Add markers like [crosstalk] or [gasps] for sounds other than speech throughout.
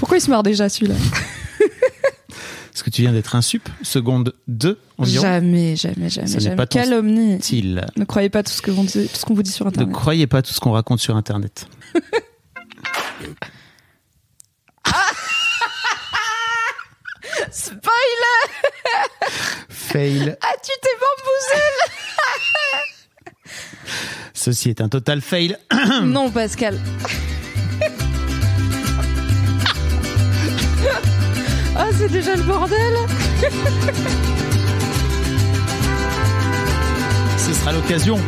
Pourquoi il se marre déjà celui-là [laughs] Est-ce que tu viens d'être un sup Seconde 2 environ Jamais, jamais, jamais. N'est jamais. pas Calomnie. style. Ne croyez pas tout ce que vous dit- tout ce qu'on vous dit sur Ne Internet. croyez pas tout ce qu'on raconte sur Internet. [laughs] Spoiler Fail. Ah, tu t'es bamboozle Ceci est un total fail. Non, Pascal. C'est déjà le bordel Ce sera l'occasion.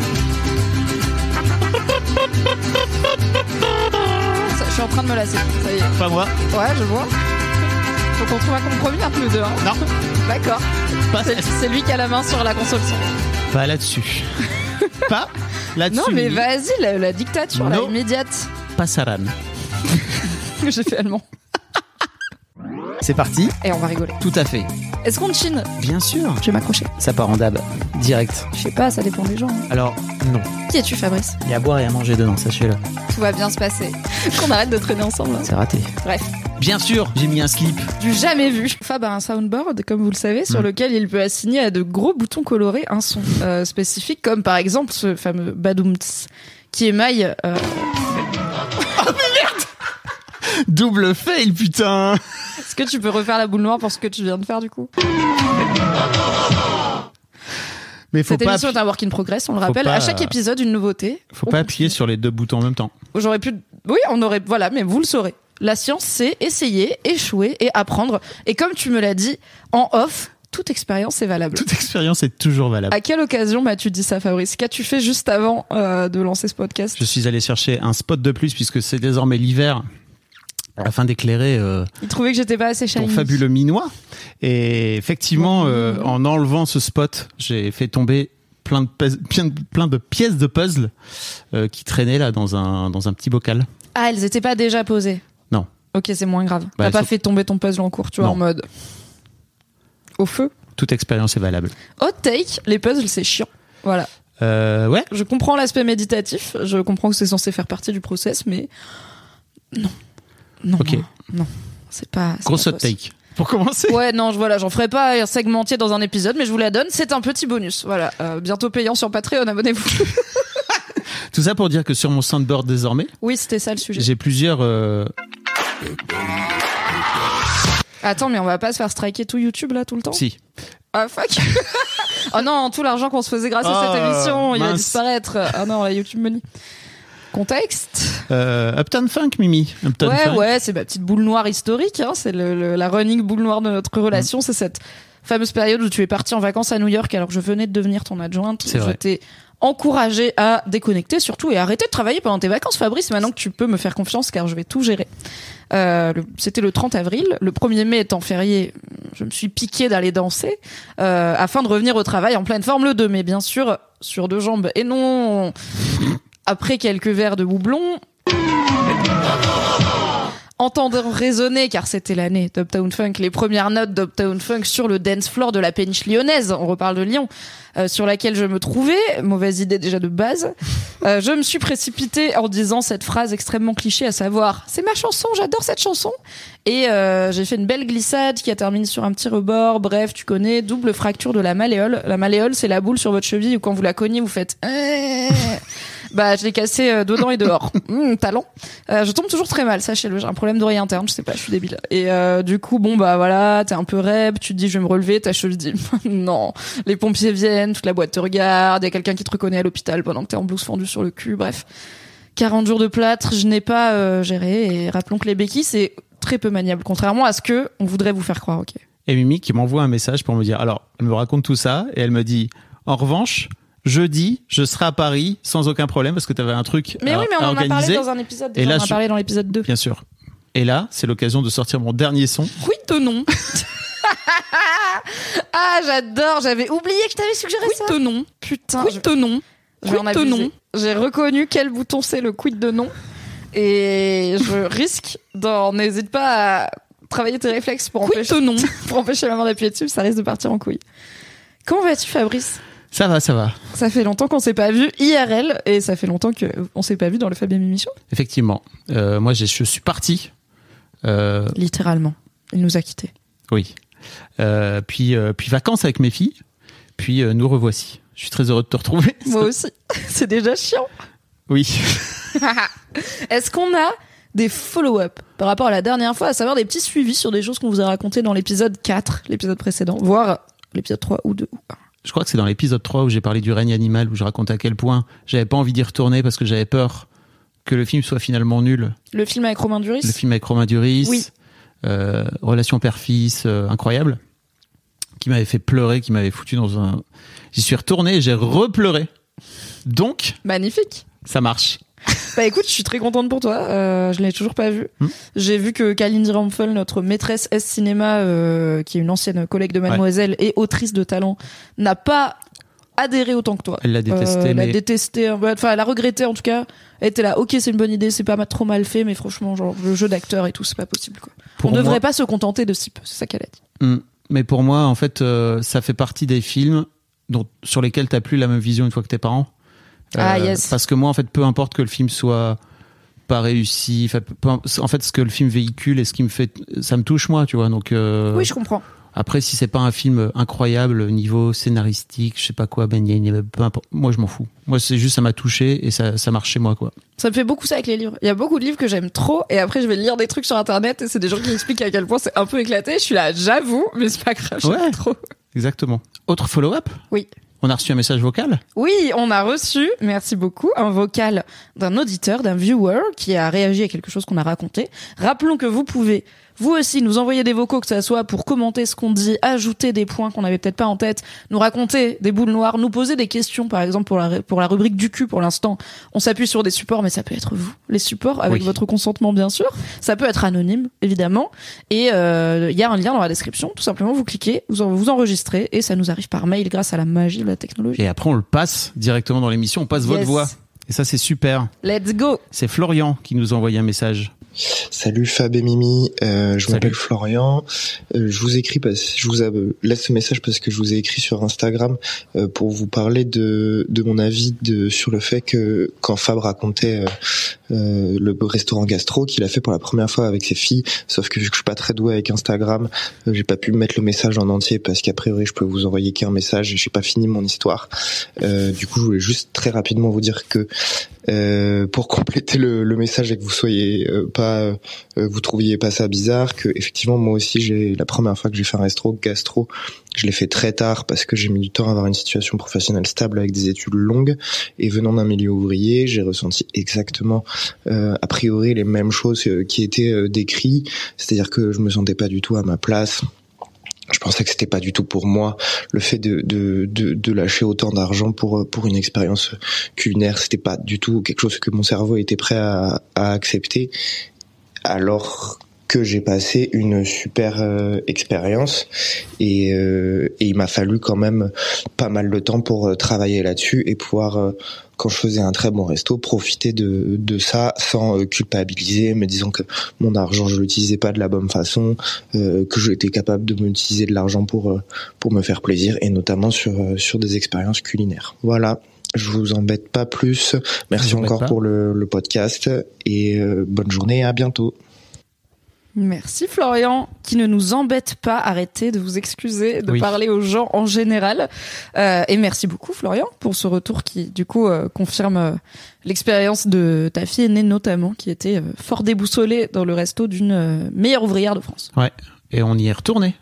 Ça, Je suis en train de me lasser. Ça y est. Pas moi. Ouais, je vois. Faut qu'on trouve un compromis entre nous deux. hein. Non. D'accord. Pas, C'est c'est lui qui a la main sur la console. son. pas là-dessus. [laughs] pas là-dessus. Non, mais vas-y, la, la dictature, Non. immédiate. Pas Saran. [laughs] J'ai fait allemand. C'est parti. Et on va rigoler. Tout à fait. Est-ce qu'on chine Bien sûr. Je vais m'accrocher. Ça part en dab. Direct. Je sais pas, ça dépend des gens. hein. Alors, non. Qui es-tu, Fabrice Il y a à boire et à manger dedans, sachez-le. Tout va bien se passer. [laughs] Qu'on arrête de traîner ensemble. hein. C'est raté. Bref, Bien sûr, j'ai mis un slip. du jamais vu. Fab a un soundboard, comme vous le savez, sur Mm. lequel il peut assigner à de gros boutons colorés un son euh, spécifique, comme par exemple ce fameux Badoumts, qui émaille. euh, Double fail, putain. Est-ce que tu peux refaire la boule noire pour ce que tu viens de faire du coup Mais faut Cette pas, émission est un work in progress, on le rappelle. pas- À chaque épisode, une nouveauté. faut pas appuyer sur les deux boutons en même temps. J'aurais pu. Oui, on aurait. Voilà, mais vous le saurez. La science, c'est essayer, échouer et apprendre. Et comme tu me l'as dit, en off, toute expérience est valable. Toute expérience est toujours valable. À quelle occasion m'as-tu dit ça, Fabrice? Qu'as-tu fait juste avant euh, de lancer ce podcast? Je suis allé chercher un spot de plus puisque c'est désormais l'hiver afin d'éclairer euh, Il trouvait que j'étais pas assez ton shiny. fabuleux minois. Et effectivement, euh, en enlevant ce spot, j'ai fait tomber plein de, plein pièces de puzzle euh, qui traînaient là dans un, dans un petit bocal. Ah, elles étaient pas déjà posées. Non. Ok, c'est moins grave. Bah, T'as pas sont- fait tomber ton puzzle en cours, tu vois, Non. en mode. Au feu. Toute expérience est valable. Hot take, les puzzles, c'est chiant. Voilà. Euh, ouais, Je comprends l'aspect méditatif, je comprends que c'est censé faire partie du process, mais. Non. Non. Ok. Non. non. C'est pas. grosse pas take. Pour commencer. Ouais, non, je, voilà, j'en ferai pas un segmentier dans un épisode, mais je vous la donne. C'est un petit bonus. Voilà, Euh, bientôt payant sur Patreon, abonnez-vous. [laughs] Tout ça pour dire que sur mon soundboard désormais, oui, c'était ça le sujet. j'ai plusieurs. euh, Attends, mais on va pas se faire striker tout YouTube là tout le temps Si. Ah fuck [laughs] Oh non, tout l'argent qu'on se faisait grâce à cette Oh, émission, il va disparaître. Ah non, la YouTube Money. Contexte Euh, Uptown Funk, Mimi. Uptown Ouais, Funk. ouais, c'est ma petite boule noire historique. Hein. C'est le, le- la running boule noire de notre relation. Mm. C'est cette fameuse période où tu es parti en vacances à New York alors que je venais de devenir ton adjointe. C'est vrai. t'ai encouragé à déconnecter surtout et arrêter de travailler pendant tes vacances, Fabrice. Maintenant que tu peux me faire confiance car je vais tout gérer. Euh, le- C'était le 30 avril. Le 1er mai étant férié, je me suis piqué d'aller danser euh, afin de revenir au travail en pleine forme le 2 mai, bien sûr, sur deux jambes. Et non, après quelques verres de houblon, entendant résonner, car c'était l'année d'Uptown Funk, les premières notes d'Uptown Funk sur le dance floor de la péniche lyonnaise, on reparle de Lyon, euh, sur laquelle je me trouvais, mauvaise idée déjà de base, euh, je me suis précipitée en disant cette phrase extrêmement cliché, à savoir « c'est ma chanson, j'adore cette chanson !» Et euh, j'ai fait une belle glissade qui a terminé sur un petit rebord, bref, tu connais, double fracture de la malléole. La malléole, c'est la boule sur votre cheville où quand vous la cognez, vous faites... Bah, je l'ai cassé euh, dedans et dehors. [laughs] Hum, talent. Euh, je tombe toujours très mal, sachez-le. J'ai un problème d'oreille interne, je sais pas, je suis débile. Et euh, du coup, bon bah voilà, t'es un peu rêve, tu te dis je vais me relever, ta cheville dit [laughs] non. Les pompiers viennent, toute la boîte te regarde, y a quelqu'un qui te reconnaît à l'hôpital pendant que t'es en blouse fendue sur le cul, bref. 40 jours de plâtre, je n'ai pas euh, géré. Et rappelons que les béquilles, c'est très peu maniable, contrairement à ce que on voudrait vous faire croire, ok. Et Mimi qui m'envoie un message pour me dire alors, elle me raconte tout ça et elle me dit en revanche, jeudi, je serai à Paris sans aucun problème parce que tu avais un truc Mais à, oui, mais on à en a parlé dans un épisode. Et là, on en a parlé dans l'épisode 2. Bien sûr. Et là, c'est l'occasion de sortir mon dernier son. Quid de non [laughs] Ah, j'adore. J'avais oublié que je t'avais suggéré ça. Quid de non Putain. Quid de non Je en Quid de non J'ai reconnu quel bouton c'est le quid de non. Et je [laughs] risque d'en n'hésite pas à travailler tes réflexes pour Quid empêcher, de non [laughs] pour empêcher la main d'appuyer dessus. Ça risque de partir en couille. Comment vas-tu, Fabrice? Ça va, ça va. Ça fait longtemps qu'on s'est pas vu IRL et ça fait longtemps qu'on s'est pas vu dans le Fabien Émission. Effectivement. Euh, moi, je suis parti. Euh, Littéralement. Il nous a quittés. oui. Euh, puis, puis vacances avec mes filles. Puis nous revoici. Je suis très heureux de te retrouver. Moi [laughs] aussi. [laughs] C'est déjà chiant. Oui. [laughs] Est-ce qu'on a des follow-up par rapport à la dernière fois, à savoir des petits suivis sur des choses qu'on vous a racontées dans l'épisode 4, l'épisode précédent, voire l'épisode 3 ou 2 ou 1 Je crois que c'est dans l'épisode 3 où j'ai parlé du règne animal, où je raconte à quel point j'avais pas envie d'y retourner parce que j'avais peur que le film soit finalement nul. Le film avec Romain Duris Le film avec Romain Duris, Oui. euh, relation père-fils euh, incroyable, qui m'avait fait pleurer, qui m'avait foutu dans un. J'y suis retourné et j'ai repleuré. Donc, Magnifique. ça marche. [laughs] Bah écoute, je suis très contente pour toi. Euh, je l'ai toujours pas vu. Hmm. J'ai vu que Kalindi Ramphel, notre maîtresse S cinéma, euh, qui est une ancienne collègue de Mademoiselle et autrice de talent, n'a pas adhéré autant que toi. Elle l'a détesté, Euh, elle a mais détesté, enfin elle a regretté en tout cas. Elle était là, ok c'est une bonne idée, c'est pas trop mal fait, mais franchement genre le jeu d'acteur et tout c'est pas possible quoi. pour On ne devrait moi- pas se contenter de si peu, c'est ça qu'elle a dit. Hmm. Mais pour moi, en fait, euh, ça fait partie des films dont, sur lesquels t'as plus la même vision une fois que t'es parent. Ah, yes. Parce que moi, en fait, peu importe que le film soit pas réussi, en fait, ce que le film véhicule et ce qui me fait, ça me touche moi, tu vois. Donc euh, Oui je comprends. après, si c'est pas un film incroyable niveau scénaristique, je sais pas quoi, ben, y a- y a- peu importe. Moi, je m'en fous. Moi, c'est juste ça m'a touché et ça, ça marche chez moi, quoi. Ça me fait beaucoup ça avec les livres. Il y a beaucoup de livres que j'aime trop et après je vais lire des trucs sur internet et c'est des gens qui expliquent à quel point c'est un peu éclaté. Je suis là, j'avoue, mais c'est pas grave, j'aime Ouais. trop. Exactement. Autre follow-up? Oui. On a reçu un message vocal Oui, on a reçu, merci beaucoup, un vocal d'un auditeur, d'un viewer qui a réagi à quelque chose qu'on a raconté. Rappelons que vous pouvez vous aussi nous envoyer des vocaux, que ça soit pour commenter ce qu'on dit, ajouter des points qu'on n'avait peut-être pas en tête, nous raconter des boules noires, nous poser des questions, par exemple pour la, pour la rubrique du cul pour l'instant. On s'appuie sur des supports, mais ça peut être vous, les supports, avec Oui. votre consentement bien sûr. Ça peut être anonyme, évidemment. Et euh, il y a un lien dans la description, tout simplement, vous cliquez, vous, en- vous enregistrez, et ça nous arrive par mail grâce à la magie de la technologie. et après, on le passe directement dans l'émission. On passe votre voix. Et ça, c'est super. Let's go C'est Florian qui nous a envoyé un message. Salut Fab et Mimi, euh, je m'appelle Florian. Euh, je vous écris parce je vous euh, laisse ce message parce que je vous ai écrit sur Instagram euh, pour vous parler de, de mon avis de sur le fait que quand Fab racontait euh, euh, le restaurant gastro qu'il a fait pour la première fois avec ses filles, sauf que vu que je suis pas très doué avec Instagram, j'ai pas pu mettre le message en entier parce qu'a priori je peux vous envoyer qu'un message et j'ai pas fini mon histoire. Euh, du coup, je voulais juste très rapidement vous dire que euh, pour [laughs] compléter le, le message et que vous soyez euh, pas, euh, vous trouviez pas ça bizarre, que effectivement moi aussi j'ai la première fois que j'ai fait un resto gastro, je l'ai fait très tard parce que j'ai mis du temps à avoir une situation professionnelle stable avec des études longues et venant d'un milieu ouvrier, j'ai ressenti exactement euh, a priori les mêmes choses euh, qui étaient euh, décrites, c'est-à-dire que je me sentais pas du tout à ma place. Je pensais que c'était pas du tout pour moi le fait de, de, de, de lâcher autant d'argent pour euh, pour une expérience culinaire, c'était pas du tout quelque chose que mon cerveau était prêt à, à accepter. Alors que j'ai passé une super euh, expérience et, euh, et il m'a fallu quand même pas mal de temps pour euh, travailler là-dessus et pouvoir euh, quand je faisais un très bon resto profiter de, de ça sans culpabiliser me disant que mon argent je l'utilisais pas de la bonne façon euh, que j'étais capable de m'utiliser de l'argent pour pour me faire plaisir et notamment sur sur des expériences culinaires. Voilà je vous embête pas plus. Merci encore pas. pour le, le podcast et euh, bonne journée et à bientôt. Merci Florian, qui ne nous embête pas. Arrêtez de vous excuser, de Oui. parler aux gens en général. Euh, et merci beaucoup Florian pour ce retour qui, du coup, euh, confirme euh, l'expérience de ta fille aînée notamment, qui était euh, fort déboussolée dans le resto d'une euh, meilleure ouvrière de France. Ouais. Et on y est retourné.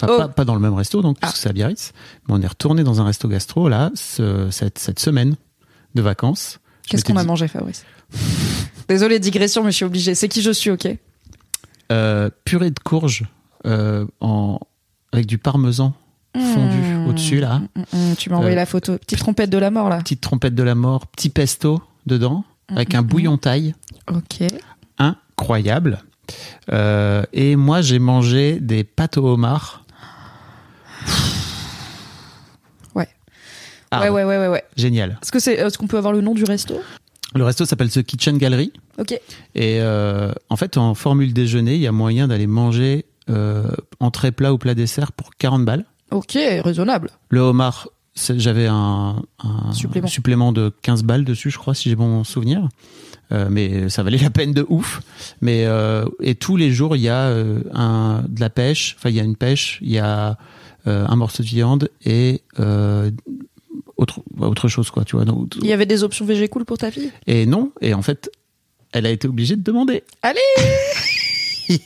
Enfin, Oh. pas, pas dans le même resto, donc, parce Ah. que c'est à Biarritz. Mais on est retourné dans un resto gastro, là, ce- cette, cette semaine de vacances. Qu'est-ce qu'on a mangé Fabrice? Désolé, digression, mais je suis obligée. C'est qui je suis, ok? Euh, purée de courge euh, en, avec du parmesan fondu. Mmh. au-dessus là. Mm, mm, tu m'as envoyé Euh, la photo. Petite trompette de la mort là. Petite trompette de la mort, petit pesto dedans, avec un bouillon taille. Ok. incroyable. Euh, et moi, j'ai mangé des pâtes au homard. Ouais. Ah, ouais, ouais, ouais, ouais, ouais. Génial. Est-ce que c'est, est-ce qu'on peut avoir le nom du resto? Le resto s'appelle The Kitchen Gallery. Ok. Et euh, en fait, en formule déjeuner, il y a moyen d'aller manger euh, entrée plat ou plat dessert pour 40 balles. Ok, raisonnable. Le homard, j'avais un, un Supplément. supplément de 15 balles dessus, je crois, si j'ai bon souvenir. Euh, mais ça valait la peine de ouf. Mais euh, et tous les jours, il y a euh, un, de la pêche. Enfin, il y a une pêche, il y a un morceau de viande et autre autre chose quoi. Tu vois. Donc, Il y avait des options VG cool pour ta fille? Et non. Et en fait, elle a été obligée de demander. Allez et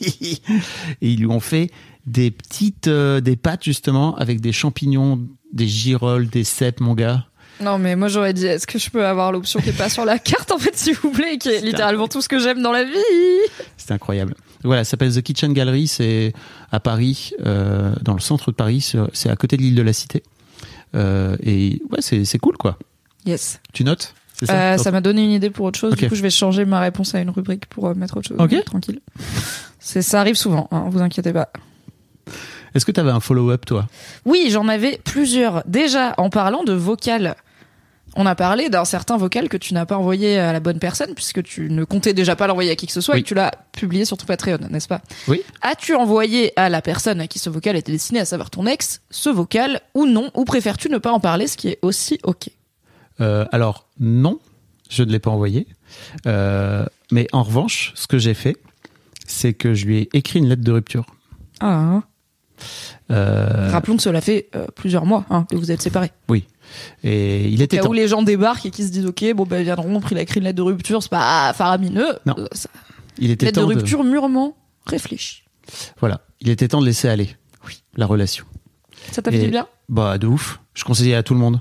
[laughs] ils lui ont fait des petites euh, des pâtes justement avec des champignons, des girolles, des cèpes, mon gars. Non, mais moi j'aurais dit, est-ce que je peux avoir l'option qui est pas sur la [laughs] carte en fait, s'il vous plaît, qui est littéralement tout ce que j'aime dans la vie? C'était incroyable. Voilà, ça s'appelle The Kitchen Gallery, c'est à Paris, euh, dans le centre de Paris, c'est à côté de l'île de la Cité. Euh, et ouais, c'est c'est cool quoi. Yes. Tu notes? Euh, ça m'a donné une idée pour autre chose. Du coup, je vais changer ma réponse à une rubrique pour euh, mettre autre chose. Ok. Tranquille. C'est, ça arrive souvent, hein, vous inquiétez pas. Est-ce que tu avais un follow-up toi? Oui, j'en avais plusieurs. Déjà, en parlant de vocal, on a parlé d'un certain vocal que tu n'as pas envoyé à la bonne personne puisque tu ne comptais déjà pas l'envoyer à qui que ce soit Oui. et que tu l'as publié sur ton Patreon, n'est-ce pas? Oui. As-tu envoyé à la personne à qui ce vocal était destiné, à savoir ton ex, ce vocal ou non? Ou préfères-tu ne pas en parler, ce qui est aussi ok? Euh, Alors non, je ne l'ai pas envoyé. Euh, mais en revanche, ce que j'ai fait, c'est que je lui ai écrit une lettre de rupture. Ah. Euh, Rappelons que cela fait plusieurs mois hein, que vous êtes séparés. oui. Et il était Là où les gens débarquent et qui se disent ok, bon ben viendront, pris la écrit une lettre de rupture, c'est pas faramineux. Non. Euh, ça- Il était lettre de temps de- rupture mûrement réfléchie. Voilà, il était temps de laisser aller. Oui, la relation. Ça t'a fait bien? Bah de ouf. Je conseillais à tout le monde.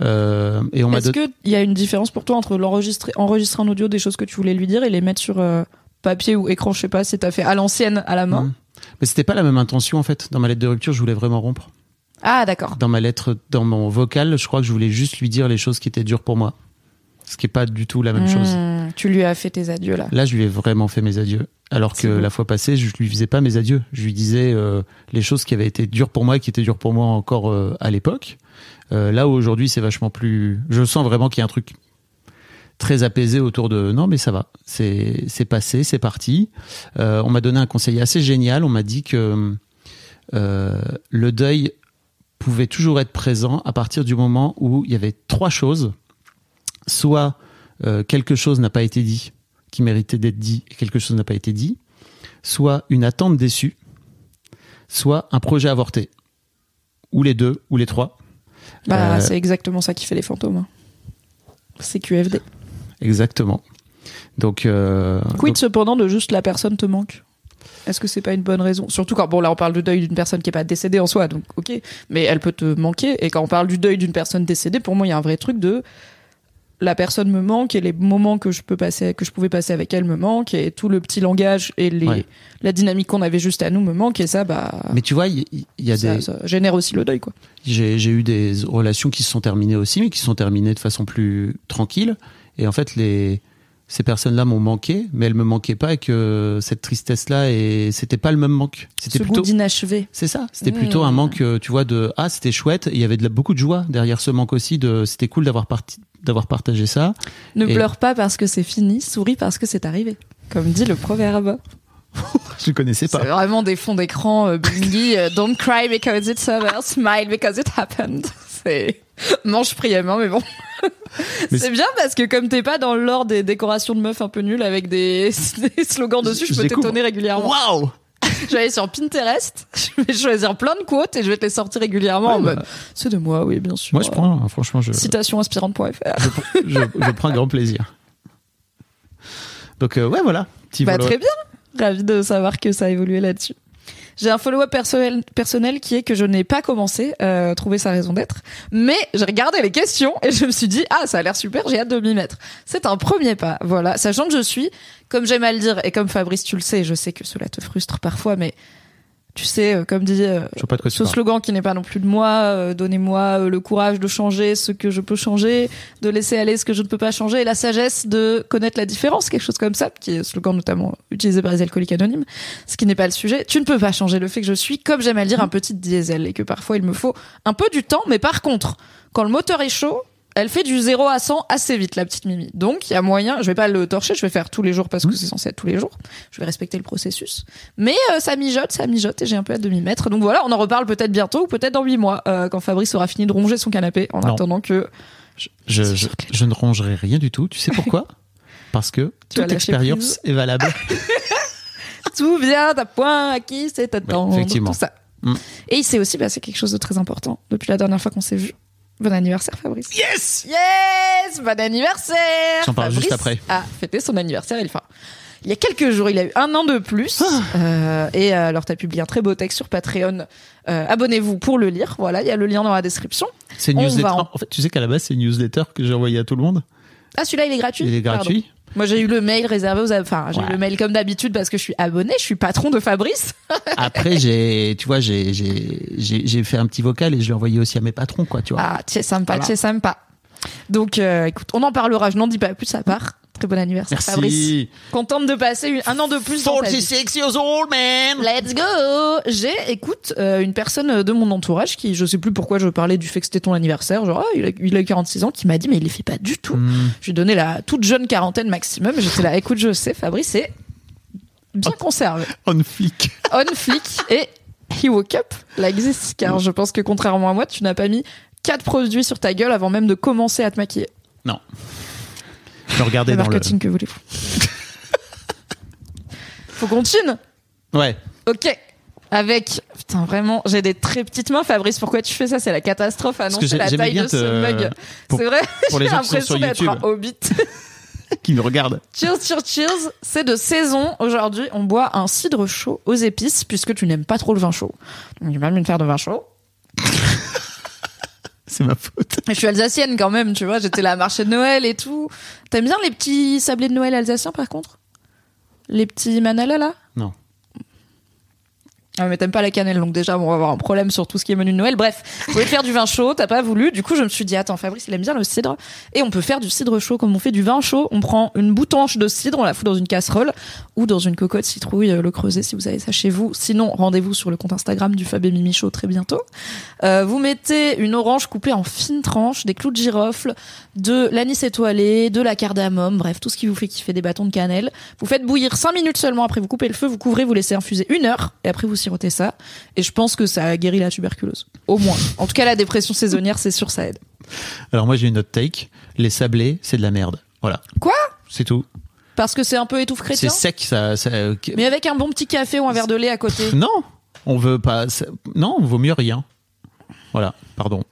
Euh, et on Est-ce qu'il y a une différence pour toi entre l'enregistrer, enregistrer en audio des choses que tu voulais lui dire et les mettre sur euh, papier ou écran, je sais pas si t'as fait à l'ancienne, à la main? Mhm. Mais c'était pas la même intention en fait. Dans ma lettre de rupture, je voulais vraiment rompre. Ah d'accord. Dans ma lettre, dans mon vocal, je crois que je voulais juste lui dire les choses qui étaient dures pour moi. Ce qui est pas du tout la même chose. Hmm, Tu lui as fait tes adieux là. Là, je lui ai vraiment fait mes adieux. Alors que la fois passée, je lui faisais pas mes adieux. Je lui disais euh, les choses qui avaient été dures pour moi et qui étaient dures pour moi encore euh, à l'époque. Euh, là où aujourd'hui, c'est vachement plus. Je sens vraiment qu'il y a un truc très apaisé autour de non mais ça va c'est c'est passé c'est parti Euh, on m'a donné un conseil assez génial on m'a dit que euh, le deuil pouvait toujours être présent à partir du moment où il y avait trois choses soit euh, quelque chose n'a pas été dit qui méritait d'être dit et quelque chose n'a pas été dit soit une attente déçue soit un projet avorté ou les deux ou les trois Bah Euh, c'est exactement ça qui fait les fantômes. hein. C'est QFD. exactement donc euh, Quid donc- cependant de juste la personne te manque? Est-ce que c'est pas une bonne raison? Surtout quand, bon là on parle de deuil d'une personne qui est pas décédée en soi, donc ok, mais elle peut te manquer, et quand on parle du deuil d'une personne décédée, pour moi il y a un vrai truc de la personne me manque et les moments que je peux passer, que je pouvais passer avec elle me manquent et tout le petit langage et les, Ouais. la dynamique qu'on avait juste à nous me manque et ça bah mais tu vois il y, a ça, des ça génère aussi le deuil quoi. J'ai j'ai eu des relations qui se sont terminées aussi, mais qui se sont terminées de façon plus tranquille. Et en fait, les, ces personnes-là m'ont manqué, mais elles me manquaient pas et que cette tristesse-là, et c'était pas le même manque. C'était plutôt. d'inachevé. C'est ça. C'était Mmh. plutôt un manque, euh, tu vois, de ah c'était chouette. Et Il y avait de la, beaucoup de joie derrière ce manque aussi. De c'était cool d'avoir parti, d'avoir partagé ça. Ne Et- pleure pas parce que c'est fini, souris parce que c'est arrivé. Comme dit le proverbe. [laughs] Je connaissais C'est pas. vraiment des fonds d'écran euh, euh, Don't cry because it's over, smile because it happened. [laughs] C'est [laughs] mange prièmement, mais bon. [laughs] C'est bien parce que comme t'es pas dans l'ordre des décorations de meufs un peu nulles avec des, [laughs] des slogans dessus, je Je peux t'étonner régulièrement. Waouh. Je vais aller sur Pinterest, je vais choisir plein de quotes et je vais te les sortir régulièrement en Ouais, mode c'est de moi, oui, bien sûr. Moi, je prends. hein, Franchement, je. Citationinspirante.fr. je, je prends grand plaisir. Donc euh, ouais, voilà. Petit Bah, très bien. Ravi de savoir que ça a évolué là-dessus. J'ai un follow-up personnel, personnel qui est que je n'ai pas commencé euh, trouver sa raison d'être, mais j'ai regardé les questions et je me suis dit ah ça a l'air super, j'ai hâte de m'y mettre. C'est un premier pas, voilà, sachant que je suis, comme j'aime à le dire et comme Fabrice tu le sais, je sais que cela te frustre parfois, mais Tu sais, euh, comme dit euh, ce slogan qui n'est pas non plus de moi, euh, donnez-moi le courage de changer ce que je peux changer, de laisser aller ce que je ne peux pas changer, et la sagesse de connaître la différence, quelque chose comme ça, qui est un slogan notamment utilisé par les alcooliques anonymes, ce qui n'est pas le sujet. Tu ne peux pas changer le fait que je suis, comme j'aime à le dire, un petit diesel, et que parfois il me faut un peu du temps, mais par contre, quand le moteur est chaud, elle fait du 0 à 100 assez vite, la petite Mimi. Donc, il y a moyen, je vais pas le torcher, je vais faire tous les jours parce que c'est censé être tous les jours. Je vais respecter le processus. Mais euh, ça mijote, ça mijote et j'ai un peu hâte de m'y mettre. Donc voilà, on en reparle peut-être bientôt ou peut-être dans 8 mois, euh, quand Fabrice aura fini de ronger son canapé en Non. attendant que... Je, je, je, je ne rongerai rien du tout. Tu sais pourquoi [laughs] Parce que Tu toute expérience est valable. [laughs] Tout vient d'un point acquis, c'est attendre, effectivement. tout ça. Mm. Et il s'est aussi passé quelque chose de très important depuis la dernière fois qu'on s'est vu. Bon anniversaire Fabrice. Yes Yes Bon anniversaire J'en parle juste Fabrice après. a fêté son anniversaire. Il, enfin, il y a quelques jours, il a eu un an de plus. Ah. Euh, et euh, alors, tu as publié un très beau texte sur Patreon. Euh, Abonnez-vous pour le lire. Voilà, il y a le lien dans la description. C'est newsletter. en- En fait, tu sais qu'à la base, c'est une newsletter que j'ai envoyée à tout le monde? Ah, celui-là, il est gratuit? Il est Pardon. gratuit. Moi, j'ai eu le mail réservé aux. Enfin, j'ai eu le mail comme d'habitude parce que je suis abonné. Je suis patron de Fabrice. [laughs] Après, j'ai, tu vois, j'ai, j'ai, j'ai, j'ai fait un petit vocal et je l'ai envoyé aussi à mes patrons, quoi, tu vois. Ah, c'est sympa, Voilà. c'est sympa. Donc, euh, écoute, on en parlera. Je n'en dis pas plus à part. Très bon anniversaire, Merci. Fabrice. Contente de passer un an de plus dans ta vie. 46 years old, man! Let's go J'ai, écoute, euh, une personne de mon entourage qui, je sais plus pourquoi je parlais du fait que c'était ton anniversaire, genre, ah, il, a, il a eu 46 ans, qui m'a dit, mais il les fait pas du tout. Hmm. Je lui ai donné la toute jeune quarantaine maximum, j'étais là, écoute, je sais, Fabrice est bien conservé. On flic. On flick, et he woke up like this, car je pense que contrairement à moi, tu n'as pas mis quatre produits sur ta gueule avant même de commencer à te maquiller. Non. Je regardais Le dans le. marketing que voulez-vous [laughs] Faut qu'on tune Ouais. Ok. Avec, putain, vraiment, j'ai des très petites mains, Fabrice. Pourquoi tu fais ça? C'est la catastrophe annoncer j'ai- la taille de ce te- mug. pour- C'est vrai, pour les [laughs] j'ai l'impression d'être un hobbit. [laughs] Qui me regarde. cheers, cheers, cheers. C'est de saison. Aujourd'hui, on boit un cidre chaud aux épices, puisque tu n'aimes pas trop le vin chaud. Donc, j'ai même une faire de vin chaud. [laughs] C'est ma faute. Je suis alsacienne quand même, tu vois. J'étais là à marché de Noël et tout. T'aimes bien les petits sablés de Noël alsaciens, par contre? Les petits manala, là? Ah mais t'aimes pas la cannelle donc déjà on va avoir un problème sur tout ce qui est menu de Noël. Bref, je voulais faire du vin chaud, t'as pas voulu. Du coup je me suis dit attends Fabrice il aime bien le cidre et on peut faire du cidre chaud comme on fait du vin chaud. On prend une boutanche de cidre, on la fout dans une casserole ou dans une cocotte citrouille, euh, le creuset si vous avez ça chez vous. Sinon rendez-vous sur le compte Instagram du Fab et Mimi Chaud très bientôt. Euh, vous mettez une orange coupée en fines tranches, des clous de girofle, de l'anis étoilé, de la cardamome, bref tout ce qui vous fait kiffer des bâtons de cannelle. Vous faites bouillir 5 minutes seulement, après vous coupez le feu, vous couvrez, vous laissez infuser une heure, et après vous sirotez ça. Et je pense que ça guérit la tuberculose. Au moins. En tout cas, la dépression saisonnière, c'est sûr, ça aide. Alors moi j'ai une autre take. Les sablés, c'est de la merde. Voilà. Quoi? C'est tout. Parce que c'est un peu étouffe chrétien? C'est sec, ça. ça Mais avec un bon petit café ou un verre de lait à côté. Non, on veut pas. Non, vaut mieux rien. Voilà. Pardon.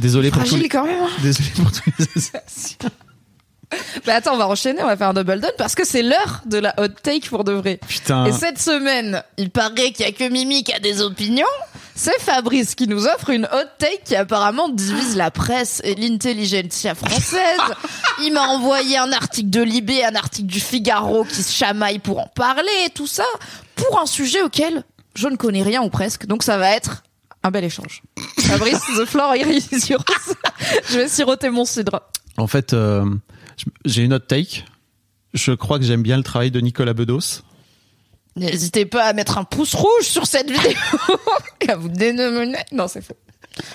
Désolé pour tous Fragile les. quand même. hein. [laughs] Désolé pour tous les. [laughs] Bah attends, on va enchaîner, on va faire un double down parce que c'est l'heure de la hot take pour de vrai. Putain. Et cette semaine, il paraît qu'il y a que Mimi qui a des opinions. C'est Fabrice qui nous offre une hot take qui apparemment divise la presse et l'intelligentsia française. [laughs] Il m'a envoyé un article de Libé, un article du Figaro qui se chamaille pour en parler et tout ça pour un sujet auquel je ne connais rien ou presque. Donc ça va être un bel échange. [laughs] Fabrice, the floor is yours. Je vais siroter mon cidre. En fait, euh, j'ai une autre take. Je crois que j'aime bien le travail de Nicolas Bedos. N'hésitez pas à mettre un pouce rouge sur cette vidéo [laughs] et à vous dénominer. Non, c'est faux.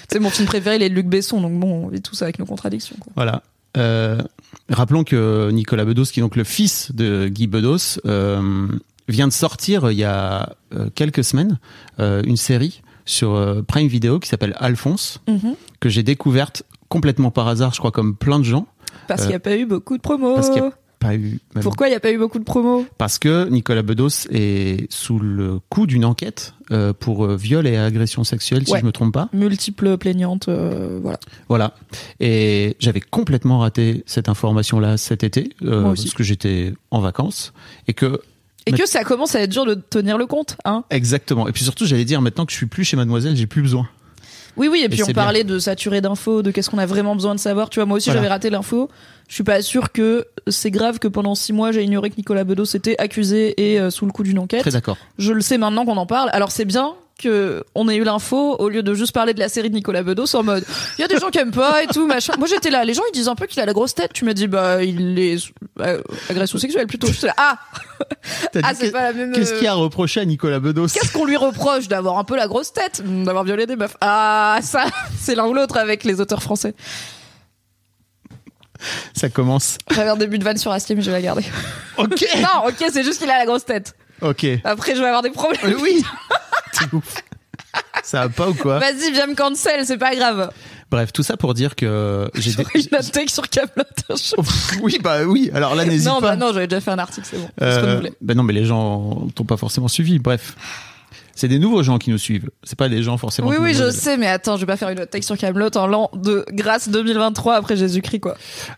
C'est mon film préféré, il est de Luc Besson, donc bon, on vit tous avec nos contradictions. Quoi. Voilà. Euh, rappelons que Nicolas Bedos, qui est donc le fils de Guy Bedos, euh, vient de sortir il y a euh, quelques semaines euh, une série sur euh, Prime Video qui s'appelle Alphonse, Mhm. que j'ai découverte complètement par hasard, je crois comme plein de gens, Parce Euh, qu'il n'y a pas eu beaucoup de promos. parce qu'il pas eu. même- Pourquoi il n'y a pas eu beaucoup de promos Parce que Nicolas Bedos est sous le coup d'une enquête euh, pour euh, viol et agression sexuelle, si je me trompe pas. Multiples plaignantes, euh, voilà. Voilà. Et j'avais complètement raté cette information-là cet été, euh, parce que j'étais en vacances, et que Et que ça commence à être dur de tenir le compte, hein. exactement. Et puis surtout, j'allais dire maintenant que je suis plus chez Mademoiselle, j'ai plus besoin. Oui, oui, et puis Et on bien. parlait de saturer d'infos, de qu'est-ce qu'on a vraiment besoin de savoir. Tu vois, moi aussi Voilà. j'avais raté l'info. Je suis pas sûr que c'est grave que pendant six mois j'ai ignoré que Nicolas Bedos était accusé et euh, sous le coup d'une enquête. Très d'accord. Je le sais maintenant qu'on en parle. Alors c'est bien que on ait eu l'info au lieu de juste parler de la série de Nicolas Bedos en mode il y a des gens qui aiment pas et tout machin. Moi j'étais là, les gens ils disent un peu qu'il a la grosse tête. Tu m'as dit bah il est euh, agression sexuelle plutôt. Là, ah ah c'est pas la même. Qu'est-ce euh, qu'il a à reprocher à Nicolas Bedos? Qu'est-ce qu'on lui reproche d'avoir un peu la grosse tête, d'avoir violé des meufs Ah ça [laughs] c'est l'un ou l'autre avec les auteurs français. Ça commence. J'avais un début de vanne sur Astier, mais je vais la garder. Ok. [laughs] non, ok, c'est juste qu'il a la grosse tête. Ok. Après, je vais avoir des problèmes. Euh, oui. [laughs] C'est [laughs] ouf. Ça va pas ou quoi Vas-y, viens me cancel, c'est pas grave. Bref, tout ça pour dire que j'ai des- une take sur Camelot. Oui, bah oui. Alors là, n'hésite Non, pas. bah non, j'avais déjà fait un article, c'est bon. Euh, renouveler. bah non, mais les gens t'ont pas forcément suivi. Bref, c'est des nouveaux gens qui nous suivent. C'est pas des gens forcément. Oui, oui, je sais, mais attends, je vais pas faire une hot take sur Camelot en l'an de grâce 2023 après Jésus-Christ, quoi.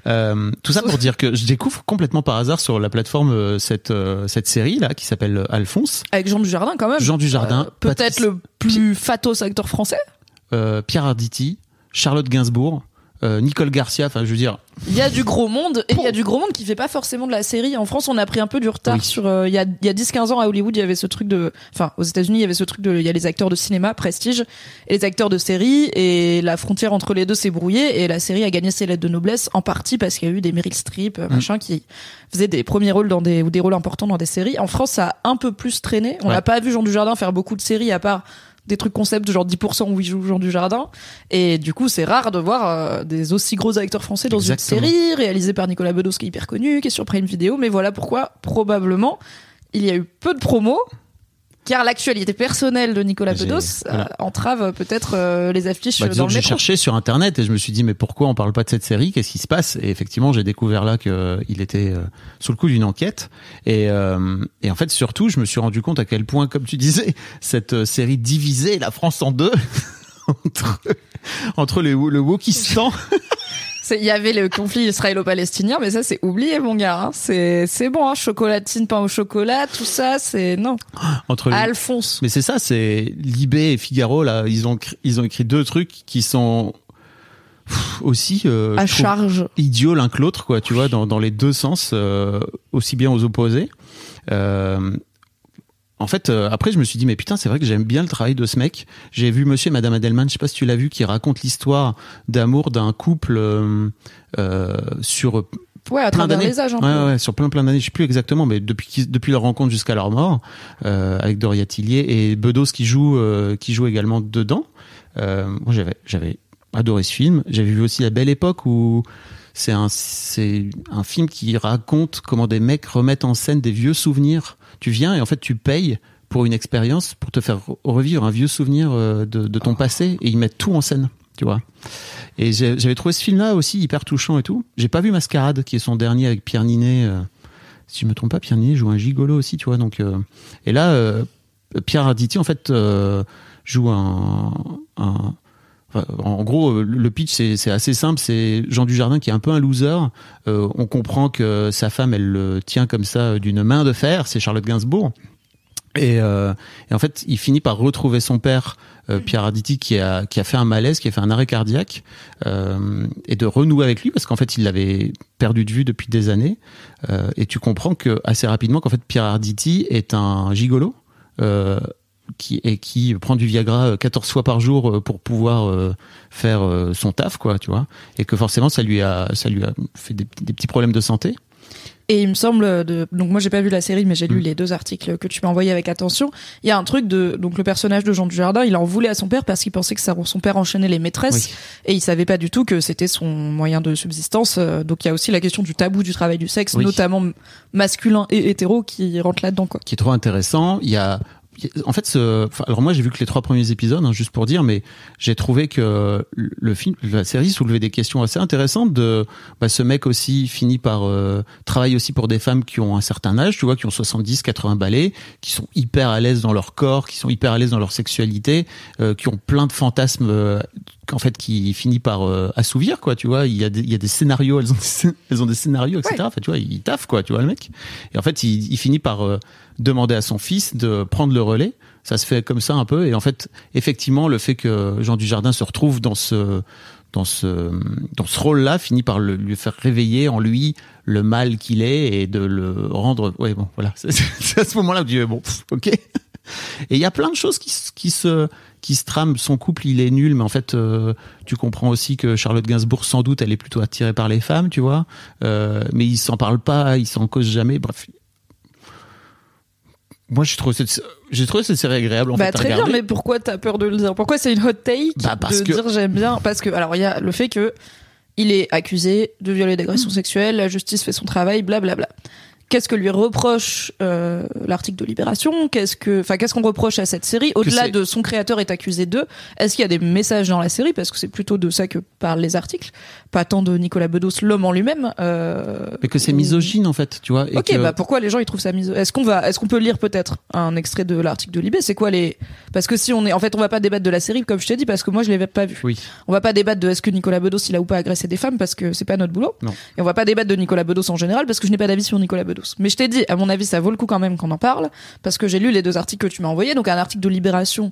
Euh, tout ça pour dire que je découvre complètement par hasard sur la plateforme euh, cette euh, cette série là qui s'appelle Alphonse. Avec Jean Dujardin, quand même. Jean Dujardin, Peut-être Patrice- le plus fatos acteur français. Pierre Arditi, Charlotte Gainsbourg, euh, Nicole Garcia. Enfin, je veux dire, Il y a du gros monde et il y a du gros monde qui fait pas forcément de la série. En France, on a pris un peu du retard Oui. sur. euh, Il y a, il y a 10-15 ans à Hollywood, il y avait ce truc de. Enfin, aux États-Unis, il y avait ce truc de. Il y a les acteurs de cinéma, prestige, et les acteurs de série, et la frontière entre les deux s'est brouillée, et la série a gagné ses lettres de noblesse en partie parce qu'il y a eu des Meryl Streep, Mm. euh, machin, qui faisaient des premiers rôles dans des ou des rôles importants dans des séries. En France, ça a un peu plus traîné. On Ouais. n'a pas vu Jean Dujardin faire beaucoup de séries à part des trucs concept de genre 10% où il joue Jean Dujardin et du coup c'est rare de voir euh, des aussi gros acteurs français dans Exactement. une série réalisée par Nicolas Bedos qui est hyper connu qui est sur Prime Video mais voilà pourquoi probablement il y a eu peu de promos car l'actualité personnelle de Nicolas Bedos voilà. euh, entrave peut-être euh, les affiches bah, dans le j'ai cherché sur internet et je me suis dit mais pourquoi on parle pas de cette série? Qu'est-ce qui se passe? Et effectivement, j'ai découvert là que il était euh, sous le coup d'une enquête et euh, et en fait surtout, je me suis rendu compte à quel point, comme tu disais, [laughs] cette euh, série divisait la France en deux. [laughs] entre entre les, le Wokistan [laughs] Il y avait le conflit israélo-palestinien, mais ça c'est oublié mon gars. hein. C'est c'est bon, hein, chocolatine, pain au chocolat, tout ça, c'est non. [gasps] entre les, Alphonse. Mais c'est ça, c'est Libé et Figaro là, ils ont ils ont écrit deux trucs qui sont aussi euh, À charge. idiots l'un que l'autre quoi, tu vois, dans dans les deux sens, euh, aussi bien aux opposés. Euh, en fait, euh, après, je me suis dit, mais putain, c'est vrai que j'aime bien le travail de ce mec. J'ai vu Monsieur et Madame Adelman, je sais pas si tu l'as vu, qui raconte l'histoire d'amour d'un couple euh, euh, sur Ouais, à plein d'années. ouais, peu. ouais, sur plein plein d'années, je sais plus exactement, mais depuis depuis leur rencontre jusqu'à leur mort, euh, avec Doria Tillier et Bedos qui joue euh, qui joue également dedans. Euh, moi, j'avais j'avais adoré ce film. J'avais vu aussi La Belle Époque où c'est un c'est un film qui raconte comment des mecs remettent en scène des vieux souvenirs. Tu viens et en fait tu payes pour une expérience pour te faire re- revivre un vieux souvenir euh, de, de ton passé et ils mettent tout en scène, tu vois. Et j'avais trouvé ce film-là aussi hyper touchant et tout. J'ai pas vu Mascarade, qui est son dernier avec Pierre Ninet. euh, si je me trompe pas, Pierre Ninet joue un gigolo aussi, tu vois. Donc, euh, et là, euh, Pierre Arditi, en fait, joue un, en gros, euh, le pitch c'est assez simple. C'est Jean Dujardin qui est un peu un loser. Euh, on comprend que sa femme, elle le tient comme ça euh, d'une main de fer. C'est Charlotte Gainsbourg. Et, en fait, il finit par retrouver son père, Pierre Arditi, qui a, qui a fait un malaise, qui a fait un arrêt cardiaque, et de renouer avec lui, parce qu'en fait, il l'avait perdu de vue depuis des années. Et tu comprends que assez rapidement qu'en fait, Pierre Arditi est un gigolo. Euh, qui et qui prend du Viagra euh, 14 fois par jour euh, pour pouvoir euh, faire euh, son taf quoi tu vois et que forcément ça lui a ça lui a fait des, des petits problèmes de santé Et il me semble de donc moi j'ai pas vu la série mais j'ai Mm. lu les deux articles que tu m'as envoyés avec attention. Il y a un truc de donc le personnage de Jean Dujardin, il en voulait à son père parce qu'il pensait que son père enchaînait les maîtresses Oui. et il savait pas du tout que c'était son moyen de subsistance. Euh, Donc il y a aussi la question du tabou du travail du sexe, Oui. notamment masculin et hétéro qui rentre là-dedans quoi. qui est trop intéressant. Il y a, en fait, ce, alors moi j'ai vu que les trois premiers épisodes, hein, juste pour dire, mais j'ai trouvé que le film, la série soulevait des questions assez intéressantes. De, bah, ce mec aussi finit par euh, travailler aussi pour des femmes qui ont un certain âge, tu vois, qui ont 70, 80 balais, qui sont hyper à l'aise dans leur corps, qui sont hyper à l'aise dans leur sexualité, euh, qui ont plein de fantasmes. euh, qu'en fait qui finit par euh, assouvir quoi tu vois il y a des, il y a des scénarios elles ont des, elles ont des scénarios etc enfin tu vois il taffe quoi tu vois le mec et en fait il, il finit par euh, demander à son fils de prendre le relais. Ça se fait comme ça un peu. Et en fait, effectivement, le fait que Jean Dujardin se retrouve dans ce dans ce dans ce rôle-là finit par lui faire réveiller en lui le mal qu'il est et de le rendre. Ouais, bon, voilà. [laughs] C'est à ce moment-là que tu dis bon, ok. Et il y a plein de choses qui, se qui se trament. Son couple, il est nul, mais en fait, euh, tu comprends aussi que Charlotte Gainsbourg, sans doute, elle est plutôt attirée par les femmes, tu vois. Euh, mais ils s'en parlent pas, ils s'en causent jamais. Bref. Moi, j'ai trouvé cette, j'ai trouvé cette série agréable. En bah fait, très bien, mais pourquoi t'as peur de le dire? Pourquoi c'est une hot take Bah, parce de que- dire j'aime bien? Parce que alors il y a le fait que il est accusé de violer Mm. d'agression sexuelle, la justice fait son travail, blablabla. Qu'est-ce que lui reproche euh, l'article de Libération Qu'est-ce que, enfin, qu'est-ce qu'on reproche à cette série? Au-delà de son créateur est accusé d'eux, est-ce qu'il y a des messages dans la série? Parce que c'est plutôt de ça que parlent les articles, pas tant de Nicolas Bedos, l'homme en lui-même. Euh, mais que c'est misogyne en fait, tu vois. et Ok, que- bah pourquoi les gens ils trouvent ça miso Est-ce qu'on va, est-ce qu'on peut lire peut-être un extrait de l'article de Libé? C'est quoi les Parce que si on est, en fait, on va pas débattre de la série comme je t'ai dit parce que moi je l'avais pas vu. Oui. On va pas débattre de est-ce que Nicolas Bedos il a ou pas agressé des femmes parce que c'est pas notre boulot. Non. Et on va pas débattre de Nicolas Bedos en général parce que je n'ai pas d'avis sur Nicolas Bedos. Mais je t'ai dit, à mon avis, ça vaut le coup quand même qu'on en parle parce que j'ai lu les deux articles que tu m'as envoyés. Donc un article de Libération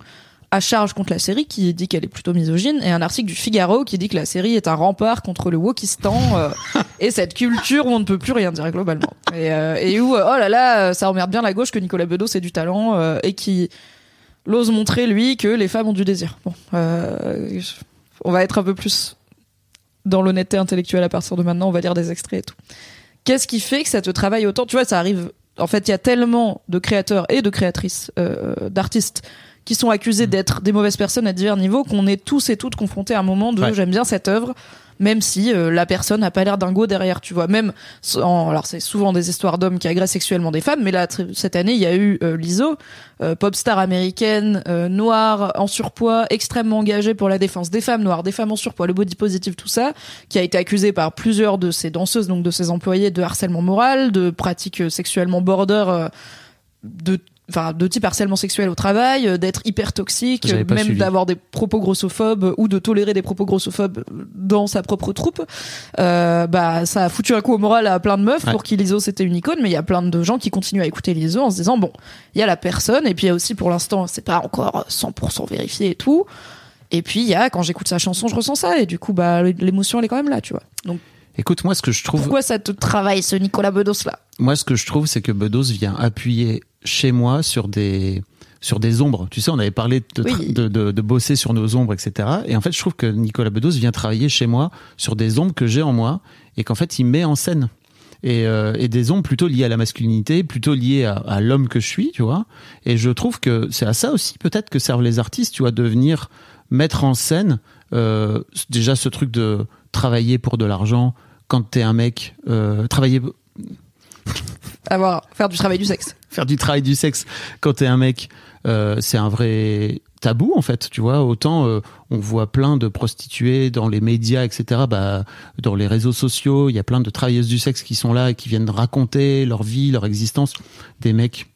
à charge contre la série qui dit qu'elle est plutôt misogyne et un article du Figaro qui dit que la série est un rempart contre le wokistan euh, [laughs] et cette culture où on ne peut plus rien dire globalement. Et, euh, et où euh, oh là là ça emmerde bien la gauche que Nicolas Bedos ait du talent euh, et qui l'ose montrer lui que les femmes ont du désir. Bon on va être un peu plus dans l'honnêteté intellectuelle à partir de maintenant on va lire des extraits et tout qu'est-ce qui fait que ça te travaille autant? Tu vois ça arrive en fait il y a tellement de créateurs et de créatrices euh, d'artistes qui sont accusés d'être des mauvaises personnes à divers niveaux, qu'on est tous et toutes confrontés à un moment de Ouais. j'aime bien cette œuvre, même si euh, la personne n'a pas l'air dingo derrière, tu vois. Même, alors c'est souvent des histoires d'hommes qui agressent sexuellement des femmes, mais là, cette année, il y a eu euh, Lizzo, euh, pop star américaine, noire, en surpoids, extrêmement engagée pour la défense des femmes noires, des femmes en surpoids, le body positive, tout ça, qui a été accusée par plusieurs de ses danseuses, donc de ses employés, de harcèlement moral, de pratiques sexuellement border, de enfin de type harcèlement sexuel au travail, euh, d'être hyper toxique, même d'avoir des propos grossophobes ou de tolérer des propos grossophobes dans sa propre troupe. Euh, bah ça a foutu un coup au moral à plein de meufs Ouais. pour qui Lizzo c'était une icône, mais il y a plein de gens qui continuent à écouter Lizzo en se disant bon, il y a la personne et puis il y a aussi pour l'instant c'est pas encore 100% vérifié et tout. Et puis il y a quand j'écoute sa chanson je ressens ça et du coup bah l'émotion elle est quand même là tu vois. Donc Écoute, moi, ce que je trouve, pourquoi ça te travaille ce Nicolas Bedos là? Moi, ce que je trouve, c'est que Bedos vient appuyer chez moi sur des sur des ombres. Tu sais, on avait parlé de, Oui. de, de, de bosser sur nos ombres, etc. Et en fait, je trouve que Nicolas Bedos vient travailler chez moi sur des ombres que j'ai en moi et qu'en fait, il met en scène. Et, euh, et des ombres plutôt liées à la masculinité, plutôt liées à, à l'homme que je suis, tu vois. Et je trouve que c'est à ça aussi peut-être que servent les artistes, tu vois, de venir mettre en scène euh, déjà ce truc de travailler pour de l'argent quand t'es un mec, euh, travailler [laughs] avoir faire du travail du sexe. faire du travail du sexe quand t'es un mec, euh, c'est un vrai tabou en fait, tu vois. Autant euh, on voit plein de prostituées dans les médias, etc. Bah, dans les réseaux sociaux, il y a plein de travailleuses du sexe qui sont là et qui viennent raconter leur vie, leur existence. Des mecs,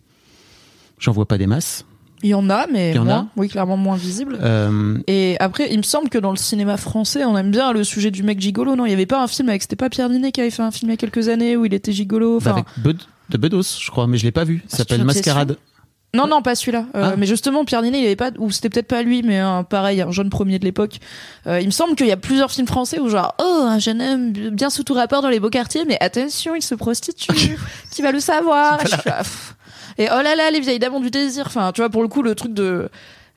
j'en vois pas des masses. Il y en a mais Il y en moins, a oui clairement moins visible. Euh, Et après, il me semble que dans le cinéma français, on aime bien le sujet du mec gigolo. Non, il y avait pas un film avec, c'était pas Pierre Ninet qui avait fait un film il y a quelques années où il était gigolo. bah, Enfin, avec Bud- de Bedos, je crois, mais je l'ai pas vu. Ça Ah, s'appelle Mascarade. non, non, pas celui-là. Euh, Ah. Mais justement, Pierre Ninet, il avait pas, ou c'était peut-être pas lui, mais un, pareil, un jeune premier de l'époque. Euh, il me semble qu'il y a plusieurs films français où genre, oh, un jeune homme bien sous tout rapport dans les beaux quartiers, mais attention, il se prostitue. [laughs] qui va le savoir? Je suis là, pff. Et oh là là, les vieilles dames ont du désir. Enfin, tu vois, pour le coup, le truc de,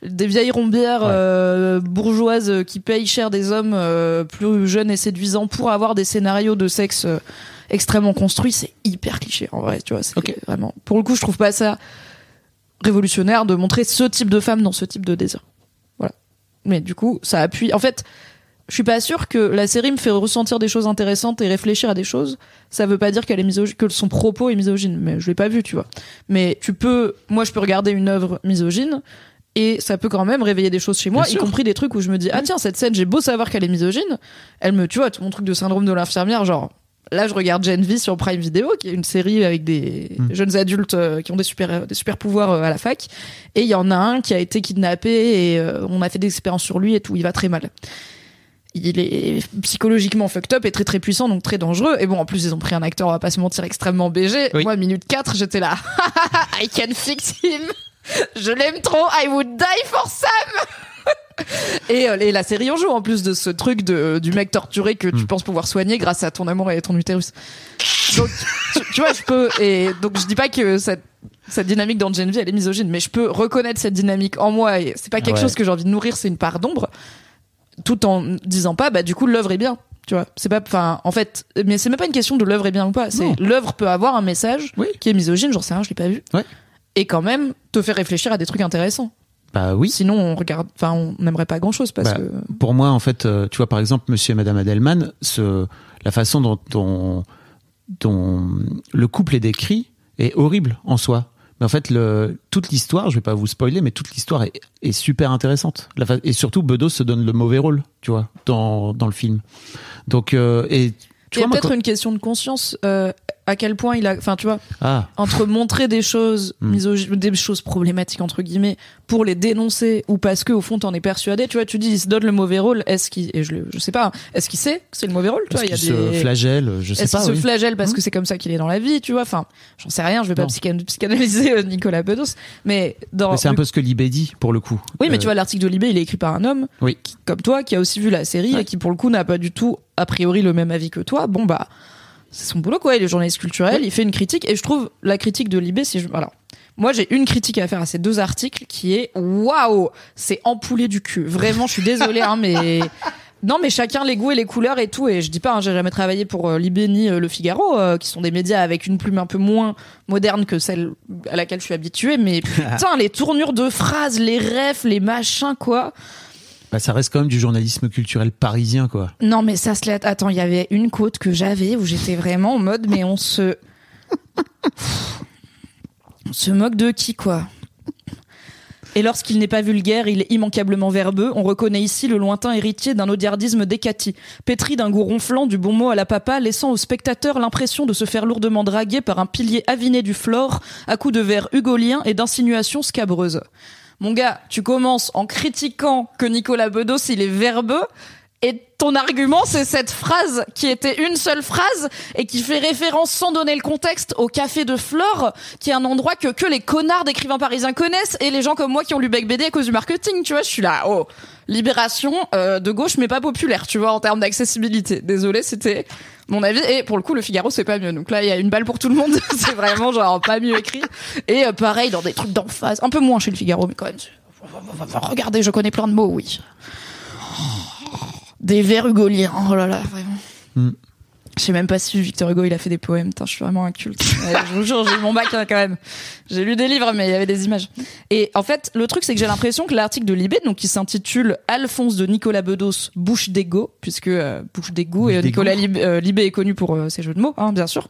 des vieilles rombières Ouais. euh, bourgeoises qui payent cher des hommes euh, plus jeunes et séduisants pour avoir des scénarios de sexe euh, extrêmement construits, c'est hyper cliché en vrai, tu vois. C'est Ok. vraiment. Pour le coup, je trouve pas ça révolutionnaire de montrer ce type de femme dans ce type de désir. Voilà. Mais du coup, ça appuie. En fait, je suis pas sûre que la série me fait ressentir des choses intéressantes et réfléchir à des choses. Ça veut pas dire qu'elle est misogyne, que son propos est misogyne. Mais je l'ai pas vu, tu vois. Mais tu peux, moi, je peux regarder une œuvre misogyne. Et ça peut quand même réveiller des choses chez moi, Bien y sûr. compris des trucs où je me dis ah tiens cette scène j'ai beau savoir qu'elle est misogyne, elle me tu vois tout mon truc de syndrome de l'infirmière genre là je regarde Gen V sur Prime Video qui est une série avec des Mm. jeunes adultes euh, qui ont des super des super pouvoirs euh, à la fac et il y en a un qui a été kidnappé et euh, on a fait des expériences sur lui et tout il va très mal il est psychologiquement fucked up et très très puissant donc très dangereux et bon en plus ils ont pris un acteur on va pas se mentir extrêmement BG Oui. moi minute 4 j'étais là [laughs] I can fix him Je l'aime trop. I would die for Sam. [laughs] Et, euh, et la série en joue en plus de ce truc de, du mec torturé que tu penses pouvoir soigner grâce à ton amour et ton utérus. Donc, tu, tu vois, je peux. Et donc, je dis pas que cette, cette dynamique dans Gen V, elle est misogyne, mais je peux reconnaître cette dynamique en moi. Et c'est pas quelque Ouais. chose que j'ai envie de nourrir, c'est une part d'ombre, tout en disant pas, bah du coup, l'œuvre est bien. Tu vois, c'est pas, enfin, en fait, mais c'est même pas une question de l'œuvre est bien ou pas. C'est l'œuvre peut avoir un message Oui. qui est misogyne, j'en sais rien, je l'ai pas vu. Ouais. Et quand même te faire réfléchir à des trucs intéressants. Bah oui. Sinon, on regarde, enfin, on n'aimerait pas grand chose parce Bah, que. Pour moi, en fait, euh, tu vois, par exemple, Monsieur et Madame Adelman, ce, la façon dont, dont, dont le couple est décrit est horrible en soi. Mais en fait, toute l'histoire, je vais pas vous spoiler, mais toute l'histoire est, super intéressante. Et surtout, Bedos se donne le mauvais rôle, tu vois, dans, dans le film. Donc, euh, et tu Il y a vois, peut-être quand- une question de conscience, euh, à quel point il a, enfin, tu vois, ah, entre montrer des choses Hmm. des choses problématiques entre guillemets pour les dénoncer ou parce que au fond t'en es persuadé tu vois tu dis il se donne le mauvais rôle est-ce qu'il et je le- je sais pas hein, est-ce qu'il sait que c'est le mauvais rôle tu vois il y a se des flagelle, je sais est-ce pas. qu'il se flagelle parce Hmm. que c'est comme ça qu'il est dans la vie tu vois enfin j'en sais rien je vais pas Non. psychan- psychanalyser euh, Nicolas Bedos mais dans Mais c'est un peu ce que Libé dit, pour le coup. oui mais Euh, tu vois l'article de Libé il est écrit par un homme Oui. qui, comme toi qui a aussi vu la série Ouais. et qui pour le coup n'a pas du tout a priori le même avis que toi bon bah c'est son boulot quoi. Il est journaliste culturel il fait une critique et je trouve la critique de Libé si je alors moi j'ai une critique à faire à ces deux articles qui est waouh! C'est empoulé du cul. Vraiment je suis désolée hein mais [laughs] non mais chacun les goûts et les couleurs et tout et je dis pas hein, j'ai jamais travaillé pour euh, Libé ni euh, Le Figaro euh, qui sont des médias avec une plume un peu moins moderne que celle à laquelle je suis habituée mais [laughs] putain les tournures de phrases les refs les machins quoi bah, ça reste quand même du journalisme culturel parisien, quoi. non, mais ça se l'est. Attends, il y avait une côte que j'avais où j'étais vraiment en mode, mais on se. On se moque de qui, quoi? Et lorsqu'il n'est pas vulgaire, il est immanquablement verbeux. On reconnaît ici le lointain héritier d'un odiardisme décati, pétri d'un goût ronflant, du bon mot à la papa, laissant au spectateur l'impression de se faire lourdement draguer par un pilier aviné du flore, à coups de vers hugolien et d'insinuations scabreuses. Mon gars, tu commences en critiquant que Nicolas Bedos, il est verbeux, et ton argument, c'est cette phrase qui était une seule phrase et qui fait référence sans donner le contexte au café de Flore, qui est un endroit que que les connards d'écrivains parisiens connaissent et les gens comme moi qui ont lu Bec BD à cause du marketing, tu vois. Je suis là, oh, libération euh, de gauche mais pas populaire, tu vois, en termes d'accessibilité. Désolé, c'était mon avis. Et pour le coup, le Figaro, c'est pas mieux. Donc là, il y a une balle pour tout le monde. [laughs] c'est vraiment genre pas mieux écrit. Et euh, pareil, dans des trucs d'emphase. Un peu moins chez le Figaro, mais quand même. Regardez, je connais plein de mots, oui. Des vers hugoliens. Oh là là, vraiment. Mm. Je sais même pas si Victor Hugo il a fait des poèmes. Je suis vraiment un culte. [laughs] Ouais, je vous jure, j'ai eu mon bac hein, quand même. J'ai lu des livres, mais il y avait des images. Et en fait, le truc, c'est que j'ai l'impression que l'article de Libé, donc qui s'intitule Alphonse de Nicolas Bedos, bouche d'égo, puisque euh, bouche Bouche et. Nicolas euh, Libé est connu pour euh, ses jeux de mots, hein, bien sûr.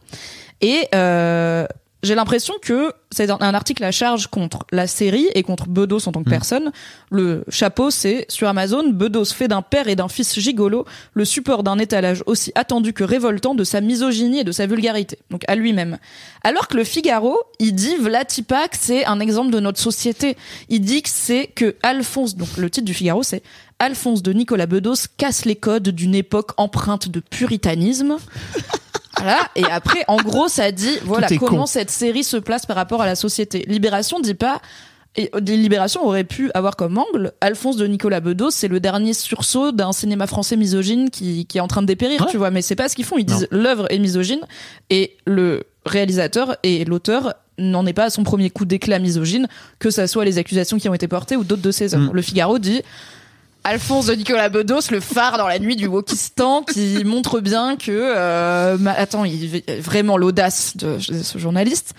Et euh, j'ai l'impression que c'est un, article à charge contre la série et contre Bedos en tant que Mm. personne. Le chapeau, c'est sur Amazon, Bedos fait d'un père et d'un fils gigolo le support d'un étalage aussi attendu que révoltant de sa misogynie et de sa vulgarité, donc à lui-même. Alors que le Figaro, il dit Vlatipak, c'est un exemple de notre société. Il dit que c'est que Alphonse, donc le titre du Figaro, c'est Alphonse de Nicolas Bedos casse les codes d'une époque empreinte de puritanisme. Voilà. Et après, en gros, ça dit, voilà, comment con. cette série se place par rapport à la société. Libération dit pas, et euh, Libération aurait pu avoir comme angle, Alphonse de Nicolas Bedos, c'est le dernier sursaut d'un cinéma français misogyne qui, qui est en train de dépérir, Ouais. tu vois. Mais c'est pas ce qu'ils font. Ils disent l'œuvre est misogyne et le réalisateur et l'auteur n'en est pas à son premier coup d'éclat misogyne, que ça soit les accusations qui ont été portées ou d'autres de ses œuvres. Mm. Le Figaro dit, Alphonse de Nicolas Bedos, le phare dans la nuit du Wokistan, qui montre bien que, euh, attends, il vraiment l'audace de, de ce journaliste.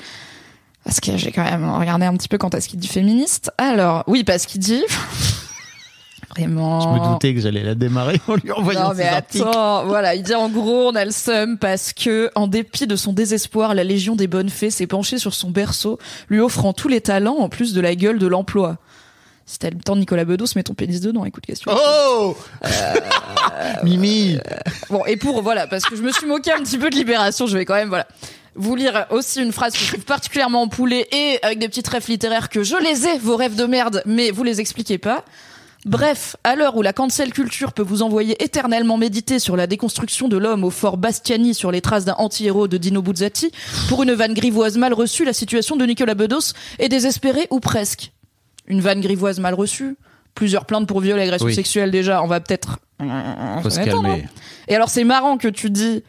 Parce que j'ai quand même regardé un petit peu quand est-ce qu'il dit féministe. Alors, oui, parce qu'il dit [laughs] vraiment. Je me doutais que j'allais la démarrer en lui envoyant Non mais ces attends, voilà, il dit en gros on a le seum parce que en dépit de son désespoir, la Légion des bonnes fées s'est penchée sur son berceau, lui offrant tous les talents en plus de la gueule de l'emploi. Si t'as le temps de Nicolas Bedos, mets ton pénis dedans, écoute question. Oh Mimi Bon, et pour, voilà, parce que je me suis moqué un petit peu de Libération, je vais quand même, voilà, vous lire aussi une phrase que je trouve particulièrement empoulée et avec des petites rêves littéraires que je les ai, vos rêves de merde, mais vous les expliquez pas. Bref, à l'heure où la cancel culture peut vous envoyer éternellement méditer sur la déconstruction de l'homme au fort Bastiani sur les traces d'un anti-héros de Dino Buzzati, pour une vanne grivoise mal reçue, la situation de Nicolas Bedos est désespérée ou presque. Une vanne grivoise mal reçue, plusieurs plaintes pour viol et agression Oui. sexuelle déjà. On va peut-être. Faut se calmer. Et alors c'est marrant que tu dis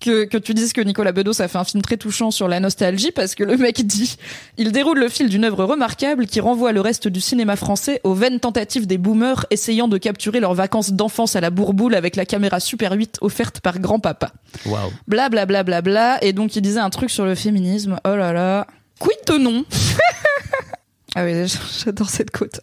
que, que tu dises que Nicolas Bedos a fait un film très touchant sur la nostalgie parce que le mec dit il déroule le fil d'une œuvre remarquable qui renvoie le reste du cinéma français aux vaines tentatives des boomers essayant de capturer leurs vacances d'enfance à la bourboule avec la caméra Super 8 offerte par grand-papa. Waouh. Bla bla bla bla bla et donc il disait un truc sur le féminisme. Oh là là. Quid de non? [laughs] Ah oui, [laughs] j'adore cette quote.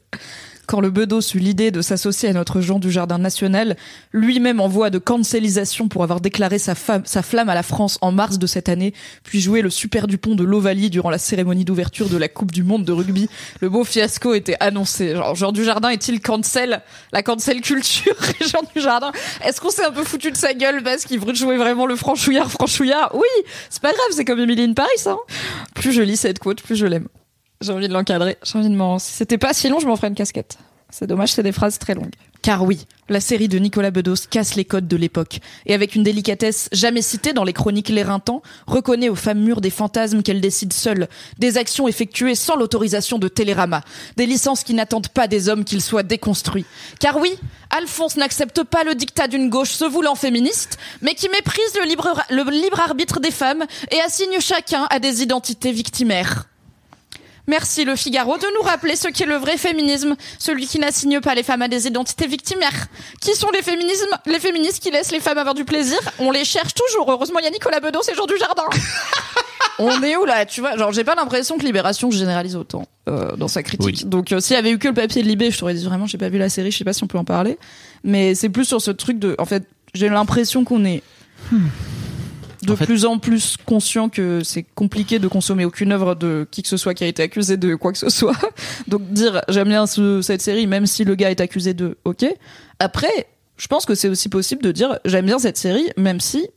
Quand le Bedos eut l'idée de s'associer à notre Jean du Jardin National, lui-même en voie de cancelisation pour avoir déclaré sa, flamme à la France en mars de cette année, puis joué le Super Dupont de l'Ovalie durant la cérémonie d'ouverture de la Coupe du Monde de rugby, le beau fiasco était annoncé. Genre, Jean du Jardin est-il cancel La cancel culture, [laughs] Jean du Jardin? Est-ce qu'on s'est un peu foutu de sa gueule parce qu'il veut jouer vraiment le franchouillard, franchouillard? Oui, c'est pas grave, c'est comme Emily in Paris, hein. Plus je lis cette quote, plus je l'aime. J'ai envie de l'encadrer. J'ai envie de m'en. Si c'était pas si long, je m'en ferais une casquette. C'est dommage, c'est des phrases très longues. Car oui, la série de Nicolas Bedos casse les codes de l'époque et avec une délicatesse jamais citée dans les chroniques l'éreintant, reconnaît aux femmes mûres des fantasmes qu'elles décident seules, des actions effectuées sans l'autorisation de Télérama, des licences qui n'attendent pas des hommes qu'ils soient déconstruits. Car oui, Alphonse n'accepte pas le dictat d'une gauche se voulant féministe, mais qui méprise le libre, le libre arbitre des femmes et assigne chacun à des identités victimaires. Merci le Figaro de nous rappeler ce qu'est le vrai féminisme, celui qui n'assigne pas les femmes à des identités victimaires. Qui sont les féminismes, les féministes qui laissent les femmes avoir du plaisir? On les cherche toujours. Heureusement, il y a Nicolas Bedos et Jean du Jardin. [laughs] On est où là? Tu vois, genre j'ai pas l'impression que Libération généralise autant euh, dans sa critique. Oui. Donc euh, s'il y avait eu que le papier de Libé, je t'aurais dit vraiment j'ai pas vu la série, je sais pas si on peut en parler. Mais c'est plus sur ce truc de, en fait, j'ai l'impression qu'on est de En fait- plus en plus conscient que c'est compliqué de consommer aucune œuvre de qui que ce soit qui a été accusé de quoi que ce soit. [laughs] Donc dire j'aime bien ce- cette série même si le gars est accusé de OK. Après, je pense que c'est aussi possible de dire j'aime bien cette série même si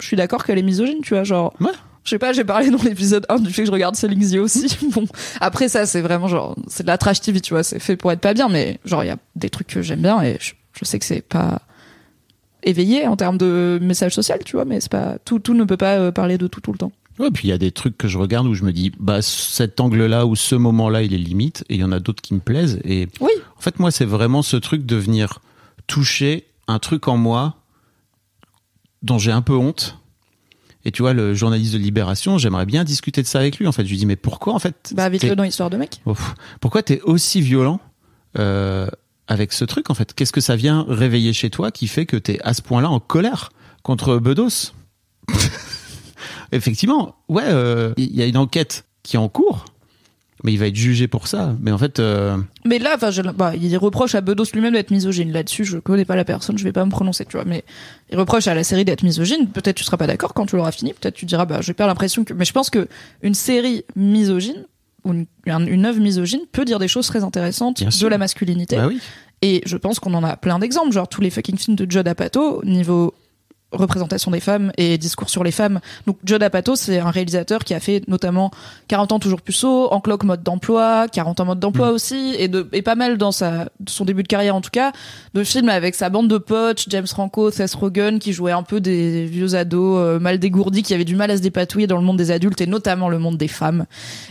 je suis d'accord qu'elle est misogyne, tu vois, genre Ouais. je sais pas, j'ai parlé dans l'épisode 1 du fait que je regarde Selling The aussi. [laughs] Bon, après ça, c'est vraiment genre, c'est de la trash TV, tu vois, c'est fait pour être pas bien, mais genre, il y a des trucs que j'aime bien et je, je sais que c'est pas éveillé en termes de message social, tu vois, mais c'est pas, tout, tout ne peut pas euh, parler de tout tout le temps. Ouais, puis il y a des trucs que je regarde où je me dis, bah, cet angle-là ou ce moment-là, il est limite, et il y en a d'autres qui me plaisent. Et Oui. en fait, moi, c'est vraiment ce truc de venir toucher un truc en moi dont j'ai un peu honte. Et tu vois, le journaliste de Libération, j'aimerais bien discuter de ça avec lui. En fait, je lui dis, mais pourquoi, en fait, Bah, vite t'es- le dans Histoire de mec. Pourquoi t'es aussi violent euh, avec ce truc, en fait Qu'est-ce que ça vient réveiller chez toi qui fait que t'es à ce point-là en colère contre Bedos? [laughs] Effectivement, ouais, euh, il y a une enquête qui est en cours, mais il va être jugé pour ça. Mais en fait, euh, Mais là, je- bah, il reproche à Bedos lui-même d'être misogyne. Là-dessus, je connais pas la personne, je vais pas me prononcer, tu vois. Mais il reproche à la série d'être misogyne. Peut-être tu seras pas d'accord quand tu l'auras fini. Peut-être tu diras, bah, j'ai pas l'impression que. Mais je pense que une série misogyne ou une, un- une œuvre misogyne peut dire des choses très intéressantes Bien de sûr. la masculinité. bah oui. Et je pense qu'on en a plein d'exemples, genre tous les fucking films de Judd Apatow, niveau représentation des femmes et discours sur les femmes. Donc Judd Apatow, c'est un réalisateur qui a fait notamment 40 ans toujours puceau, Encloque mode d'emploi, 40 ans mode d'emploi aussi, et, de, et pas mal dans sa, son début de carrière en tout cas, de films avec sa bande de potes, James Franco, Seth Rogen, qui jouaient un peu des vieux ados euh, mal dégourdis, qui avaient du mal à se dépatouiller dans le monde des adultes et notamment le monde des femmes.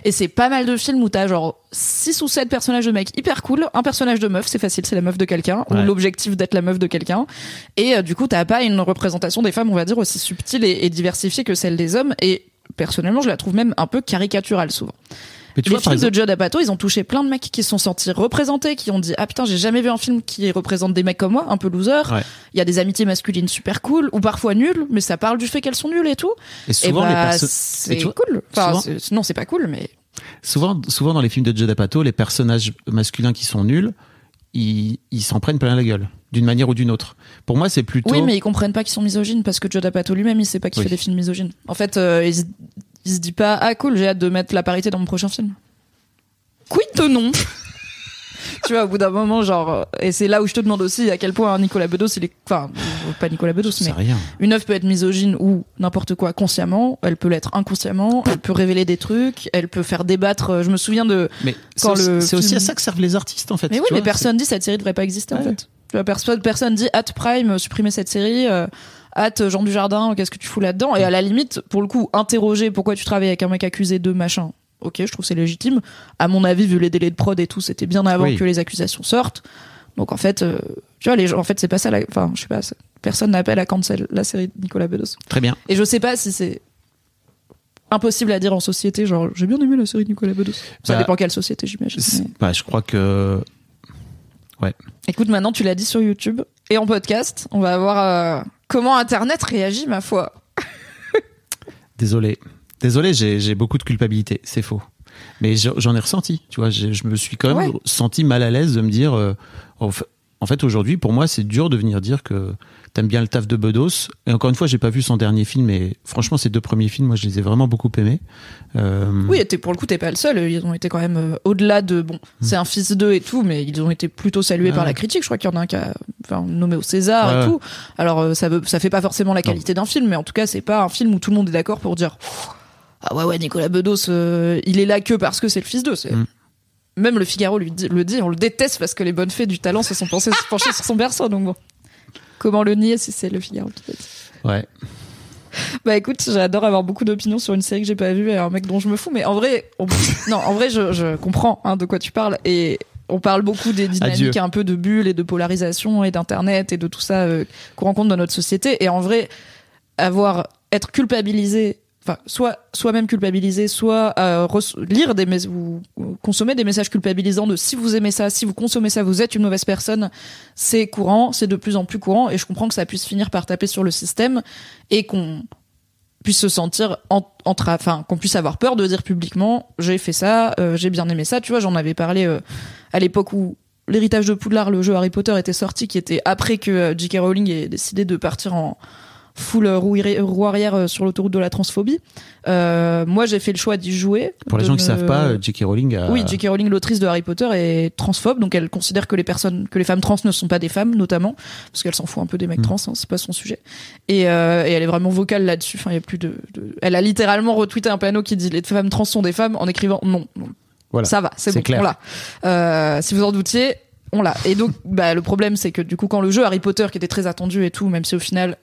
Et c'est pas mal de films où t'as genre 6 ou 7 personnages de mecs hyper cool, un personnage de meuf, c'est facile, c'est la meuf de quelqu'un, ou l'objectif d'être la meuf de quelqu'un. Et euh, du coup, t'as pas une représentation des femmes, on va dire, aussi subtile et, et diversifiée que celle des hommes. Et personnellement, je la trouve même un peu caricaturale souvent. Mais tu Les vois, films exemple, de Judd Apatow, ils ont touché plein de mecs qui se sont sentis représentés, qui ont dit ah putain j'ai jamais vu un film qui représente des mecs comme moi, un peu loser. Il Ouais. y a des amitiés masculines super cool ou parfois nulles, mais ça parle du fait qu'elles sont nulles et tout. et souvent, et les bah, personnes. c'est vois, cool. Enfin, souvent- non, c'est pas cool, mais Souvent, souvent dans les films de Judd Apatow, les personnages masculins qui sont nuls, ils s'en prennent plein la gueule, d'une manière ou d'une autre. Pour moi, c'est plutôt. Oui, mais ils comprennent pas qu'ils sont misogynes parce que Judd Apatow lui-même, il sait pas qu'il Oui. fait des films misogynes. En fait, euh, il, se, il se dit pas ah cool, j'ai hâte de mettre la parité dans mon prochain film. Quid de non? Tu vois, au bout d'un moment, genre, euh, et c'est là où je te demande aussi à quel point Nicolas Bedos, il est, enfin, euh, pas Nicolas Bedos, c'est mais rien. une œuvre peut être misogyne ou n'importe quoi consciemment, elle peut l'être inconsciemment, elle peut révéler des trucs, elle peut faire débattre. euh, Je me souviens de Mais c'est aussi, à ça que servent les artistes, en fait. mais oui, tu mais vois, personne dit cette série devrait pas exister en fait. Tu vois, personne, personne dit hâte Prime, euh, supprimer cette série, euh, hâte Jean Dujardin, qu'est-ce que tu fous là-dedans? Et à la limite, pour le coup, interroger pourquoi tu travailles avec un mec accusé de machin. Ok, je trouve que c'est légitime. À mon avis, vu les délais de prod et tout, c'était bien avant Oui. que les accusations sortent. Donc en fait, euh, tu vois, les gens, en fait, c'est pas ça. La... Enfin, je sais pas. Personne n'appelle à cancel la série de Nicolas Bedos. Très bien. Et je sais pas si c'est impossible à dire en société. Genre, j'ai bien aimé la série de Nicolas Bedos. Ça Bah, dépend quelle société, j'imagine. Mais- bah, je crois que Écoute, maintenant tu l'as dit sur YouTube et en podcast, on va voir euh, comment Internet réagit, ma foi. Désolé. Désolé, j'ai beaucoup de culpabilité, c'est faux. Mais j'en ai ressenti, tu vois, je me suis quand même Ouais. senti mal à l'aise de me dire, euh, en fa- en fait aujourd'hui, pour moi, c'est dur de venir dire que t'aimes bien le taf de Bedos. Et encore une fois, j'ai pas vu son dernier film, mais franchement, ces deux premiers films, moi, je les ai vraiment beaucoup aimés. Euh, Oui, et pour le coup, t'es pas le seul. Ils ont été quand même euh, au-delà de bon, c'est un fils d'eux et tout, mais ils ont été plutôt salués. Ah par ouais. la critique. Je crois qu'il y en a un qui a enfin, nommé au César Ouais, et tout. Alors ça veut, ça fait pas forcément la qualité d'un film, mais en tout cas, c'est pas un film où tout le monde est d'accord pour dire ah ouais ouais Nicolas Bedos, euh, il est là que parce que c'est le fils d'eux. Mm. même le Figaro lui dit, le dit, on le déteste parce que les bonnes fées du talent se sont pensées, penchées sur son berceau. Donc bon, comment le nier si c'est le Figaro qui l'a dit? Ouais. Bah écoute, j'adore avoir beaucoup d'opinions sur une série que j'ai pas vue et un mec dont je me fous, mais en vrai, on- [laughs] non, en vrai, je, je comprends hein, de quoi tu parles et on parle beaucoup des dynamiques Adieu. un peu de bulles et de polarisation et d'internet et de tout ça euh, qu'on rencontre dans notre société et en vrai, avoir être culpabilisé, enfin soit soi-même culpabilisé, soit euh, lire des ou consommer des messages culpabilisants de si vous aimez ça, si vous consommez ça, vous êtes une mauvaise personne, c'est courant, c'est de plus en plus courant et je comprends que ça puisse finir par taper sur le système et qu'on puisse se sentir en, enfin qu'on puisse avoir peur de dire publiquement j'ai fait ça, euh, j'ai bien aimé ça. Tu vois, j'en avais parlé euh, à l'époque où l'héritage de Poudlard, le jeu Harry Potter était sorti, qui était après que euh, J.K. Rowling ait décidé de partir en full roue, arrière euh, sur l'autoroute de la transphobie. Euh, moi, j'ai fait le choix d'y jouer. Pour les gens qui me- savent pas, euh, J.K. Rowling a. oui, J.K. Rowling, l'autrice de Harry Potter, est transphobe, donc elle considère que les personnes, que les femmes trans ne sont pas des femmes, notamment, parce qu'elle s'en fout un peu des mecs Mm. trans, hein, c'est pas son sujet. Et, euh, et elle est vraiment vocale là-dessus. Enfin, il y a plus de, de- Elle a littéralement retweeté un panneau qui dit les femmes trans sont des femmes en écrivant non. non. Voilà. Ça va, c'est C'est bon, clair. on l'a. Euh, si vous en doutiez, on l'a. Et donc, bah, le problème, c'est que du coup, quand le jeu Harry Potter, qui était très attendu et tout, même si au final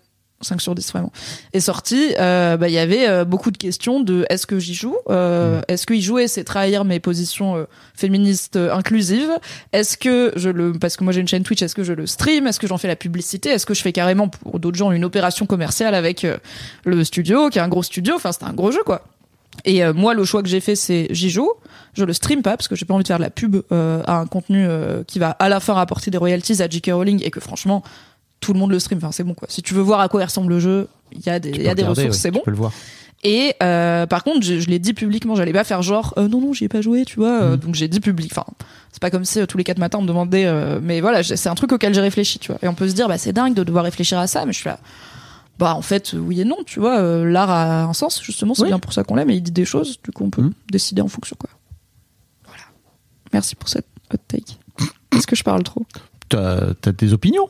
5 sur 10 vraiment est sorti euh, bah il y avait euh, beaucoup de questions de est-ce que j'y joue euh, Mm. est-ce que y jouer c'est trahir mes positions euh, féministes euh, inclusives est-ce que je le parce que moi j'ai une chaîne Twitch est-ce que je le stream est-ce que j'en fais la publicité est-ce que je fais carrément pour d'autres gens une opération commerciale avec euh, le studio qui est un gros studio enfin c'était un gros jeu quoi et euh, moi, le choix que j'ai fait, c'est j'y joue. Je le stream pas parce que j'ai pas envie de faire de la pub euh, à un contenu euh, qui va à la fin rapporter des royalties à J.K. Rowling et que franchement, tout le monde le stream. Enfin, c'est bon quoi. Si tu veux voir à quoi ressemble le jeu, il y a des, y a ressources, ouais, c'est tu bon. peux le voir. Et euh, par contre, je, je l'ai dit publiquement, j'allais pas faire genre euh, non non, j'y ai pas joué, tu vois. euh, Donc j'ai dit public. Enfin, c'est pas comme si euh, tous les quatre matins on me demandait. mais voilà, c'est un truc auquel j'ai réfléchi, tu vois. Et on peut se dire bah c'est dingue de devoir réfléchir à ça, mais je suis là. Bah en fait oui et non, tu vois. L'art a un sens justement, c'est Oui. bien pour ça qu'on l'aime. Et il dit des choses, du coup on peut Mhm. décider en fonction quoi. Voilà. Merci pour cette hot take. Est-ce que je parle trop? T'as as des opinions?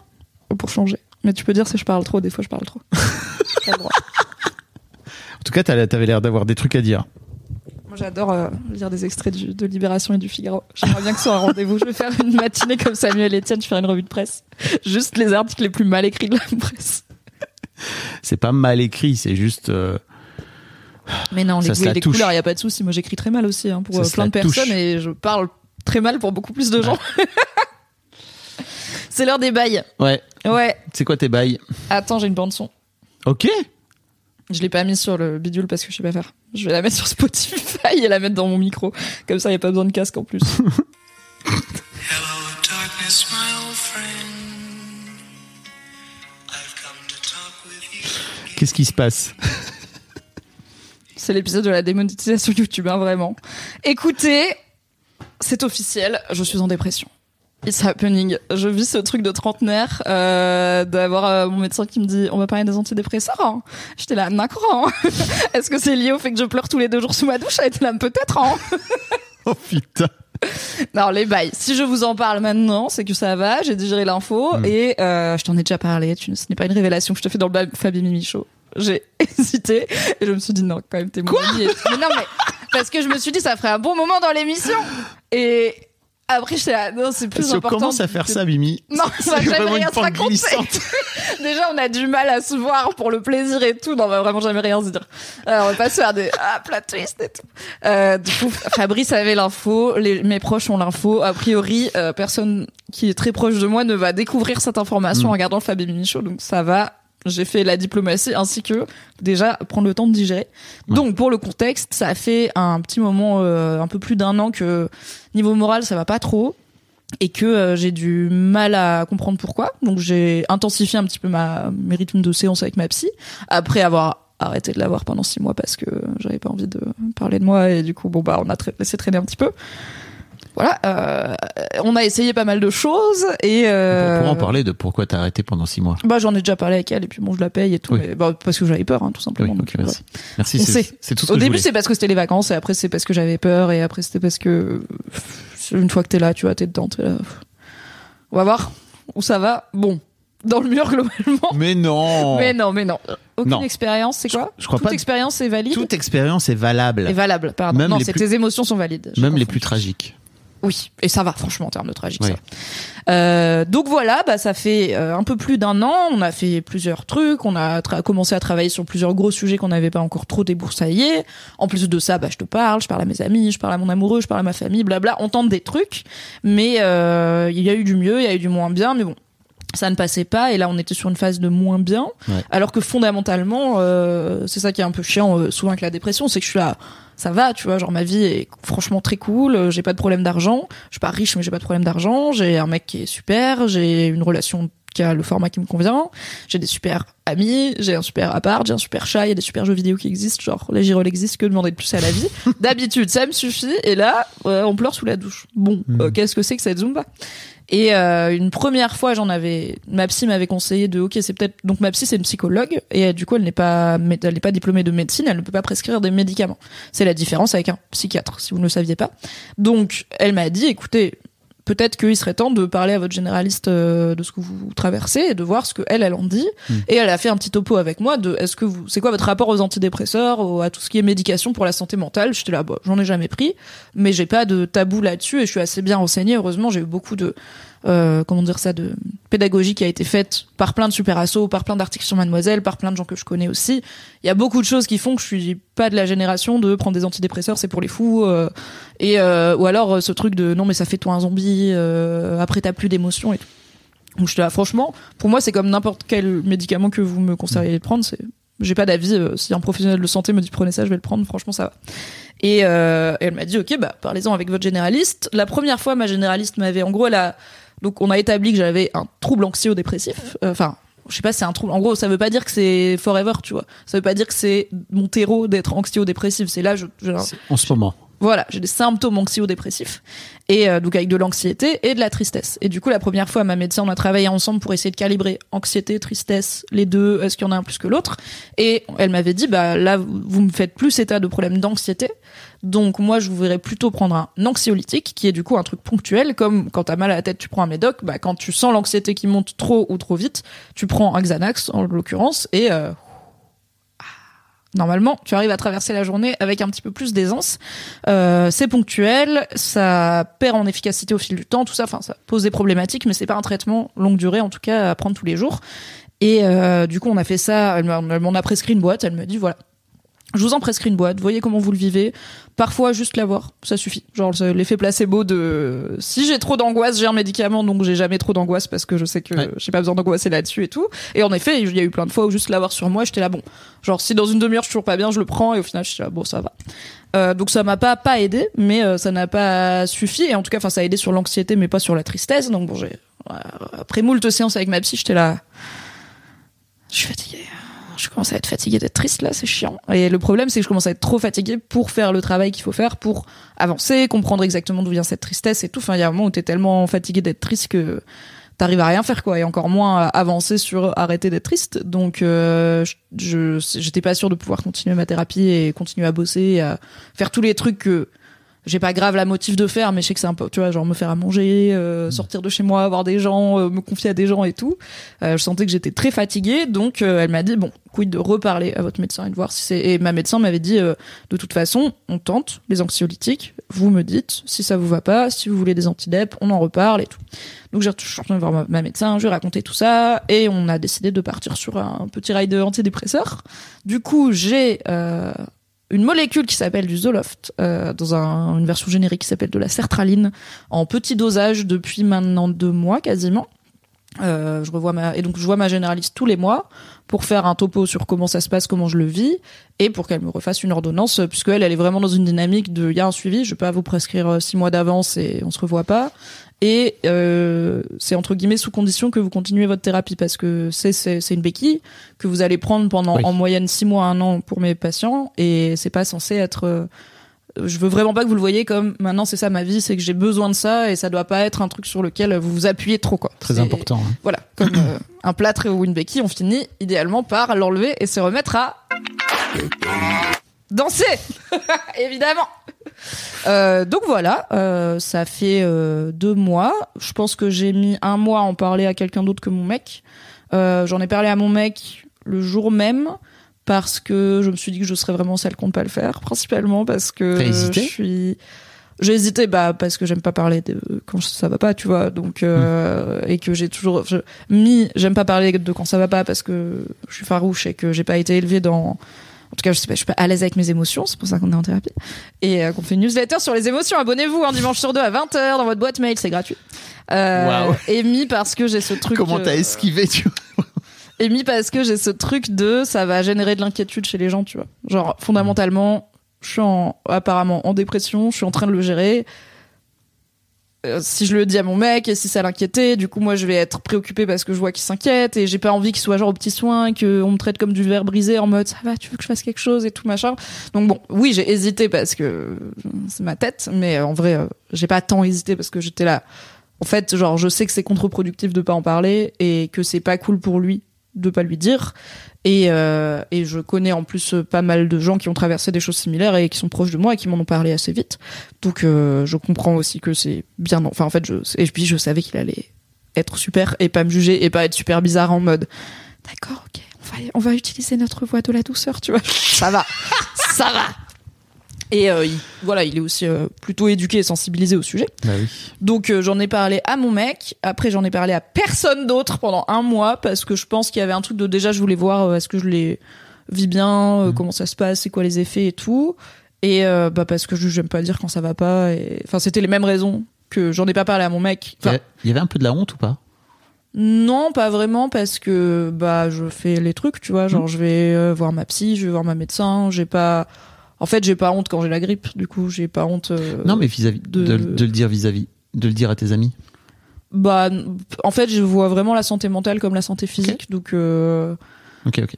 Pour changer Mais tu peux dire si je parle trop. Des fois je parle trop. [laughs] En tout cas, t'avais l'air d'avoir des trucs à dire. Moi, j'adore euh, lire des extraits du- de Libération et du Figaro. J'aimerais bien que ce soit un rendez-vous. Je vais faire une matinée comme Samuel Etienne, je vais faire une revue de presse. Juste les articles les plus mal écrits de la presse. C'est pas mal écrit, c'est juste. euh, Mais non, les Ça goûts les couleurs, il n'y a pas de souci. Moi, j'écris très mal aussi hein, pour Ça euh, plein de personnes touche. et je parle très mal pour beaucoup plus de gens. [laughs] C'est l'heure des bails. Ouais. Ouais. C'est quoi tes bails? Attends, j'ai une bande son. Ok. Je l'ai pas mise sur le bidule parce que je sais pas faire. Je vais la mettre sur Spotify et la mettre dans mon micro. Comme ça, il n'y a pas besoin de casque en plus. [laughs] Hello, darkness, my old friend. I've come to talk with you. Qu'est-ce qui se passe? C'est l'épisode de la démonétisation YouTube, hein, vraiment. Écoutez, c'est officiel, je suis en dépression. It's happening. Je vis ce truc de trentenaire, euh, d'avoir euh, mon médecin qui me dit on va parler des antidépresseurs. hein. J'étais là, d'accord. hein. [laughs] Est-ce que c'est lié au fait que je pleure tous les deux jours sous ma douche? Elle était là, peut-être. hein. [laughs] Oh putain. Non, les bails. Si je vous en parle maintenant, c'est que ça va. J'ai digéré l'info Mm. et euh, je t'en ai déjà parlé. Tu, ce n'est pas une révélation que je te fais dans le Fabien Mimi Show. J'ai [laughs] hésité et je me suis dit non, quand même, t'es mon ami. et- Mais non, mais parce que je me suis dit ça ferait un bon moment dans l'émission. Et Après, j'étais là, non, c'est plus Si on important. commence à faire que- ça, Mimi, Non, on va jamais rien se raconter. [laughs] Déjà, on a du mal à se voir pour le plaisir et tout. Non, on va vraiment jamais rien se dire. Alors, on va pas se faire des [laughs] ah, plot twist et tout. Euh, du coup, Fabrice avait l'info, les, mes proches ont l'info. A priori, euh, personne qui est très proche de moi ne va découvrir cette information Mm. en regardant le Fab et Mini Show, donc ça va. J'ai fait la diplomatie ainsi que déjà prendre le temps de digérer. Ouais. Donc pour le contexte, ça fait un petit moment, euh, un peu plus d'un an que niveau moral ça va pas trop et que euh, j'ai du mal à comprendre pourquoi. Donc j'ai intensifié un petit peu ma, mes rythmes de séance avec ma psy après avoir arrêté de l'avoir pendant six mois parce que j'avais pas envie de parler de moi et du coup bon bah on a tra- laissé traîner un petit peu. Voilà, euh, on a essayé pas mal de choses et euh, On pourra en parler de pourquoi t'as arrêté pendant six mois. bah j'en ai déjà parlé avec elle et puis bon je la paye et tout Oui. mais bah, parce que j'avais peur hein, tout Oui, simplement. Donc, merci. Merci, On c'est tout ce Au que début, c'est parce que c'était les vacances, et après, c'est parce que j'avais peur, et après, c'était parce que une fois que t'es là, tu vois, t'es dedans, t'es là. On va voir où ça va. Bon, dans le mur [laughs] globalement. Mais non Mais non, mais non. Aucune Non. expérience, c'est quoi je crois Toute pas- expérience est valide Toute expérience est valable. est valable. Pardon. Même non, les c'est plus- tes émotions sont valides. Même les plus tragiques. Oui, et ça va, franchement, en termes de tragique. Oui. ça va. Euh, donc voilà, bah ça fait euh, un peu plus d'un an. On a fait plusieurs trucs. On a commencé à travailler sur plusieurs gros sujets qu'on n'avait pas encore trop déboursaillés. En plus de ça, bah je te parle, je parle à mes amis, je parle à mon amoureux, je parle à ma famille, blabla. On tente des trucs, mais euh, il y a eu du mieux, il y a eu du moins bien, mais bon. Ça ne passait pas et là on était sur une phase de moins bien, Ouais. alors que fondamentalement euh, c'est ça qui est un peu chiant euh, souvent avec la dépression, c'est que je suis là, ça va, tu vois, genre ma vie est franchement très cool, euh, j'ai pas de problème d'argent, je suis pas riche mais j'ai pas de problème d'argent, j'ai un mec qui est super, j'ai une relation qui a le format qui me convient, j'ai des super amis, j'ai un super appart, j'ai un super chat, il y a des super jeux vidéo qui existent, genre les girolles existent, que demander de plus à la vie. [laughs] D'habitude, ça me suffit et là, euh, on pleure sous la douche. Bon, euh, qu'est-ce que c'est que cette Zumba? Et euh, une première fois, j'en avais, ma psy m'avait conseillé de, ok, c'est peut-être, donc ma psy c'est une psychologue et euh, du coup elle n'est pas, elle n'est pas diplômée de médecine, elle ne peut pas prescrire des médicaments. C'est la différence avec un psychiatre, si vous ne le saviez pas. Donc elle m'a dit, écoutez, peut-être qu'il serait temps de parler à votre généraliste euh, de ce que vous traversez et de voir ce que elle, elle en dit. Et elle a fait un petit topo avec moi de, est-ce que vous, c'est quoi votre rapport aux antidépresseurs, au- à tout ce qui est médication pour la santé mentale? J'étais là, bon, j'en ai jamais pris, mais j'ai pas de tabou là-dessus et je suis assez bien renseignée. Heureusement, j'ai eu beaucoup de euh, comment dire ça de pédagogie qui a été faite par plein de super assos, par plein d'articles sur Mademoiselle, par plein de gens que je connais aussi. Il y a beaucoup de choses qui font que je suis pas de la génération de prendre des antidépresseurs, c'est pour les fous euh, et euh, ou alors euh, ce truc de non mais ça fait toi un zombie, euh, après t'as plus d'émotions et tout. Donc je te là, franchement, pour moi c'est comme n'importe quel médicament que vous me conseillez de prendre, c'est j'ai pas d'avis. euh, si un professionnel de santé me dit prenez ça, je vais le prendre. Franchement, ça va. Et euh, elle m'a dit ok, bah parlez-en avec votre généraliste. La première fois, ma généraliste m'avait, en gros, elle donc on a établi que j'avais un trouble anxio-dépressif. Euh, Enfin, je sais pas, c'est un trouble. En gros, ça veut pas dire que c'est forever, tu vois. Ça veut pas dire que c'est mon terreau d'être anxio-dépressif. C'est là, je, je- En ce moment. voilà, j'ai des symptômes anxio-dépressifs et euh, donc avec de l'anxiété et de la tristesse. Et du coup, la première fois, ma médecin, on a travaillé ensemble pour essayer de calibrer anxiété, tristesse, les deux. Est-ce qu'il y en a un plus que l'autre? Et elle m'avait dit, bah là, vous vous me faites plus état de problème d'anxiété. Donc moi, je vous verrais plutôt prendre un anxiolytique, qui est du coup un truc ponctuel, comme quand t'as mal à la tête, tu prends un médoc. Bah quand tu sens l'anxiété qui monte trop ou trop vite, tu prends un Xanax en l'occurrence et euh, Normalement, tu arrives à traverser la journée avec un petit peu plus d'aisance. Euh, c'est ponctuel, ça perd en efficacité au fil du temps, tout ça. Enfin, ça pose des problématiques, mais c'est pas un traitement longue durée, en tout cas, à prendre tous les jours. Et euh, du coup, on a fait ça. Elle m'en a prescrit une boîte. Elle me dit voilà, je vous en prescris une boîte. Voyez comment vous le vivez. Parfois, juste l'avoir, ça suffit. Genre l'effet placebo de si j'ai trop d'angoisse, j'ai un médicament, donc j'ai jamais trop d'angoisse parce que je sais que Ouais. j'ai pas besoin d'angoisser là-dessus et tout. Et en effet, il y a eu plein de fois où juste l'avoir sur moi, j'étais là bon. Genre si dans une demi-heure je suis toujours pas bien, je le prends et au final je suis là bon ça va. Euh, donc ça m'a pas pas aidé, mais euh, ça n'a pas suffi. Et en tout cas, enfin ça a aidé sur l'anxiété, mais pas sur la tristesse. Donc bon, j'ai euh, après moult séances avec ma psy, j'étais là. Je suis fatiguée. Je commence à être fatiguée d'être triste là, c'est chiant. Et le problème, c'est que je commence à être trop fatiguée pour faire le travail qu'il faut faire pour avancer, comprendre exactement d'où vient cette tristesse et tout. Il y a un moment où t'es tellement fatiguée d'être triste que t'arrives à rien faire quoi, et encore moins avancer sur arrêter d'être triste. Donc, euh, je j'étais pas sûre de pouvoir continuer ma thérapie et continuer à bosser, à faire tous les trucs que j'ai pas grave la motif de faire, mais je sais que c'est un peu, tu vois, genre me faire à manger, euh, sortir de chez moi, voir des gens, euh, me confier à des gens et tout. Euh, je sentais que j'étais très fatiguée, donc euh, elle m'a dit bon, quid de reparler à votre médecin et de voir si c'est. Et ma médecin m'avait dit euh, de toute façon, on tente les anxiolytiques, vous me dites si ça vous va pas, si vous voulez des antidep, on en reparle et tout. Donc j'ai retournée voir ma, ma médecin, je lui ai raconté tout ça et on a décidé de partir sur un petit rail de antidépresseurs. Du coup, j'ai euh, une molécule qui s'appelle du Zoloft euh, dans un- une version générique qui s'appelle de la sertraline en petit dosage depuis maintenant deux mois quasiment. Euh, je revois ma et donc je vois ma généraliste tous les mois pour faire un topo sur comment ça se passe, comment je le vis et pour qu'elle me refasse une ordonnance euh, puisque elle elle est vraiment dans une dynamique de il y a un suivi, je vais pas vous prescrire six mois d'avance et on se revoit pas et euh, c'est entre guillemets sous condition que vous continuez votre thérapie parce que c'est c'est une béquille que vous allez prendre pendant Oui. en moyenne six mois un an pour mes patients et c'est pas censé être euh, je veux vraiment pas que vous le voyez comme maintenant c'est ça ma vie c'est que j'ai besoin de ça et ça doit pas être un truc sur lequel vous vous appuyez trop quoi Très important. hein. voilà comme euh, un plâtre ou une béquille on finit idéalement par l'enlever et se remettre à danser [laughs] évidemment euh, donc voilà, euh, ça fait euh, deux mois. Je pense que j'ai mis un mois à en parler à quelqu'un d'autre que mon mec. J'en ai parlé à mon mec le jour même parce que je me suis dit que je serais vraiment celle qu'on ne pas le faire, principalement parce que T'as hésité je suis. J'ai hésité, bah parce que j'aime pas parler de quand ça va pas, tu vois. Donc euh, et que j'ai toujours mis, j'aime pas parler de quand ça va pas parce que je suis farouche et que j'ai pas été élevée dans en tout cas, je sais pas, je suis pas à l'aise avec mes émotions, c'est pour ça qu'on est en thérapie. Et euh, qu'on fait une newsletter sur les émotions. Abonnez-vous un dimanche sur deux à 20h dans votre boîte mail, c'est gratuit. Euh, Waouh. Et mis parce que j'ai ce truc. Comment t'as esquivé, tu vois [laughs] Et mis parce que j'ai ce truc de ça va générer de l'inquiétude chez les gens, tu vois. Genre, fondamentalement, je suis en, apparemment en dépression, je suis en train de le gérer. Euh, si je le dis à mon mec et si ça l'inquiétait, du coup moi je vais être préoccupée parce que je vois qu'il s'inquiète et j'ai pas envie qu'il soit genre au petit soin qu'on me traite comme du verre brisé en mode ça va tu veux que je fasse quelque chose et tout machin. Donc bon oui j'ai hésité parce que c'est ma tête mais en vrai euh, j'ai pas tant hésité parce que j'étais là. En fait genre je sais que c'est contre-productif de pas en parler et que c'est pas cool pour lui de pas lui dire et, euh, et je connais en plus euh, pas mal de gens qui ont traversé des choses similaires et qui sont proches de moi et qui m'en ont parlé assez vite. Donc euh, je comprends aussi que c'est bien. Enfin en fait, je, et puis je savais qu'il allait être super et pas me juger et pas être super bizarre en mode. D'accord, ok, on va, on va utiliser notre voix de la douceur, tu vois. Ça va, ça va. Et euh, il- voilà, il est aussi euh, plutôt éduqué et sensibilisé au sujet. Bah oui. Donc euh, j'en ai parlé à mon mec. Après j'en ai parlé à personne d'autre pendant un mois parce que je pense qu'il y avait un truc de déjà je voulais voir est-ce que je les vis bien, euh, comment ça se passe, c'est quoi les effets et tout. Et bah parce que je j'aime pas dire quand ça va pas. Et enfin c'était les mêmes raisons que j'en ai pas parlé à mon mec. Il y Enfin, a- il y avait un peu de la honte ou pas? Non, pas vraiment parce que bah je fais les trucs, tu vois, genre je vais voir ma psy, je vais voir ma médecin, j'ai pas en fait, j'ai pas honte quand j'ai la grippe, du coup, j'ai pas honte euh, Non, mais vis-à-vis de- de... de le dire vis-à-vis, de le dire à tes amis. bah en fait, je vois vraiment la santé mentale comme la santé physique, donc euh, Ok, ok.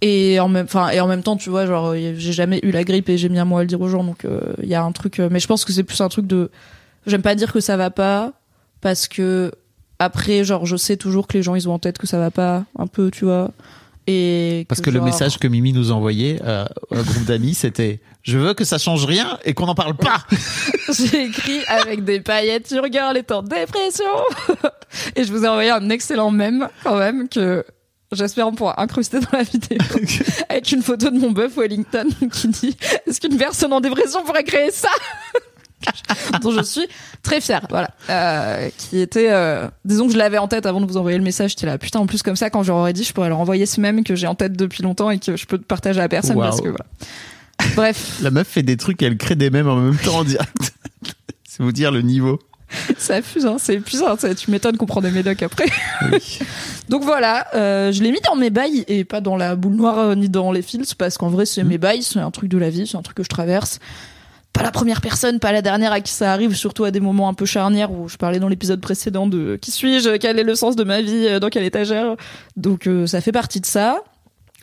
et en même enfin et en même temps, tu vois, genre y- j'ai jamais eu la grippe et j'ai mis un mois à le dire aux gens, donc il y a un truc euh, mais je pense que c'est plus un truc de j'aime pas dire que ça va pas parce que après genre je sais toujours que les gens ils ont en tête que ça va pas un peu, tu vois. Et Parce que le genre- message que Mimi nous envoyait euh, au groupe d'amis, c'était Je veux que ça change rien et qu'on n'en parle pas. [laughs] J'ai écrit avec des paillettes Your girl est en dépression. [laughs] Et je vous ai envoyé un excellent mème quand même que j'espère on pourra incruster dans la vidéo. [laughs] Avec une photo de mon bœuf Wellington qui dit Est-ce qu'une personne en dépression pourrait créer ça? [laughs] dont je suis très fière, voilà. Euh, qui était, euh, disons que je l'avais en tête avant de vous envoyer le message. J'étais là, putain, en plus comme ça, quand j'aurais dit, je pourrais leur envoyer ce même que j'ai en tête depuis longtemps et que je peux partager à personne parce que voilà. Bref, La meuf fait des trucs et elle crée des mèmes en même temps en direct. [laughs] C'est vous dire le niveau. ça affuse, hein, c'est épuisant. Tu m'étonnes qu'on prend des médocs après. Oui. [laughs] Donc voilà, euh, je l'ai mis dans mes bails et pas dans la boule noire euh, ni dans les fils parce qu'en vrai c'est mes bails, c'est un truc de la vie, c'est un truc que je traverse. Pas la première personne, pas la dernière à qui ça arrive, surtout à des moments un peu charnières où je parlais dans l'épisode précédent de qui suis-je, quel est le sens de ma vie, dans quelle étagère? Donc euh, ça fait partie de ça.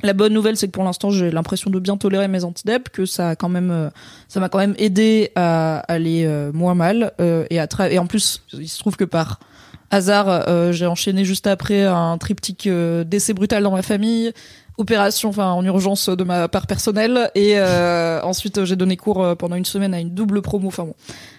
La bonne nouvelle, c'est que pour l'instant, j'ai l'impression de bien tolérer mes antidep, que ça a quand même, euh, ça m'a quand même aidé à aller euh, moins mal euh, et à tra- et en plus, il se trouve que par hasard, euh, j'ai enchaîné juste après un triptyque décès brutal dans ma famille opération, enfin en urgence de ma part personnelle, et euh, ensuite j'ai donné cours euh, pendant une semaine à une double promo. Enfin bon,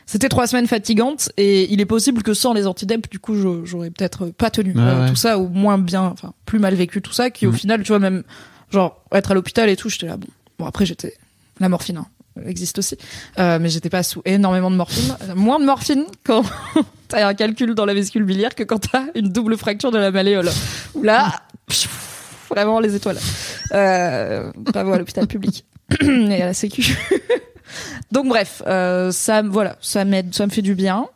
c'était trois semaines fatigantes, et il est possible que sans les antidep, du coup, j'aurais peut-être pas tenu Ouais, euh, tout ça, ou moins bien, enfin plus mal vécu tout ça, qui au Mhm. final, tu vois, même genre être à l'hôpital et tout, j'étais là. Bon, bon après j'étais la morphine. hein, existe aussi, euh, mais j'étais pas sous énormément de morphine, [laughs] moins de morphine quand [laughs] t'as un calcul dans la vésicule biliaire que quand t'as une double fracture de la malléole. Où là, pfiou, vraiment les étoiles. Euh, bravo à l'hôpital public [coughs] et à la Sécu. [laughs] Donc bref, euh, ça, voilà, ça m'aide, ça me fait du bien.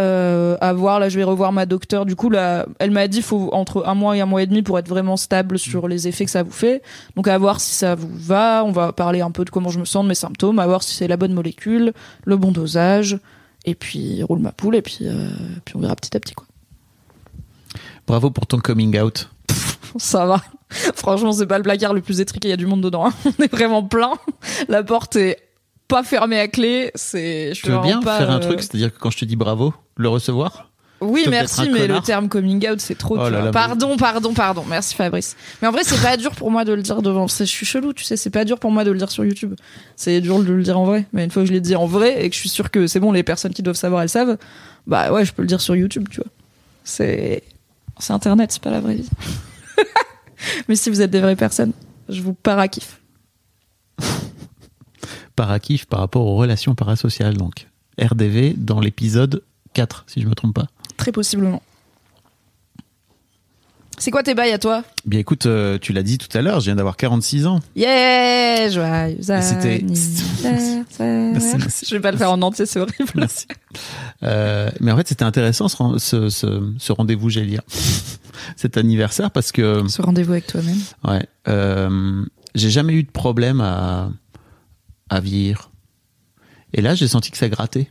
Euh, à voir, là, je vais revoir ma docteure. Du coup, elle m'a dit faut entre un mois et un mois et demi pour être vraiment stable sur les effets que ça vous fait. Donc à voir si ça vous va. On va parler un peu de comment je me sens, de mes symptômes, à voir si c'est la bonne molécule, le bon dosage. Et puis roule ma poule et puis euh, puis on verra petit à petit quoi. Bravo pour ton coming out. Ça va. Franchement, c'est pas le placard le plus étriqué, il y a du monde dedans. hein. On est vraiment plein. La porte est pas fermée à clé. C'est. Je Tu veux bien pas, faire un euh, truc, c'est-à-dire que quand je te dis bravo, le recevoir? Oui, merci, mais le terme coming out, c'est trop. Oh là là, pardon, pardon, pardon. Merci Fabrice. Mais en vrai, c'est pas dur pour moi de le dire devant. Je suis chelou, tu sais. C'est pas dur pour moi de le dire sur YouTube. C'est dur de le dire en vrai. Mais une fois que je l'ai dit en vrai et que je suis sûr que c'est bon, les personnes qui doivent savoir, elles savent. Bah ouais, je peux le dire sur YouTube, tu vois. C'est, c'est Internet, c'est pas la vraie vie. [laughs] mais si vous êtes des vraies personnes, je vous parakiffe. [laughs] Parakif par rapport aux relations parasociales, donc RDV dans l'épisode 4, si je me trompe pas. Très possiblement. C'est quoi tes bails à toi? Bien écoute, euh, tu l'as dit tout à l'heure, je viens d'avoir 46 ans. Yeah Joyeux c'était-. [laughs] Je vais pas le faire en entier, c'est horrible. Merci. Euh, mais en fait, c'était intéressant ce, ce, ce, ce rendez-vous, j'allais dire, [laughs] cet anniversaire, parce que Ce rendez-vous avec toi-même. ouais, euh, j'ai jamais eu de problème à, à vieillir. Et là, j'ai senti que ça grattait.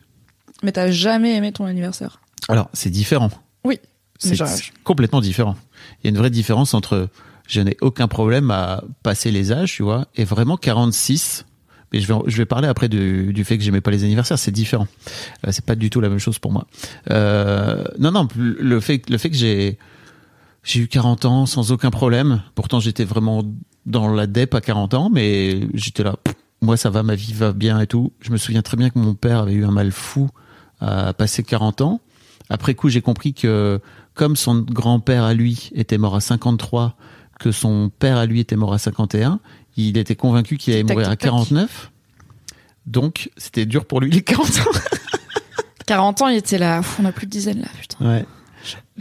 Mais t'as jamais aimé ton anniversaire? Alors, c'est différent. Oui. C'est complètement différent. Il y a une vraie différence entre je n'ai aucun problème à passer les âges, tu vois, et vraiment 46. Mais je vais, je vais parler après du, du fait que j'aimais pas les anniversaires, c'est différent. Euh, c'est pas du tout la même chose pour moi. Euh, non, non, le fait, le fait que j'ai, j'ai eu 40 ans sans aucun problème. Pourtant, j'étais vraiment dans la dep à 40 ans, mais j'étais là. pff, Moi, ça va, ma vie va bien et tout. Je me souviens très bien que mon père avait eu un mal fou à passer 40 ans. Après coup, j'ai compris que comme son grand-père à lui était mort à 53, que son père à lui était mort à 51, il était convaincu qu'il allait mourir à tic-tac. 49. Donc, c'était dur pour lui les 40 ans. [laughs] 40 ans, il était là. Pff, on a plus de dizaines là, putain. Ouais.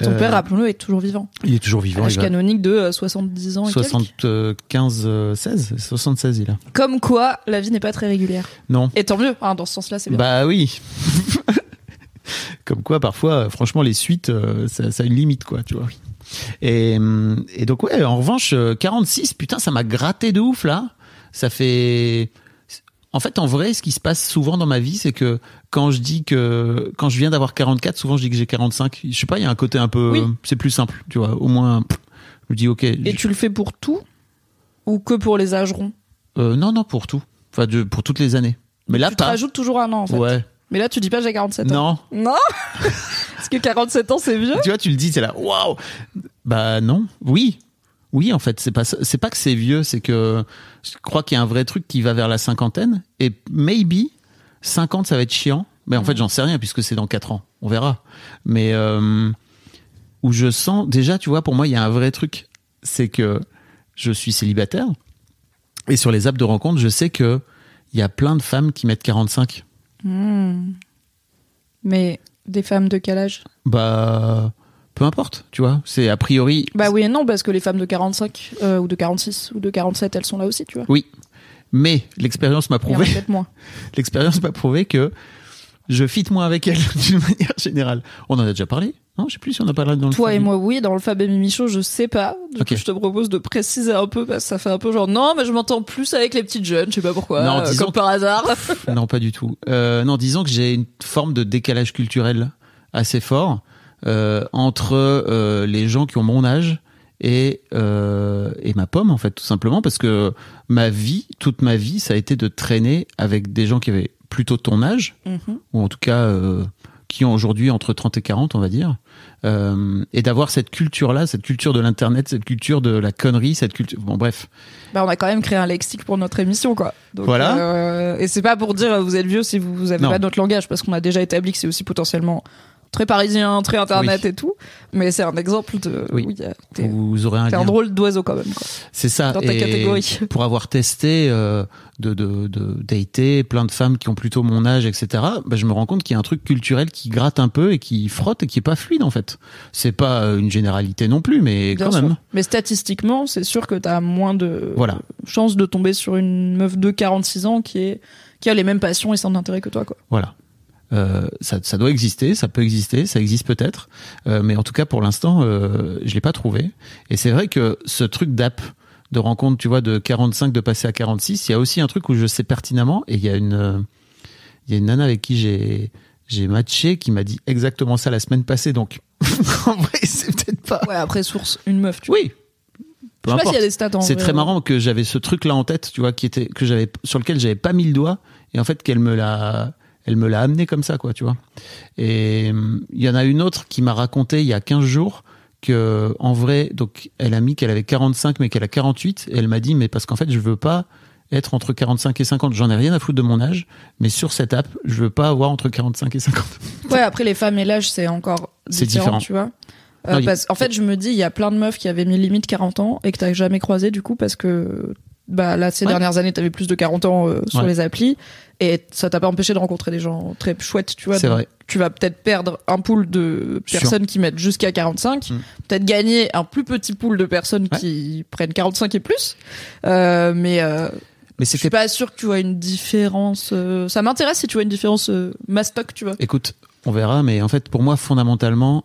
Ton Euh, père, rappelons-le, est toujours vivant. Il est toujours vivant. Âge Il va canonique de euh, 70 ans et quelques. 75, euh, 16, 76 il a. Comme quoi, la vie n'est pas très régulière. Non. Et tant mieux, hein, dans ce sens-là, c'est bien. Bah oui. [laughs] [laughs] Comme quoi, parfois, euh, franchement, les suites, euh, ça, ça a une limite, quoi, tu vois. Et, et donc, ouais, en revanche, euh, 46, putain, ça m'a gratté de ouf, là. Ça fait. En fait, en vrai, ce qui se passe souvent dans ma vie, c'est que quand je dis que. Quand je viens d'avoir 44, souvent je dis que j'ai 45. Je sais pas, il y a un côté un peu. Oui. C'est plus simple, tu vois. Au moins, pff, je me dis, ok. Et tu le fais pour tout Ou que pour les âges ronds? Euh, non, non, pour tout. Enfin, de, pour toutes les années. Mais là, Tu te rajoutes toujours un an, en fait. Ouais. Mais là, tu dis pas j'ai 47 ans. Non. Non [laughs] Parce que 47 ans, c'est vieux tu vois, tu le dis, c'est là, waouh. Bah non, oui, oui, en fait, c'est pas c'est pas que c'est vieux, c'est que je crois qu'il y a un vrai truc qui va vers la cinquantaine et maybe 50 ça va être chiant, mais en fait j'en sais rien puisque c'est dans 4 ans, on verra. Mais euh, où je sens déjà, tu vois, pour moi il y a un vrai truc, c'est que je suis célibataire et sur les apps de rencontre, je sais que il y a plein de femmes qui mettent 45. Mais des femmes de quel âge? Bah peu importe, tu vois, c'est a priori Bah oui et non, parce que les femmes de 45 euh, ou de 46 ou de 47, elles sont là aussi, tu vois. Oui, mais l'expérience m'a prouvé, [laughs] l'expérience m'a prouvé que je fit moins avec elle [laughs] d'une manière générale. On en a déjà parlé Non, je sais plus si on a parlé dans le. Toi et moi, oui, dans le Fab et Mimi Show, je sais pas. Du coup, je te propose de préciser un peu, parce que ça fait un peu genre, non, mais je m'entends plus avec les petites jeunes, je sais pas pourquoi, Non, euh, disons comme par hasard. [laughs] Non, pas du tout. Euh, non, disons que j'ai une forme de décalage culturel assez fort euh, entre euh, les gens qui ont mon âge et euh, et ma pomme en fait, tout simplement parce que ma vie, toute ma vie, ça a été de traîner avec des gens qui avaient plutôt ton âge Mhm. ou en tout cas euh, qui ont aujourd'hui entre 30 et 40, on va dire, euh, et d'avoir cette culture-là, cette culture de l'internet, cette culture de la connerie, cette culture. Bon, bref. Bah, on a quand même créé un lexique pour notre émission, quoi. Donc, Voilà. euh, et c'est pas pour dire vous êtes vieux si vous, vous avez Non. pas notre langage, parce qu'on a déjà établi que c'est aussi potentiellement très parisien, très internet Oui. et tout. Mais c'est un exemple de. Oui. Euh, t'es Vous aurez un un drôle d'oiseau quand même. C'est ça. dans ta Et catégorie. [laughs] Pour avoir testé euh, de, de, de dater plein de femmes qui ont plutôt mon âge, etc. Bah, je me rends compte qu'il y a un truc culturel qui gratte un peu et qui frotte et qui est pas fluide en fait. C'est pas euh, une généralité non plus, mais Bien quand sûr. même. Mais statistiquement, c'est sûr que t'as moins de Voilà. chances de tomber sur une meuf de 46 ans qui est qui a les mêmes passions et centres d'intérêt que toi, quoi. Voilà. Euh, ça, ça doit exister, ça peut exister, ça existe peut-être, euh, mais en tout cas pour l'instant, euh, je l'ai pas trouvé. Et c'est vrai que ce truc d'app de rencontre, tu vois, de 45 de passer à 46, il y a aussi un truc où je sais pertinemment, et il y a une, euh, il y a une nana avec qui j'ai j'ai matché qui m'a dit exactement ça la semaine passée, donc [laughs] en vrai c'est peut-être pas. Ouais, après source, une meuf, tu vois. Oui. Je sais pas s'il y a des stats en C'est vrai, très ouais. marrant que j'avais ce truc là en tête, tu vois, qui était que j'avais sur lequel j'avais pas mis le doigt et en fait qu'elle me l'a elle me l'a amené comme ça quoi, tu vois. Et hum, il y en a une autre qui m'a raconté il y a 15 jours que en vrai donc elle a mis qu'elle avait 45 mais qu'elle a 48 et elle m'a dit mais parce qu'en fait je veux pas être entre 45 et 50, j'en ai rien à foutre de mon âge, mais sur cette app, je veux pas avoir entre 45 et 50. [laughs] Ouais, après les femmes et l'âge, c'est encore différent, différent. tu vois. Euh, Non, en fait, je me dis, il y a plein de meufs qui avaient mis limite 40 ans et que t'as jamais croisé du coup parce que bah là ces Ouais. dernières années t'avais plus de 40 ans euh, sur Ouais. les applis et ça t'a pas empêché de rencontrer des gens très chouettes tu vois C'est Donc, vrai. tu vas peut-être perdre un pool de personnes qui mettent jusqu'à 45 Mm. peut-être gagner un plus petit pool de personnes Ouais. qui prennent 45 et plus euh, mais euh, Mais je suis pas sûr que tu vois une différence euh, ça m'intéresse si tu vois une différence mastoc tu vois Écoute, on verra, mais en fait, pour moi, fondamentalement,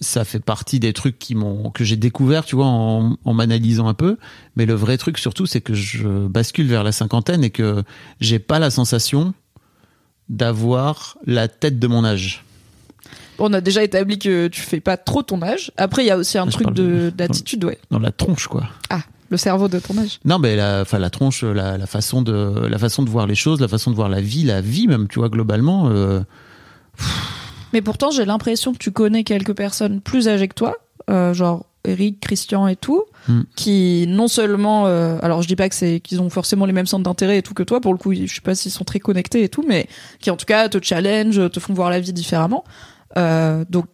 ça fait partie des trucs qui m'ont que j'ai découvert, tu vois, en, en m'analysant un peu. Mais le vrai truc, surtout, c'est que je bascule vers la cinquantaine et que j'ai pas la sensation d'avoir la tête de mon âge. Bon, on a déjà établi que tu fais pas trop ton âge. Après, il y a aussi un Je truc de de- d'attitude, ouais. Dans la tronche, quoi. Ah, le cerveau de ton âge. Non, mais la, enfin, la tronche, la, la façon de, la façon de voir les choses, la façon de voir la vie, la vie même, tu vois, globalement. euh, Mais pourtant, j'ai l'impression que tu connais quelques personnes plus âgées que toi, euh, genre Eric, Christian et tout, Hmm. qui non seulement, euh, alors je dis pas que c'est qu'ils ont forcément les mêmes centres d'intérêt et tout que toi, pour le coup, je sais pas s'ils sont très connectés et tout, mais qui en tout cas te challenge, te font voir la vie différemment. Euh, donc,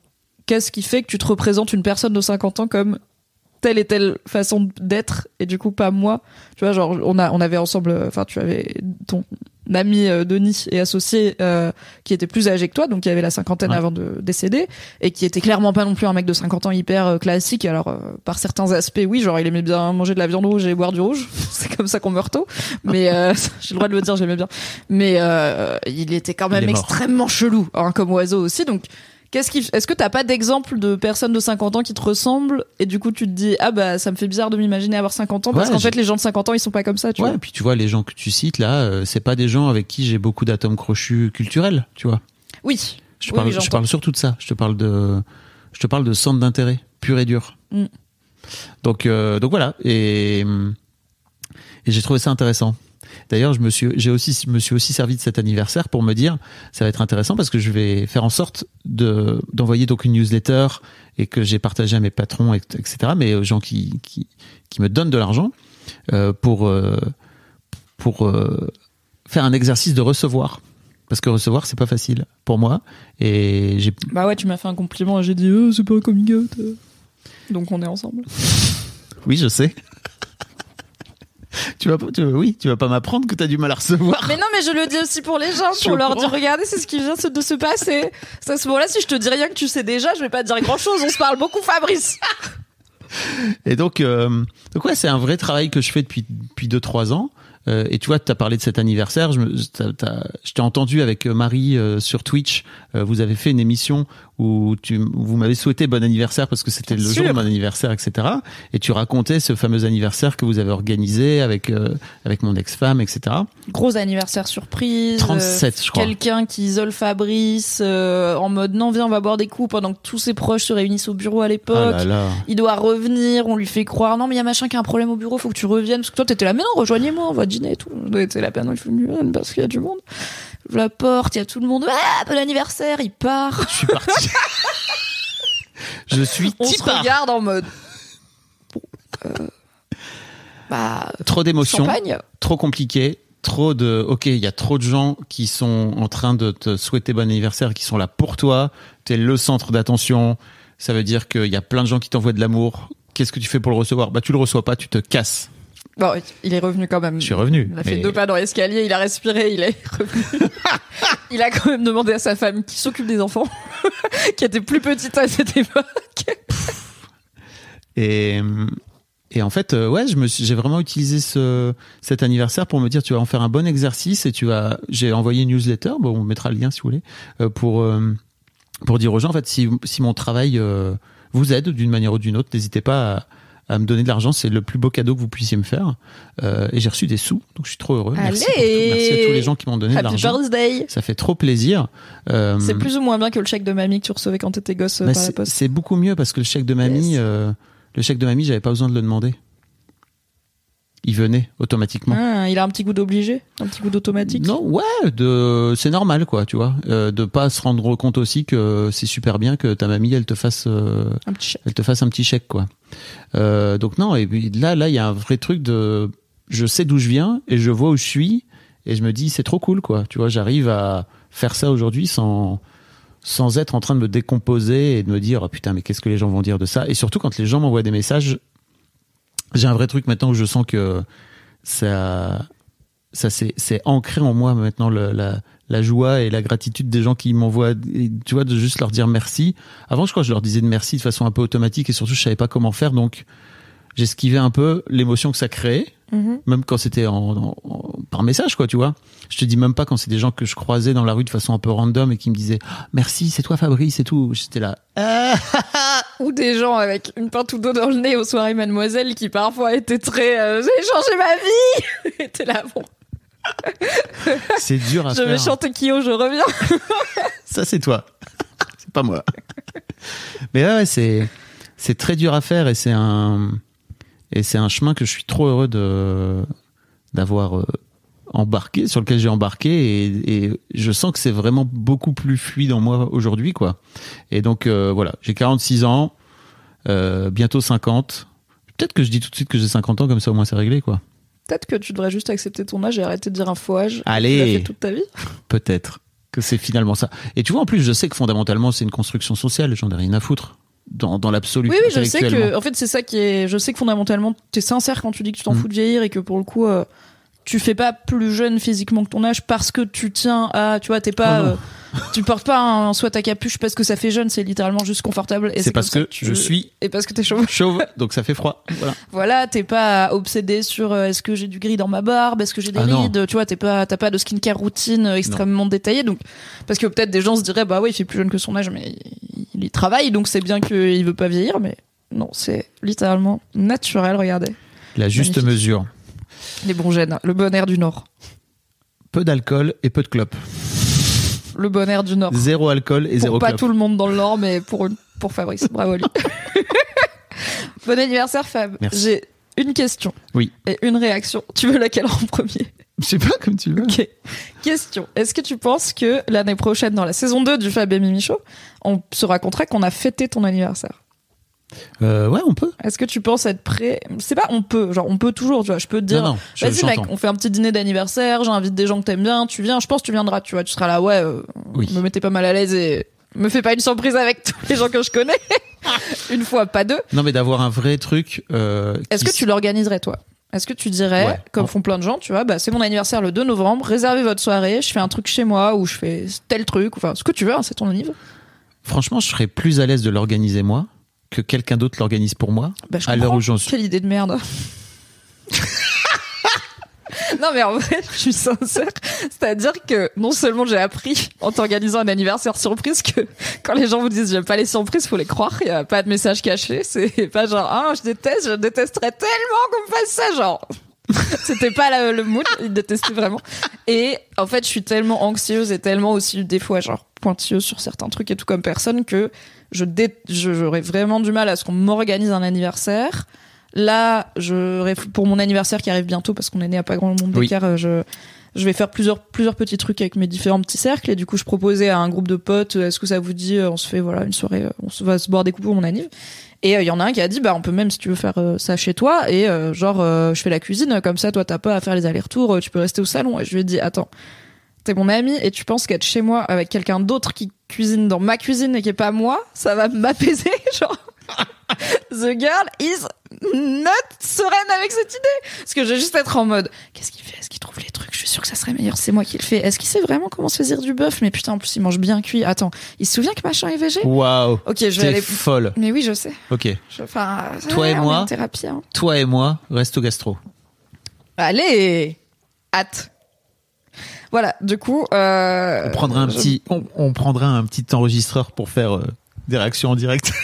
qu'est-ce qui fait que tu te représentes une personne de 50 ans comme telle et telle façon d'être et du coup pas moi? Tu vois genre on a on avait ensemble enfin tu avais ton ami euh, Denis et associé euh, qui était plus âgé que toi donc qui avait la cinquantaine Ouais. avant de décéder et qui était clairement pas non plus un mec de 50 ans hyper euh, classique. Alors euh, par certains aspects oui genre il aimait bien manger de la viande rouge et boire du rouge. [laughs] C'est comme ça qu'on meurt tôt. Mais euh, [laughs] j'ai le droit de le dire j'aimais bien. Mais euh, il était quand même extrêmement chelou hein, comme oiseau aussi. Donc Qu'est-ce qui, est-ce que t'as pas d'exemple de personnes de 50 ans qui te ressemblent et du coup tu te dis ah bah ça me fait bizarre de m'imaginer avoir 50 ans parce Ouais, qu'en fait les gens de 50 ans ils sont pas comme ça tu ouais, vois. et puis tu vois, les gens que tu cites là, euh, c'est pas des gens avec qui j'ai beaucoup d'atomes crochus culturels, tu vois. Oui. Je Oui, parle, je surtout de ça. Je te parle de, je te parle de centre d'intérêt pur et dur. Mm. Donc, euh, donc voilà. Et, et j'ai trouvé ça intéressant. D'ailleurs, je me suis, j'ai aussi, je me suis aussi servi de cet anniversaire pour me dire, ça va être intéressant parce que je vais faire en sorte de d'envoyer donc une newsletter et que j'ai partagé à mes patrons, et- etc. Mais aux gens qui qui, qui me donnent de l'argent euh, pour euh, pour euh, faire un exercice de recevoir. Parce que recevoir, c'est pas facile pour moi. Et j'ai. Bah ouais tu m'as fait un compliment et j'ai dit euh, c'est pas un coming out. Donc on est ensemble. Oui, je sais. Tu vas pas, tu, oui, tu vas pas m'apprendre que t'as du mal à recevoir. Mais non mais je le dis aussi pour les gens pour leur dire regardez c'est ce qui vient de se passer. C'est à ce moment-là si je te dis rien que tu sais déjà je vais pas te dire grand chose on se parle beaucoup Fabrice. Et donc, euh, donc ouais, c'est un vrai travail que je fais depuis depuis deux trois ans. Euh, et tu vois, tu as parlé de cet anniversaire. Je, me, t'ai entendu avec Marie euh, sur Twitch. Euh, vous avez fait une émission où tu, où vous m'avez souhaité bon anniversaire parce que c'était le jour de mon anniversaire, etc. Et tu racontais ce fameux anniversaire que vous avez organisé avec euh, avec mon ex-femme, etc. Gros anniversaire surprise. 37, euh, je crois. Quelqu'un qui isole Fabrice euh, en mode non viens on va boire des coups pendant que tous ses proches se réunissent au bureau à l'époque. Ah là là. Il doit revenir, on lui fait croire non mais il y a machin qui a un problème au bureau, faut que tu reviennes parce que toi t'étais là mais non rejoignez-moi, on va dîner et tout. T'es là ben non il faut parce qu'il y a du monde. La porte, il y a tout le monde. Ah, bon anniversaire, il part. Je suis parti. je suis On se regarde en mode. Bon, euh, bah, Trop d'émotions. trop compliqué, trop de OK, il y a trop de gens qui sont en train de te souhaiter bon anniversaire, qui sont là pour toi, tu es le centre d'attention. Ça veut dire qu'il y a plein de gens qui t'envoient de l'amour. Qu'est-ce que tu fais pour le recevoir? Bah tu le reçois pas, tu te casses. Bon, il est revenu quand même. Je suis revenu. Il a fait mais- deux pas dans l'escalier, il a respiré, il est revenu. [laughs] il a quand même demandé à sa femme qui s'occupe des enfants, [laughs] qui était plus petite à cette époque. Et, et en fait, euh, ouais, je me suis- j'ai vraiment utilisé ce, cet anniversaire pour me dire, tu vas en faire un bon exercice et tu vas. J'ai envoyé une newsletter, bon, on mettra le lien si vous voulez, euh, pour euh, pour dire aux gens, en fait, si, si mon travail vous aide d'une manière ou d'une autre, n'hésitez pas à, à me donner de l'argent, c'est le plus beau cadeau que vous puissiez me faire. Euh, et j'ai reçu des sous, donc je suis trop heureux. Merci, pour tout. Allez Merci à tous les gens qui m'ont donné de Happy l'argent. birthday Ça fait trop plaisir. Euh, C'est plus ou moins bien que le chèque de mamie que tu recevais quand t'étais gosse euh, bah, par la c'est poste. c'est beaucoup mieux parce que le chèque de mamie, Yes. euh, le chèque de mamie, j'avais pas besoin de le demander. Il venait automatiquement. Ah, il a un petit goût d'obligé, un petit goût d'automatique. Non, ouais, de, c'est normal quoi, tu vois, euh, de pas se rendre compte aussi que c'est super bien que ta mamie elle te fasse, euh, Un petit chèque. elle te fasse un petit chèque quoi. Euh, donc non, et puis là, là, il y a un vrai truc de, je sais d'où je viens et je vois où je suis et je me dis c'est trop cool quoi, tu vois, j'arrive à faire ça aujourd'hui sans sans être en train de me décomposer et de me dire oh, putain mais qu'est-ce que les gens vont dire de ça? Et surtout quand les gens m'envoient des messages j'ai un vrai truc maintenant où je sens que ça ça c'est c'est ancré en moi maintenant le- la la joie et la gratitude des gens qui m'envoient tu vois de juste leur dire merci. Avant je crois que je leur disais de merci de façon un peu automatique et surtout je savais pas comment faire. Donc j'esquivais un peu l'émotion que ça créait Mhm. même quand c'était en, en- en- par message quoi tu vois. Je te dis même pas quand c'est des gens que je croisais dans la rue de façon un peu random et qui me disaient Ah, merci c'est toi Fabrice et tout. J'étais là Ah [laughs] Ou des gens avec une pinte d'eau dans le nez aux soirées Mademoiselle qui parfois étaient très euh, j'ai changé ma vie! [laughs] T'es là bon. C'est dur à je vais chanter Kyo je reviens. [laughs] Ça c'est toi. C'est pas moi. Mais ouais, ouais, c'est c'est très dur à faire et c'est un et c'est un chemin que je suis trop heureux de d'avoir euh, embarqué sur lequel j'ai embarqué et, et je sens que c'est vraiment beaucoup plus fluide en moi aujourd'hui quoi et donc euh, voilà j'ai 46 ans euh, bientôt 50 peut-être que je dis tout de suite que j'ai 50 ans comme ça au moins c'est réglé quoi Peut-être que tu devrais juste accepter ton âge et arrêter de dire un faux âge. Allez. Tu l'as fait toute ta vie. [laughs] peut-être que c'est finalement ça. Et tu vois, en plus, je sais que fondamentalement, c'est une construction sociale. J'en ai rien à foutre dans, dans l'absolu. Oui, oui, je sais que, en fait, c'est ça qui est, je sais que fondamentalement, t'es sincère quand tu dis que tu t'en Mm. fous de vieillir et que pour le coup, euh, tu fais pas plus jeune physiquement que ton âge parce que tu tiens à, tu vois, t'es pas, Oh euh, tu portes pas un sweat à capuche parce que ça fait jeune, c'est littéralement juste confortable. Et C'est parce que tu- je suis Et parce que t'es chauve. [laughs] chauve, donc ça fait froid. Voilà. Voilà, t'es pas obsédé sur euh, est-ce que j'ai du gris dans ma barbe, est-ce que j'ai des Ah non. rides, tu vois, t'es pas, t'as pas de skincare routine euh, extrêmement détaillée, donc parce que peut-être des gens se diraient bah oui, il fait plus jeune que son âge, mais il, il y travaille, donc c'est bien qu'il veut pas vieillir, mais non, c'est littéralement naturel. Regardez, La juste Magnifique. mesure. Les bons gènes, le bon air du Nord, Peu d'alcool et peu de clopes. le bon air du Nord. Zéro alcool et pour zéro pas clope. tout le monde dans le Nord, mais pour une, pour Fabrice, bravo lui. [laughs] bon anniversaire Fab. J'ai une question Oui. et une réaction. Tu veux laquelle en premier? Je sais pas comme tu veux. Ok. Question. Est-ce que tu penses que l'année prochaine, dans la saison 2 du Fab et Mimi Show, on se racontera qu'on a fêté ton anniversaire? Euh, ouais, on peut. Est-ce que tu penses être prêt? C'est pas on peut, genre on peut toujours, tu vois. Je peux te dire, non, non, je- vas-y mec, on fait un petit dîner d'anniversaire, j'invite des gens que t'aimes bien, tu viens, je pense que tu viendras, tu vois. Tu seras là, ouais, euh, Oui. me mettez pas mal à l'aise et me fais pas une surprise avec [laughs] tous les gens que je connais. [laughs] une fois, pas deux. Non, mais d'avoir un vrai truc. euh, Est-ce qui que tu l'organiserais toi? Est-ce que tu dirais, Ouais. comme font plein de gens, tu vois, bah c'est mon anniversaire le 2 novembre, réservez votre soirée, je fais un truc chez moi ou je fais tel truc, enfin ce que tu veux, hein, c'est ton anniversaire. Franchement, je serais plus à l'aise de l'organiser moi que quelqu'un d'autre l'organise pour moi. Bah, je à l'heure où j'en suis. Quelle idée de merde. [laughs] non mais en vrai, je suis sincère. C'est-à-dire que non seulement j'ai appris en t'organisant un anniversaire surprise que quand les gens vous disent j'aime pas les surprises, faut les croire. Il y a pas de message caché. C'est pas genre ah je déteste, je détesterais tellement qu'on me fasse ça genre. C'était pas la- le mood, ils détestaient vraiment. Et en fait, je suis tellement anxieuse et tellement aussi des fois genre pointilleuse sur certains trucs et tout comme personne que je j'aurais vraiment du mal à ce qu'on m'organise un anniversaire. Là, je pour mon anniversaire qui arrive bientôt parce qu'on est né à pas grand monde Oui. d'écart, euh, je je vais faire plusieurs plusieurs petits trucs avec mes différents petits cercles et du coup je proposais à un groupe de potes euh, est-ce que ça vous dit euh, on se fait voilà une soirée on se va se boire des coups pour mon anniv et il y en a un qui a dit bah on peut même si tu veux faire euh, ça chez toi et euh, genre euh, je fais la cuisine comme ça toi t'as pas à faire les allers-retours tu peux rester au salon et je lui ai dit attends t'es mon ami et tu penses qu'être chez moi avec quelqu'un d'autre qui cuisine dans ma cuisine et qui est pas moi ça va m'apaiser [laughs] genre The girl is not sereine avec cette idée. Parce que je vais juste être en mode, qu'est-ce qu'il fait? Est-ce qu'il trouve les trucs? Je suis sûre que ça serait meilleur, c'est moi qui le fais. Est-ce qu'il sait vraiment comment se saisir du bœuf? Mais putain, en plus, il mange bien cuit. Attends, il se souvient que machin est végé? Waouh. Ok, je vais aller. folle. Mais oui, je sais. Ok. Je- Enfin, Toi et moi thérapie. hein. Toi et moi, resto gastro. Allez, hâte. Voilà, du coup. Euh, On prendra un je- petit, on, on prendra un petit enregistreur pour faire euh, des réactions en direct. [laughs]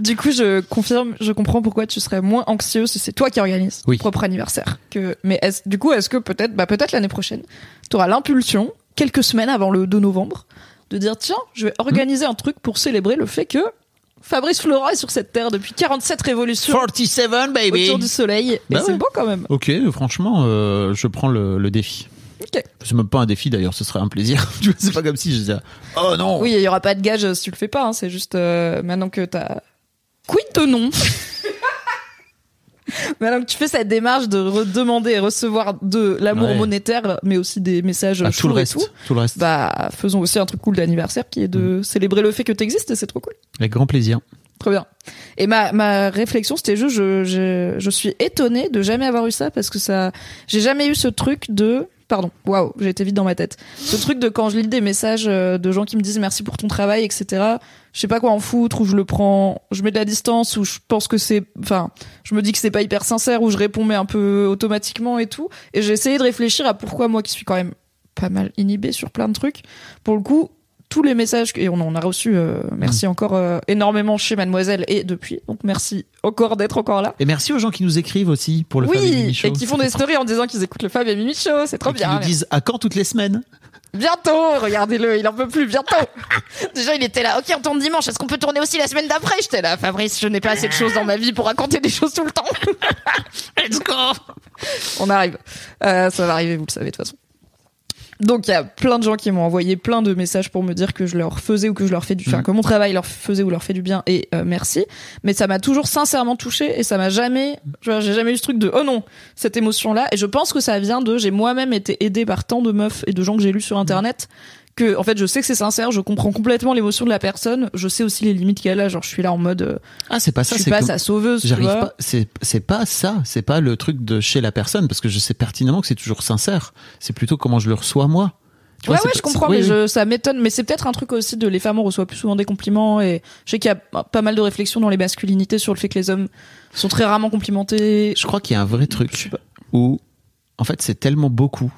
Du coup, je confirme, je comprends pourquoi tu serais moins anxieux si c'est toi qui organise Oui. ton propre anniversaire. Que, mais est du coup, est-ce que peut-être, bah peut-être l'année prochaine, tu auras l'impulsion, quelques semaines avant le 2 novembre, de dire tiens, je vais organiser un truc pour célébrer le fait que Fabrice Florent est sur cette terre depuis 47 révolutions 47 baby. autour du soleil. Bah et c'est ouais. beau quand même. Ok, franchement, euh, je prends le, le défi. Ok. C'est même pas un défi d'ailleurs, ce serait un plaisir. [laughs] Tu vois, c'est pas comme si je disais oh non. Oui, il y aura pas de gage si tu le fais pas. hein, c'est juste euh, maintenant que t'as quid ton nom. [laughs] Maintenant que tu fais cette démarche de redemander et recevoir de l'amour Ouais. monétaire, mais aussi des messages Ah, tout le et reste, tout, tout. le reste. bah faisons aussi un truc cool d'anniversaire qui est de célébrer le fait que t'existes et c'est trop cool. Avec grand plaisir. Trop bien. Et ma, ma réflexion, c'était juste, je, je, je suis étonnée de jamais avoir eu ça parce que ça, j'ai jamais eu ce truc de, pardon, waouh, j'ai été vite dans ma tête. Ce truc de quand je lis des messages euh, de gens qui me disent merci pour ton travail, etc. Je sais pas quoi en foutre, ou je le prends, je mets de la distance, ou je pense que c'est, enfin, je me dis que c'est pas hyper sincère, ou je réponds mais un peu automatiquement et tout. Et j'ai essayé de réfléchir à pourquoi moi qui suis quand même pas mal inhibée sur plein de trucs, pour le coup, tous les messages et on en a reçu euh, merci encore euh, énormément chez mademoiselle et depuis. Donc merci encore d'être encore là. Et merci aux gens qui nous écrivent aussi pour le Fab et Mimi oui Show. et qui font des stories en disant qu'ils écoutent le Fab et Mimi Show c'est trop Et qui bien. nous disent à quand toutes les semaines? Bientôt regardez-le il en peut plus bientôt. [laughs] Déjà il était là. Ok on tourne dimanche est-ce qu'on peut tourner aussi la semaine d'après? J'étais là Fabrice je n'ai pas assez de choses dans ma vie pour raconter des choses tout le temps. [laughs] Let's go. On arrive. Euh, ça va arriver vous le savez de toute façon donc il y a plein de gens qui m'ont envoyé plein de messages pour me dire que je leur faisais ou que je leur fais du, enfin Mhm. que mon travail leur faisait ou leur fait du bien et euh, merci. Mais ça m'a toujours sincèrement touché et ça m'a jamais, j'ai jamais eu ce truc de oh non cette émotion là. Et je pense que ça vient de j'ai moi-même été aidée par tant de meufs et de gens que j'ai lus sur internet que en fait je sais que c'est sincère, je comprends complètement l'émotion de la personne, je sais aussi les limites qu'elle a. Genre je suis là en mode euh, Ah, c'est pas je ça. suis c'est pas que- sa sauveuse. J'arrive pas. C'est c'est pas ça. C'est pas le truc de chez la personne parce que je sais pertinemment que c'est toujours sincère. C'est plutôt comment je le reçois moi. Tu Ouais, vois, ouais, je comprends, mais oui, je, ça m'étonne. Mais c'est peut-être un truc aussi de les femmes, on reçoit plus souvent des compliments et je sais qu'il y a pas mal de réflexions dans les masculinités sur le fait que les hommes sont très rarement complimentés. Je crois qu'il y a un vrai Je truc où, en fait, c'est tellement beaucoup.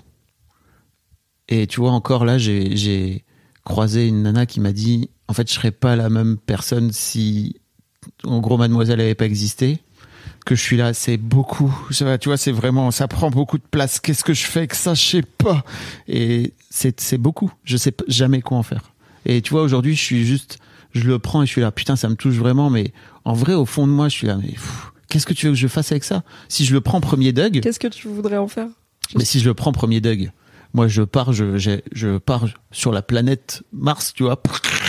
Et tu vois, encore là, j'ai croisé une nana qui m'a dit, en fait, je serais pas la même personne si, en gros, Mademoiselle avait pas existé. Que je suis là, c'est beaucoup. Je- Tu vois, c'est vraiment, ça prend beaucoup de place. Qu'est-ce que je fais avec ça? Je sais pas. Et c'est beaucoup. Je sais jamais quoi en faire. Et tu vois, aujourd'hui, je suis juste, je le prends et je suis là, putain, ça me touche vraiment. Mais en vrai, au fond de moi, je suis là, mais qu'est-ce que tu veux que je fasse avec ça? Si je le prends premier Doug, Qu'est-ce que tu voudrais en faire? Mais si je le prends premier Doug, moi je pars, je, pars sur la planète Mars, tu vois,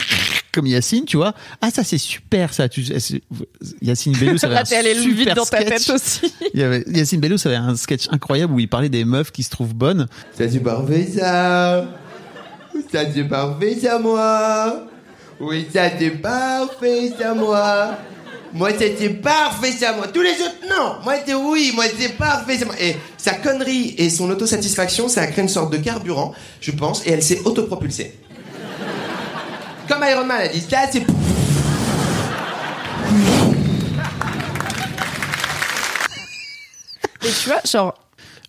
[laughs] comme Yacine, tu vois. Ah ça c'est super ça. Tu, c'est- Yacine Bellous [laughs] avait Là, un allé super vite dans ta sketch. tête aussi. [laughs] Il y avait, Yacine Bellous avait un sketch incroyable où il parlait des meufs qui se trouvent bonnes. Ça c'est parfait ça Ça c'est parfait ça moi Oui ça c'est parfait ça moi Moi c'est parfait ça moi Tous les autres non Moi c'est oui Moi c'est parfait ça moi Et sa connerie et son autosatisfaction ça a créé une sorte de carburant je pense et elle s'est autopropulsée Comme Iron Man a dit ça c'est Et tu vois, genre,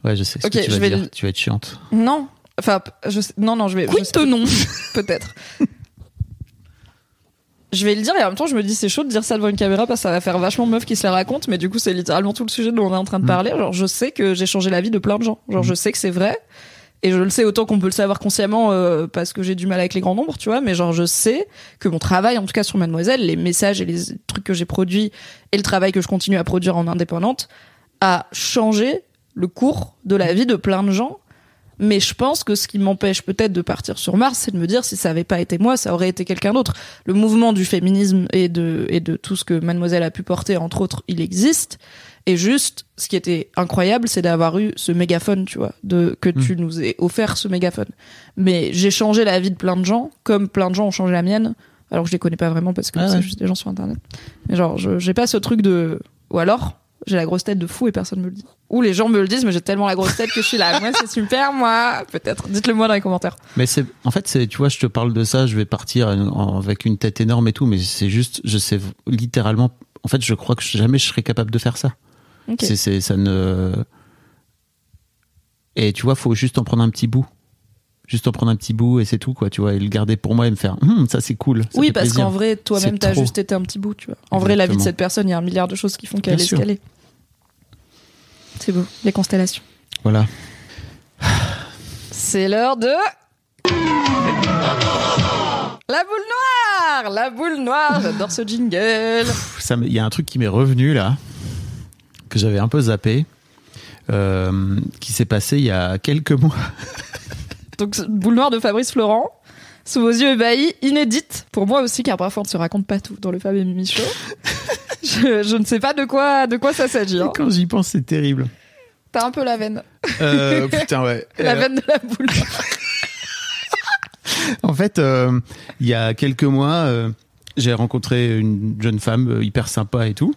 Ouais, je sais ce Ok, que tu je vas vais dire. Tu vas être chiante. non. Enfin, je sais- non, non, je vais. Oui, je sais- non, [laughs] peut-être. Je vais le dire et en même temps je me dis c'est chaud de dire ça devant une caméra parce que ça va faire vachement meuf qui se la raconte mais du coup c'est littéralement tout le sujet dont on est en train de parler. Genre je sais que j'ai changé la vie de plein de gens. Genre je sais que c'est vrai. Et je le sais autant qu'on peut le savoir consciemment euh, parce que j'ai du mal avec les grands nombres tu vois. Mais genre je sais que mon travail en tout cas sur Mademoiselle les messages et les trucs que j'ai produits et le travail que je continue à produire en indépendante a changé le cours de la vie de plein de gens Mais je pense que ce qui m'empêche peut-être de partir sur Mars, c'est de me dire si ça avait pas été moi, ça aurait été quelqu'un d'autre. Le mouvement du féminisme et de et de tout ce que Mademoiselle a pu porter, entre autres, il existe. Et juste, ce qui était incroyable, c'est d'avoir eu ce mégaphone, tu vois, de que tu nous aies offert ce mégaphone. Mais j'ai changé la vie de plein de gens, comme plein de gens ont changé la mienne. Alors que je les connais pas vraiment parce que Ah c'est juste des gens sur internet. Mais genre, je- j'ai pas ce truc de. Ou alors, j'ai la grosse tête de fou et personne me le dit. Ou les gens me le disent, mais j'ai tellement la grosse tête que je suis là. Moi, c'est super, moi. Peut-être. Dites-le moi dans les commentaires. Mais c'est, en fait, c'est, tu vois, je te parle de ça, je vais partir avec une tête énorme et tout, mais c'est juste, je sais littéralement, en fait, je crois que jamais je serais capable de faire ça. Ok. C'est, c'est, ça ne. Et tu vois, faut juste en prendre un petit bout. Juste en prendre un petit bout et c'est tout, quoi, tu vois, et le garder pour moi et me faire, Hum, ça c'est cool. ça Oui, parce qu'en vrai, toi-même, t'as juste été un petit bout, tu vois. En vrai, la vie de cette personne, il y a un milliard de choses qui font qu'elle est escalée. C'est beau. Les constellations. Voilà. C'est l'heure de. La boule noire La boule noire J'adore ce jingle ça Il y a un truc qui m'est revenu là, que j'avais un peu zappé, euh, qui s'est passé il y a quelques mois. [laughs] Donc, boule noire de Fabrice Florent. Sous vos yeux ébahis, inédite pour moi aussi, car parfois on ne se raconte pas tout dans le Fab et Mimi Show. [laughs] je, je ne sais pas de quoi, de quoi ça s'agit. hein. Quand j'y pense, c'est terrible. T'as un peu la veine. Euh, [laughs] putain, ouais. La Euh, veine de la boule noire. [laughs] En fait, euh, il y a quelques mois, euh, j'ai rencontré une jeune femme hyper sympa et tout.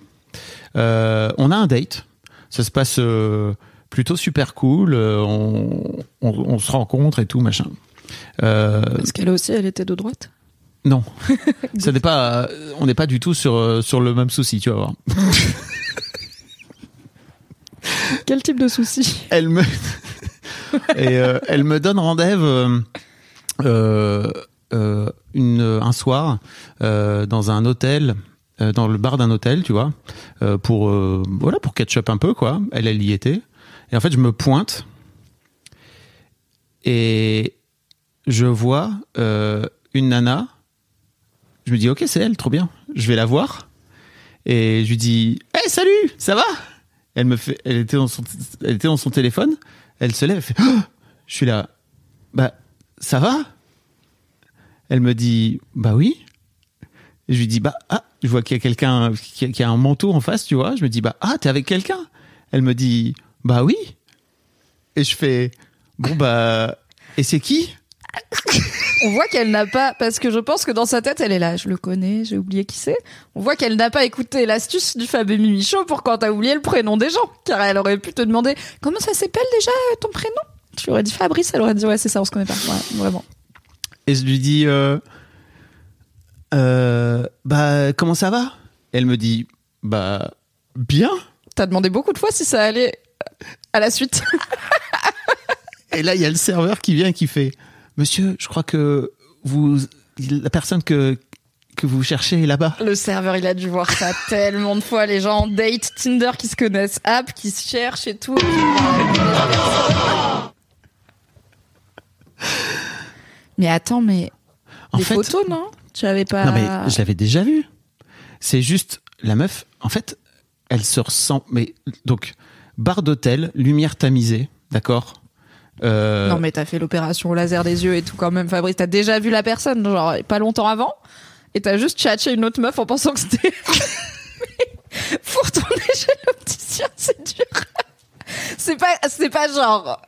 Euh, on a un date. Ça se passe euh, plutôt super cool. euh, on, on, on se rencontre et tout, machin. Euh, Parce qu'elle aussi, elle était de droite? non, [laughs] ça n'est pas. On n'est pas du tout sur euh, sur le même souci, tu vas voir. [laughs] Quel type de souci? Elle me [laughs] et euh, elle me donne rendez-vous euh, euh, euh, un soir dans un hôtel dans le bar d'un hôtel tu vois pour voilà pour catch up un peu quoi elle elle y était et en fait je me pointe et je vois euh, une nana. Je me dis ok c'est elle trop bien. Je vais la voir. Et je lui dis hey salut ça va? Elle me fait elle était dans son téléphone. Elle se lève Oh! Je suis là bah ça va? Elle me dit bah oui! Je lui dis bah ah! Je vois qu'il y a quelqu'un qui a un manteau en face tu vois. Je me dis bah ah t'es avec quelqu'un? Elle me dit bah oui et je fais bon bah et c'est qui? On voit qu'elle n'a pas, parce que je pense que dans sa tête, elle est là. Je le connais, j'ai oublié qui c'est. On voit qu'elle n'a pas écouté l'astuce du Fab et Mimi Show pour quand t'as oublié le prénom des gens. Car elle aurait pu te demander comment ça s'appelle déjà euh, ton prénom? Tu aurais dit Fabrice, elle aurait dit ouais, c'est ça, on se connaît pas. Ouais, vraiment. et je lui dis euh, euh, bah comment ça va? Elle me dit bah bien T'as demandé beaucoup de fois si ça allait à la suite. [laughs] Et là, il y a le serveur qui vient et qui fait Monsieur, je crois que vous, la personne que, que vous cherchez est là-bas. Le serveur, il a dû voir ça [laughs] tellement de fois. Les gens en date, Tinder qui se connaissent, app qui se cherchent et tout. Mais attends, mais En des fait, photos, non? Tu avais pas. non, mais je l'avais déjà vu. C'est juste, la meuf, en fait, elle se ressent. Mais donc, bar d'hôtel, lumière tamisée, d'accord Euh, Non, mais t'as fait l'opération au laser des yeux et tout quand même, Fabrice. T'as déjà vu la personne, genre pas longtemps avant, et t'as juste tchatché une autre meuf en pensant que c'était. [laughs] Pour retourner chez l'opticien, c'est dur. c'est pas, c'est pas genre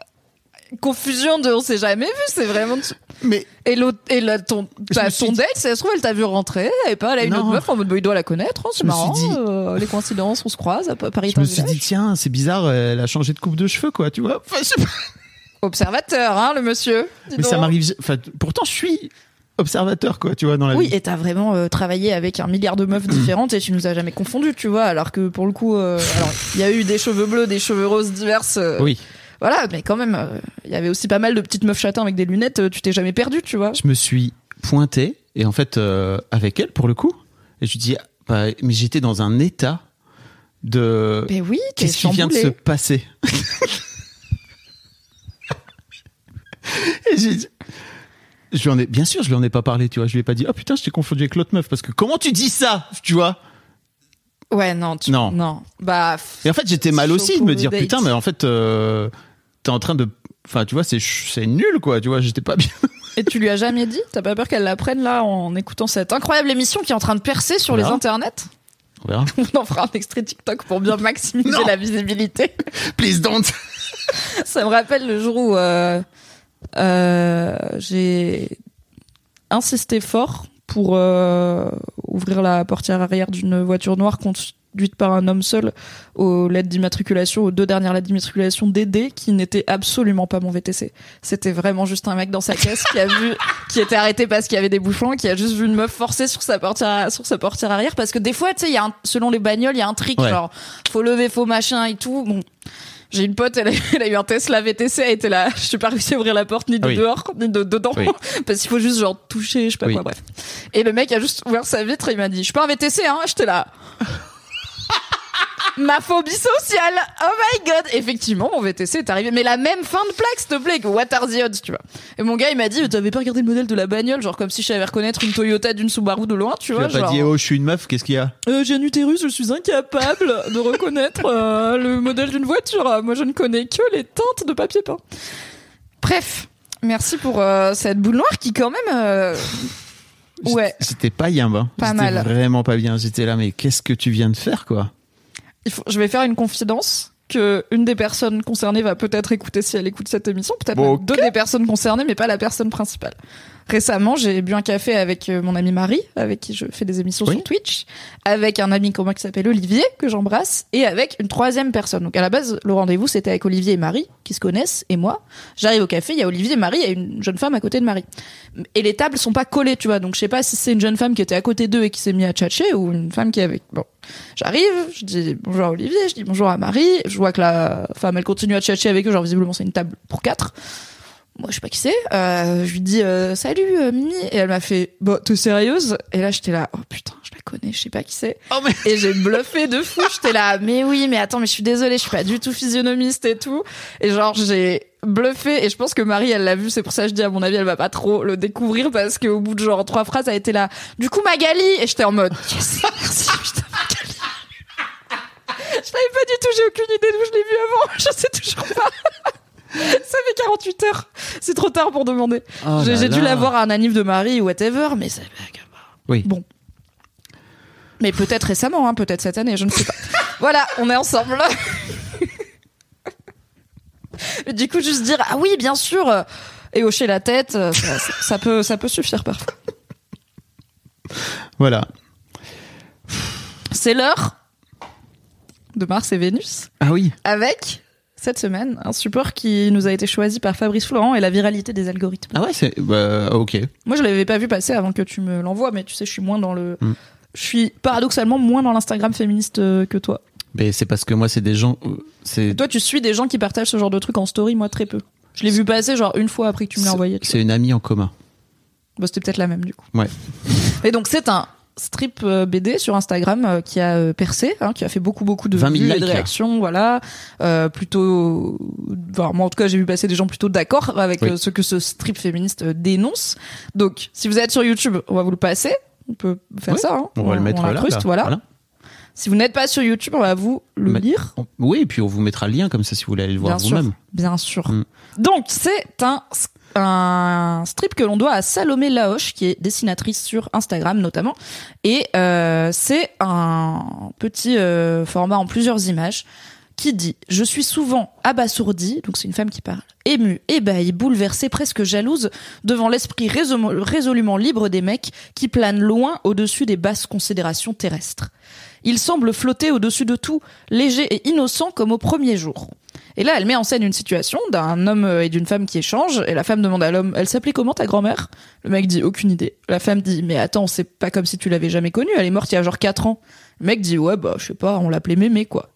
confusion de on s'est jamais vu, c'est vraiment. Mais Et l'autre, et là, ton, Je bah, ton dit- date, ça se trouve, elle t'a vu rentrer, et pas, elle a une Non. autre meuf en mode, bah, il doit la connaître, hein, c'est marrant, dit- euh, les coïncidences, on se croise, à Paris. je me suis dit, tiens, c'est bizarre, elle a changé de coupe de cheveux, quoi, tu vois. Enfin, je sais pas. Observateur, hein, le monsieur. Mais ça donc. m'arrive. Enfin, pourtant, je suis observateur, quoi, tu vois, dans la Oui, vie. et t'as vraiment euh, travaillé avec un milliard de meufs [clears throat] différentes et tu nous as jamais confondus, tu vois. Alors que pour le coup, euh, alors il y a eu des cheveux bleus, des cheveux roses diverses. euh, Oui. Voilà, mais quand même, euh, il y avait aussi pas mal de petites meufs châtains avec des lunettes. euh, tu t'es jamais perdu, tu vois. je me suis pointé et en fait euh, avec elle pour le coup et je lui dis bah, mais j'étais dans un état de Mais oui, qu'est-ce qui vient de se passer? [laughs] Et j'ai dit- je lui en ai bien sûr je lui en ai pas parlé tu vois je lui ai pas dit oh putain je t'ai confondu avec l'autre meuf parce que comment tu dis ça tu vois? Ouais, non, tu... Non. non. Bah, et en fait j'étais mal aussi de me dire date. putain mais en fait euh, t'es en train de enfin, tu vois, c'est c'est nul, quoi. Tu vois, j'étais pas bien. Et tu lui as jamais dit? T'as pas peur qu'elle l'apprenne là en écoutant cette incroyable émission qui est en train de percer sur les internets? On verra. [laughs] On en fera un extrait TikTok pour bien maximiser Non. la visibilité. [laughs] Please don't. [laughs] Ça me rappelle le jour où euh, euh, j'ai insisté fort pour euh, ouvrir la portière arrière d'une voiture noire conduite par un homme seul aux lettres d'immatriculation, aux deux dernières lettres d'immatriculation d'Aidé, qui n'était absolument pas mon VTC. C'était vraiment juste un mec dans sa caisse qui a vu, [laughs] qui était arrêté parce qu'il y avait des bouchons, qui a juste vu une meuf forcer sur sa portière, sur sa portière arrière, parce que des fois, tu sais, il y a un- selon les bagnoles, il y a un trick, Ouais. genre, faut lever, faut machin et tout. Bon. J'ai une pote, elle a, [laughs] elle a eu un Tesla VTC, elle était là. Je suis pas réussi à ouvrir la porte ni de Ah oui. dehors, ni de dedans. Oui. [laughs] Parce qu'il faut juste genre toucher, je sais pas Oui. quoi, bref. Et le mec a juste ouvert sa vitre et il m'a dit, je suis pas un VTC, hein, j'étais là. Ma phobie sociale. Oh my god. Effectivement, mon VTC est arrivé. Mais la même fin de plaque, s'il te plaît, que What are the odds, tu vois. Et mon gars, il m'a dit, t'avais pas regardé le modèle de la bagnole, genre comme si je savais reconnaître une Toyota d'une Subaru de loin, tu, Tu vois. as pas genre, dit, oh, je suis une meuf, qu'est-ce qu'il y a? Euh, j'ai un utérus, je suis incapable de reconnaître euh, le modèle d'une voiture. Moi, je ne connais que les teintes de papier peint. Bref, merci pour euh, cette boule noire qui, quand même, euh, ouais, C'était pas yamba. Pas C'était mal. vraiment pas bien. J'étais là, mais qu'est-ce que tu viens de faire, quoi? Il faut, je vais faire une confidence que une des personnes concernées va peut-être écouter si elle écoute cette émission, peut-être Bon, deux des personnes concernées, mais pas la personne principale. Récemment, j'ai bu un café avec euh, mon ami Marie, avec qui je fais des émissions Oui. sur Twitch, avec un ami commun qui s'appelle Olivier, que j'embrasse, et avec une troisième personne. Donc à la base, le rendez-vous, c'était avec Olivier et Marie, qui se connaissent, et moi. J'arrive au café, il y a Olivier et Marie, il y a une jeune femme à côté de Marie. Et les tables sont pas collées, tu vois, donc je sais pas si c'est une jeune femme qui était à côté d'eux et qui s'est mis à tchatcher, ou une femme qui est avec... Bon. J'arrive, je dis bonjour à Olivier, je dis bonjour à Marie, je vois que la femme elle continue à tchatcher avec eux, genre visiblement c'est une table pour quatre. Moi je sais pas qui c'est, euh, je lui dis euh, salut euh, Mimi. Et elle m'a fait bon t'es sérieuse? Et là j'étais là oh putain je la connais je sais pas qui c'est. Oh, mais. et j'ai bluffé de fou. J'étais là mais oui mais attends mais je suis désolée je suis pas du tout physionomiste et tout. Et genre j'ai bluffé. Et je pense que Marie elle l'a vu. C'est pour ça que je dis à mon avis elle va pas trop le découvrir parce qu'au bout de genre trois phrases elle était là du coup Magali. Et j'étais en mode yes merci putain Magali. Je savais pas du tout j'ai aucune idée d'où je l'ai vu avant. [laughs] Je sais toujours pas [laughs] ça fait 48 heures c'est trop tard pour demander Oh j'ai dû là. la voir à un anniv de Marie ou whatever mais ça Oui. Bon. Mais peut-être récemment, hein, peut-être cette année, je ne sais pas. [laughs] voilà, on est ensemble. [laughs] Du coup, juste dire ah oui, bien sûr, euh, et hocher la tête, euh, ça peut, ça peut suffire parfois. Voilà. C'est l'heure de Mars et Vénus Ah oui. avec cette semaine un support qui nous a été choisi par Fabrice Florent et la viralité des algorithmes. Ah ouais, c'est. Bah, ok. Moi, je l'avais pas vu passer avant que tu me l'envoies, mais tu sais, je suis moins dans le. Mm. Je suis paradoxalement moins dans l'Instagram féministe euh, que toi. Mais c'est parce que moi, c'est des gens. euh, C'est. Toi, tu suis des gens qui partagent ce genre de trucs en story, moi très peu. Je l'ai vu passer genre une fois après que tu me l'as envoyé. C'est une amie en commun. Bon, c'était peut-être la même du coup. Ouais. Et donc c'est un strip euh, BD sur Instagram euh, qui a euh, percé, hein, qui a fait beaucoup beaucoup de 20 000 vues et de réactions, voilà. Euh, plutôt, enfin, moi en tout cas j'ai vu passer des gens plutôt d'accord avec Oui. ce que ce strip féministe dénonce. Donc si vous êtes sur YouTube, on va vous le passer. On peut faire Oui. ça. hein. On va le mettre là. l'incruste, là. voilà. Si vous n'êtes pas sur YouTube, on va vous le Mais- lire. On- Oui, et puis on vous mettra le lien comme ça si vous voulez aller le voir Bien sûr, vous-même. bien sûr. Mm. Donc c'est un un strip que l'on doit à Salomé Laoche, qui est dessinatrice sur Instagram notamment, et euh, c'est un petit euh, format en plusieurs images qui dit je suis souvent abasourdie, donc c'est une femme qui parle, émue, ébahie, bouleversée, presque jalouse devant l'esprit résolu- résolument libre des mecs qui planent loin au-dessus des basses considérations terrestres. Il semble flotter au-dessus de tout, léger et innocent comme au premier jour. Et là, elle met en scène une situation d'un homme et d'une femme qui échangent, et la femme demande à l'homme, elle s'appelait comment ta grand-mère? Le mec dit, aucune idée. La femme dit, mais attends, c'est pas comme si tu l'avais jamais connue, elle est morte il y a genre 4 ans. Le mec dit, ouais, bah, je sais pas, on l'appelait mémé, quoi.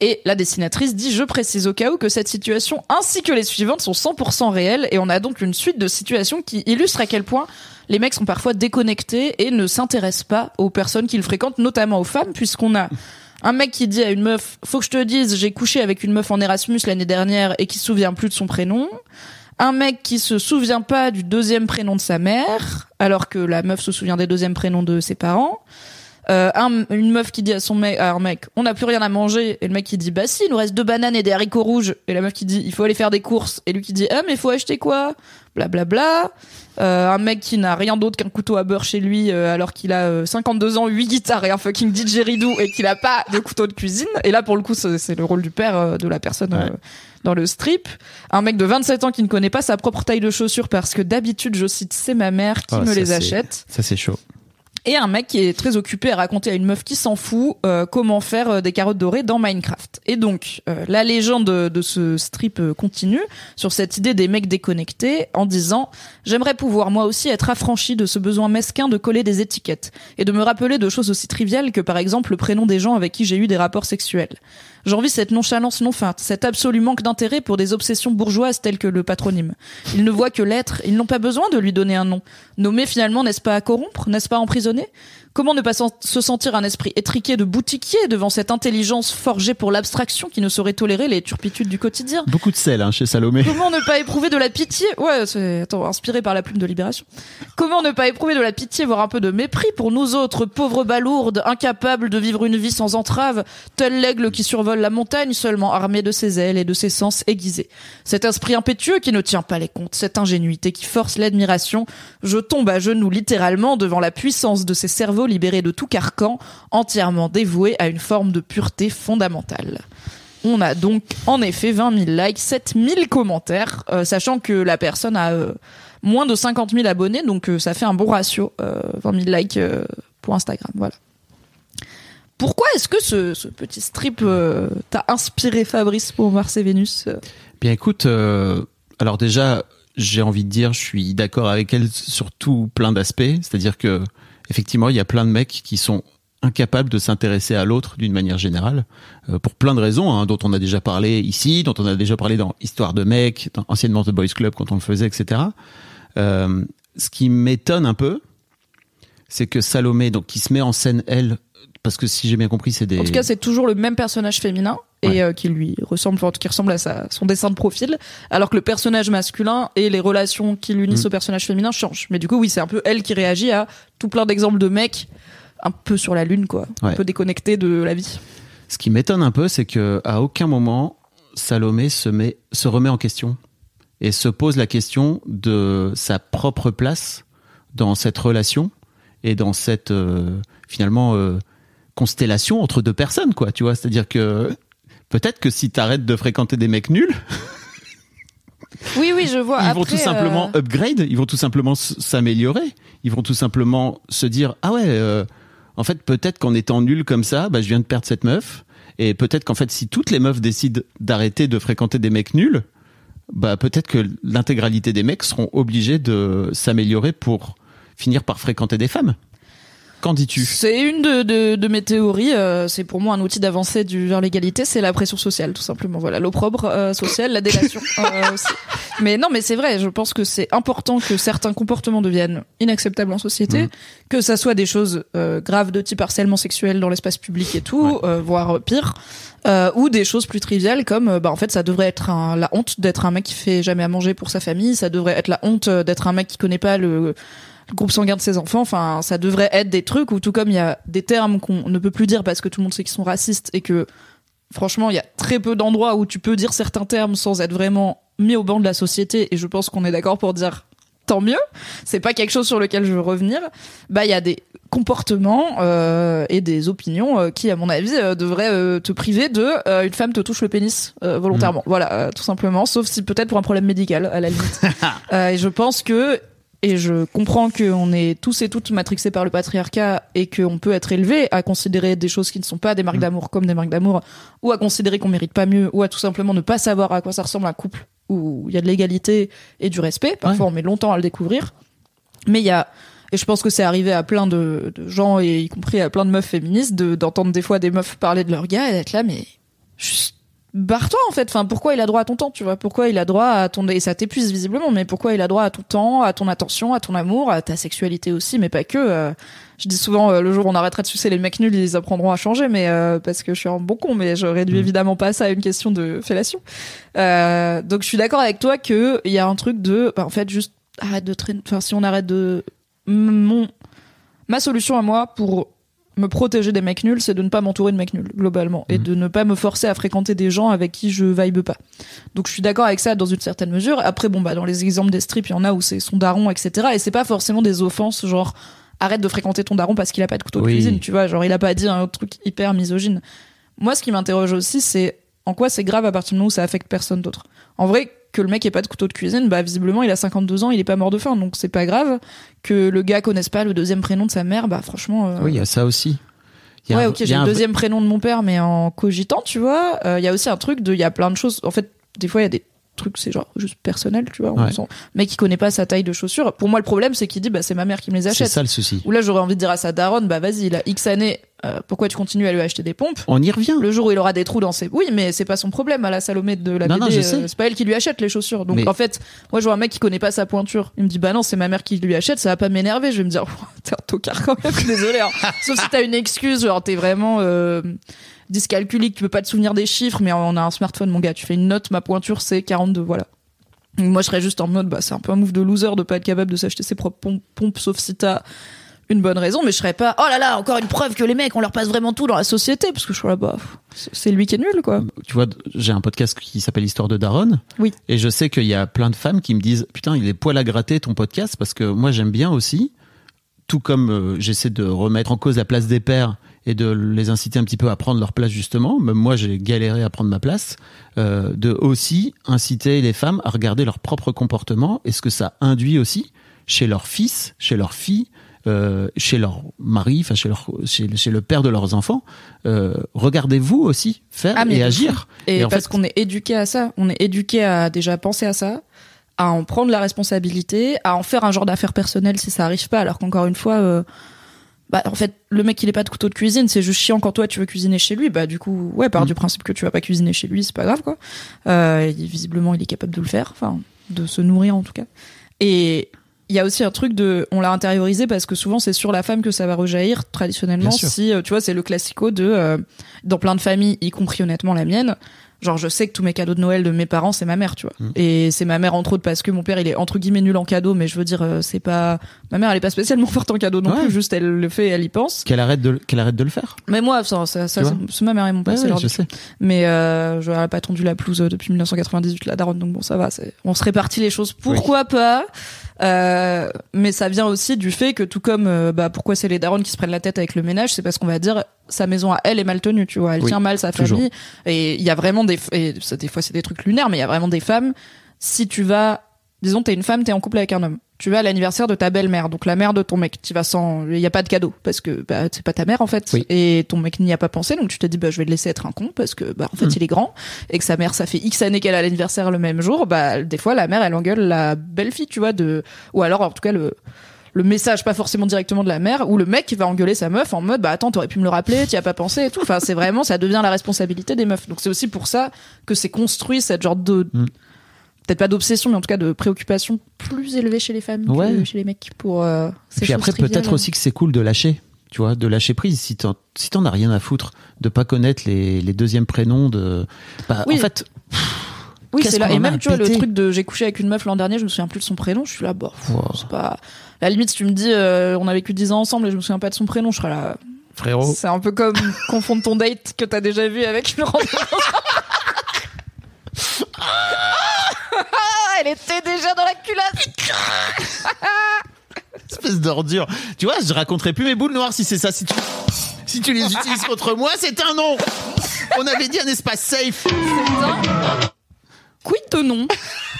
Et la dessinatrice dit, je précise au cas où que cette situation ainsi que les suivantes sont 100% réelles, et on a donc une suite de situations qui illustrent à quel point les mecs sont parfois déconnectés et ne s'intéressent pas aux personnes qu'ils fréquentent, notamment aux femmes, puisqu'on a un mec qui dit à une meuf, faut que je te dise, j'ai couché avec une meuf en Erasmus l'année dernière et qui se souvient plus de son prénom. Un mec qui se souvient pas du deuxième prénom de sa mère, alors que la meuf se souvient des deuxièmes prénoms de ses parents. Euh, un- une meuf qui dit à son mec, un mec, on n'a plus rien à manger, et le mec qui dit, bah si, il nous reste deux bananes et des haricots rouges, et la meuf qui dit, il faut aller faire des courses, et lui qui dit, ah mais faut acheter quoi? Blablabla. Euh, un mec qui n'a rien d'autre qu'un couteau à beurre chez lui, euh, alors qu'il a euh, 52 ans, 8 guitares et un fucking didgeridoo, et qu'il a pas de couteau de cuisine. Et là, pour le coup, c'est le rôle du père euh, de la personne euh, dans le strip. Un mec de 27 ans qui ne connaît pas sa propre taille de chaussures parce que d'habitude, je cite, c'est ma mère qui Ah, me les achète. Ça, c'est chaud. Et un mec qui est très occupé à raconter à une meuf qui s'en fout euh, comment faire euh, des carottes dorées dans Minecraft. Et donc, euh, la légende de, ce strip continue sur cette idée des mecs déconnectés en disant « J'aimerais pouvoir moi aussi être affranchi de ce besoin mesquin de coller des étiquettes et de me rappeler de choses aussi triviales que par exemple le prénom des gens avec qui j'ai eu des rapports sexuels. J'envie cette nonchalance non feinte, cet absolu manque d'intérêt pour des obsessions bourgeoises telles que le patronyme. Ils ne voient que l'être, ils n'ont pas besoin de lui donner un nom. Nommer finalement, n'est-ce pas à corrompre, n'est-ce pas à emprisonner? Comment ne pas se sentir un esprit étriqué de boutiquier devant cette intelligence forgée pour l'abstraction qui ne saurait tolérer les turpitudes du quotidien Beaucoup de sel hein, chez Salomé. Comment ne pas éprouver de la pitié? Ouais, c'est attends, inspiré par la plume de Libération. Comment ne pas éprouver de la pitié, voire un peu de mépris pour nous autres pauvres balourdes, incapables de vivre une vie sans entrave, tel l'aigle qui survole la montagne seulement armé de ses ailes et de ses sens aiguisés? Cet esprit impétueux qui ne tient pas les comptes, cette ingénuité qui force l'admiration, je tombe à genoux littéralement devant la puissance de ces cerveaux libérés de tout carcan, entièrement dévoués à une forme de pureté fondamentale. On a donc en effet 20 000 likes, 7 000 commentaires, euh, sachant que la personne a euh, moins de 50 000 abonnés, donc euh, ça fait un bon ratio, euh, 20 000 likes pour Instagram. Voilà. Pourquoi est-ce que ce, ce petit strip t'a inspiré Fabrice pour Mars et Vénus Bien écoute, alors déjà, j'ai envie de dire, je suis d'accord avec elle sur tout plein d'aspects. C'est-à-dire que effectivement, il y a plein de mecs qui sont incapables de s'intéresser à l'autre d'une manière générale, euh, pour plein de raisons, hein, dont on a déjà parlé ici, dont on a déjà parlé dans Histoire de mecs, dans, anciennement The Boys Club quand on le faisait, etc. Euh, ce qui m'étonne un peu, c'est que Salomé, donc qui se met en scène elle, parce que si j'ai bien compris, c'est des En tout cas, c'est toujours le même personnage féminin et euh, qui lui ressemble, enfin, qui ressemble à sa, son dessin de profil, alors que le personnage masculin et les relations qui l'unissent Mm. au personnage féminin changent. Mais du coup, oui, c'est un peu elle qui réagit à tout plein d'exemples de mecs un peu sur la lune, quoi, un peu déconnectés de la vie. Ce qui m'étonne un peu, c'est que à aucun moment Salomé se met, se remet en question et se pose la question de sa propre place dans cette relation et dans cette euh, finalement euh, constellation entre deux personnes, quoi. Tu vois, c'est-à-dire que peut-être que si t'arrêtes de fréquenter des mecs nuls, Oui, oui, je vois. ils vont tout simplement euh, upgrade, ils vont tout simplement s'améliorer, ils vont tout simplement se dire ah ouais, euh, en fait peut-être qu'en étant nul comme ça, bah je viens de perdre cette meuf, et peut-être qu'en fait si toutes les meufs décident d'arrêter de fréquenter des mecs nuls, bah peut-être que l'intégralité des mecs seront obligés de s'améliorer pour finir par fréquenter des femmes. Qu'en dis-tu? C'est une de, de, de mes théories. euh, c'est pour moi un outil d'avancée du vers l'égalité. C'est la pression sociale, tout simplement. Voilà, l'opprobre euh, social, la délation. [laughs] euh, aussi. mais non, mais c'est vrai. Je pense que c'est important que certains comportements deviennent inacceptables en société, que ça soit des choses euh, graves de type harcèlement sexuel dans l'espace public et tout, euh, voire pire. Euh, ou des choses plus triviales comme bah en fait ça devrait être un, la honte d'être un mec qui fait jamais à manger pour sa famille ça devrait être la honte d'être un mec qui connaît pas le, le groupe sanguin de ses enfants enfin ça devrait être des trucs où tout comme il y a des termes qu'on ne peut plus dire parce que tout le monde sait qu'ils sont racistes et que franchement il y a très peu d'endroits où tu peux dire certains termes sans être vraiment mis au banc de la société et je pense qu'on est d'accord pour dire tant mieux. C'est pas quelque chose sur lequel je veux revenir. Bah il y a des comportements euh, et des opinions euh, qui à mon avis euh, devraient euh, te priver de euh, une femme te touche le pénis euh, volontairement. Voilà euh, tout simplement. Sauf si peut-être pour un problème médical à la limite. [laughs] Euh, et je pense que et je comprends qu'on est tous et toutes matrixés par le patriarcat et qu'on peut être élevé à considérer des choses qui ne sont pas des marques d'amour comme des marques d'amour, ou à considérer qu'on mérite pas mieux, ou à tout simplement ne pas savoir à quoi ça ressemble un couple où il y a de l'égalité et du respect. Parfois, on met longtemps à le découvrir. Mais il y a, et je pense que c'est arrivé à plein de, de gens, et y compris à plein de meufs féministes, de- d'entendre des fois des meufs parler de leur gars et d'être là, mais juste barre-toi en fait. Enfin, pourquoi il a droit à ton temps, tu vois? Pourquoi il a droit à ton et ça t'épuise visiblement, mais pourquoi il a droit à ton temps, à ton attention, à ton amour, à ta sexualité aussi, mais pas que. euh, je dis souvent euh, le jour où on arrêtera de sucer les mecs nuls, ils apprendront à changer, mais euh, parce que je suis un bon con, mais je réduis évidemment pas ça à une question de fellation. Euh, donc je suis d'accord avec toi que il y a un truc de, bah, en fait, juste arrête de traîner. Enfin, si on arrête de mon ma solution à moi pour me protéger des mecs nuls, c'est de ne pas m'entourer de mecs nuls, globalement. Et Mhm. de ne pas me forcer à fréquenter des gens avec qui je vibe pas. Donc je suis d'accord avec ça dans une certaine mesure. Après, bon, bah, dans les exemples des strips, il y en a où c'est son daron, etc. Et c'est pas forcément des offenses, genre, arrête de fréquenter ton daron parce qu'il a pas de couteau de cuisine, tu vois. Genre, il a pas dit un truc hyper misogyne. Moi, ce qui m'interroge aussi, c'est en quoi c'est grave à partir du moment où ça affecte personne d'autre. En vrai, que le mec ait pas de couteau de cuisine, bah visiblement il a 52 ans, il est pas mort de faim, donc c'est pas grave. Que le gars connaisse pas le deuxième prénom de sa mère, bah franchement. euh, Oui, il y a ça aussi. Y a ouais, un- ok, j'ai le un- deuxième prénom de mon père, mais en cogitant, tu vois. euh, Il y a aussi un truc de, il y a plein de choses. En fait, des fois, il y a des trucs, c'est genre juste personnel, tu vois. Ouais. sent- mec qui connaît pas sa taille de chaussures. Pour moi, le problème, c'est qu'il dit, bah c'est ma mère qui me les C'est achète. ça le souci. Ou là, j'aurais envie de dire à sa daronne, bah vas-y, il a X années, euh, pourquoi tu continues à lui acheter des pompes On y revient. le jour où il aura des trous dans ses oui mais c'est pas son problème à la Salomé de la Non, BD euh, c'est pas elle qui lui achète les chaussures donc Mais- en fait moi je vois un mec qui connaît pas sa pointure il me dit bah non c'est ma mère qui lui achète ça va pas m'énerver je vais me dire Oh, [laughs] t'es un tocard quand même [laughs] désolé hein. [laughs] sauf si t'as une excuse genre t'es vraiment euh, dyscalculique tu peux pas te souvenir des chiffres mais on a un smartphone mon gars tu fais une note ma pointure c'est 42 voilà Donc moi je serais juste en mode bah c'est un peu un move de loser de pas être capable de s'acheter ses propres pom- pompes sauf si t'as une bonne raison, mais je serais pas, oh là là, encore une preuve que les mecs, on leur passe vraiment tout dans la société, parce que je suis là, bah, c'est c'est lui qui est nul, quoi. Tu vois, j'ai un podcast qui s'appelle Histoire de Daronne. Oui. Et je sais qu'il y a plein de femmes qui me disent Putain, il est poil à gratter ton podcast parce que moi j'aime bien aussi, tout comme euh, j'essaie de remettre en cause la place des pères et de les inciter un petit peu à prendre leur place justement, même moi j'ai galéré à prendre ma place, euh, de aussi inciter les femmes à regarder leur propre comportement et ce que ça induit aussi chez leurs fils, chez leurs filles, euh, chez leur mari, enfin chez, leur, chez, chez le père de leurs enfants. Euh, Regardez-vous aussi faire Ah, et agir. Et, Et parce qu'on est éduqué à ça. On est éduqué à déjà penser à ça, à en prendre la responsabilité, à en faire un genre d'affaire personnelle si ça arrive pas, alors qu'encore une fois, euh, bah, en fait, le mec, il est pas de couteau de cuisine, c'est juste chiant quand toi tu veux cuisiner chez lui. Bah, du coup, ouais, Mm. par du principe que tu vas pas cuisiner chez lui, c'est pas grave, quoi. Euh, visiblement, il est capable de le faire, enfin, de se nourrir en tout cas. Et il y a aussi un truc de, on l'a intériorisé parce que souvent c'est sur la femme que ça va rejaillir traditionnellement. Si, euh, tu vois, c'est le classico de, euh, dans plein de familles, y compris honnêtement la mienne, genre je sais que tous mes cadeaux de Noël de mes parents c'est ma mère tu vois Mm. et c'est ma mère entre autres parce que mon père il est entre guillemets nul en cadeaux mais je veux dire euh, c'est pas ma mère elle est pas spécialement [laughs] forte en cadeaux non Ouais. plus juste elle le fait elle y pense Qu'elle arrête de, qu'elle arrête de le faire. mais moi ça, ça, c'est ma mère et mon père Ouais, c'est leur je sais. mais euh, je pas tendu la pelouse euh, depuis 1998 la daronne donc bon ça va c'est on se répartit les choses pourquoi pas? Euh, mais ça vient aussi du fait que tout comme euh, bah pourquoi c'est les daronnes qui se prennent la tête avec le ménage c'est parce qu'on va dire sa maison à elle est mal tenue tu vois. Elle Oui, tient mal sa toujours. famille. Et il y a vraiment des et ça, des fois c'est des trucs lunaires mais il y a vraiment des femmes. Si tu vas disons t'es une femme t'es en couple avec un homme tu vas à l'anniversaire de ta belle-mère donc la mère de ton mec tu vas sans il y a pas de cadeau parce que bah c'est pas ta mère en fait Oui. et ton mec n'y a pas pensé donc tu te dis bah je vais le laisser être un con parce que bah en fait Mm. il est grand et que sa mère ça fait X années qu'elle a l'anniversaire le même jour bah des fois la mère elle engueule la belle-fille tu vois de ou alors en tout cas le le message pas forcément directement de la mère ou le mec qui va engueuler sa meuf en mode bah attends t'aurais pu me le rappeler t'y as pas pensé et tout enfin c'est vraiment ça devient la responsabilité des meufs donc c'est aussi pour ça que c'est construit cette genre de Mm. Peut-être pas d'obsession mais en tout cas de préoccupation plus élevée chez les femmes que Ouais. chez les mecs pour euh, ces Puis choses après, peut-être aussi que c'est cool de lâcher, tu vois, de lâcher prise. Si t'en si t'en as rien à foutre, de pas connaître les, les deuxièmes prénoms de. Bah, Oui. En fait, Oui, c'est là. Et même, tu vois, le truc de j'ai couché avec une meuf l'an dernier, je me souviens plus de son prénom, je suis là, bon, pff, Wow. c'est pas. À la limite, si tu me dis, euh, on a vécu 10 ans ensemble et je me souviens pas de son prénom, je serais là. frérot, C'est un peu comme [laughs] confondre ton date que t'as déjà vu avec une rendez [laughs] Elle était déjà dans la culotte! [laughs] espèce d'ordure. Tu vois, je raconterai plus mes boules noires si c'est ça. Si tu, si tu les utilises contre moi, c'est un non. On avait dit un espace safe. Quid de nom?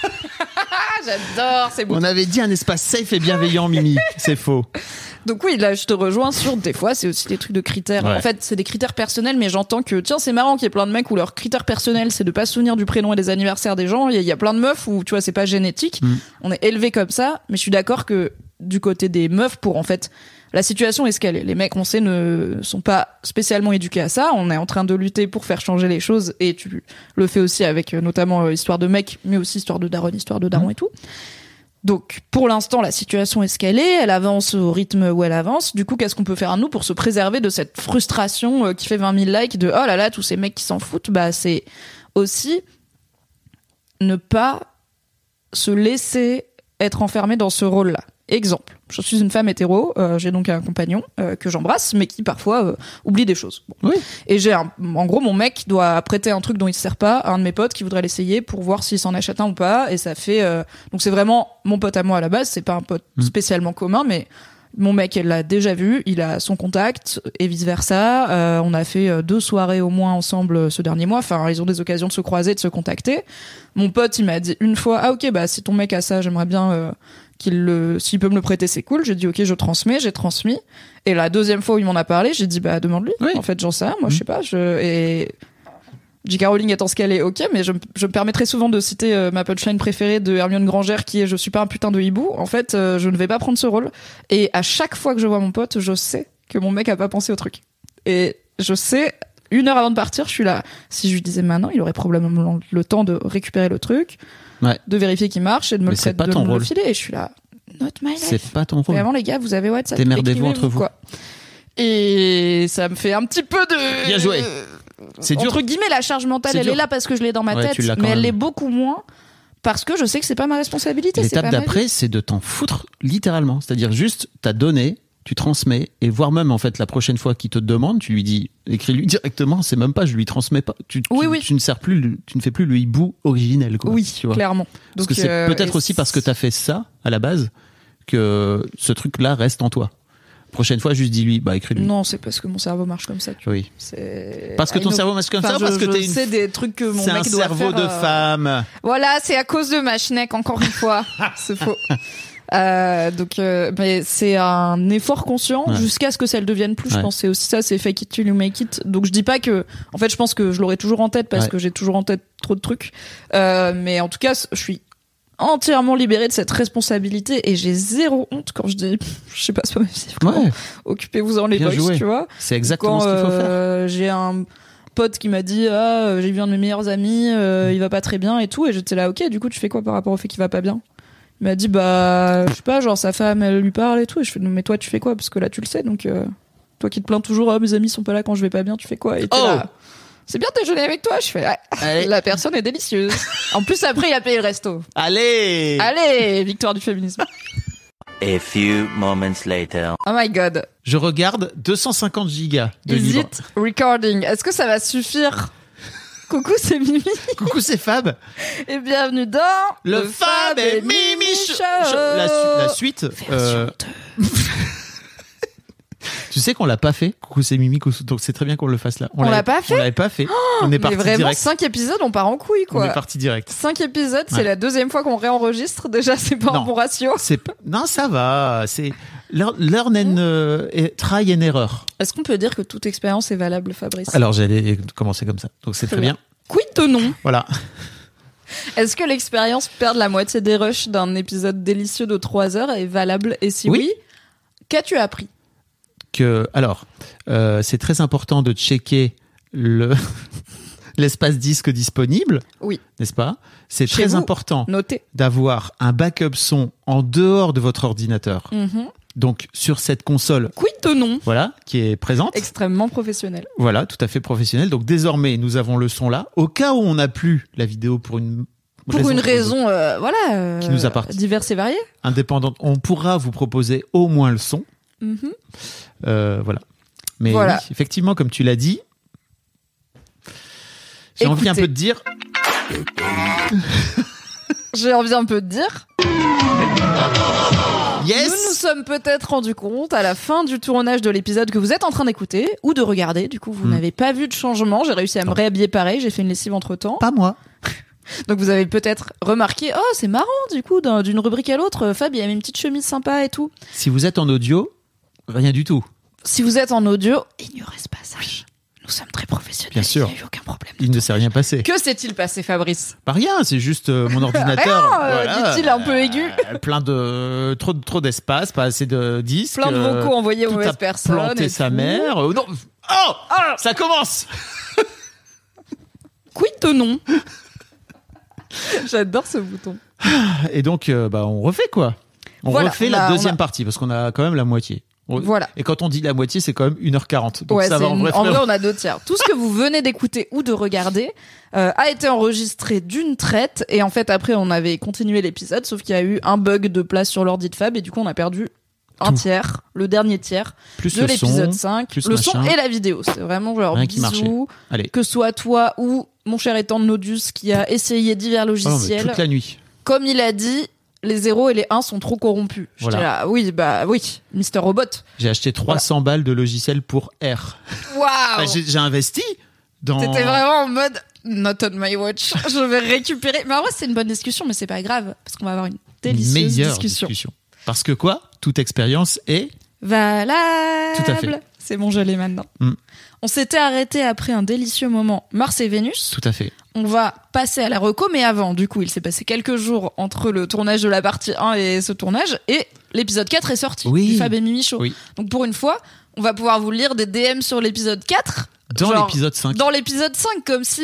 [laughs] J'adore, c'est beau. On avait dit un espace safe et bienveillant, Mimi. C'est faux. Donc oui, là, je te rejoins sur des fois, c'est aussi des trucs de critères. Ouais. En fait, c'est des critères personnels, mais j'entends que tiens, c'est marrant qu'il y ait plein de mecs où leur critère personnel, c'est de pas se souvenir du prénom et des anniversaires des gens. Il y, a- plein de meufs où tu vois, c'est pas génétique. Mm. On est élevé comme ça, mais je suis d'accord que du côté des meufs, pour en fait, la situation est ce qu'elle est. Les mecs, on sait, ne sont pas spécialement éduqués à ça. On est en train de lutter pour faire changer les choses, et tu le fais aussi avec euh, notamment euh, histoire de mecs, mais aussi histoire de daron, histoire de daron et tout. Donc, pour l'instant, la situation est ce qu'elle est. Elle avance au rythme où elle avance. Du coup, qu'est-ce qu'on peut faire à nous pour se préserver de cette frustration euh, qui fait 20 000 likes de oh là là, tous ces mecs qui s'en foutent? Bah, c'est aussi ne pas se laisser être enfermé dans ce rôle-là. Exemple, je suis une femme hétéro, euh, j'ai donc un compagnon euh, que j'embrasse, mais qui parfois euh, oublie des choses. Bon. Oui. Et j'ai un, en gros, mon mec doit prêter un truc dont il se sert pas à un de mes potes qui voudrait l'essayer pour voir s'il s'en achète un ou pas. Et ça fait, euh, donc c'est vraiment mon pote à moi à la base, c'est pas un pote Mm. spécialement commun, mais mon mec, elle l'a déjà vu, il a son contact et vice versa. Euh, on a fait euh, deux soirées au moins ensemble euh, ce dernier mois. Enfin, ils ont des occasions de se croiser, de se contacter. Mon pote, il m'a dit une fois, ah ok, bah si ton mec a ça, j'aimerais bien euh, qu'il le, s'il peut me le prêter, c'est cool. J'ai dit ok, je transmets, j'ai transmis. Et la deuxième fois où il m'en a parlé, j'ai dit bah demande-lui. Oui. En fait, j'en sais rien, moi je sais pas. Je et J.K. Rowling étant ce qu'elle est, ok, mais je, me- je me permettrai souvent de citer euh, ma punchline préférée de Hermione Granger qui est Je suis pas un putain de hibou. En fait, euh, je ne vais pas prendre ce rôle. Et à chaque fois que je vois mon pote, je sais que mon mec a pas pensé au truc. Et je sais, une heure avant de partir, je suis là. Si je lui disais maintenant, il aurait probablement le temps de récupérer le truc, Ouais. de vérifier qu'il marche et de me le, fait- de me le filer. Et je suis là. Not my life. C'est pas ton rôle. Vraiment, les gars, vous avez WhatsApp. Démerdez-vous entre vous. Quoi. Et ça me fait un petit peu de. Bien joué. C'est dur. Entre guillemets, la charge mentale, elle dur. est là parce que je l'ai dans ma Ouais, tête, mais elle l'est beaucoup moins parce que je sais que c'est pas ma responsabilité. L'étape d'après, c'est de t'en foutre littéralement. C'est-à-dire juste, t'as donné, tu transmets, et voire même en fait la prochaine fois qu'il te demande, tu lui dis, écris-lui directement. C'est même pas, je lui transmets pas. Tu, Oui, tu, oui. tu ne sers plus, le- tu ne fais plus le hibou originel. Quoi, Oui, tu vois. clairement. Parce Donc, que c'est euh, peut-être aussi parce que t'as fait ça à la base que ce truc-là reste en toi. Prochaine fois, juste dis-lui, bah écris-lui. Non, c'est parce que mon cerveau marche comme ça. Tu vois. Oui. C'est- Parce que ton cerveau marche comme Enfin, ça, je- parce que t'es une. sais des trucs que mon C'est un mec doit cerveau faire, de euh, femme. Voilà, c'est à cause de ma schneck, encore une fois. [laughs] c'est faux. Euh, donc, euh, mais c'est un effort conscient Ouais. jusqu'à ce que ça le devienne plus. Je pense c'est aussi ça, c'est fake it till you make it. Donc je dis pas que, en fait, je pense que je l'aurai toujours en tête parce Ouais. que j'ai toujours en tête trop de trucs. Euh, mais en tout cas, je suis entièrement libérée de cette responsabilité et j'ai zéro honte quand je dis, [laughs] je sais pas, c'est pas Ouais. Occupez-vous en les Bien boys, joué. tu vois. C'est exactement Quand, ce qu'il faut faire. euh, J'ai un pote qui m'a dit ah euh, j'ai vu un de mes meilleurs amis euh, il va pas très bien et tout et j'étais là ok du coup tu fais quoi par rapport au fait qu'il va pas bien? Il m'a dit bah je sais pas genre sa femme elle lui parle et tout. Et je fais non mais toi tu fais quoi? Parce que là tu le sais donc euh, toi qui te plains toujours ah mes amis sont pas là quand je vais pas bien tu fais quoi? Et Oh là c'est bien de déjeuner avec toi. Je fais ouais. Allez. la personne est délicieuse. En plus après il a payé le resto. Allez. Allez victoire du féminisme. A few moments later. oh my god. Je regarde 250 gigas de is livres. it recording? Est-ce que ça va suffire? Coucou c'est Mimi Coucou, c'est Fab. Et bienvenue dans Le, Fab et Mimi Show. La, su- la suite. euh, [laughs] tu sais qu'on l'a pas fait. Coucou, c'est Mimi. coucou- Donc c'est très bien qu'on le fasse là. On l'avait- l'a pas fait Oh, On l'avait pas fait. on est Mais parti vraiment, direct. 5 épisodes, on part en couille, On est parti direct. 5 épisodes, c'est Ouais. la deuxième fois qu'on réenregistre. Déjà, c'est pas Non. un bon ratio. C'est pas- non, ça va. C'est learn, and euh, try and error. Est-ce qu'on peut dire que toute expérience est valable, Fabrice? Alors j'allais commencer comme ça. Donc c'est Très très bien. Quid de non? Voilà. Est-ce que l'expérience perdre la moitié des rushs d'un épisode délicieux de 3 heures est valable? Et si oui, Oui. qu'as-tu appris? Que alors euh, c'est très important de checker le [laughs] l'espace disque disponible. Oui. N'est-ce pas? C'est très vous. important d'avoir un backup son en dehors de votre ordinateur. Mhm. Donc sur cette console Quid de non voilà qui est présente. Extrêmement professionnel. Voilà, tout à fait professionnel. Donc désormais, nous avons le son là. Au cas où on n'a plus la vidéo pour une Pour une raison, euh, voilà, euh, Qui nous appartient. diverse et variée. indépendante, on pourra vous proposer au moins le son. Mhm. Euh, voilà. Mais Voilà. oui, effectivement, comme tu l'as dit, j'ai envie un peu de dire. J'ai envie un peu de dire. Yes Nous nous sommes peut-être rendu compte à la fin du tournage de l'épisode que vous êtes en train d'écouter ou de regarder. Du coup, vous Hmm. n'avez pas vu de changement. J'ai réussi à me réhabiller pareil. J'ai fait une lessive entre temps. Pas moi. [laughs] Donc vous avez peut-être remarqué, oh c'est marrant du coup d'un- d'une rubrique à l'autre. Fab il a mis une petite chemise sympa et tout. Si vous êtes en audio, rien du tout. Si vous êtes en audio, ignorez ce passage. Nous sommes très professionnels. Bien sûr. Il n'y a eu aucun problème. Il ne s'est rien passé. Que s'est-il passé, Fabrice Pas rien, c'est juste euh, mon [laughs] ordinateur. Rien, euh, dit-il un peu aigu. Euh, plein de trop trop d'espace, pas assez de disques. Plein de vocaux envoyés aux mauvaises a personnes. Planté et sa tout. mère. Euh, non. Oh, ça commence. [laughs] Quid de non J'adore ce bouton. Et donc, euh, bah, on refait quoi On Voilà, refait on la deuxième a- partie parce qu'on a quand même la moitié. Voilà. Et quand on dit la moitié, c'est quand même 1h40. Donc Ouais, ça va en vrai. en vrai, on a deux tiers. Tout ce que vous venez d'écouter ou de regarder euh, a été enregistré d'une traite. Et en fait, après, on avait continué l'épisode, sauf qu'il y a eu un bug de place sur l'ordi de Fab. Et du coup, on a perdu un Tout. tiers, le dernier tiers Plus de l'épisode son, 5. plus le son et la vidéo. C'est vraiment genre Rien bisous. Allez. Que ce soit toi ou mon cher étant de Nodus qui a essayé divers Oh, logiciels. toute la nuit. Comme il a dit, les 0 et les 1 sont trop corrompus. J'étais Voilà. là, oui, bah oui, Mister Robot. J'ai acheté 300 balles de logiciel pour R. Waouh j'ai investi dans. T'étais vraiment en mode not on my watch. [laughs] Je vais récupérer. Mais en vrai, c'est une bonne discussion, mais c'est pas grave parce qu'on va avoir une délicieuse meilleure discussion. discussion. Parce que quoi? Toute expérience est. Valable. Tout à fait. C'est bon, je l'ai maintenant. Mm. On s'était arrêté après un délicieux moment Mars et Vénus. Tout à fait. On va passer à la reco, mais avant, du coup, il s'est passé quelques jours entre le tournage de la partie 1 et ce tournage, et l'épisode 4 est sorti Oui. du Fab et Mimi Show. Oui. Donc pour une fois, on va pouvoir vous lire des DM sur l'épisode 4. Dans l'épisode 5. Dans l'épisode 5, comme si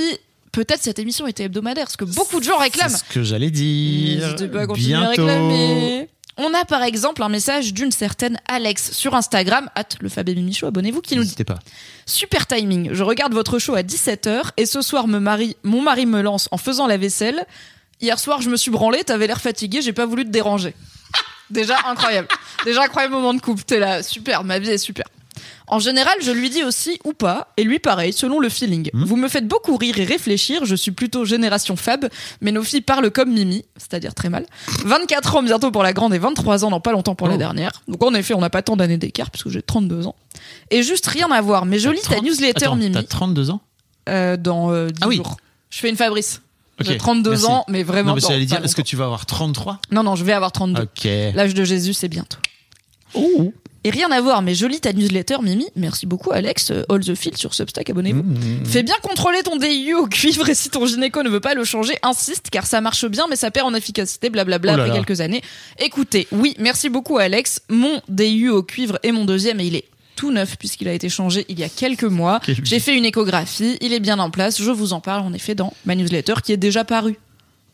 peut-être cette émission était hebdomadaire, parce que beaucoup de gens réclament. C'est ce que j'allais dire. N'hésitez pas à continuer à Bientôt. réclamer. On a par exemple un message d'une certaine Alex sur Instagram, at le Fab Show, abonnez-vous, qui nous dit pas. Super timing, je regarde votre show à 17h et ce soir me mon mari me lance en faisant la vaisselle. Hier soir je me suis branlé, t'avais l'air fatigué, j'ai pas voulu te déranger. [laughs] Déjà incroyable. Déjà incroyable moment de couple, t'es là, super, ma vie est super. En général, je lui dis aussi ou pas, et lui pareil, selon le feeling. Vous me faites beaucoup rire et réfléchir, je suis plutôt génération Fab, mais nos filles parlent comme Mimi, c'est-à-dire très mal. 24 ans bientôt pour la grande et 23 ans dans pas longtemps pour la Oh. dernière. Donc en effet, on n'a pas tant d'années d'écart, puisque j'ai 32 ans. Et juste rien à voir, mais je lis ta 30 newsletter Attends, Mimi T'as 32 ans? Euh, dans euh, 10 Ah oui. jours. Je fais une Fabrice. Ok, J'ai 32 merci. ans, mais vraiment Non, mais j'allais dire, est-ce que tu vas avoir 33 longtemps. Non, non, je vais avoir 32. Ok. L'âge de Jésus, c'est bientôt. Et rien à voir, mais je lis ta newsletter, Mimi. Merci beaucoup, Alex. Euh, All the Field sur Substack, abonnez-vous. Mmh. Fais bien contrôler ton DIU au cuivre et si ton gynéco ne veut pas le changer, insiste, car ça marche bien, mais ça perd en efficacité, blablabla, Oh là après là. quelques années. Écoutez, oui, merci beaucoup, Alex. Mon DIU au cuivre est mon deuxième et il est tout neuf puisqu'il a été changé il y a quelques mois. J'ai fait une échographie, il est bien en place. Je vous en parle en effet dans ma newsletter qui est déjà parue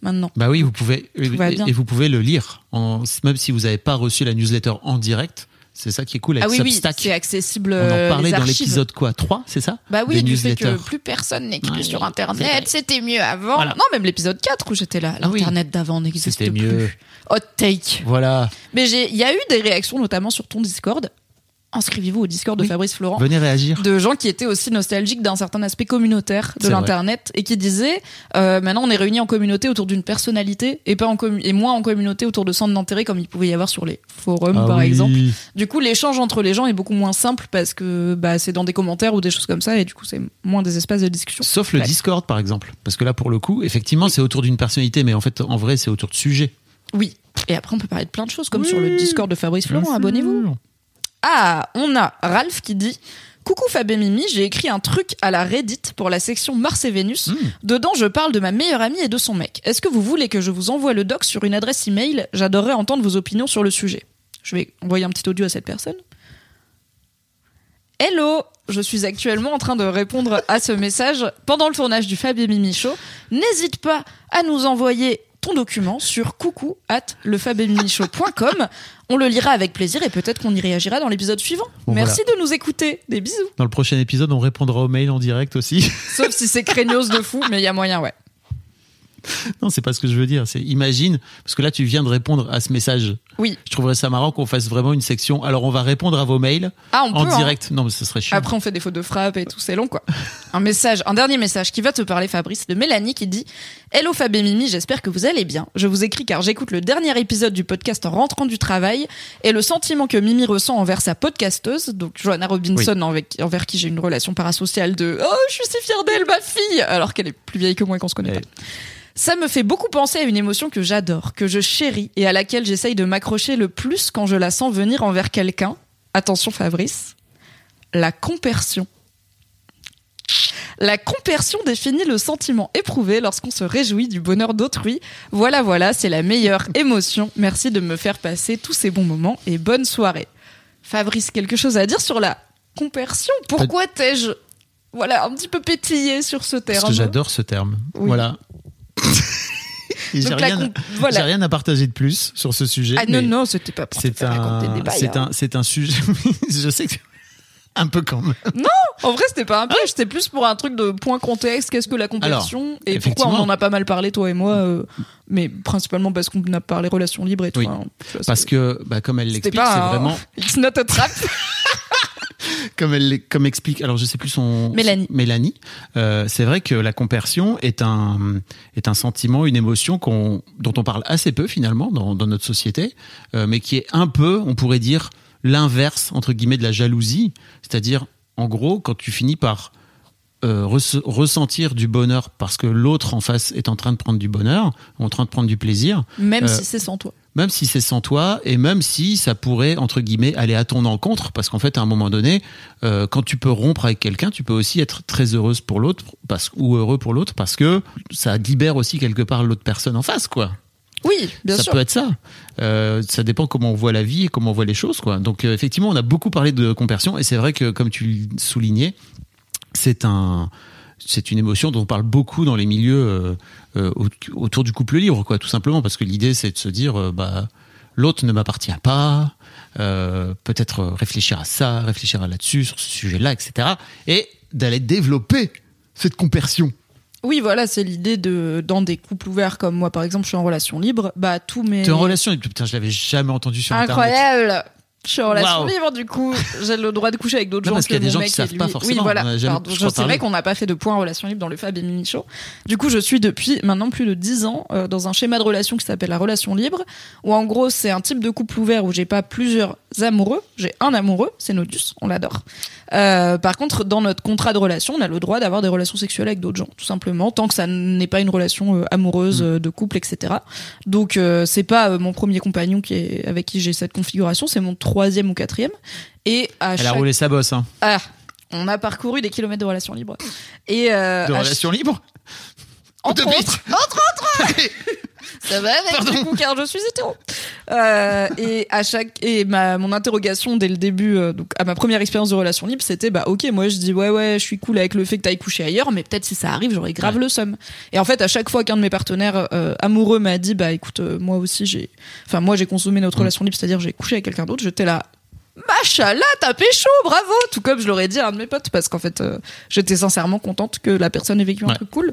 maintenant. Bah oui, vous pouvez va et, vous pouvez le lire, en, même si vous n'avez pas reçu la newsletter en direct. C'est ça qui est cool avec Ah oui, oui, c'est accessible. On euh, en parlait les dans l'épisode quoi 3, c'est ça Bah oui, Des du fait que plus personne n'écrit Ouais, sur Internet, c'était mieux avant. Voilà. Non, même l'épisode 4 où j'étais là. Ah oui. L'Internet d'avant n'existe C'était plus. mieux. Hot take. Voilà. Mais il y a eu des réactions, notamment sur ton Discord. Inscrivez-vous au Discord de Oui. Fabrice Florent. Venez réagir. De gens qui étaient aussi nostalgiques d'un certain aspect communautaire de l'internet et qui disaient euh, maintenant on est réunis en communauté autour d'une personnalité et pas en et moins en communauté autour de centres d'intérêt comme il pouvait y avoir sur les forums Ah par oui. exemple. Du coup, l'échange entre les gens est beaucoup moins simple parce que bah, c'est dans des commentaires ou des choses comme ça et du coup c'est moins des espaces de discussion. Sauf le. Discord par exemple, parce que là pour le coup, effectivement, c'est autour d'une personnalité, mais en fait, en vrai, c'est autour de sujets. Oui. Et après, on peut parler de plein de choses, comme Oui. sur le Discord de Fabrice Florent. Abonnez-vous. Ah, on a Ralph qui dit Coucou Fab et Mimi, j'ai écrit un truc à la Reddit pour la section Mars et Vénus. Hmm. Dedans, je parle de ma meilleure amie et de son mec. Est-ce que vous voulez que je vous envoie le doc sur une adresse email? J'adorerais entendre vos opinions sur le sujet. Je vais envoyer un petit audio à cette personne. Hello, je suis actuellement en train de répondre à ce message pendant le tournage du Fab et Mimi Show. N'hésite pas à nous envoyer ton document sur coucou at. On le lira avec plaisir et peut-être qu'on y réagira dans l'épisode suivant. Bon, Merci de nous écouter. Des bisous. Dans le prochain épisode, on répondra aux mails en direct aussi. Sauf si c'est craignos de fou, mais il y a moyen, ouais. [laughs] non, c'est pas ce que je veux dire. C'est imagine, parce que là, tu viens de répondre à ce message. Oui. Je trouverais ça marrant qu'on fasse vraiment une section. Alors, on va répondre à vos mails Ah, on en peut, hein. direct. Non, mais ce serait chiant. Après, on fait des fautes de frappe et tout, c'est long, quoi. Un message, un dernier message qui va te parler, Fabrice, de Mélanie qui dit Hello Fab et Mimi, j'espère que vous allez bien. Je vous écris car j'écoute le dernier épisode du podcast en rentrant du travail et le sentiment que Mimi ressent envers sa podcasteuse, donc Joanna Robinson, envers qui j'ai une relation parasociale de Oh, je suis si fière d'elle, ma fille Alors qu'elle est plus vieille que moi et qu'on se connaît Ouais. pas. Ça me fait beaucoup penser à une émotion que j'adore, que je chéris et à laquelle j'essaye de m'accrocher le plus quand je la sens venir envers quelqu'un. Attention Fabrice, la compersion. La compersion définit le sentiment éprouvé lorsqu'on se réjouit du bonheur d'autrui. Voilà, voilà, c'est la meilleure émotion. Merci de me faire passer tous ces bons moments et bonne soirée. Fabrice, quelque chose à dire sur la compersion? Pourquoi t'ai-je voilà, un petit peu pétillé sur ce terme? Parce que j'adore ce terme. Oui. Voilà. [laughs] J'ai rien, voilà. rien à partager de plus sur ce sujet. Ah non, non, c'était pas pour C'est un, c'est hein. un, un sujet. [laughs] je sais que [laughs] un peu quand même. En vrai, c'était pas un piège, c'était plus pour un truc de point contexte, qu'est-ce que la compersion et pourquoi on en a pas mal parlé toi et moi, euh, mais principalement parce qu'on a parlé relations libres et tout. Oui. hein. Parce que, bah, comme elle l'explique, c'est vraiment It's not a trap. [laughs] comme elle comme explique. Alors, je sais plus son Mélanie. Mélanie. euh, c'est vrai que la compersion est un est un sentiment, une émotion qu'on dont on parle assez peu finalement dans, dans notre société, euh, mais qui est un peu, on pourrait dire, l'inverse entre guillemets de la jalousie, c'est-à-dire en gros quand tu finis par euh, res- ressentir du bonheur parce que l'autre en face est en train de prendre du bonheur, en train de prendre du plaisir, Même si c'est sans toi. Même si c'est sans toi et même si ça pourrait entre guillemets aller à ton encontre. Parce qu'en fait à un moment donné euh, quand tu peux rompre avec quelqu'un tu peux aussi être très heureuse pour l'autre parce ou heureux pour l'autre parce que ça libère aussi quelque part l'autre personne en face quoi. Oui, bien ça sûr. peut être ça. Euh, ça dépend comment on voit la vie et comment on voit les choses quoi. Donc euh, effectivement on a beaucoup parlé de compersion et c'est vrai que comme tu le soulignais c'est un c'est une émotion dont on parle beaucoup dans les milieux euh, euh, au- autour du couple libre, quoi, tout simplement, parce que l'idée c'est de se dire, euh, bah, l'autre ne m'appartient pas, euh, peut-être réfléchir à ça, réfléchir à là-dessus, sur ce sujet-là, etc., et d'aller développer cette compersion. Oui, voilà, c'est l'idée de dans des couples ouverts comme moi par exemple, je suis en relation libre, bah tous mes T'es en relation, et putain, je l'avais jamais entendu sur Internet. Incroyable. Je suis en relation libre, du coup, j'ai le droit de coucher avec d'autres gens parce qu'il y a des gens qui savent lui. pas forcément, Oui, voilà. Pardon, je c'est vrai qu'on n'a pas fait de point en relation libre dans le Fab et Mimi Show. Du coup, je suis depuis maintenant plus de 10 ans euh, dans un schéma de relation qui s'appelle la relation libre, où en gros, c'est un type de couple ouvert où j'ai pas plusieurs amoureux, j'ai un amoureux, c'est Nodus, on l'adore. Euh, par contre, dans notre contrat de relation, on a le droit d'avoir des relations sexuelles avec d'autres gens, tout simplement, tant que ça n'est pas une relation euh, amoureuse, Mm. euh, de couple, etc. Donc, euh, c'est pas mon premier compagnon qui est avec qui j'ai cette configuration, c'est mon troisième ou quatrième. Et à Elle a roulé sa bosse, hein. Ah, on a parcouru des kilomètres de relations libres. Et euh, De à relation libre entre autres, entre autres, [laughs] [laughs] ça va avec du coup car je suis hétéro. Euh, et à chaque et ma mon interrogation dès le début, euh, donc à ma première expérience de relation libre, c'était bah ok moi je dis ouais ouais je suis cool avec le fait que t'ailles coucher ailleurs, mais peut-être si ça arrive j'aurais grave le seum. Et en fait à chaque fois qu'un de mes partenaires euh, amoureux m'a dit bah écoute euh, moi aussi j'ai, enfin moi j'ai consommé notre relation libre, c'est-à-dire j'ai couché avec quelqu'un d'autre, j'étais là. Machallah, t'as pécho, bravo! Tout comme je l'aurais dit à un de mes potes, parce qu'en fait, euh, j'étais sincèrement contente que la personne ait vécu un truc cool.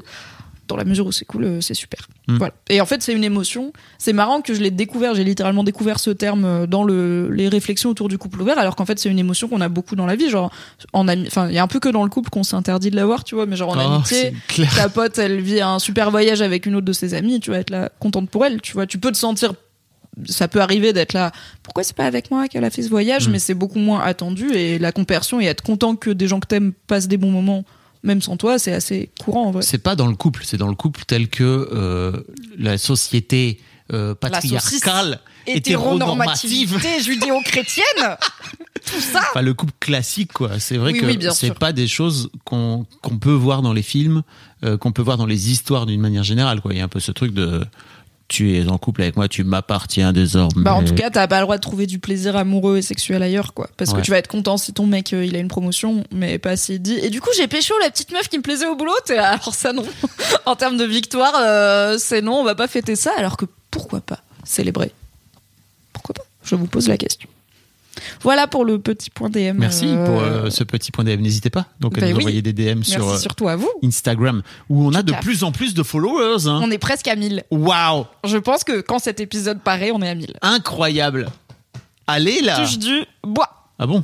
Dans la mesure où c'est cool, euh, c'est super. Mm. Voilà. Et en fait, c'est une émotion. C'est marrant que je l'ai découvert, j'ai littéralement découvert ce terme euh, dans le, les réflexions autour du couple ouvert, alors qu'en fait, c'est une émotion qu'on a beaucoup dans la vie. Genre, en enfin, il y a un peu que dans le couple qu'on s'interdit de l'avoir, tu vois, mais genre en Oh, amitié, ta pote, elle vit un super voyage avec une autre de ses amies, tu vas être là contente pour elle, tu vois. Tu peux te sentir, ça peut arriver d'être là, pourquoi c'est pas avec moi qu'elle a fait ce voyage, Mm. mais c'est beaucoup moins attendu et la compersion et être content que des gens que t'aimes passent des bons moments, même sans toi, c'est assez courant en vrai. C'est pas dans le couple, c'est dans le couple tel que euh, la société euh, patriarcale, hétéronormative. Hétéronormativité judéo-chrétienne, [laughs] tout ça. Enfin, le couple classique, quoi. C'est vrai Oui, que oui, c'est pas des choses qu'on qu'on peut voir dans les films, euh, qu'on peut voir dans les histoires d'une manière générale, quoi. Il y a un peu ce truc de tu es en couple avec moi, tu m'appartiens désormais. Bah en tout cas, t'as pas le droit de trouver du plaisir amoureux et sexuel ailleurs, quoi. Parce Ouais. que tu vas être content si ton mec euh, il a une promotion, mais pas s'il dit. Et du coup, j'ai pécho la petite meuf qui me plaisait au boulot. Alors ça non. [laughs] en termes de victoire, euh, c'est non, on va pas fêter ça. Alors que pourquoi pas célébrer? Pourquoi pas? Je vous pose la question. Voilà pour le petit point DM. Merci euh, pour euh, ce petit point DM. N'hésitez pas donc à bah nous oui. envoyer des DM sur Merci euh, surtout à vous. Instagram où on a de plus en plus de followers. Hein. On est presque à 1000. Waouh, Je pense que quand cet épisode paraît, on est à 1000. incroyable. Allez là. Touche du bois. Ah bon?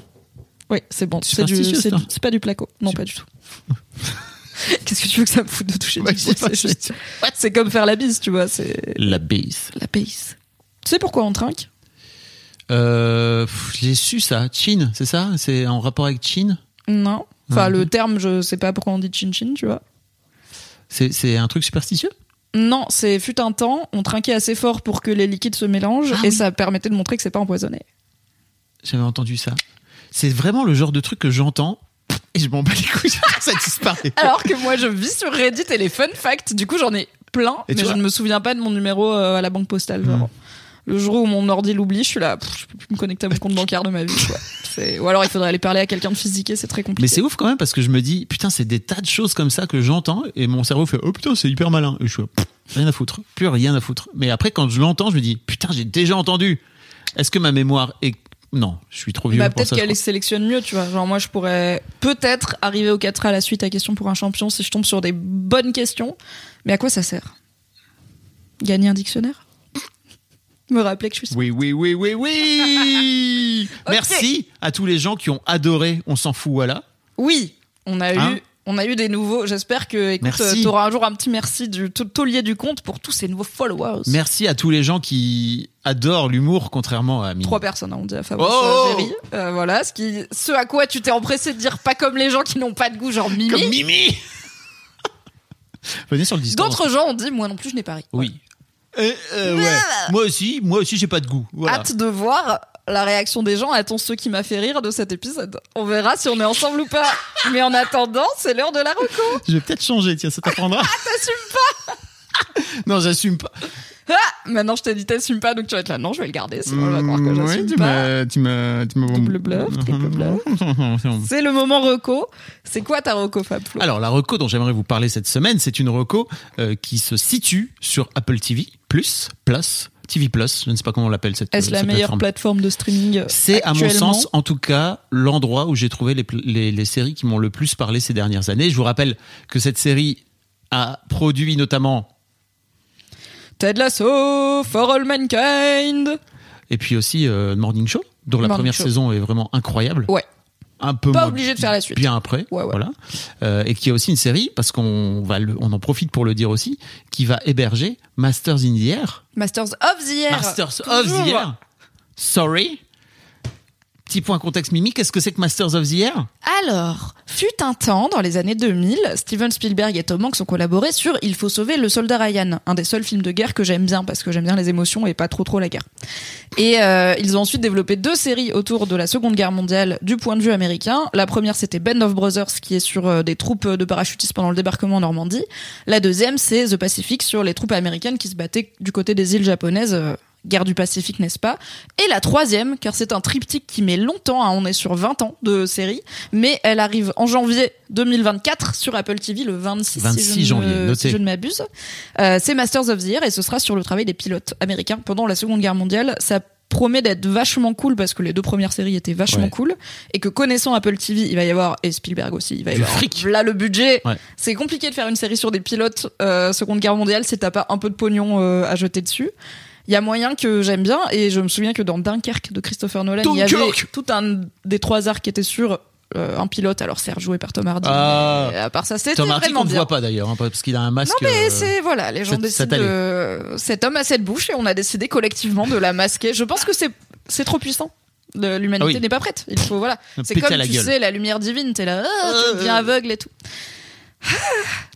Oui, c'est bon. C'est du, c'est du- pas du placo. Non, pas du tout. [laughs] Qu'est-ce que tu veux que ça me foute de toucher pas, C'est comme faire la bise, tu vois. C'est La base. la base. Tu sais pourquoi on trinque? Euh, J'ai su ça. Chin, c'est ça? C'est en rapport avec Chin? Non. Enfin, le terme, je sais pas pourquoi on dit chin chin, tu vois. C'est un truc superstitieux? Non, c'est fut un temps, on trinquait assez fort pour que les liquides se mélangent Ah et oui. ça permettait de montrer que c'est pas empoisonné. J'avais entendu ça. C'est vraiment le genre de truc que j'entends et je m'en bats les couilles. [laughs] ça disparaît. Alors que moi, je vis sur Reddit et les fun facts, du coup, j'en ai plein, Et mais je vois- ne me souviens pas de mon numéro euh, à la banque postale. Genre. Le jour où mon ordi l'oublie, je suis là, pff, je peux plus me connecter à mon compte bancaire de ma vie. Quoi. Ou alors il faudrait aller parler à quelqu'un de physique et c'est très compliqué. Mais c'est ouf quand même parce que je me dis, putain, c'est des tas de choses comme ça que j'entends et mon cerveau fait, oh putain, c'est hyper malin. Et je suis, là, Pff, rien à foutre, plus rien à foutre. Mais après, quand je l'entends, je me dis, putain, j'ai déjà entendu. Est-ce que ma mémoire est. Non, je suis trop vieux Bah, pour peut-être qu'elle les sélectionne mieux, tu vois. Genre, moi, je pourrais peut-être arriver au 4 à la suite à question pour un champion si je tombe sur des bonnes questions. Mais à quoi ça sert? Gagner un dictionnaire? Me rappeler que je suis. Oui, oui, oui, oui, oui. [laughs] Merci à tous les gens qui ont adoré On s'en fout, voilà. Oui, on a Hein eu. On a eu des nouveaux. J'espère que, tu auras un jour un petit merci du taulier du compte pour tous ces nouveaux followers. Merci à tous les gens qui adorent l'humour, contrairement à Mimi. Trois personnes, hein, on dit à Fabrice Oh euh, Géry. Euh, voilà, ce, qui, ce à quoi tu t'es empressé de dire pas comme les gens qui n'ont pas de goût, genre Mimi. Comme Mimi [laughs] Venez sur le Discord. D'autres gens ont dit, moi non plus, je n'ai pas ri. Oui. Euh, euh, ouais. Moi aussi, moi aussi, j'ai pas de goût. Voilà. Hâte de voir la réaction des gens ton ce qui m'a fait rire de cet épisode. On verra si on est ensemble ou pas. [laughs] Mais en attendant, c'est l'heure de la reco. Je vais peut-être changer, tiens, ça t'apprendra. T'assumes pas [laughs] non, j'assume pas. Ah Maintenant, je t'ai dit t'assumes pas, donc tu vas être là. Non, je vais le garder, sinon on va croire que Mmh, j'assume ouais, tu pas. m'as, tu m'as, tu m'as. Double bluff, triple bluff. [laughs] C'est le moment reco. C'est quoi ta reco, Fab Flo? Alors, la reco dont j'aimerais vous parler cette semaine, c'est une reco euh, qui se situe sur Apple TV Plus, Plus, TV Plus. Je ne sais pas comment on l'appelle cette. Est-ce la cette meilleure plateforme. plateforme de streaming C'est à mon sens, en tout cas, l'endroit où j'ai trouvé les, les séries qui m'ont le plus parlé ces dernières années. Je vous rappelle que cette série a produit notamment, Ted Lasso, For All Mankind. et puis aussi euh, Morning Show, dont la Morning première Show. saison est vraiment incroyable. Ouais. Un peu Pas moins obligé de faire la suite. Bien après, Ouais, ouais. voilà. Euh, et qui a aussi une série, parce qu'on va, le- on en profite pour le dire aussi, qui va héberger Masters in the Air. Masters of the Air. Masters of the Air. Sorry. Petit point contexte, Mimi, qu'est-ce que c'est que Masters of the Air Alors, fut un temps, dans les années 2000, Steven Spielberg et Tom Hanks ont collaboré sur Il faut sauver le soldat Ryan, un des seuls films de guerre que j'aime bien parce que j'aime bien les émotions et pas trop trop la guerre. Et euh, ils ont ensuite développé deux séries autour de la Seconde Guerre mondiale du point de vue américain. La première, c'était Band of Brothers, qui est sur euh, des troupes de parachutistes pendant le débarquement en Normandie. La deuxième, c'est The Pacific, sur les troupes américaines qui se battaient du côté des îles japonaises. euh, Guerre du Pacifique, n'est-ce pas? Et la troisième, car c'est un triptyque qui met longtemps, hein, on est sur 20 ans de série, mais elle arrive en janvier 2024 sur Apple TV le 26, 26 si janvier, notez. si je ne m'abuse. Euh, c'est Masters of the Air et ce sera sur le travail des pilotes américains pendant la Seconde Guerre mondiale. Ça promet d'être vachement cool parce que les deux premières séries étaient vachement Ouais. cool et que connaissant Apple TV, il va y avoir et Spielberg aussi, il va y Du avoir fric. là le budget. Ouais. C'est compliqué de faire une série sur des pilotes euh, Seconde Guerre mondiale si t'as pas un peu de pognon euh, à jeter dessus. Il y a moyen que j'aime bien et je me souviens que dans Dunkerque de Christopher Nolan, il y avait tout un des trois arcs qui était sur euh, un pilote. Alors c'est joué par Tom Hardy. Ah. mais à part ça, c'était Tom Hardy vraiment qu'on ne bien. voit pas d'ailleurs, hein, parce qu'il a un masque. Non mais euh, c'est voilà, les gens décident de cet homme a cette bouche et on a décidé collectivement de la masquer. Je pense que c'est c'est trop puissant. L'humanité Ah oui. n'est pas prête. Il faut voilà. C'est comme tu gueule. sais la lumière divine. T'es là, ah, tu Euh, deviens euh. aveugle et tout.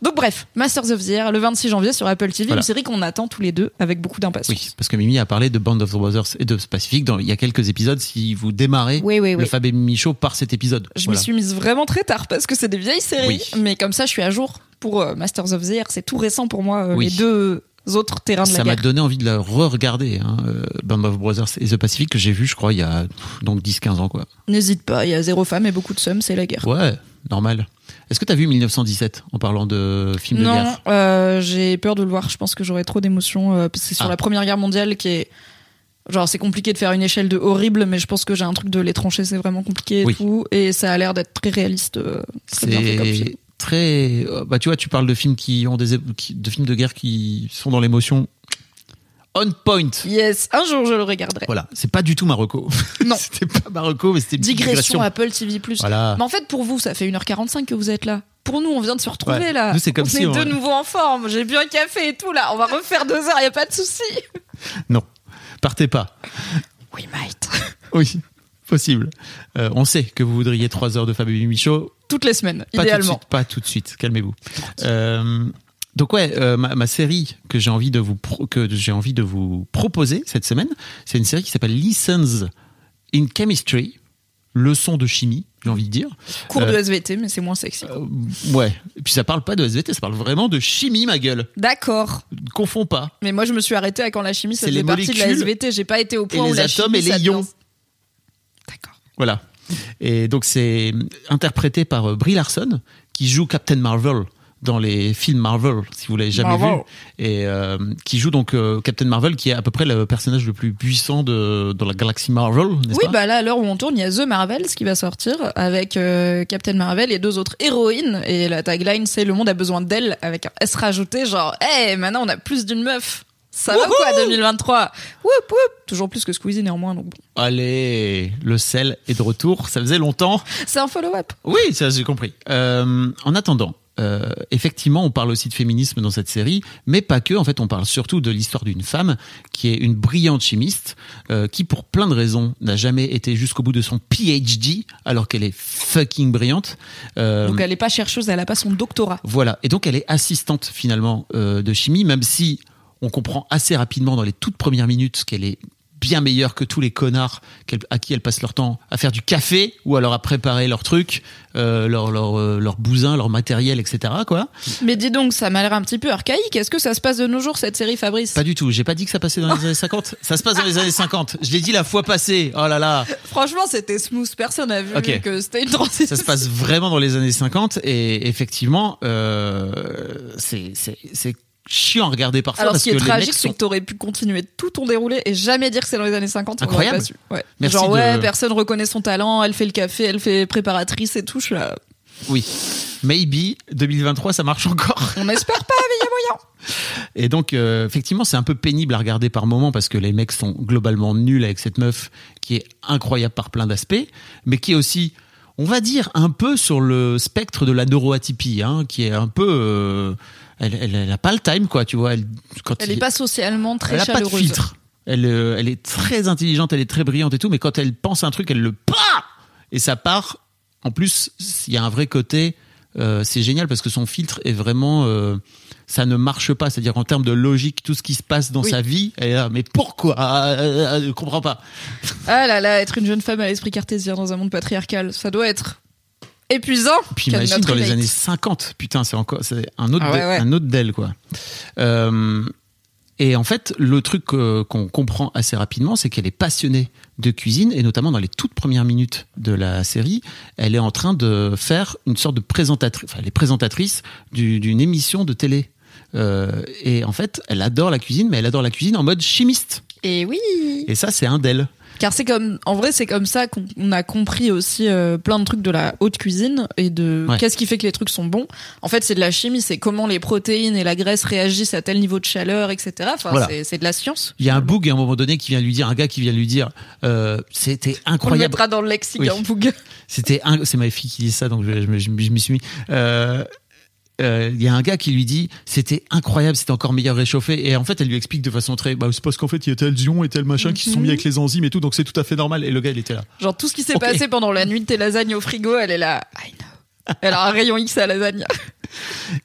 Donc bref, Masters of the Air le 26 janvier sur Apple TV, Voilà. une série qu'on attend tous les deux avec beaucoup d'impatience. Oui, parce que Mimi a parlé de Band of Brothers et de Pacific dans, il y a quelques épisodes. Si vous démarrez Oui, oui, le. Fab et Mimi Show par cet épisode. Je Voilà. m'y suis mise vraiment très tard parce que c'est des vieilles séries, mais comme ça je suis à jour pour euh, Masters of the Air. C'est tout récent pour moi, euh, les deux autres terrains de la Ça m'a guerre. donné envie de la re-regarder, hein, euh, Band of Brothers et The Pacific, que j'ai vu, je crois, il y a pff, donc 10-15 ans, quoi. N'hésite pas, il y a zéro femme et beaucoup de sommes, c'est la guerre. Ouais, normal. Est-ce que t'as vu 1917 en parlant de film de Non, guerre euh, j'ai peur de le voir. Je pense que j'aurais trop d'émotions euh, parce que c'est sur Ah. la Première Guerre mondiale qui est genre c'est compliqué de faire une échelle de horrible, mais je pense que j'ai un truc de les trancher, c'est vraiment compliqué et Oui. tout, et ça a l'air d'être très réaliste. euh, très bien fait comme film. C'est très. euh, Bah, tu vois, tu parles de films qui ont des de films de guerre qui sont dans l'émotion. On point. Yes, un jour je le regarderai. Voilà, c'est pas du tout Marocco. [laughs] Non. [laughs] c'était pas Marocco, mais c'était une Digression digression. Apple TV+. Voilà. Mais en fait, pour vous, ça fait 1h45 que vous êtes là. Pour nous, on vient de se retrouver Ouais. là. Nous, c'est comme on si est on- de nouveau en forme. J'ai bu un café et tout là. On va refaire deux heures, y a pas de souci. [laughs] Non, partez pas. Oui, mate. Oui, possible. Euh, on sait que vous voudriez 3 heures de Fab et Mimi Show. Toutes les semaines, Pas tout idéalement. suite, pas tout de suite. Calmez-vous. Euh, donc ouais, euh, ma, ma série que j'ai envie de vous que j'ai envie de vous proposer cette semaine, c'est une série qui s'appelle Lessons in Chemistry, leçons de chimie j'ai envie de dire. Cours de Euh, SVT, mais c'est moins sexy. quoi. Ouais. Et puis ça parle pas de SVT, ça parle vraiment de chimie, ma gueule. D'accord. Confonds pas. Mais moi, je me suis arrêtée à quand la chimie, ça C'est faisait partie de la SVT. J'ai pas été au et point où les la atomes chimie, et les ça ions. Voilà. Et donc c'est interprété par euh, Brie Larson qui joue Captain Marvel dans les films Marvel, si vous l'avez jamais Marvel. vu, et euh, qui joue donc euh, Captain Marvel, qui est à peu près le personnage le plus puissant de dans la galaxie Marvel, Oui, pas bah là, à l'heure où on tourne, il y a The Marvels qui va sortir avec euh, Captain Marvel et deux autres héroïnes. Et la tagline, c'est Le monde a besoin d'elle avec un S rajouté, genre, hé, maintenant on a plus d'une meuf. Ça va quoi 2023 Whoop whoop Toujours plus que Squeezie néanmoins, donc bon. Allez, le sel est de retour. Ça faisait longtemps. C'est un follow-up. Oui, ça j'ai compris. Euh, en attendant, euh, effectivement, on parle aussi de féminisme dans cette série, mais pas que. En fait, on parle surtout de l'histoire d'une femme qui est une brillante chimiste, euh, qui pour plein de raisons n'a jamais été jusqu'au bout de son PhD, alors qu'elle est fucking brillante. Euh, Donc elle est pas chercheuse, elle a pas son doctorat. voilà. Et donc, elle est assistante finalement de chimie, même si on comprend assez rapidement dans les toutes premières minutes qu'elle est bien meilleure que tous les connards à qui elles passent leur temps à faire du café ou alors à préparer leurs trucs, euh, leur leur euh, leur bousin, leur matériel, etc. Quoi. Mais dis donc, ça m'a l'air un petit peu archaïque. Est-ce que ça se passe de nos jours, cette série, Fabrice? Pas du tout. J'ai pas dit que ça passait dans les années 50. Ça se passe dans les années 50. Je l'ai dit la fois passée. Oh là là. [laughs] Franchement, c'était smooth. Personne n'a vu que c'était une transition. Ça se passe vraiment dans les années 50 et effectivement, euh, c'est chiant à regarder parfois Alors, parce ce qui est que les tragique, c'est sont que t'aurais pu continuer tout ton déroulé et jamais dire que c'est dans les années 50. on aurait Incroyable. pas su. Ouais. Merci Genre, de- ouais, personne reconnaît son talent, elle fait le café, elle fait préparatrice et tout. Je suis là. Oui. Maybe 2023 ça marche encore. On espère pas, mais il y a moyen. Et donc euh, effectivement c'est un peu pénible à regarder par moment parce que les mecs sont globalement nuls avec cette meuf qui est incroyable par plein d'aspects, mais qui est aussi on va dire un peu sur le spectre de la neuroatypie, hein, qui est un peu euh, elle, elle, elle a pas le time quoi, tu vois. Elle, quand Elle il- est pas socialement très elle a pas de filtre. Elle, euh, elle est très intelligente, elle est très brillante et tout, mais quand elle pense un truc, elle le pas et ça part. En plus, il y a un vrai côté. euh, c'est génial parce que son filtre est vraiment, euh, ça ne marche pas. C'est-à-dire en termes de logique, tout ce qui se passe dans Oui. sa vie, elle est là, mais pourquoi? Euh, Je comprends pas. Ah là là, être une jeune femme à l'esprit cartésien dans un monde patriarcal, ça doit être épuisant. Puis imagine not dans les années 50, putain, c'est encore, c'est un autre, Ah ouais, d'elle- ouais. un autre d'elle quoi. Euh, et en fait, le truc euh, qu'on comprend assez rapidement, c'est qu'elle est passionnée de cuisine et notamment dans les toutes premières minutes de la série, elle est en train de faire une sorte de présentatrice, enfin, elle est présentatrice du- d'une émission de télé. Euh, et en fait, elle adore la cuisine, mais elle adore la cuisine en mode chimiste. Et oui. Et ça, c'est un d'elle. Car c'est comme, en vrai, c'est comme ça qu'on on a compris aussi euh, plein de trucs de la haute cuisine et de Ouais. qu'est-ce qui fait que les trucs sont bons. En fait, c'est de la chimie, c'est comment les protéines et la graisse réagissent à tel niveau de chaleur, etc. Enfin, Voilà. c'est- de la science. Il y a un boug à un moment donné qui vient lui dire, un gars qui vient lui dire, euh, c'était On le incroyable. mettra dans le lexique, Oui. hein, Boug. C'était un, c'est ma fille qui dit ça, donc je, je m'y suis mis. Euh, euh, Il y a un gars qui lui dit c'était incroyable, c'était encore meilleur réchauffé. Et en fait, elle lui explique de façon très. Bah, c'est parce qu'en fait, il y a tel ion et tel machin qui se sont mis avec les enzymes et tout, donc c'est tout à fait normal. Et le gars, il était là. Genre tout ce qui s'est passé pendant la nuit de tes lasagnes au frigo, elle est là. I know. Elle a un rayon X à lasagne.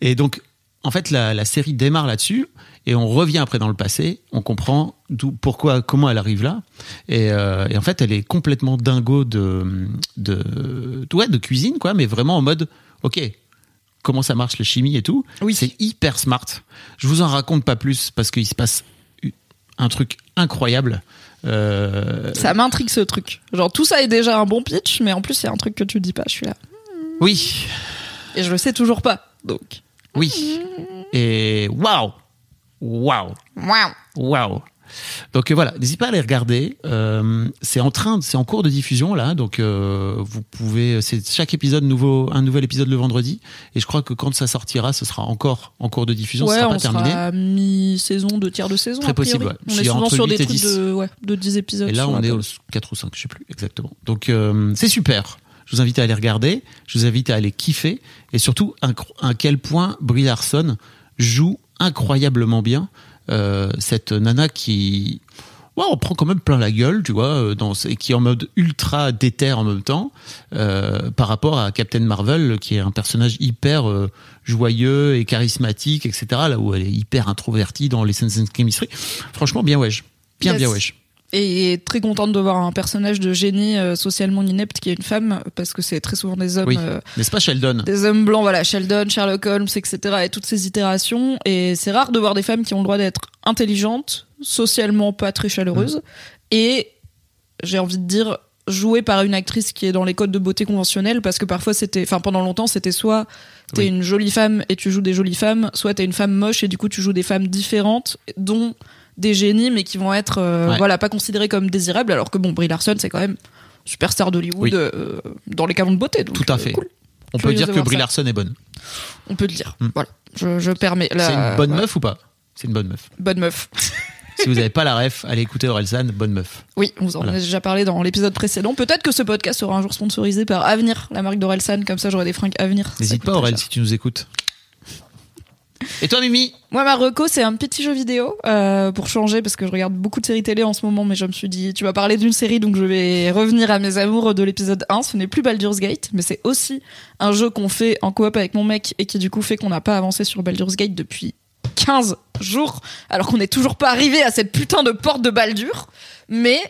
Et donc, en fait, la, la série démarre là-dessus. Et on revient après dans le passé, on comprend d'où, pourquoi, comment elle arrive là. Et, euh, et en fait, elle est complètement dingo de, de, ouais, de cuisine, quoi, mais vraiment en mode, ok, comment ça marche la chimie et tout. Oui. C'est hyper smart. Je vous en raconte pas plus parce qu'il se passe un truc incroyable. Euh, Ça m'intrigue ce truc. Genre tout ça est déjà un bon pitch, mais en plus il y a un truc que tu dis pas. Je suis là. oui, Et je le sais toujours pas. Donc. oui. Et waouh, waouh. Waouh. Waouh. Donc euh, voilà, n'hésitez pas à les regarder. Euh, c'est en train, c'est en cours de diffusion là, donc euh, vous pouvez. C'est chaque épisode nouveau, un nouvel épisode le vendredi. Et je crois que quand ça sortira, ce sera encore en cours de diffusion. ce Ouais, sera pas on terminé. sera mi-saison, deux tiers de saison. Très possible, ouais. On est souvent sur 8 des trucs 10. de, ouais, de 10 épisodes. Et là, on est au 4 ou 5, je sais plus exactement. Donc c'est super. Je vous invite à aller regarder. Je vous invite à aller kiffer. Et surtout, à quel point Brie Larson joue incroyablement bien euh, cette nana qui ouais, on prend quand même plein la gueule, tu vois, euh, dans, et qui est en mode ultra déter en même temps, euh, par rapport à Captain Marvel, qui est un personnage hyper euh, joyeux et charismatique, etc. Là où elle est hyper introvertie dans les Sense and Chemistry. Franchement, bien wesh. Bien, Yes. bien wesh. Et très contente de voir un personnage de génie euh, socialement inepte qui est une femme, parce que c'est très souvent des hommes. Oui. euh, N'est-ce pas Sheldon des hommes blancs, voilà, Sheldon, Sherlock Holmes, etc. et toutes ces itérations. Et c'est rare de voir des femmes qui ont le droit d'être intelligentes, socialement pas très chaleureuses, et j'ai envie de dire jouées par une actrice qui est dans les codes de beauté conventionnels, parce que parfois c'était, enfin pendant longtemps c'était soit t'es Oui. une jolie femme et tu joues des jolies femmes, soit t'es une femme moche et du coup tu joues des femmes différentes, dont des génies, mais qui vont être, euh, Ouais. voilà, pas considérées comme désirables, alors que bon, Brie Larson c'est quand même superstar d'Hollywood Oui. euh, dans les canons de beauté. donc, Tout à euh, fait. cool. On peut dire que Brie. Larson est bonne. On peut le dire. Hmm. Voilà. Je, je permets. La- C'est une bonne ouais. meuf ou pas? C'est une bonne meuf. Bonne meuf. [laughs] si vous n'avez pas la ref, allez écouter Orelsan, bonne meuf. Oui, on vous en Voilà. a déjà parlé dans l'épisode précédent. Peut-être que ce podcast sera un jour sponsorisé par Avenir, la marque d'Orelsan. Comme ça, j'aurai des fringues Avenir. N'hésite pas Aurel si tu nous écoutes. Et toi Mimi Moi, ma reco, c'est un petit jeu vidéo euh, pour changer parce que je regarde beaucoup de séries télé en ce moment, mais je me suis dit, tu vas parler d'une série, donc je vais revenir à mes amours de l'épisode 1. Ce n'est plus Baldur's Gate, mais c'est aussi un jeu qu'on fait en coop avec mon mec et qui du coup fait qu'on n'a pas avancé sur Baldur's Gate depuis 15 jours, alors qu'on n'est toujours pas arrivé à cette putain de porte de Baldur. Mais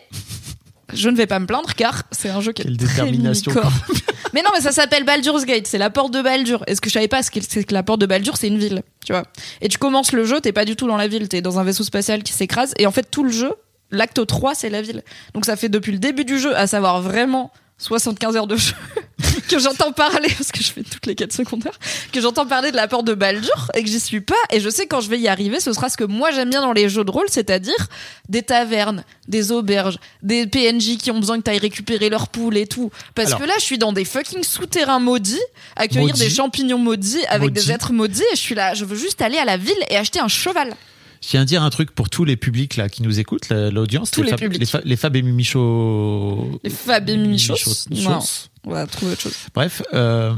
je ne vais pas me plaindre car c'est un jeu qui est Quelle très détermination. [laughs] Mais non, mais ça s'appelle Baldur's Gate, c'est la porte de Baldur. Et ce que je savais pas, c'est que- c'est que la porte de Baldur, c'est une ville, tu vois. Et tu commences le jeu, t'es pas du tout dans la ville, t'es dans un vaisseau spatial qui s'écrase. Et en fait, tout le jeu, l'acte 3, c'est la ville. Donc ça fait depuis le début du jeu, à savoir vraiment 75 heures de jeu, [laughs] que j'entends parler, parce que je fais toutes les quêtes secondaires, que j'entends parler de la porte de Baldur et que j'y suis pas. Et je sais quand je vais y arriver, ce sera ce que moi j'aime bien dans les jeux de rôle, c'est-à-dire des tavernes, des auberges, des PNJ qui ont besoin que t'ailles récupérer leur poule et tout. Parce Alors. que là, je suis dans des fucking souterrains maudits, accueillir des champignons maudits avec des êtres maudits, et je suis là, je veux juste aller à la ville et acheter un cheval. Je tiens à dire un truc pour tous les publics là qui nous écoutent, la- l'audience, Tous les Fab, publics. les, Fa- les Fab et Mimi Show. Les Fab et Mimi. Chos- Non. On va trouver autre chose. Bref, euh,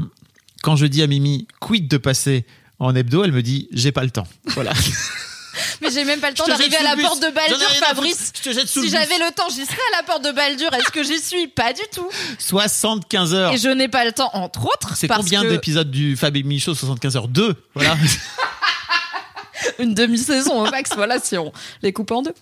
quand je dis à Mimi quid de passer en hebdo, elle me dit j'ai pas le temps. Voilà. [laughs] Mais j'ai même pas le temps d'arriver à la porte de Baldur, Fabrice. foutre. Je te jette sous Si j'avais le temps, j'y serais à la porte de Baldur. Est-ce que j'y suis? Pas du tout. 75 heures. Et je n'ai pas le temps, entre autres. C'est combien que d'épisodes du Fab et Mimi Show 75 heures? 2 Voilà. [laughs] [laughs] Une demi-saison au max, voilà, si on les coupe en deux.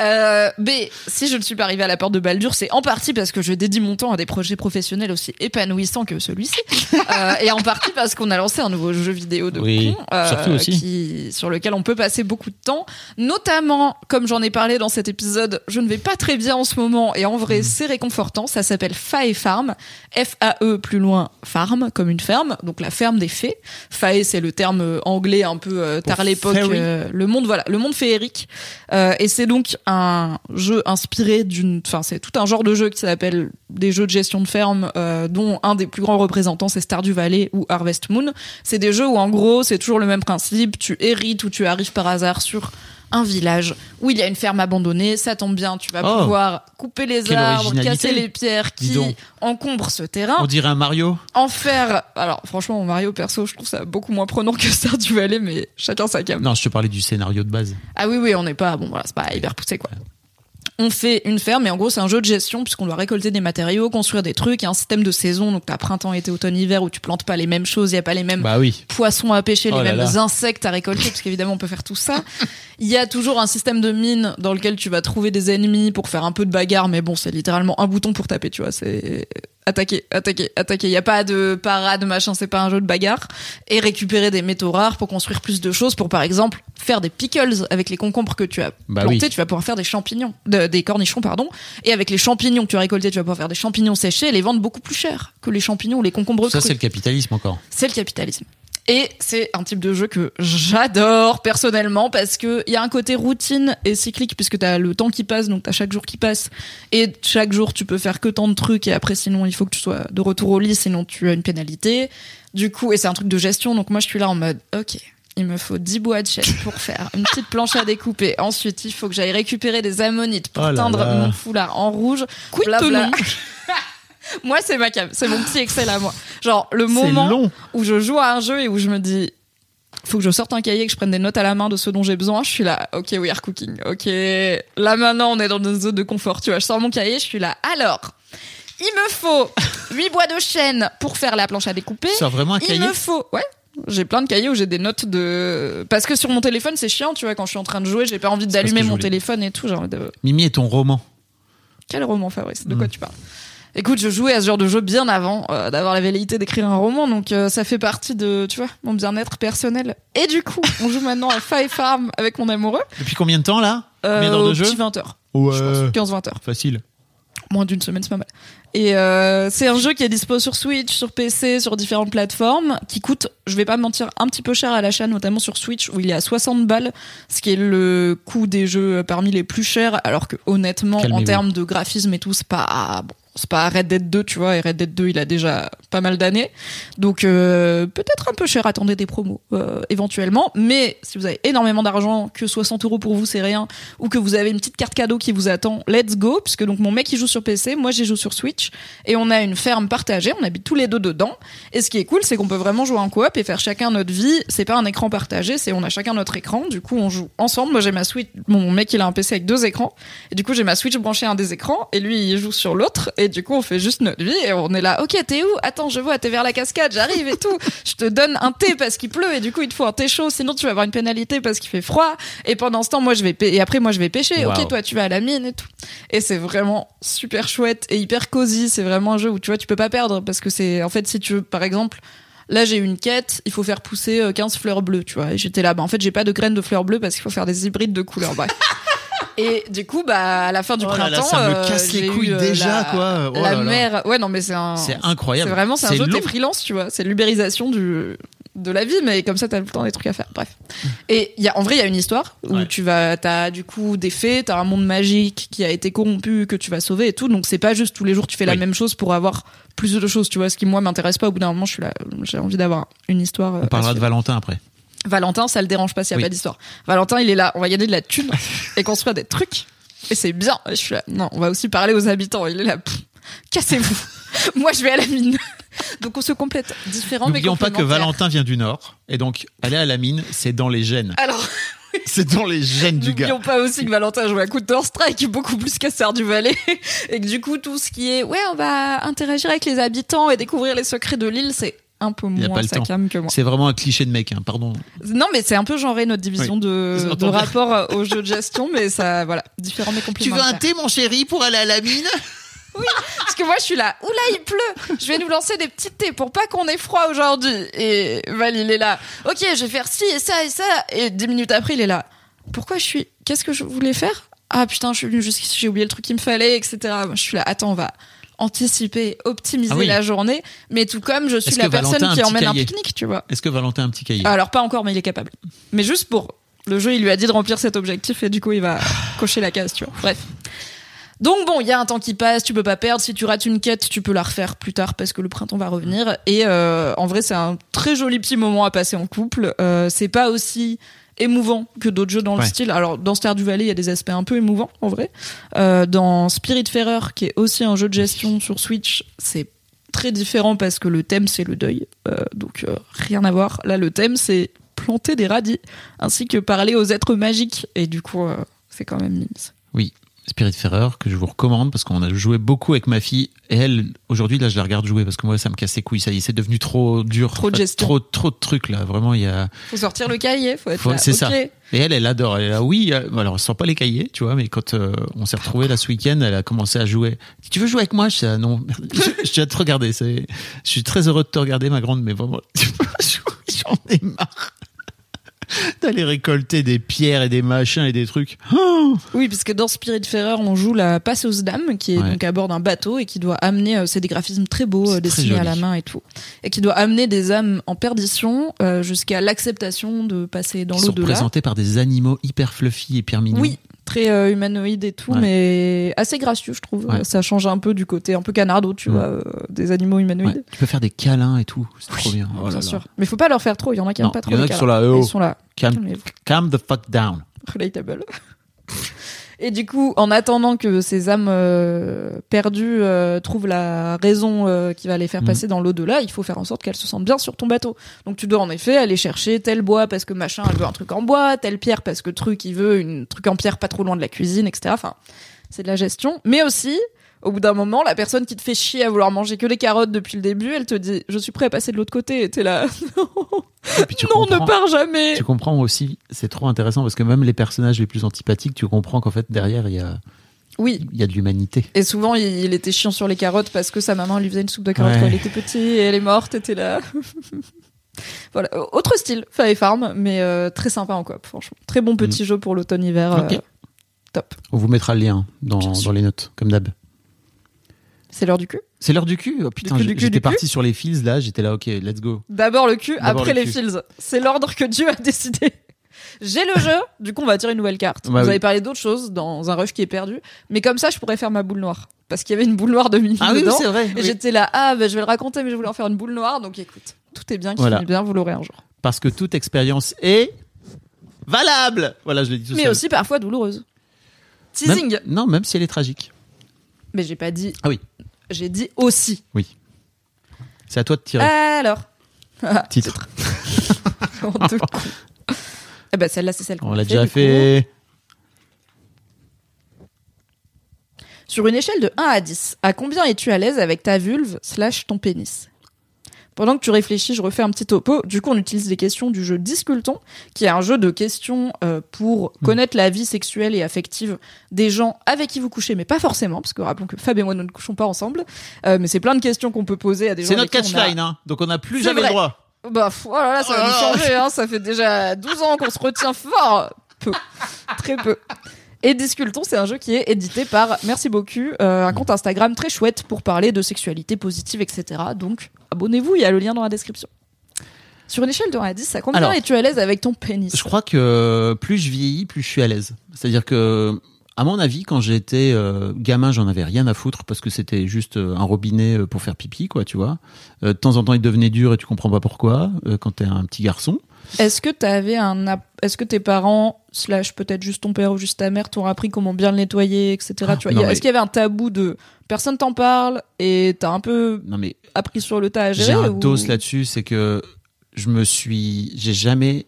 Euh, mais si je ne suis pas arrivée à la porte de Baldur, c'est en partie parce que je dédie mon temps à des projets professionnels aussi épanouissants que celui-ci. [laughs] Euh, et en partie parce qu'on a lancé un nouveau jeu vidéo de Oui, con, euh, aussi. qui, sur lequel on peut passer beaucoup de temps. Notamment, comme j'en ai parlé dans cet épisode, je ne vais pas très bien en ce moment et en Mm. vrai, c'est réconfortant. Ça s'appelle Fae Farm. F-A-E plus loin, farm, comme une ferme. Donc la ferme des fées. Fae, c'est le terme euh, anglais un peu euh, tard l'époque. Fairy. euh, le monde, voilà, le monde féerique. Euh, et c'est donc un jeu inspiré d'une, enfin, c'est tout un genre de jeu qui s'appelle des jeux de gestion de ferme, euh, dont un des plus grands représentants c'est Stardew Valley ou Harvest Moon. C'est des jeux où en gros c'est toujours le même principe. Tu hérites ou tu arrives par hasard sur un village où il y a une ferme abandonnée, ça tombe bien, tu vas Oh. pouvoir couper les arbres, casser les pierres qui encombrent ce terrain On dirait un Mario. en faire. Alors, franchement, Mario, perso, je trouve ça beaucoup moins prenant que Stardew Valley, mais chacun sa cam. Non, je te parlais du scénario de base. Ah oui, oui, on n'est pas. Bon, voilà, c'est pas hyper poussé, quoi. On fait une ferme, et en gros, c'est un jeu de gestion, puisqu'on doit récolter des matériaux, construire des trucs. Il y a un système de saison, donc t'as printemps, été, automne, hiver, où tu plantes pas les mêmes choses, il y a pas les mêmes Bah oui. poissons à pêcher, Oh les là mêmes là. insectes à récolter, parce qu'évidemment on peut faire tout ça. [laughs] Il y a toujours un système de mine dans lequel tu vas trouver des ennemis pour faire un peu de bagarre, mais bon, c'est littéralement un bouton pour taper, tu vois. C'est attaquer, attaquer, attaquer. Il y a pas de parade, machin, c'est pas un jeu de bagarre. Et récupérer des métaux rares pour construire plus de choses, pour par exemple faire des pickles avec les concombres que tu as Bah plantés, oui. tu vas pouvoir faire des champignons, de- des cornichons, pardon. Et avec les champignons que tu as récoltés, tu vas pouvoir faire des champignons séchés et les vendre beaucoup plus cher que les champignons ou les concombres Ça, c'est le capitalisme encore. C'est le capitalisme. Et c'est un type de jeu que j'adore personnellement parce que il y a un côté routine et cyclique puisque t'as le temps qui passe donc t'as chaque jour qui passe et chaque jour tu peux faire que tant de trucs et après sinon il faut que tu sois de retour au lit sinon tu as une pénalité. Du coup et c'est un truc de gestion donc moi je suis là en mode ok il me faut 10 bois de chêne pour faire une petite planche à découper. Ensuite, il faut que j'aille récupérer des ammonites pour Oh là teindre là. mon foulard en rouge. Blabla. [laughs] moi, c'est ma cam. C'est mon petit Excel à moi. Genre, le moment long. où je joue à un jeu et où je me dis faut que je sorte un cahier que je prenne des notes à la main de ce dont j'ai besoin je suis là ok we are cooking ok là maintenant on est dans une zone de confort tu vois je sors mon cahier je suis là alors il me faut 8 bois de chêne pour faire la planche à découper Tu vraiment un il cahier me faut ouais j'ai plein de cahiers où j'ai des notes de parce que sur mon téléphone c'est chiant tu vois quand je suis en train de jouer j'ai pas envie d'allumer mon téléphone et tout genre de Mimi est ton roman. Quel roman, Fabrice? De quoi Mm. tu parles? Écoute, je jouais à ce genre de jeu bien avant euh, d'avoir la velléité d'écrire un roman, donc euh, ça fait partie de, tu vois, mon bien-être personnel. Et du coup, [laughs] on joue maintenant à Five Farm avec mon amoureux. Depuis combien de temps là? Combien d'heures Euh, de au jeu? petit 20 heures. Ouais. Je pense, 15-20 heures. Facile. Moins d'une semaine, c'est pas mal. Et euh, c'est un jeu qui est dispo sur Switch, sur PC, sur différentes plateformes, qui coûte, je vais pas mentir, un petit peu cher à l'achat, notamment sur Switch, où il est à 60 balles, ce qui est le coût des jeux parmi les plus chers, alors que honnêtement, en termes de graphisme et tout, c'est pas bon, c'est pas Red Dead 2, tu vois, et Red Dead 2, il a déjà pas mal d'années. Donc euh, peut-être un peu cher, attendez des promos euh, éventuellement, mais si vous avez énormément d'argent, que 60 euros pour vous c'est rien, ou que vous avez une petite carte cadeau qui vous attend, let's go, puisque donc mon mec il joue sur PC, moi j'y joue sur Switch, et on a une ferme partagée, on habite tous les deux dedans, et ce qui est cool c'est qu'on peut vraiment jouer en coop et faire chacun notre vie, c'est pas un écran partagé, c'est on a chacun notre écran, du coup on joue ensemble, moi j'ai ma Switch, mon mec il a un PC avec deux écrans, et du coup j'ai ma Switch branchée à un des écrans, et lui il joue sur l'autre, du coup on fait juste notre vie, et on est là, ok t'es où? Attends je vois, t'es vers la cascade, j'arrive et tout, je te donne un thé parce qu'il pleut, et du coup il te faut un thé chaud, sinon tu vas avoir une pénalité parce qu'il fait froid, et pendant ce temps moi je vais et après moi je vais pêcher, Wow. ok toi tu vas à la mine et tout. Et c'est vraiment super chouette et hyper cosy. C'est vraiment un jeu où tu vois, tu peux pas perdre parce que c'est, en fait, si tu veux, par exemple, là j'ai une quête, il faut faire pousser euh, 15 fleurs bleues, tu vois. Et j'étais là, bah en fait, j'ai pas de graines de fleurs bleues parce qu'il faut faire des hybrides de couleurs. Bref. [laughs] Et du coup, bah, à la fin du Oh là là, printemps, ça me euh, casse les couilles eu, euh, déjà, la, quoi. Oh la là. Ouais, non, mais c'est un. C'est incroyable. C'est vraiment, c'est un jeu, t'es freelance, tu vois. C'est l'ubérisation du, de la vie, mais comme ça, t'as tout le temps des trucs à faire. Bref. [laughs] Et il y a, en vrai, il y a une histoire où Ouais. tu vas, t'as du coup des fées, t'as un monde magique qui a été corrompu, que tu vas sauver et tout. Donc c'est pas juste tous les jours tu fais la même chose pour avoir plus de choses, tu vois. Ce qui, moi, m'intéresse pas. Au bout d'un moment, je suis là, j'ai envie d'avoir une histoire. euh, On parlera de. Valentin après. Valentin, ça le dérange pas s'il y a Oui. pas d'histoire. Valentin, il est là, on va gagner de la thune et construire des trucs. Et c'est bien. Je suis là, non, on va aussi parler aux habitants. Il est là, cassez-vous. [laughs] Moi, je vais à la mine. [laughs] Donc on se complète différents N'oublions pas que. Valentin vient du Nord. Et donc, aller à la mine, c'est dans les gènes. Alors, [laughs] C'est dans les gènes du gars. n'oublions pas aussi que Valentin joue à Counter Strike beaucoup plus qu'à Serre du Valais et que du coup tout ce qui est ouais, on va interagir avec les habitants et découvrir les secrets de l'île, c'est un peu moins sa temps. cam que moi. C'est vraiment un cliché de mec, hein, pardon. Non, mais c'est un peu genré notre division Oui. de, [laughs] de rapport euh, au jeu de gestion, mais ça, voilà, différents mais complémentaires. thé, mon chéri, pour aller à la mine? Parce que moi, je suis là, oula, il pleut. Je vais nous lancer des petits thés pour pas qu'on ait froid aujourd'hui. Et Val, il est là. Ok, je vais faire ci et ça et ça. Et dix minutes après, il est là. Pourquoi je suis. Qu'est-ce que je voulais faire? Ah putain, je suis venu jusqu'ici, j'ai oublié le truc qu'il me fallait, etc. Moi, je suis là, attends, on va anticiper, optimiser Ah oui. la journée. Mais tout comme je suis la Valentin personne qui emmène un pique-nique, tu vois. Est-ce que Valentin a un petit cahier? Alors, pas encore, mais il est capable. Mais juste pour. Le jeu, il lui a dit de remplir cet objectif et du coup, il va [sighs] cocher la case, tu vois. Bref. Donc bon, il y a un temps qui passe, tu peux pas perdre. Si tu rates une quête, tu peux la refaire plus tard parce que le printemps va revenir. Et euh, en vrai, c'est un très joli petit moment à passer en couple. Euh, c'est pas aussi émouvant que d'autres jeux dans le style. Alors dans Star du Valais, il y a des aspects un peu émouvants en vrai. Euh, dans Spiritfarer, qui est aussi un jeu de gestion sur Switch, c'est très différent parce que le thème c'est le deuil. Euh, donc euh, rien à voir. Là, le thème c'est planter des radis ainsi que parler aux êtres magiques. Et du coup, c'est quand même mince. Oui, Spiritfarer, que je vous recommande parce qu'on a joué beaucoup avec ma fille. Et elle, aujourd'hui, là, je la regarde jouer parce que moi, ça me casse les couilles. Ça y est, c'est devenu trop dur. Trop de gestion. Trop, trop de trucs, là. Vraiment, il y a. Faut sortir le cahier, faut être Faut- c'est ça. Et elle, elle adore. Elle est là, oui. euh, Alors, elle sent pas les cahiers, tu vois, mais quand euh, on s'est retrouvés là ce week-end, elle a commencé à jouer. Tu veux jouer avec moi Je dis, ah, non. [laughs] je, je de te regarder. C'est, je suis très heureux de te regarder, ma grande, mais vraiment, [laughs] j'en ai marre. [laughs] D'aller récolter des pierres et des machins et des trucs. Oh Oui, parce que dans Spiritfarer, on joue la passeuse d'âme, qui est Ouais. donc à bord d'un bateau et qui doit amener, euh, c'est des graphismes très beaux, euh, très dessinés à la main et tout, et qui doit amener des âmes en perdition euh, jusqu'à l'acceptation de passer dans l'au-delà. représentés par des animaux hyper fluffy et hyper mignons. Oui, très euh, humanoïde et tout, Ouais. mais assez gracieux, je trouve. Ouais. Ça change un peu du côté un peu canardo, tu vois, euh, des animaux humanoïdes. Tu peux faire des câlins et tout. C'est trop bien. Oh là Bien là. sûr. Mais faut pas leur faire trop, il y en a qui Non, aiment pas trop il y en a qui sont là, oh. Ils sont là. Calm, Calmez-vous. calm the fuck down. relatable. Et du coup, en attendant que ces âmes euh, perdues euh, trouvent la raison euh, qui va les faire Mhm. passer dans l'au-delà, il faut faire en sorte qu'elles se sentent bien sur ton bateau. Donc tu dois en effet aller chercher tel bois parce que machin, elle veut un truc en bois, telle pierre parce que truc, il veut une truc en pierre pas trop loin de la cuisine, etc. Enfin, c'est de la gestion. Mais aussi, au bout d'un moment, la personne qui te fait chier à vouloir manger que des carottes depuis le début, elle te dit « Je suis prêt à passer de l'autre côté ». Et t'es là [laughs] Et tu « Non, ne pars jamais !» Tu comprends aussi, c'est trop intéressant parce que même les personnages les plus antipathiques, tu comprends qu'en fait derrière il y a Oui. Il y a de l'humanité. Et souvent, il, était chiant sur les carottes parce que sa maman lui faisait une soupe de carottes Ouais. quand elle était petite et elle est morte, était là. [laughs] voilà, autre style, Fire Farm, mais euh, très sympa en coop, franchement. Très bon petit jeu pour l'automne-hiver. Mm. Euh, top. On vous mettra le lien dans, dans les notes, comme d'hab. C'est l'heure du cul. C'est l'heure du cul. Oh, putain, j'étais parti sur les fils là. J'étais là, ok, let's go. D'abord le cul, après le les fils. C'est l'ordre que Dieu a décidé. J'ai le jeu, du coup on va tirer une nouvelle carte. Bah Vous oui. avez parlé d'autres choses dans un rush qui est perdu, mais comme ça je pourrais faire ma boule noire. Parce qu'il y avait une boule noire de Mimi Ah oui, oui, dedans. c'est vrai. Et oui. j'étais là, ah bah, je vais le raconter, mais je voulais en faire une boule noire, donc écoute, tout est bien qui Voilà. finit bien, vous l'aurez un jour. Parce que toute expérience est valable. Voilà, je l'ai dit tout Mais seul. aussi parfois douloureuse. Même- Teasing. non, même si elle est tragique. Mais j'ai pas dit. Ah oui. J'ai dit aussi. C'est à toi de tirer. Alors. [laughs] Titre. Honte de con. Eh ben celle-là c'est celle qu'on On a l'a déjà du coup. fait. Sur une échelle de 1 à 10, à combien es-tu à l'aise avec ta vulve slash ton pénis? Pendant que tu réfléchis, je refais un petit topo. Du coup, on utilise les questions du jeu Disculton, qui est un jeu de questions euh, pour Hmm. connaître la vie sexuelle et affective des gens avec qui vous couchez, mais pas forcément, parce que rappelons que Fab et moi, nous ne couchons pas ensemble. Euh, mais c'est plein de questions qu'on peut poser à des gens C'est notre on a- catchline, hein. Donc on n'a plus jamais vrai. le droit. Bah, oh là là, ça va Oh nous changer, hein. Ça fait déjà 12 ans qu'on se retient fort. Peu. Très peu. Et Disculton, c'est un jeu qui est édité par Merci beaucoup, euh, un compte Instagram très chouette pour parler de sexualité positive, etc. Donc, abonnez-vous, il y a le lien dans la description. Sur une échelle de 1 à 10, à combien Alors, es-tu à l'aise avec ton pénis Je crois que plus je vieillis, plus je suis à l'aise. C'est-à-dire que, à mon avis, quand j'étais euh, gamin, j'en avais rien à foutre parce que c'était juste euh, un robinet euh, pour faire pipi, quoi, tu vois. Euh, de temps en temps, il devenait dur et tu comprends pas pourquoi euh, quand t'es un petit garçon. Est-ce que t'avais un, est-ce que tes parents, slash peut-être juste ton père ou juste ta mère, t'ont appris comment bien le nettoyer, etc. tu vois, non, Il y a- mais- Est-ce qu'il y avait un tabou de personne t'en parle et t'as un peu Non mais appris sur le tas à gérer j'ai un ou- dos là-dessus, c'est que je me suis, j'ai jamais,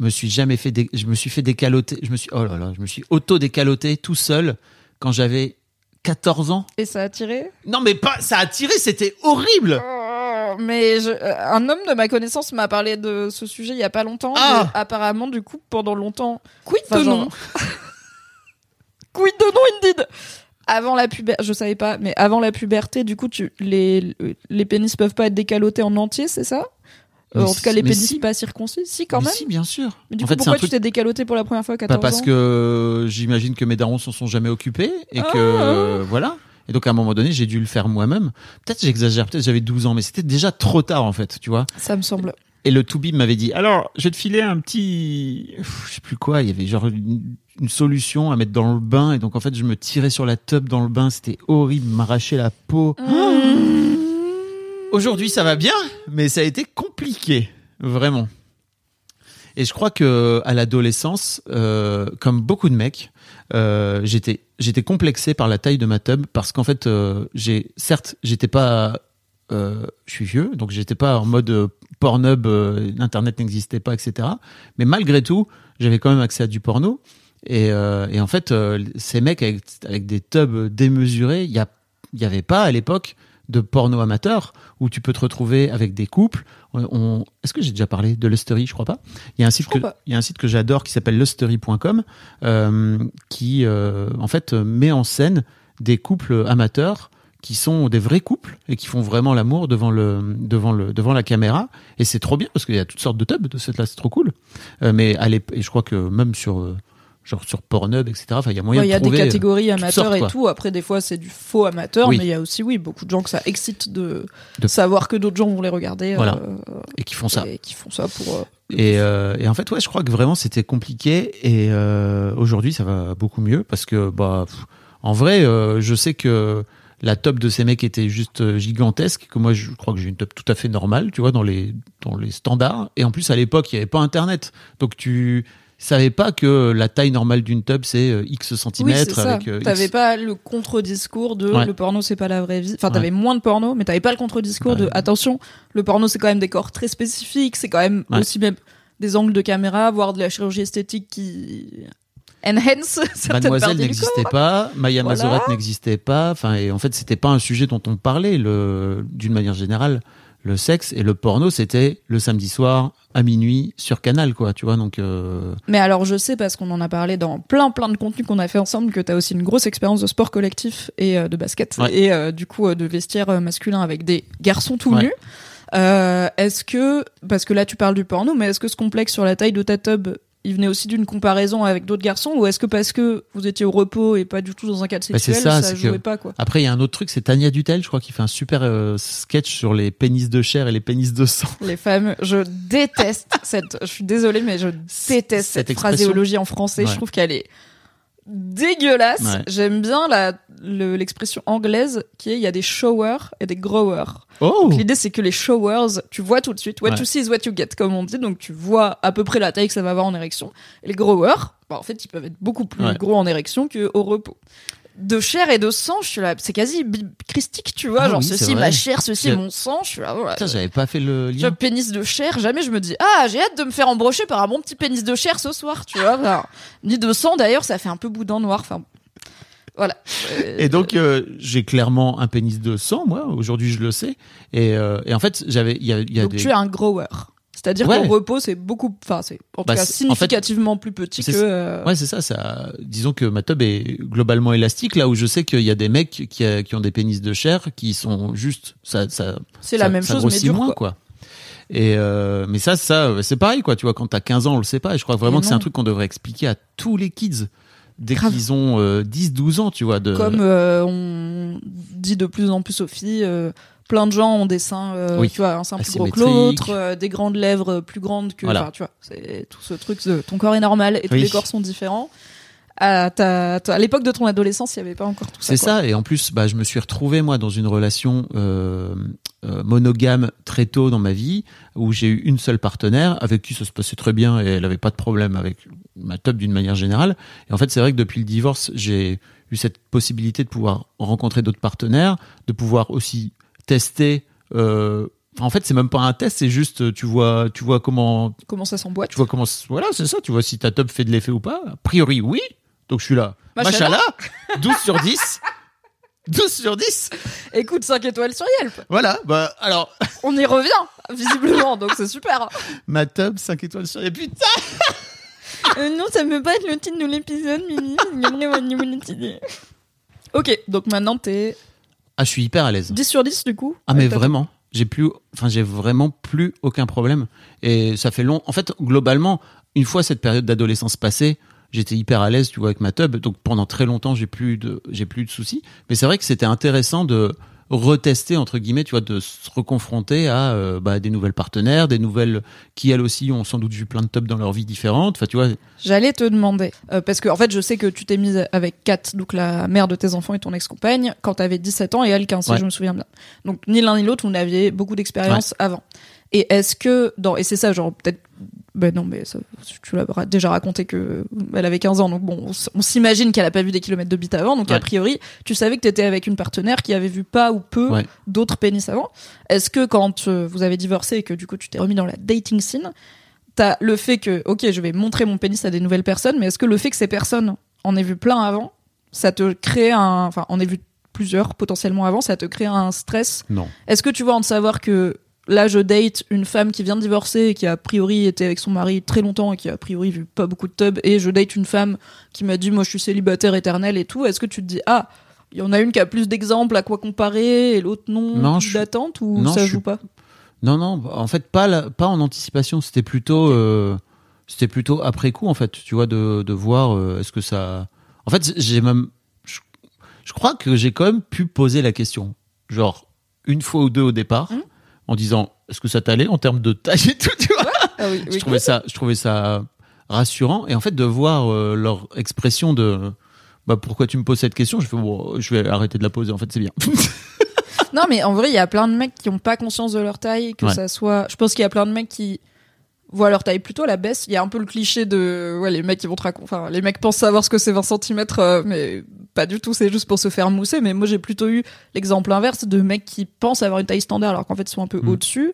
me suis jamais fait, dé- je me suis fait décaloter, je me suis, oh là là, je me suis auto décaloté tout seul quand j'avais 14 ans. Et ça a tiré Non mais pas, ça a tiré, c'était horrible. Oh, Mais je- euh, un homme de ma connaissance m'a parlé de ce sujet il y a pas longtemps. Ah apparemment, du coup, pendant longtemps. Quid Enfin, de genre- non? [laughs] Quid de non, indeed? Avant la puberté, je savais pas, mais avant la puberté, du coup, tu, les, les pénis peuvent pas être décalotés en entier, c'est ça? Mais En tout cas, les pénis si. pas circoncis Si, quand Mais même. si, bien sûr. Mais du en coup, fait, pourquoi tu truc. t'es décaloté pour la première fois à 14 Pas parce ans que j'imagine que mes darons s'en sont jamais occupés et que Ah. euh, voilà. Et donc à un moment donné, j'ai dû le faire moi-même. Peut-être j'exagère, peut-être j'avais 12 ans, mais c'était déjà trop tard en fait, tu vois. Ça me semble. Et le Toubib m'avait dit alors, je vais te filer un petit, je sais plus quoi. Il y avait genre une, une solution à mettre dans le bain et donc en fait je me tirais sur la tub dans le bain. C'était horrible, m'arracher la peau. Aujourd'hui ça va bien, mais ça a été compliqué, vraiment. Et je crois que à l'adolescence, euh, comme beaucoup de mecs, euh, j'étais j'étais complexé par la taille de ma tub parce qu'en fait, euh, j'ai certes j'étais pas, euh, je suis vieux, donc j'étais pas en mode Pornhub, Internet n'existait pas, etc. Mais malgré tout, j'avais quand même accès à du porno. Et, en fait, ces mecs avec, des tubs démesurés, il y y avait pas à l'époque de porno amateur où tu peux te retrouver avec des couples. On, on- Est-ce que j'ai déjà parlé de Lustery? Je crois pas. Il y a un site crois que pas. il y a un site que j'adore qui s'appelle lustery.com euh, qui euh, en fait euh, met en scène des couples amateurs qui sont des vrais couples et qui font vraiment l'amour devant le devant le devant la caméra et c'est trop bien parce qu'il y a toutes sortes de tubs de cette là c'est trop cool Euh, mais l'ép- et je crois que même sur euh, genre sur Pornhub etc enfin il y a moyen Ouais, Il y a de des euh, catégories amateurs sortes, et tout. Après, des fois, c'est du faux amateur, Oui. mais il y a aussi, oui, beaucoup de gens que ça excite de, De- savoir que d'autres gens vont les regarder. Voilà. euh, et qui font ça Et qui font ça pour. euh, Et, euh, et en fait, ouais, je crois que vraiment c'était compliqué. Et aujourd'hui, ça va beaucoup mieux parce que, bah, pff, en vrai, je sais que la top de ces mecs était juste gigantesque. Que moi, je crois que j'ai une top tout à fait normale, tu vois, dans les dans les standards. Et en plus, à l'époque, il y avait pas Internet, donc tu savais pas que la taille normale d'une tub c'est euh, X Oui, centimètres ça. avec. euh, T'avais X- pas le contre-discours de Ouais. le porno c'est pas la vraie vie. Enfin, t'avais moins de porno, mais t'avais pas le contre-discours de attention, le porno c'est quand même des corps très spécifiques, c'est quand même Ouais. aussi même des angles de caméra, voire de la chirurgie esthétique qui enhance [laughs] Mademoiselle n'existait pas, Maya Voilà. Mazoret n'existait pas. Enfin, et en fait, c'était pas un sujet dont on parlait. Le, d'une manière générale, le sexe et le porno, c'était le samedi soir à minuit sur Canal, quoi. Tu vois, donc. euh, Mais alors je sais parce qu'on en a parlé dans plein plein de contenus qu'on a fait ensemble que tu as aussi une grosse expérience de sport collectif et euh, de basket Ouais. et euh, du coup de vestiaire masculin avec des garçons tout Ouais. nus. Est-ce que parce que là tu parles du porno, mais est-ce que ce complexe sur la taille de ta tub il venait aussi d'une comparaison avec d'autres garçons ou est-ce que parce que vous étiez au repos et pas du tout dans un cadre Bah, c'est sexuel ça, jouait que- pas quoi Après, il y a un autre truc, c'est Tania Dutel, je crois, qui fait un super euh, sketch sur les pénis de chair et les pénis de sang. Les fameux, je déteste cette, je suis désolée, mais je [laughs] déteste cette, Cette phraséologie en français. Ouais. Je trouve qu'elle est dégueulasse. Ouais. J'aime bien la, le- l'expression anglaise qui est il y a des showers et des growers. Oh Donc, L'idée, c'est que les showers, tu vois tout de suite. What Ouais. you see is what you get, comme on dit. Donc, tu vois à peu près la taille que ça va avoir en érection. Et les growers, bah, en fait, ils peuvent être beaucoup plus Ouais. gros en érection qu'au repos. De chair et de sang, je suis là, c'est quasi christique, tu vois. Ah genre, oui, ceci, ma chair, ceci, mon sang. Je suis là, voilà. Putain, j'avais pas fait le lien. pénis de chair, jamais je me dis ah j'ai hâte de me faire embrocher par un bon petit pénis de chair ce soir, tu vois. Enfin, ni de sang d'ailleurs, ça fait un peu boudin noir. Enfin, voilà. Euh, Et donc, euh, j'ai clairement un pénis de sang, moi. Aujourd'hui, je le sais. Et, euh, et en fait, j'avais, il y a, il y a donc des. tu es un grower. C'est-à-dire Ouais. qu'au repos, c'est beaucoup, enfin, c'est en tout Bah, cas c'est- en fait, significativement plus petit que. euh, Ouais, c'est ça, ça. Disons que ma tub est globalement élastique, là où je sais qu'il y a des mecs qui, a- qui ont des pénis de chair qui sont juste, ça, ça. C'est la même ça chose, mais dur, moins, quoi. quoi. Et euh, mais ça, ça, c'est pareil, quoi. Tu vois, quand t'as 15 ans, on le sait pas. Et je crois vraiment Mais que c'est un truc qu'on devrait expliquer à tous les kids dès qu'ils ont euh, 10, 12 ans, tu vois. De... Comme euh, on dit de plus en plus euh, plein de gens ont des seins, euh, Oui. tu vois, un sein plus gros que l'autre, euh, des grandes lèvres plus grandes que, Voilà. tu vois, c'est tout ce truc de ton corps est normal et tous les corps sont différents. À, ta- ta- à l'époque de ton adolescence, il n'y avait pas encore tout ça. C'est ça, et en plus, bah, je me suis retrouvé moi dans une relation euh, monogame très tôt dans ma vie, où j'ai eu une seule partenaire avec qui ça se passait très bien et elle avait pas de problème avec ma top d'une manière générale. Et en fait, c'est vrai que depuis le divorce, j'ai eu cette possibilité de pouvoir rencontrer d'autres partenaires, de pouvoir aussi tester. Euh, en fait, c'est même pas un test, c'est juste tu vois, tu vois comment Comment ça s'emboîte tu vois comment voilà c'est ça tu vois si ta top fait de l'effet ou pas a priori oui donc je suis là machallah 12 sur 10 12 sur 10 Écoute, 5 étoiles sur Yelp. voilà bah alors On y revient, visiblement, donc c'est super. ma top 5 étoiles sur et putain Euh, non, ça me pas être le titre de l'épisode, Mimi. J'aimerais vous monétiser. Ok, donc maintenant t'es ah je suis hyper à l'aise. 10 sur 10 du coup ah mais vraiment j'ai plus enfin j'ai vraiment plus aucun problème. Et ça fait long. En fait globalement une fois cette période d'adolescence passée j'étais hyper à l'aise tu vois avec ma tub donc pendant très longtemps j'ai plus de j'ai plus de soucis. Mais c'est vrai que c'était intéressant de retester entre guillemets tu vois de se reconfronter à euh, bah, des nouvelles partenaires des nouvelles qui elles aussi ont sans doute vu plein de tubs dans leur vie différente enfin tu vois J'allais te demander, euh, parce que en fait je sais que tu t'es mise avec Kat, donc la mère de tes enfants et ton ex-compagne, quand t'avais 17 ans et elle 15, si je me souviens bien. Donc ni l'un ni l'autre, vous n'aviez beaucoup d'expérience avant. Et est-ce que, dans, et c'est ça, genre peut-être, ben non, mais ça, tu l'as déjà raconté que elle avait 15 ans, donc bon, on, s'imagine qu'elle a pas vu des kilomètres de bite avant, donc a priori, tu savais que t'étais avec une partenaire qui avait vu pas ou peu Ouais. d'autres pénis avant. Est-ce que quand euh, vous avez divorcé et que du coup tu t'es remis dans la dating scene, t'as le fait que, ok, je vais montrer mon pénis à des nouvelles personnes, mais est-ce que le fait que ces personnes en aient vu plein avant, ça te crée un, enfin, en aient vu plusieurs potentiellement avant, ça te crée un stress? Non Est-ce que tu vois en savoir que là je date une femme qui vient de divorcer et qui a priori était avec son mari très longtemps et qui a a priori vu pas beaucoup de tubs et je date une femme qui m'a dit moi je suis célibataire éternel et tout, est-ce que tu te dis ah il y en a une qui a plus d'exemples à quoi comparer et l'autre non, Non, d'attente ou non, ça joue suis- pas? Non, non, en fait, pas, la- pas en anticipation. C'était plutôt, euh, c'était plutôt après coup, en fait, tu vois, de, de voir euh, est-ce que ça. En fait, j'ai même. Je, je crois que j'ai quand même pu poser la question. Genre, une fois ou deux au départ, Mhm. En disant est-ce que ça t'allait en termes de taille et tout, tu vois. Ah oui, je, trouvais ça, je trouvais ça rassurant. Et en fait, de voir euh, leur expression de. Bah, pourquoi tu me poses cette question Je fais, bon, je vais arrêter de la poser, en fait, c'est bien. [laughs] Non, mais en vrai, il y a plein de mecs qui ont pas conscience de leur taille, que Ouais. ça soit. Je pense qu'il y a plein de mecs qui voient leur taille plutôt à la baisse. Il y a un peu le cliché de. Ouais, les mecs qui vont te raconter. Enfin, les mecs pensent savoir ce que c'est 20 cm, mais pas du tout, c'est juste pour se faire mousser. Mais moi, j'ai plutôt eu l'exemple inverse de mecs qui pensent avoir une taille standard alors qu'en fait, ils sont un peu Mm. au-dessus.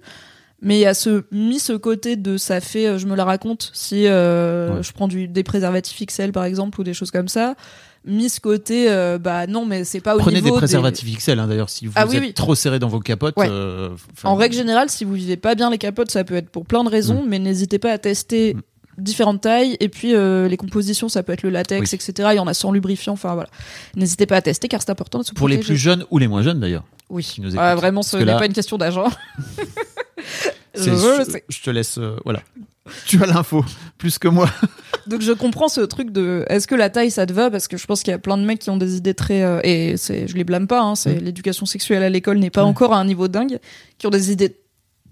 Mais il y a ce mis ce côté de ça fait, euh, je me la raconte si euh, Ouais. je prends du, des préservatifs XL par exemple ou des choses comme ça. Mis ce côté, euh, bah non, mais c'est pas au Prenez niveau des préservatifs XL, hein, d'ailleurs, si vous Ah oui, êtes oui. trop serré dans vos capotes. Ouais. euh, En règle générale, si vous vivez pas bien les capotes, ça peut être pour plein de Mm. raisons, mais n'hésitez pas à tester différentes tailles. Et puis euh, les compositions, ça peut être le latex, Oui. etc. Il y en a sans lubrifiant. Enfin voilà, n'hésitez pas à tester car c'est important de se Pour les plus jeunes ou les moins jeunes, d'ailleurs. Oui. nous Ah, vraiment, ce n'est là, pas une question d'argent. [laughs] je te laisse. voilà. [laughs] Tu as l'info, plus que moi. [laughs] Donc je comprends ce truc de est-ce que la taille ça te va? Parce que je pense qu'il y a plein de mecs qui ont des idées très euh, et c'est je les blâme pas hein, c'est Mm. l'éducation sexuelle à l'école n'est pas Ouais. encore à un niveau dingue qui ont des idées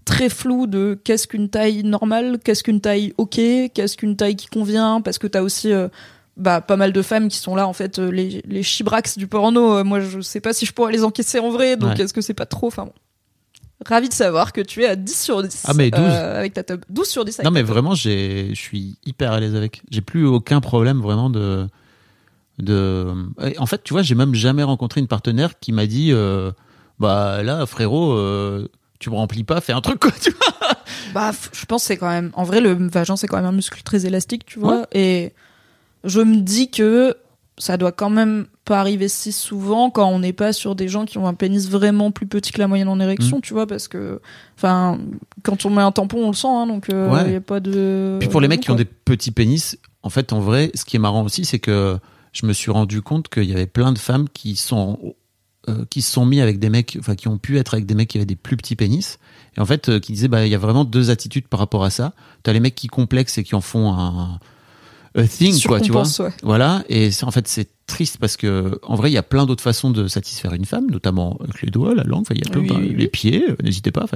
très floues de qu'est-ce qu'une taille normale qu'est-ce qu'une taille ok qu'est-ce qu'une taille qui convient parce que t'as aussi euh, bah, pas mal de femmes qui sont là en fait euh, les les chibrax du porno moi je sais pas si je pourrais les encaisser en vrai donc Ouais. est-ce que c'est pas trop? Enfin bon Ravi de savoir que tu es à 10 sur 10 Ah, mais 12. euh, avec ta top 12 sur 10 avec Non, mais vraiment, j'ai, je suis hyper à l'aise avec. J'ai plus aucun problème vraiment de. de... Et En fait, tu vois, j'ai même jamais rencontré une partenaire qui m'a dit euh, Bah là, frérot, euh, tu me remplis pas, fais un truc, quoi, [laughs] tu vois. Bah, je pense que c'est quand même. En vrai, le vagin, c'est quand même un muscle très élastique, tu vois. Et je me dis que ça doit quand même pas arriver si souvent quand on n'est pas sur des gens qui ont un pénis vraiment plus petit que la moyenne en érection, Mm. tu vois, parce que. Enfin, quand on met un tampon, on le sent, hein, donc il Ouais. y a pas de. Puis pour les mecs qui ont des petits pénis, en fait, en vrai, ce qui est marrant aussi, c'est que je me suis rendu compte qu'il y avait plein de femmes qui sont euh, qui se sont mis avec des mecs, enfin qui ont pu être avec des mecs qui avaient des plus petits pénis, et en fait euh, qui disaient bah il y a vraiment deux attitudes par rapport à ça. T'as les mecs qui complexent et qui en font un a thing quoi, tu vois. Ouais. Voilà, et en fait c'est triste parce que en vrai il y a plein d'autres façons de satisfaire une femme, notamment avec les doigts, la langue, il y a plein, Oui, plein- oui, les pieds, euh, n'hésitez pas,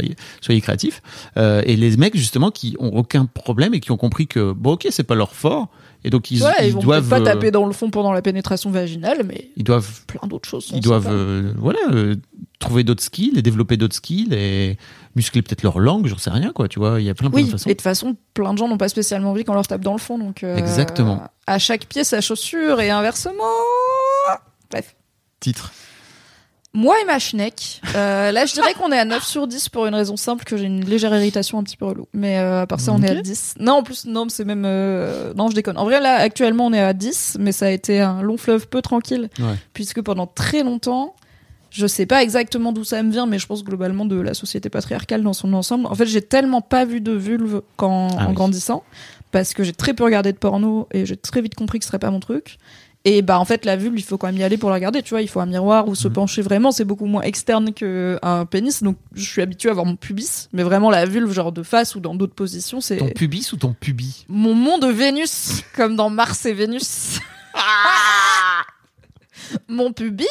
soyez créatifs. Euh, et les mecs justement qui ont aucun problème et qui ont compris que bon ok c'est pas leur fort et donc ils, Ouais, ils, ils vont doivent pas euh, taper dans le fond pendant la pénétration vaginale, mais ils doivent plein d'autres choses. ils doivent euh, voilà euh, trouver d'autres skills et développer d'autres skills et muscler peut-être leur langue, j'en sais rien quoi, tu vois, il y a plein, plein Oui, de façons. et de toute façon, plein de gens n'ont pas spécialement envie qu'on leur tape dans le fond, donc. euh, Exactement. À chaque pied, sa chaussure et inversement. Bref. Titre. Moi et ma schneck, euh, là je dirais qu'on est à 9 sur 10 pour une raison simple que j'ai une légère irritation un petit peu relou. Mais euh, à part ça, on est à Ok. 10. Non, en plus, non, c'est même. euh, Non, je déconne. En vrai, là, actuellement, on est à 10, mais ça a été un long fleuve peu tranquille, Ouais. puisque pendant très longtemps, je sais pas exactement d'où ça me vient, mais je pense globalement de la société patriarcale dans son ensemble. En fait, j'ai tellement pas vu de vulve quand, Ah en oui. grandissant, parce que j'ai très peu regardé de porno et j'ai très vite compris que ce serait pas mon truc. Et bah en fait la vulve il faut quand même y aller pour la regarder tu vois il faut un miroir ou se Mhm. pencher vraiment c'est beaucoup moins externe que un pénis donc je suis habituée à voir mon pubis mais vraiment la vulve genre de face ou dans d'autres positions c'est Ton pubis ou ton pubis mon mont de Vénus comme dans Mars et Vénus [laughs] mon pubis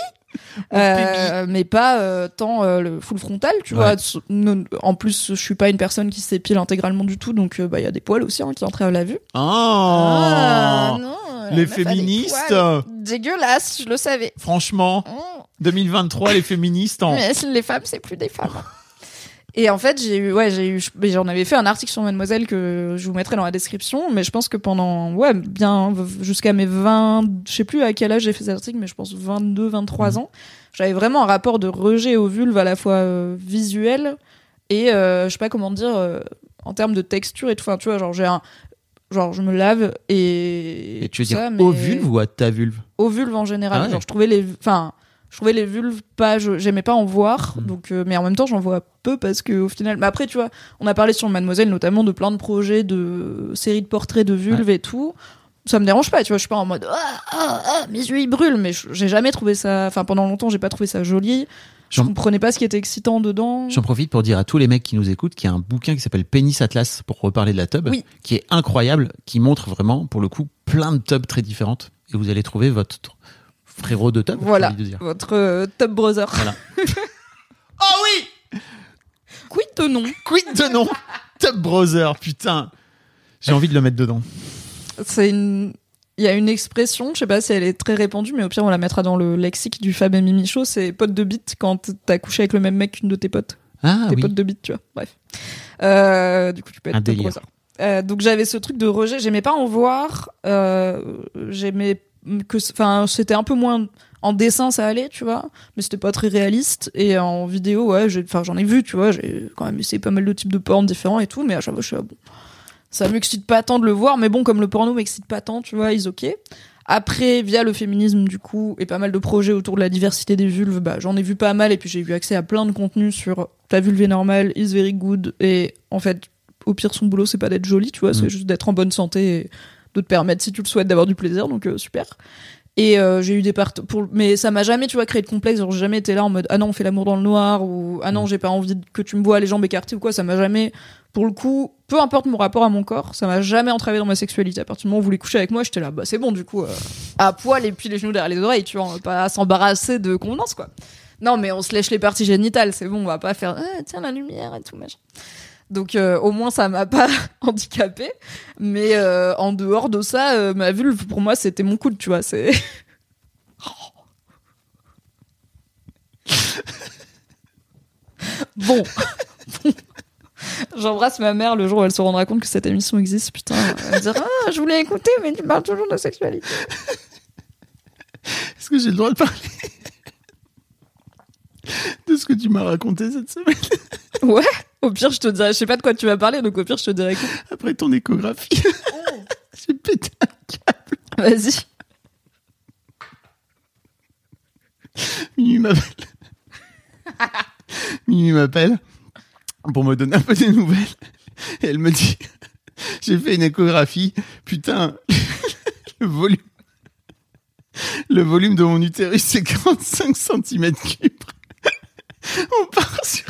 Euh, mais pas euh, tant euh, le full frontal tu Ouais. vois en plus je suis pas une personne qui s'épile intégralement du tout donc euh, bah il y a des poils aussi hein, qui entravent la vue Oh Ah, non, Les féministes. Dégueulasse, je le savais. Franchement, Mm. 2023, les féministes en... Mais les femmes, c'est plus des femmes. Et en fait, j'ai eu, ouais, j'ai eu, j'en avais fait un article sur Mademoiselle que je vous mettrai dans la description, mais je pense que pendant, ouais, bien, jusqu'à mes 20, je sais plus à quel âge j'ai fait cet article, mais je pense 22, 23 Mhm. ans, j'avais vraiment un rapport de rejet aux vulves à la fois euh, visuel et, euh, je sais pas comment dire, euh, en termes de texture et tout, enfin, tu vois, genre, j'ai un, genre, je me lave et. Et tu veux dire ça, au mais- vulve ou à ta vulve? Aux vulves en général. Ah ouais. Genre, je trouvais les, enfin, je trouvais les vulves pas, j'aimais pas en voir. Mhm. Donc, euh, mais en même temps, j'en vois peu parce que au final, mais après, tu vois, on a parlé sur Mademoiselle notamment de plein de projets de séries de portraits de vulves et tout. Ça me dérange pas, tu vois, je suis pas en mode ah, ah, ah, mes yeux ils brûlent, mais j'ai jamais trouvé ça, enfin pendant longtemps j'ai pas trouvé ça joli. Je comprenais pas ce qui était excitant dedans. J'en profite pour dire à tous les mecs qui nous écoutent qu'il y a un bouquin qui s'appelle Pénis Atlas, pour reparler de la tub, Oui. qui est incroyable, qui montre vraiment, pour le coup, plein de tubs très différentes. Et vous allez trouver votre frérot de j'ai Voilà, envie de dire. votre euh, Tub Brother. Voilà. [laughs] oh oui Quid de nom? Quid de nom? Tub Brother, putain J'ai envie de le mettre dedans. C'est une. Il y a une expression, je sais pas si elle est très répandue, mais au pire on la mettra dans le lexique du Fab et Mimi Show, c'est pote de bite quand t'as couché avec le même mec qu'une de tes potes. Ah tes oui. potes de bite, tu vois. Bref. Euh, du coup, tu peux être Un brother. Euh, donc j'avais ce truc de rejet, j'aimais pas en voir, euh, j'aimais que, enfin c'était un peu moins. En dessin, ça allait, tu vois, mais c'était pas très réaliste. Et en vidéo, ouais, enfin, j'en ai vu, tu vois, j'ai quand même essayé pas mal de types de porn différents et tout, mais à chaque fois, je suis là, bon, ça m'excite pas tant de le voir, mais bon, comme le porno m'excite pas tant, tu vois, ils ok. Après, via le féminisme, du coup, et pas mal de projets autour de la diversité des vulves, bah, j'en ai vu pas mal, et puis j'ai eu accès à plein de contenus sur ta vulve est normale, is very good, et en fait, au pire, son boulot, c'est pas d'être jolie, tu vois, c'est juste d'être en bonne santé et de te permettre, si tu le souhaites, d'avoir du plaisir, donc euh, super. Et euh, j'ai eu des parts pour mais ça m'a jamais tu vois créé de complexe genre j'ai jamais été là en mode ah non on fait l'amour dans le noir ou ah non j'ai pas envie que tu me vois les jambes écartées ou quoi ça m'a jamais pour le coup peu importe mon rapport à mon corps ça m'a jamais entravé dans ma sexualité. À partir du moment où vous voulez coucher avec moi j'étais là bah c'est bon du coup euh, à poil et puis les genoux derrière les oreilles tu vois on va pas s'embarrasser de convenance quoi. Non mais on se lèche les parties génitales c'est bon on va pas faire ah, tiens la lumière et tout machin donc euh, au moins ça m'a pas [laughs] handicapé mais euh, en dehors de ça euh, ma vulve pour moi c'était mon coude tu vois c'est [laughs] bon Bon. [laughs] J'embrasse ma mère le jour où elle se rendra compte que cette émission existe. Putain, elle va dire Ah, je voulais écouter, mais tu parles toujours de sexualité. Est-ce que j'ai le droit de parler de ce que tu m'as raconté cette semaine? Ouais, au pire, je te dirais, je sais pas de quoi tu vas parler, donc au pire, je te dirais écoute, après ton échographie [laughs] J'ai pété un câble. vas-y. Mimi m'appelle. [laughs] Mimi m'appelle pour me donner un peu des nouvelles. Et elle me dit J'ai fait une échographie. Putain, [laughs] le volume. Le volume de mon utérus, c'est 45 cm cubes. On part sur.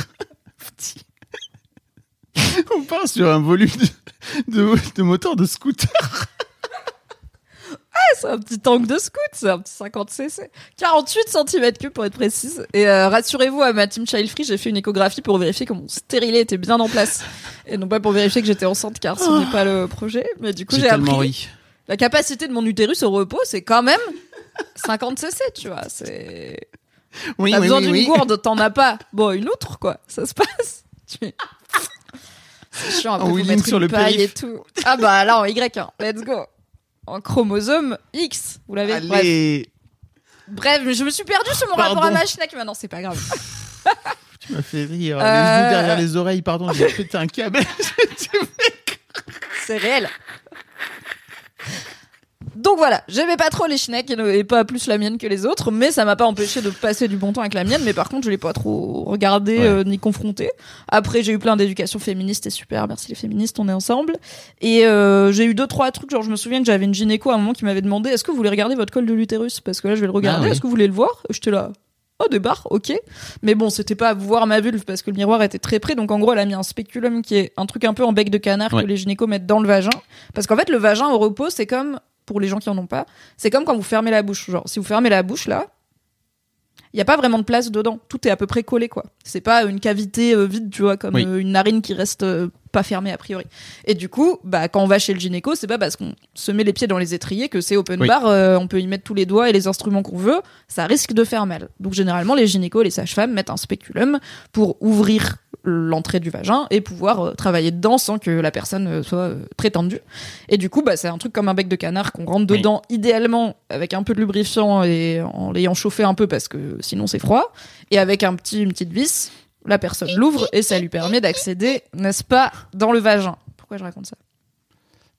On part sur un volume de, de, de moteur de scooter. [laughs] C'est un petit tank de scout, c'est un petit 50 cc. 48 cm pour être précise. Et euh, rassurez-vous, à ma team Child Free, j'ai fait une échographie pour vérifier que mon stérilet était bien en place. Et non pas pour vérifier que j'étais enceinte, car ce n'est pas le projet. Mais du coup, J'ai appris. ri. La capacité de mon utérus au repos, c'est quand même 50 cc, tu vois. C'est. Oui, T'as oui, besoin oui, d'une oui. gourde, t'en as pas. Bon, une autre, quoi. Ça se passe. Tu- C'est chiant, après, En faut mettre sur une le paille et périph'. tout. Ah bah là, en Y, hein. let's go. En chromosome X, vous l'avez Bref. Allez, Bref, mais je me suis perdue sur mon Pardon. rapport à ma schneck. Maintenant, c'est pas grave. [laughs] tu m'as fait rire. Euh, Les genoux derrière les oreilles, pardon, j'ai pété un câble. [laughs] C'est réel. Donc voilà, j'aimais pas trop les schnecks et et pas plus la mienne que les autres, mais ça m'a pas empêché de passer du bon temps avec la mienne, mais par contre je l'ai pas trop regardé Ouais. euh, ni confronté. Après j'ai eu plein d'éducation féministe et super, merci les féministes, on est ensemble. Et euh, j'ai eu deux trois trucs, genre je me souviens que j'avais une gynéco à un moment qui m'avait demandé est-ce que vous voulez regarder votre col de l'utérus? Parce que là je vais le regarder, Ah oui. est-ce que vous voulez le voir? J'étais là. Oh, des barres, ok. Mais bon, c'était pas voir ma vulve parce que le miroir était très près. Donc en gros, elle a mis un spéculum qui est un truc un peu en bec de canard Ouais. que les gynécos mettent dans le vagin. Parce qu'en fait, le vagin au repos, c'est comme, pour les gens qui en ont pas, c'est comme quand vous fermez la bouche. Genre, si vous fermez la bouche là, il y a pas vraiment de place dedans. Tout est à peu près collé, quoi. C'est pas une cavité euh, vide, tu vois, comme Oui. euh, une narine qui reste euh, pas fermée a priori. Et du coup, bah, quand on va chez le gynéco, c'est pas parce qu'on se met les pieds dans les étriers que c'est open Oui. bar, euh, on peut y mettre tous les doigts et les instruments qu'on veut, ça risque de faire mal. Donc généralement, les gynécos, les sages-femmes mettent un spéculum pour ouvrir l'entrée du vagin et pouvoir euh, travailler dedans sans que la personne euh, soit euh, très tendue. Et du coup, bah, c'est un truc comme un bec de canard qu'on rentre Oui. dedans, idéalement avec un peu de lubrifiant et en l'ayant chauffé un peu parce que sinon c'est froid, et avec un petit, une petite vis, la personne l'ouvre et ça lui permet d'accéder, n'est-ce pas, dans le vagin. Pourquoi je raconte ça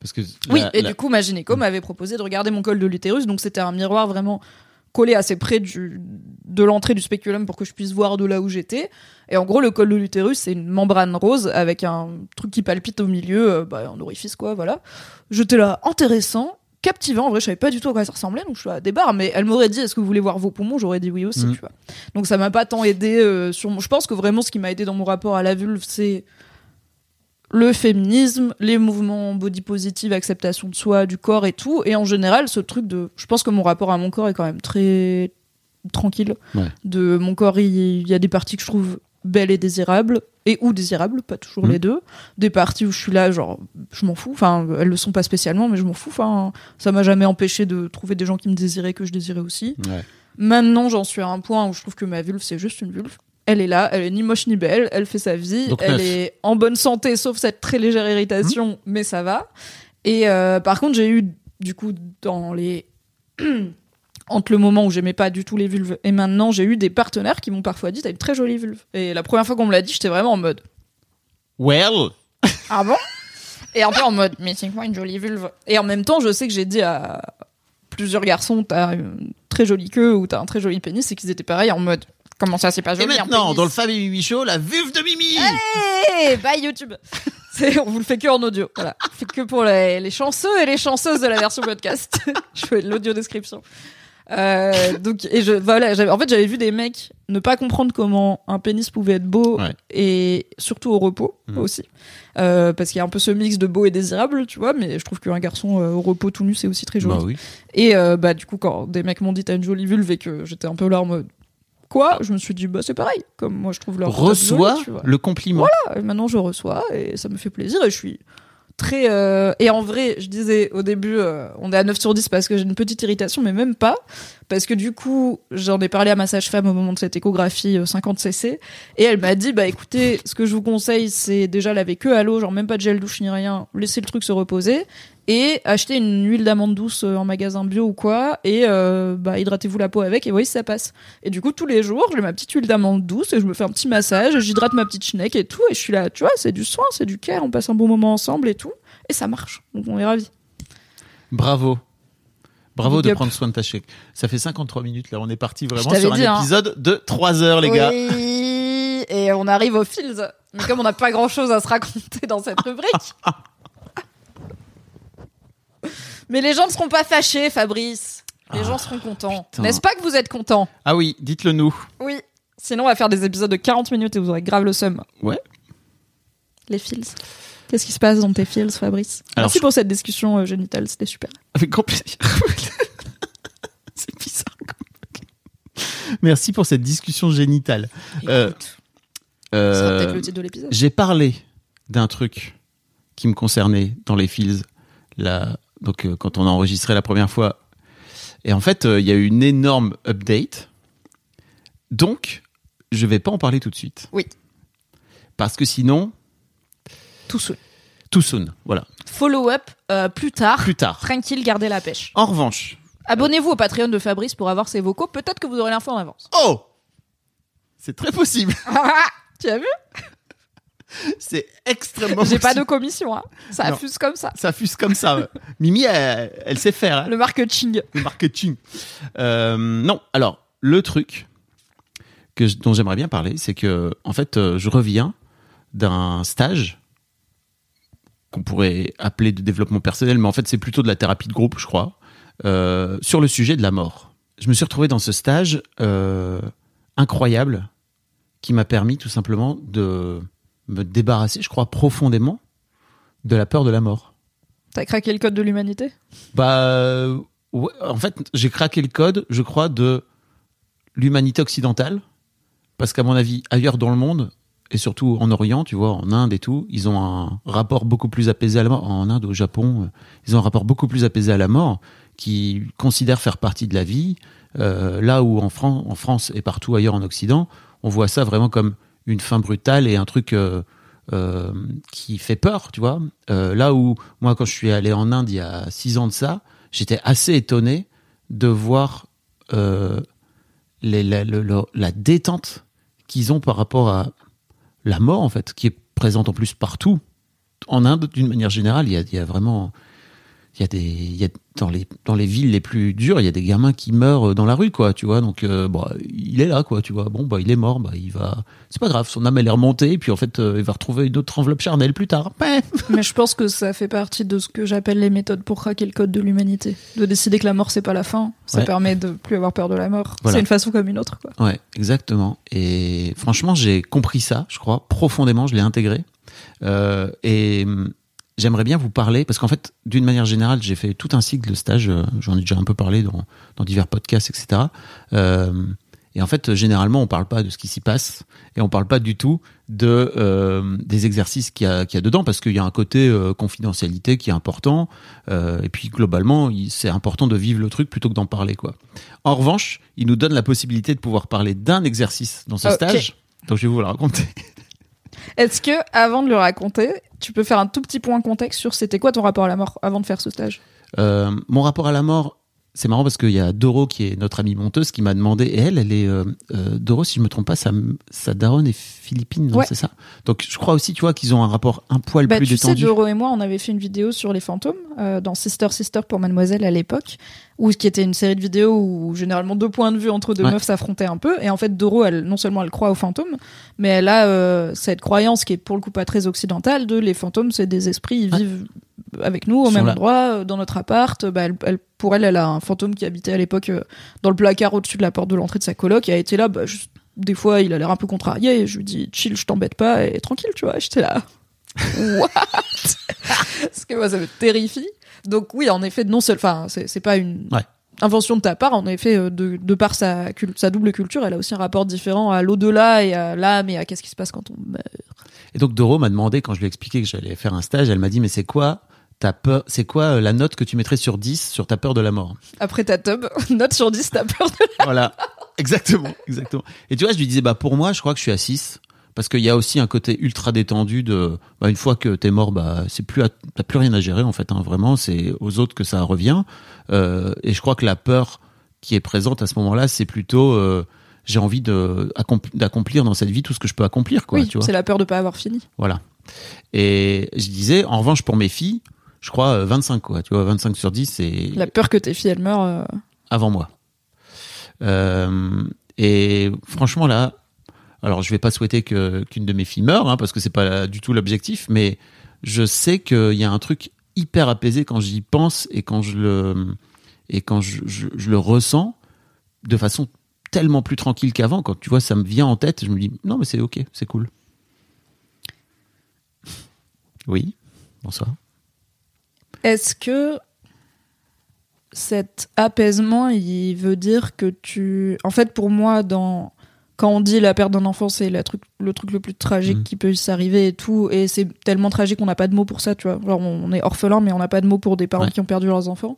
Parce que oui, la- et la- du coup, ma gynéco m'avait proposé de regarder mon col de l'utérus. Donc, c'était un miroir vraiment collé assez près du, de l'entrée du spéculum pour que je puisse voir de là où j'étais. Et en gros, le col de l'utérus, c'est une membrane rose avec un truc qui palpite au milieu, euh, bah, un orifice, quoi, voilà. J'étais là, intéressant, captivant. En vrai, je savais pas du tout à quoi ça ressemblait, donc je suis à des barres. Mais elle m'aurait dit, est-ce que vous voulez voir vos poumons? J'aurais dit oui aussi, Mhm. tu vois. Donc, ça m'a pas tant aidé euh, sur mon. Je pense que vraiment, ce qui m'a aidé dans mon rapport à la vulve, c'est le féminisme, les mouvements body positive, acceptation de soi, du corps et tout. Et en général, ce truc de. Je pense que mon rapport à mon corps est quand même très tranquille. Ouais. De mon corps, il y a des parties que je trouve belles et désirables, et ou désirables, pas toujours les deux. Des parties où je suis là, genre, je m'en fous. Enfin, elles le sont pas spécialement, mais je m'en fous. Enfin, ça m'a jamais empêché de trouver des gens qui me désiraient que je désirais aussi. Ouais. Maintenant, j'en suis à un point où je trouve que ma vulve, c'est juste une vulve. Elle est là, elle est ni moche ni belle, elle fait sa vie, Donc elle neuf. est en bonne santé, sauf cette très légère irritation, mais ça va. Et euh, par contre, j'ai eu, du coup, dans les [clears throat] entre le moment où j'aimais pas du tout les vulves et maintenant, j'ai eu des partenaires qui m'ont parfois dit t'as une très jolie vulve. Et la première fois qu'on me l'a dit, j'étais vraiment en mode Well, [laughs] ah bon? Et un peu en mode mais c'est quoi une jolie vulve? Et en même temps, je sais que j'ai dit à plusieurs garçons t'as une très jolie queue ou t'as un très joli pénis et qu'ils étaient pareils en mode comment ça c'est pas et joli un maintenant, pénis? dans le Fab et Mimi Show, la vulve de Mimi Hey, bye YouTube. [laughs] On vous le fait que en audio. Voilà. On fait que pour les, les chanceux et les chanceuses de la version podcast. [laughs] Je fais de l'audio description. Euh, donc, et je, voilà, en fait, j'avais vu des mecs ne pas comprendre comment un pénis pouvait être beau Ouais. et surtout au repos Mhm. aussi. Euh, parce qu'il y a un peu ce mix de beau et désirable, tu vois, mais je trouve qu'un garçon euh, au repos tout nu, c'est aussi très joli. Bah oui. Et bah du coup quand des mecs m'ont dit t'as une jolie vulve et que j'étais un peu là en mode quoi, je me suis dit bah c'est pareil. Comme moi je trouve leur Reçois le compliment. Et maintenant je reçois et ça me fait plaisir et je suis très euh, et en vrai je disais au début euh, on est à 9 sur 10 parce que j'ai une petite irritation mais même pas parce que du coup j'en ai parlé à ma sage-femme au moment de cette échographie euh, 50 cc et elle m'a dit bah écoutez ce que je vous conseille c'est déjà laver que à l'eau genre même pas de gel douche ni rien laisser le truc se reposer et acheter une huile d'amande douce euh, en magasin bio ou quoi et euh, bah hydratez-vous la peau avec et voyez si ça passe. Et du coup tous les jours j'ai ma petite huile d'amande douce et je me fais un petit massage j'hydrate ma petite schneck et tout et je suis là tu vois c'est du soin c'est du care on passe un bon moment ensemble et tout et ça marche. Donc on est ravis. Bravo. Bravo Big de up. prendre soin de ta chèque. Ça fait 53 minutes là, on est parti vraiment sur un dit, hein. épisode de 3 heures les gars. oui et on arrive aux fils mais comme on n'a pas grand chose à se raconter dans cette rubrique [laughs] mais les gens ne seront pas fâchés Fabrice les gens seront contents n'est-ce pas que vous êtes contents? Ah oui, dites-le nous. Oui. Sinon, on va faire des épisodes de 40 minutes et vous aurez grave le seum. Ouais. Les fils. Qu'est-ce qui se passe dans tes fils, Fabrice Alors, Merci je- pour cette discussion euh, génitale, c'était super. Avec grand plaisir. [laughs] C'est bizarre. Merci pour cette discussion génitale. Euh, euh, peut-être le titre de l'épisode. J'ai parlé d'un truc qui me concernait dans les fields. Là, donc, euh, quand on a enregistré la première fois. Et en fait, euh, il y a eu une énorme update. Donc, je vais pas en parler tout de suite. Oui. Parce que sinon, Tout seul. tout soon. Voilà. Follow-up euh, plus tard. Plus tard. Tranquille, gardez la pêche. En revanche. Abonnez-vous au Patreon de Fabrice pour avoir ses vocaux. Peut-être que vous aurez l'info en avance. Oh C'est très possible. [laughs] tu as vu? C'est extrêmement J'ai pas de commission. Hein. Ça Non. fuse comme ça. Ça fuse comme ça. [laughs] Mimi, elle, elle sait faire. hein. Le marketing. le marketing. Euh, non, alors le truc que dont j'aimerais bien parler, c'est que en fait, euh, je reviens d'un stage qu'on pourrait appeler de développement personnel, mais en fait, c'est plutôt de la thérapie de groupe, je crois, euh, sur le sujet de la mort. Je me suis retrouvé dans ce stage euh, incroyable qui m'a permis tout simplement de me débarrasser, je crois, profondément de la peur de la mort. T'as craqué le code de l'humanité? Bah, ouais, en fait, j'ai craqué le code, je crois, de l'humanité occidentale. Parce qu'à mon avis, ailleurs dans le monde, et surtout en Orient, tu vois, en Inde et tout, ils ont un rapport beaucoup plus apaisé à la mort. En Inde, au Japon, euh, ils ont un rapport beaucoup plus apaisé à la mort, qui considèrent faire partie de la vie. Euh, là où en, Fran- en France et partout ailleurs en Occident, on voit ça vraiment comme une fin brutale et un truc euh, qui fait peur, tu vois. Là où moi, quand je suis allé en Inde il y a six ans de ça, j'étais assez étonné de voir la détente qu'ils ont par rapport à la mort, en fait, qui est présente en plus partout. En Inde, d'une manière générale, il y a, vraiment. Il y a des, il y a, dans les dans les villes les plus dures, il y a des gamins qui meurent dans la rue, quoi, tu vois. Donc, euh, bon, il est là, quoi, tu vois. Bon, bah, il est mort, bah, il va. C'est pas grave, son âme elle est remontée, et puis en fait, euh, il va retrouver une autre enveloppe charnelle plus tard. Ouais. [laughs] Mais je pense que ça fait partie de ce que j'appelle les méthodes pour craquer le code de l'humanité. De décider que la mort c'est pas la fin, ça Ouais. permet de plus avoir peur de la mort. Voilà. C'est une façon comme une autre, quoi. Ouais, exactement. Et franchement, j'ai compris ça, je crois, profondément, je l'ai intégré. Euh, et hum, j'aimerais bien vous parler, parce qu'en fait, d'une manière générale, j'ai fait tout un cycle de stage, euh, j'en ai déjà un peu parlé dans, dans divers podcasts, etc. Euh, et en fait, généralement, on parle pas de ce qui s'y passe, et on parle pas du tout de euh, des exercices qu'il y, a- qu'il y a dedans, parce qu'il y a un côté euh, confidentialité qui est important, euh, et puis globalement, il- c'est important de vivre le truc plutôt que d'en parler, quoi. En revanche, il nous donne la possibilité de pouvoir parler d'un exercice dans ce stage. Donc je vais vous le raconter. Est-ce que, avant de le raconter, tu peux faire un tout petit point contexte sur c'était quoi ton rapport à la mort avant de faire ce stage? Euh, mon rapport à la mort, c'est marrant parce qu'il y a Doro qui est notre amie monteuse qui m'a demandé et elle elle est euh, euh, Doro si je me trompe pas sa sa daronne est philippine non Ouais. c'est ça? Donc je crois aussi tu vois qu'ils ont un rapport un poil Bah, plus tu sais, détendu Doro et moi, on avait fait une vidéo sur les fantômes euh, dans Sister Sister pour Mademoiselle à l'époque, où qui était une série de vidéos où généralement deux points de vue entre deux Ouais. meufs s'affrontaient un peu. Et en fait, Doro, elle, non seulement elle croit aux fantômes, mais elle a cette croyance qui est pour le coup pas très occidentale de les fantômes, c'est des esprits, ils Ouais. vivent avec nous au même là. endroit, euh, dans notre appart. Bah, elle, elle- pour elle, elle a un fantôme qui habitait à l'époque euh, dans le placard au-dessus de la porte de l'entrée de sa coloc et a été là, bah, juste- des fois, il a l'air un peu contrarié et je lui dis chill, je t'embête pas et tranquille, tu vois. J'étais là. [laughs] What? [laughs] Parce que moi, ça me terrifie. Donc oui, en effet, non seul, enfin, c'est pas une Ouais. invention de ta part. En effet, euh, de, de par sa double culture, elle a aussi un rapport différent à l'au-delà et à l'âme et à qu'est-ce qui se passe quand on meurt. et donc Doro m'a demandé quand je lui ai expliqué que j'allais faire un stage elle m'a dit mais c'est quoi ta peur c'est quoi euh, la note que tu mettrais sur 10 sur ta peur de la mort Après ta tub, [laughs] note sur 10, t'as peur de voilà. [laughs] exactement exactement. Et tu vois je lui disais bah pour moi je crois que je suis à 6 parce qu'il y a aussi un côté ultra détendu de bah, une fois que t'es mort bah c'est plus à- t'as plus rien à gérer en fait hein, vraiment c'est aux autres que ça revient. Euh, et je crois que la peur qui est présente à ce moment-là c'est plutôt euh, j'ai envie de accomp- d'accomplir dans cette vie tout ce que je peux accomplir quoi Oui, tu vois. c'est la peur de pas avoir fini. voilà. Et je disais en revanche pour mes filles je crois euh, 25 quoi tu vois 25 sur 10 c'est La peur que tes filles elles meurent. euh, avant moi. Euh, et franchement là, alors je vais pas souhaiter que qu'une de mes filles meure, hein, parce que c'est pas du tout l'objectif, mais je sais qu'il y a un truc hyper apaisé quand j'y pense et quand je le et quand je, je- je le ressens de façon tellement plus tranquille qu'avant. Quand tu vois, ça me vient en tête, je me dis non mais c'est ok, c'est cool. Oui, bonsoir. Est-ce que cet apaisement, il veut dire que tu... En fait, pour moi, dans... quand on dit la perte d'un enfant, c'est truc, le truc le plus tragique Mhm. qui peut s'arriver et tout, et c'est tellement tragique qu'on n'a pas de mots pour ça, tu vois. Genre, on est orphelin, mais on n'a pas de mots pour des parents Ouais. qui ont perdu leurs enfants.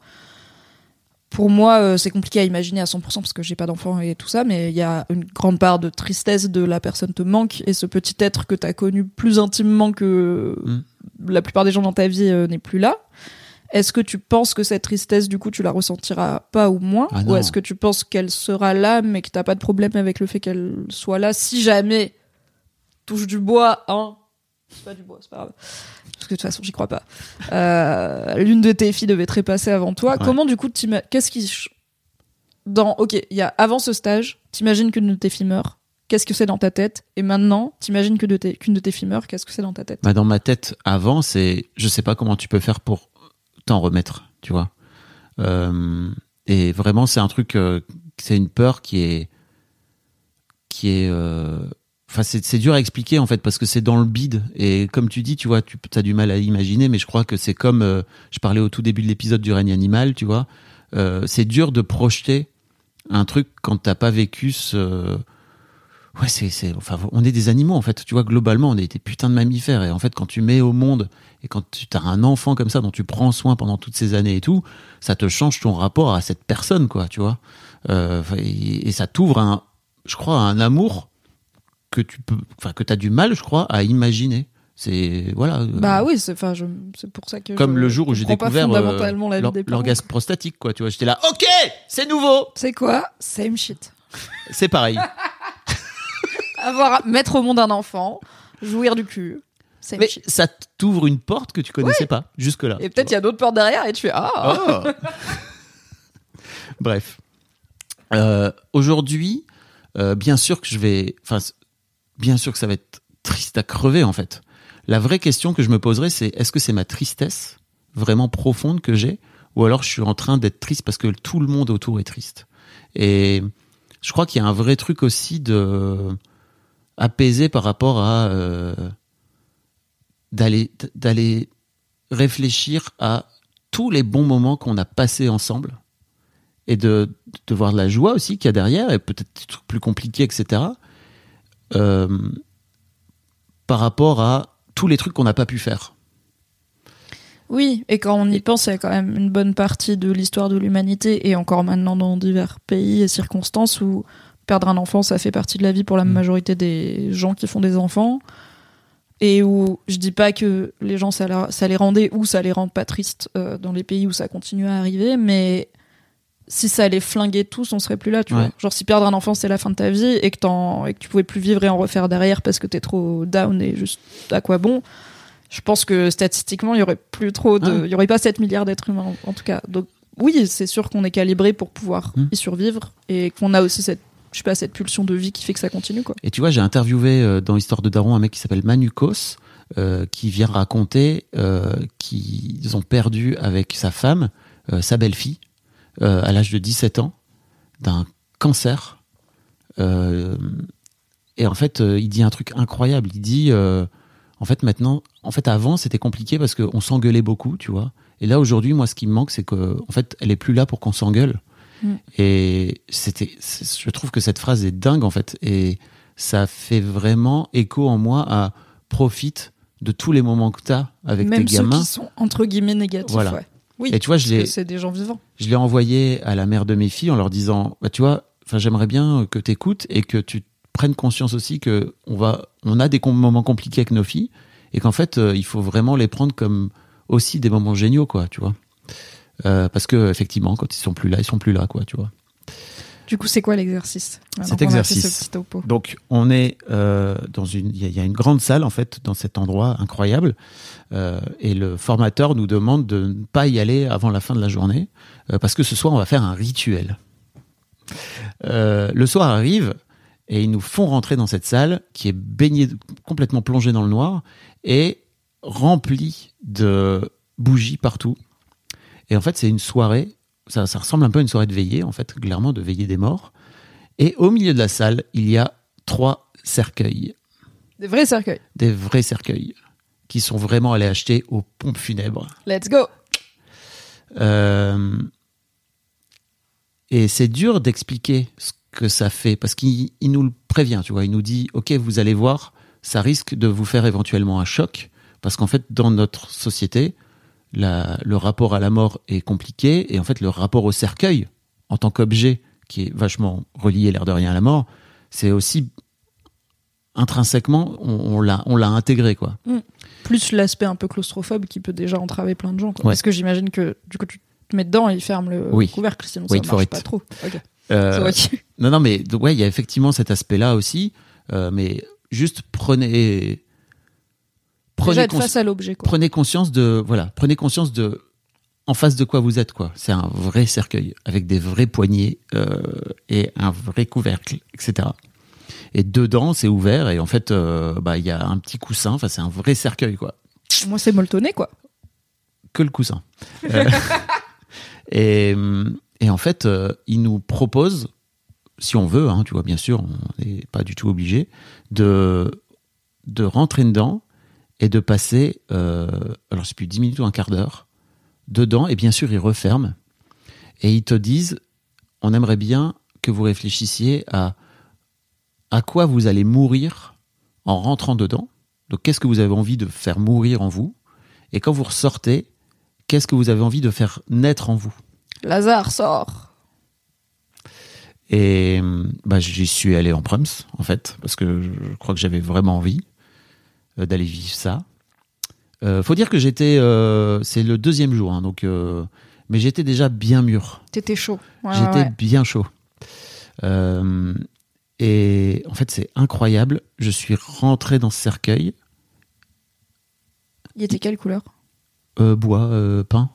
Pour moi, euh, c'est compliqué à imaginer à 100% parce que j'ai pas d'enfant et tout ça, mais il y a une grande part de tristesse de la personne te manque et ce petit être que t'as connu plus intimement que Mm. la plupart des gens dans ta vie euh, n'est plus là. Est-ce que tu penses que cette tristesse, du coup, tu la ressentiras pas ou moins Ah Ou est-ce que tu penses qu'elle sera là, mais que t'as pas de problème avec le fait qu'elle soit là si jamais touche du bois, hein C'est pas du bois, c'est pas grave. Parce que de toute façon, j'y crois pas. Euh, L'une de tes filles devait trépasser avant toi. Ouais. Comment, du coup, qu'est-ce qui. Dans. Ok, il y a avant ce stage, t'imagines qu'une de tes filles meurt. Qu'est-ce que c'est dans ta tête Et maintenant, t'imagines que de tes- qu'une de tes filles meurt. Qu'est-ce que c'est dans ta tête? Bah, dans ma tête avant, c'est je sais pas comment tu peux faire pour t'en remettre, tu vois. Euh, et vraiment, c'est un truc, euh, c'est une peur qui est, qui est, euh, enfin, c'est dur à expliquer en fait parce que c'est dans le bide. Et comme tu dis, tu vois, tu as du mal à imaginer, mais je crois que c'est comme, je parlais au tout début de l'épisode du règne animal, tu vois. C'est dur de projeter un truc quand t'as pas vécu ce Ouais, c'est, c'est, enfin, on est des animaux en fait. Tu vois, globalement, on est des putains de mammifères. Et en fait, quand tu mets au monde et quand tu as un enfant comme ça dont tu prends soin pendant toutes ces années et tout, ça te change ton rapport à cette personne, quoi. Tu vois, euh, et, et ça t'ouvre un, je crois, un amour que tu peux, enfin, que t'as du mal, je crois, à imaginer. C'est voilà. euh, Bah oui, c'est enfin, je- c'est pour ça que. Comme je le jour où j'ai découvert euh, l'orgasme prostatique, quoi. Tu vois, j'étais là, ok, c'est nouveau, C'est quoi? Same shit. c'est pareil. [laughs] Avoir mettre au monde un enfant, jouir du cul. Mais ça t'ouvre une porte que tu connaissais pas jusque là. Et peut-être il y a d'autres portes derrière et tu fais ah. [laughs] Bref. Euh, Aujourd'hui, euh, bien sûr que je vais. Enfin, bien sûr que ça va être triste à crever, en fait. La vraie question que je me poserai, c'est est-ce que c'est ma tristesse vraiment profonde que j'ai ou alors je suis en train d'être triste parce que tout le monde autour est triste? Et je crois qu'il y a un vrai truc aussi de apaisé par rapport à euh, d'aller réfléchir à tous les bons moments qu'on a passés ensemble et de, de voir la joie aussi qu'il y a derrière et peut-être des trucs plus compliqués, etc. euh, par rapport à tous les trucs qu'on n'a pas pu faire. Oui, et quand on y pense, il y a quand même une bonne partie de l'histoire de l'humanité, et encore maintenant dans divers pays et circonstances où perdre un enfant, ça fait partie de la vie pour la Mm. majorité des gens qui font des enfants. Et où je dis pas que les gens ça, les rendait ou ça les rend pas tristes euh, dans les pays où ça continue à arriver, mais si ça allait flinguer tous, on serait plus là, tu Ouais. vois. Genre si perdre un enfant c'est la fin de ta vie et que, et que tu pouvais plus vivre et en refaire derrière parce que t'es trop down et juste à quoi bon. Je pense que statistiquement il y aurait plus trop de, Ah. il y aurait pas 7 milliards d'êtres humains en, en tout cas. Donc oui, c'est sûr qu'on est calibré pour pouvoir Hmm. y survivre et qu'on a aussi cette, je sais pas, cette pulsion de vie qui fait que ça continue quoi. Et tu vois, j'ai interviewé euh, dans Histoire de Daron un mec qui s'appelle Manukos, euh, qui vient raconter euh, qu'ils ont perdu avec sa femme euh, sa belle-fille à l'âge de 17 ans d'un cancer. Et en fait, il dit un truc incroyable. Il dit, en fait, maintenant, en fait, avant, c'était compliqué parce qu'on s'engueulait beaucoup, tu vois. Et là, aujourd'hui, moi, ce qui me manque, c'est que, en fait, elle est plus là pour qu'on s'engueule. Mm. Et c'était, je trouve que cette phrase est dingue, en fait. Et ça fait vraiment écho en moi à profite de tous les moments que tu as avec Même tes ceux gamins. qui sont entre guillemets négatifs. Voilà. ouais. Oui. Et tu vois, je c'est des gens vivants. je l'ai envoyé à la mère de mes filles en leur disant, bah, tu vois, j'aimerais bien que tu écoutes et que tu prennes conscience aussi que on va, on a des moments compliqués avec nos filles et qu'en fait, euh, il faut vraiment les prendre comme aussi des moments géniaux, quoi, tu vois. Euh, parce que effectivement, quand ils sont plus là, ils sont plus là, quoi, tu vois. Du coup, c'est quoi l'exercice? Cet exercice. ce petit topo. Donc, on est euh, dans une, il y, a- il y a une grande salle en fait dans cet endroit incroyable, euh, et le formateur nous demande de ne pas y aller avant la fin de la journée, euh, parce que ce soir on va faire un rituel. Le soir arrive et ils nous font rentrer dans cette salle qui est baignée, complètement plongée dans le noir et remplie de bougies partout. Et en fait, c'est une soirée. Ça, ça ressemble un peu à une soirée de veillée, en fait, clairement de veillée des morts. Et au milieu de la salle, il y a trois cercueils, Des vrais cercueils. des vrais cercueils, qui sont vraiment allés acheter aux pompes funèbres. Let's go Euh, et c'est dur d'expliquer ce que ça fait, parce qu'il il nous le prévient, tu vois. Il nous dit, OK, vous allez voir, ça risque de vous faire éventuellement un choc, parce qu'en fait, dans notre société, la- le rapport à la mort est compliqué, et en fait, le rapport au cercueil, en tant qu'objet, qui est vachement relié, l'air de rien, à la mort, c'est aussi intrinsèquement, on, on l'a intégré, quoi. Plus l'aspect un peu claustrophobe qui peut déjà entraver plein de gens. quoi. Ouais. Parce que j'imagine que du coup, tu te mets dedans et il ferme le Oui. couvercle, sinon Wait ça marche pas trop. Euh. Non, non, mais ouais, il y a effectivement cet aspect-là aussi. euh, mais juste prenez, prenez, Déjà face à l'objet. prenez conscience de, voilà, prenez conscience de, en face de quoi vous êtes, quoi. C'est un vrai cercueil avec des vrais poignées euh, et un vrai couvercle, etc. Et dedans, c'est ouvert et en fait, euh, bah, il y a un petit coussin. Enfin, c'est un vrai cercueil, quoi. Moi, c'est molletonné, quoi. que le coussin. Euh, [laughs] et, et en fait, euh, il nous propose, si on veut, hein, tu vois, bien sûr, on n'est pas du tout obligé, de, de rentrer dedans et de passer, euh, alors je sais plus, 10 minutes ou un quart d'heure, dedans, et bien sûr, ils referment, et ils te disent, on aimerait bien que vous réfléchissiez à à quoi vous allez mourir en rentrant dedans. Donc, qu'est-ce que vous avez envie de faire mourir en vous? Et quand vous ressortez, qu'est-ce que vous avez envie de faire naître en vous? Lazare sort. Et bah, j'y suis allé en prums, en fait, parce que je crois que j'avais vraiment envie d'aller vivre ça. Euh, faut dire que j'étais, euh, c'est le deuxième jour, hein, donc, euh, mais j'étais déjà bien mûr. T'étais chaud. Ouais, J'étais ouais. bien chaud. Euh, et en fait, c'est incroyable. Je suis rentré dans ce cercueil, Il était quelle couleur? Euh, bois, euh, pain.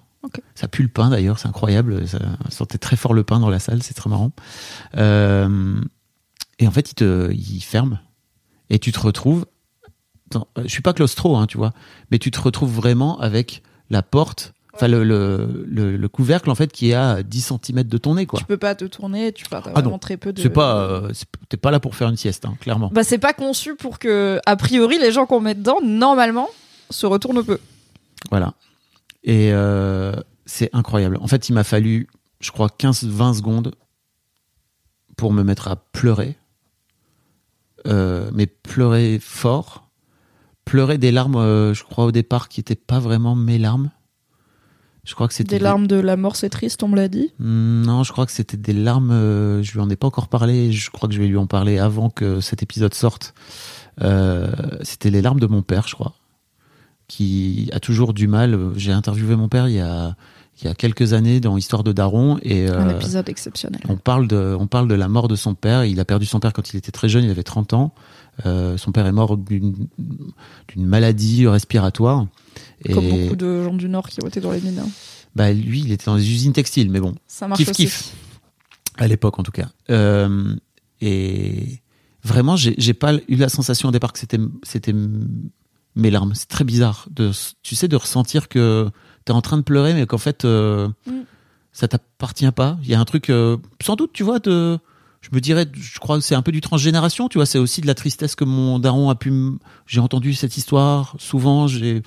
Ça pue le pain d'ailleurs, c'est incroyable. Ça sentait très fort le pain dans la salle, c'est très marrant. Euh, et en fait, il te, il ferme et tu te retrouves. Dans- je suis pas claustro, hein, tu vois, mais tu te retrouves vraiment avec la porte, enfin le, le, le, le couvercle en fait qui est à 10 cm de ton nez, quoi. Tu peux pas te tourner, tu as Ah très peu de. C'est pas, euh, t'es pas là pour faire une sieste, hein, clairement. Bah, c'est pas conçu pour que, a priori, les gens qu'on met dedans, normalement, se retournent peu. Voilà. Et euh, c'est incroyable. En fait, il m'a fallu, je crois, 15-20 secondes pour me mettre à pleurer. Euh, mais pleurer fort. Pleurer des larmes, euh, je crois, au départ, qui n'étaient pas vraiment mes larmes. Je crois que c'était. Des larmes de la mort, c'est triste, on me l'a dit. Hmm, Non, je crois que c'était des larmes. euh, je lui en ai pas encore parlé. Je crois que je vais lui en parler avant que cet épisode sorte. Euh, c'était les larmes de mon père, je crois, qui a toujours du mal. J'ai interviewé mon père il y a il y a quelques années dans Histoire de Daron et Un euh, épisode exceptionnel. on parle de on parle de la mort de son père. Il a perdu son père quand il était très jeune, il avait 30 ans. Euh, son père est mort d'une maladie respiratoire. Et Comme beaucoup de gens du Nord qui ont été dans les mines. hein. bah lui, il était dans les usines textiles, mais bon, Ça marche Kiff, kiff. à l'époque en tout cas. Euh, et vraiment, j'ai pas eu la sensation au départ que c'était c'était mes larmes. C'est très bizarre de tu sais de ressentir que t'es en train de pleurer, mais qu'en fait euh, Mm. ça t'appartient pas. Il y a un truc, euh, sans doute, tu vois, de je me dirais, je crois que c'est un peu du transgénération, tu vois. C'est aussi de la tristesse que mon daron a pu. J'ai entendu cette histoire souvent. J'ai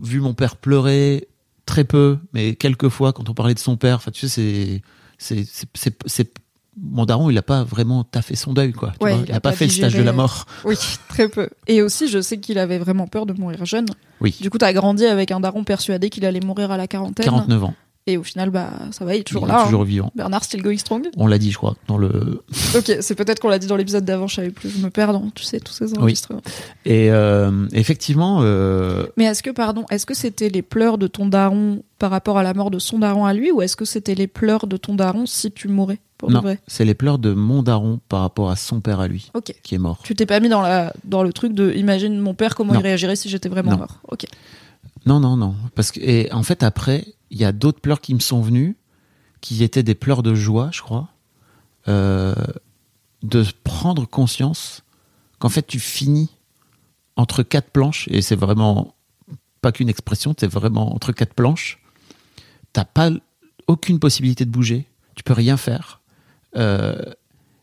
vu mon père pleurer très peu, mais quelques fois quand on parlait de son père. Enfin, tu sais, c'est c'est c'est c'est c'est- mon daron, il a pas vraiment taffé son deuil, quoi. tu Ouais, vois. il il a a pas pas fait le stage de digéré, la mort. Oui, très peu. Et aussi, je sais qu'il avait vraiment peur de mourir jeune. Oui, Du coup, t'as grandi avec un daron persuadé qu'il allait mourir à la quarantaine. 49 ans. Et au final, bah, ça va, il est toujours il là. est toujours hein. vivant. Bernard still going strong. On l'a dit, je crois, dans le. Ok, c'est peut-être qu'on l'a dit dans l'épisode d'avant, je savais plus. Je me perds dans, tu sais, tous ces enregistrements. Et euh, effectivement, euh, Mais est-ce que, pardon, est-ce que c'était les pleurs de ton daron par rapport à la mort de son daron à lui, ou est-ce que c'était les pleurs de ton daron si tu mourais, pour non, c'est les pleurs de mon daron par rapport à son père à lui, qui est mort. Tu t'es pas mis dans, la, dans le truc de imagine mon père comment Non. il réagirait si j'étais vraiment Non. mort. Ok. Non, non, non. Parce que, et en fait, après, il y a d'autres pleurs qui me sont venus, qui étaient des pleurs de joie, je crois, euh, de prendre conscience qu'en fait, tu finis entre quatre planches, et c'est vraiment pas qu'une expression, c'est vraiment entre quatre planches. T'as pas aucune possibilité de bouger, tu peux rien faire, Euh,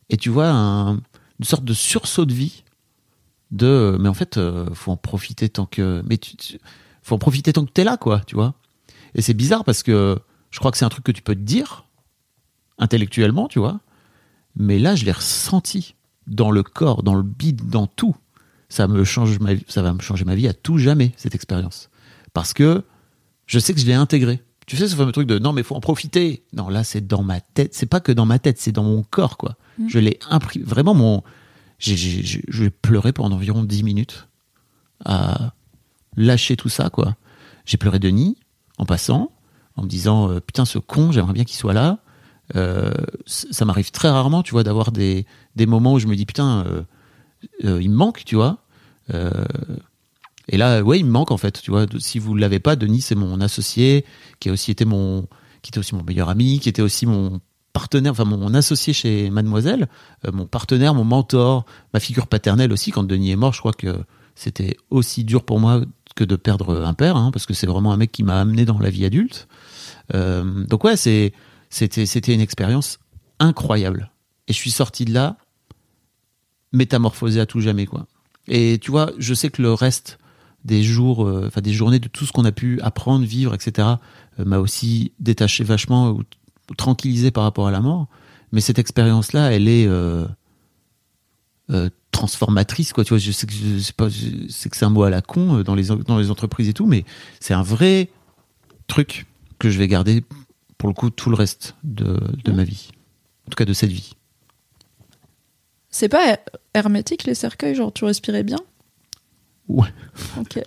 et tu vois un- une sorte de sursaut de vie. De, mais en fait, euh, faut en profiter tant que. Mais tu, tu- en profiter tant que t'es là, quoi, tu vois. Et c'est bizarre parce que je crois que c'est un truc que tu peux te dire intellectuellement, tu vois. Mais là, je l'ai ressenti dans le corps, dans le bide, dans tout. Ça me change ma vie, ça va me changer ma vie à tout jamais cette expérience. Parce que je sais que je l'ai intégré. Tu sais ce fameux truc de non mais faut en profiter. Non là c'est dans ma tête. C'est pas que dans ma tête, c'est dans mon corps quoi. Je l'ai imprimé. Vraiment mon. J'ai pleuré pendant environ 10 minutes à lâcher tout ça quoi. J'ai pleuré de nid en passant, en me disant euh, putain ce con, j'aimerais bien qu'il soit là. Euh, ça m'arrive très rarement, tu vois, d'avoir des, des moments où je me dis putain, euh, il me manque, tu vois. Et là, ouais, il me manque en fait, tu vois. Si vous l'avez pas, Denis, c'est mon associé, qui a aussi été mon, qui était aussi mon meilleur ami, qui était aussi mon partenaire, enfin mon associé chez Mademoiselle, mon partenaire, mon mentor, ma figure paternelle aussi. Quand Denis est mort, je crois que c'était aussi dur pour moi que de perdre un père, hein, parce que c'est vraiment un mec qui m'a amené dans la vie adulte. Euh, donc ouais, c'était une expérience incroyable. Et je suis sorti de là métamorphosé à tout jamais quoi. Et tu vois, je sais que le reste des jours, euh, enfin des journées de tout ce qu'on a pu apprendre, vivre, etc. euh, m'a aussi détaché vachement ou, tranquillisé par rapport à la mort. Mais cette expérience-là, elle est transformatrice, quoi. Tu vois, je sais que je sais pas, sais que c'est un mot à la con euh, dans les dans les entreprises et tout, mais c'est un vrai truc que je vais garder pour le coup tout le reste de, de ma vie, en tout cas de cette vie. C'est pas her- hermétique les cercueils, genre tu respirais bien? Ouais. Ok.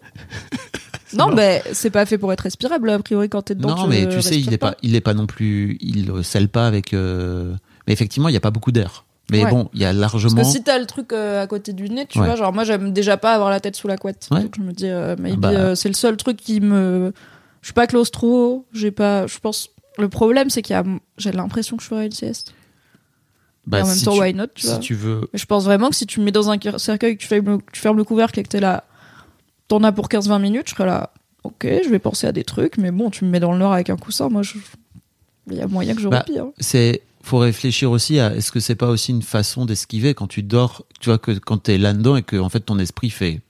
[laughs] non, mais c'est pas fait pour être respirable a priori quand t'es dedans. non, mais tu sais, il est pas, il est pas non plus, il le scelle pas avec. euh, Mais effectivement, il y a pas beaucoup d'air. Mais Ouais. bon, il y a Parce largement. que si t'as le truc euh, à côté du nez, tu Ouais. vois, genre moi j'aime déjà pas avoir la tête sous la couette. Ouais. Donc je me dis, euh, maybe Bah. euh, c'est le seul truc qui me. Je suis pas claustro, j'ai pas. Je pense. Le problème c'est qu'il y a. J'ai l'impression que je ferais une sieste. Bah, et en même si temps, tu- why not, tu si vois. tu veux. Mais je pense vraiment que si tu me mets dans un cercueil, que tu fermes le, tu fermes le couvercle et que t'es là, t'en as pour 15-20 minutes, je serais là, ok, je vais penser à des trucs, mais bon, tu me mets dans le noir avec un coussin, moi, je- il y a moyen que je Bah, hein. c'est faut réfléchir aussi à est-ce que c'est pas aussi une façon d'esquiver quand tu dors tu vois que quand t'es là dedans et que en fait ton esprit fait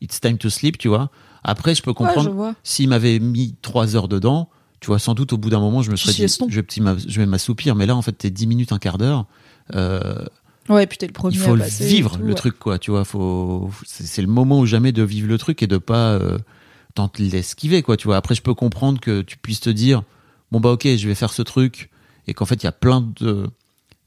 it's time to sleep tu vois. Après je peux comprendre s'il m'avait mis trois heures dedans tu vois sans doute au bout d'un moment je me serais dit je vais, je m'assoupir. Mais là en fait t'es 10 minutes un quart d'heure euh, Ouais, puis t'es le premier il à faut passer et vivre tout, le ouais. truc quoi tu vois faut c'est le moment ou jamais de vivre le truc et de pas euh, tenter l'esquiver quoi tu vois. Après je peux comprendre que tu puisses te dire bon bah ok je vais faire ce truc et qu'en fait il y a plein de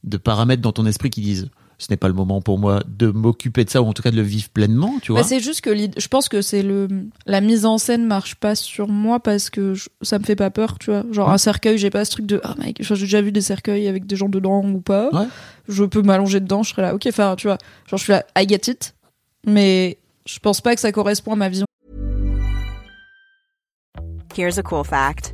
de paramètres dans ton esprit qui disent ce n'est pas le moment pour moi de m'occuper de ça ou en tout cas de le vivre pleinement, tu vois. Bah, c'est juste que je pense que c'est le la mise en scène marche pas sur moi parce que je- ça me fait pas peur, tu vois. Genre un cercueil, j'ai pas ce truc de ah mec, j'ai déjà vu des cercueils avec des gens dedans ou pas. Ouais. Je peux m'allonger dedans, je serais là. OK, enfin, tu vois, genre je suis là I get it, mais je pense pas que ça correspond à ma vision. Here's a cool fact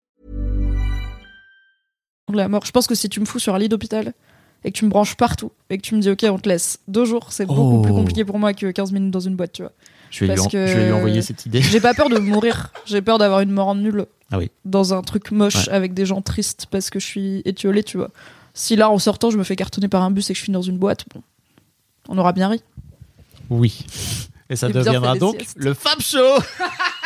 de la mort. Je pense que si tu me fous sur un lit d'hôpital et que tu me branches partout et que tu me dis OK, on te laisse deux jours, c'est beaucoup Oh. plus compliqué pour moi que 15 minutes dans une boîte, tu vois. Je vais, lui Parce en- que- je vais lui envoyer cette idée. J'ai pas peur de mourir, j'ai peur d'avoir une mort nulle Ah oui. dans un truc moche Ouais. avec des gens tristes parce que je suis étiolée, tu vois. Si là en sortant je me fais cartonner par un bus et que je suis dans une boîte, bon, on aura bien ri. Oui. Et ça Et deviendra donc le Fab Show [laughs]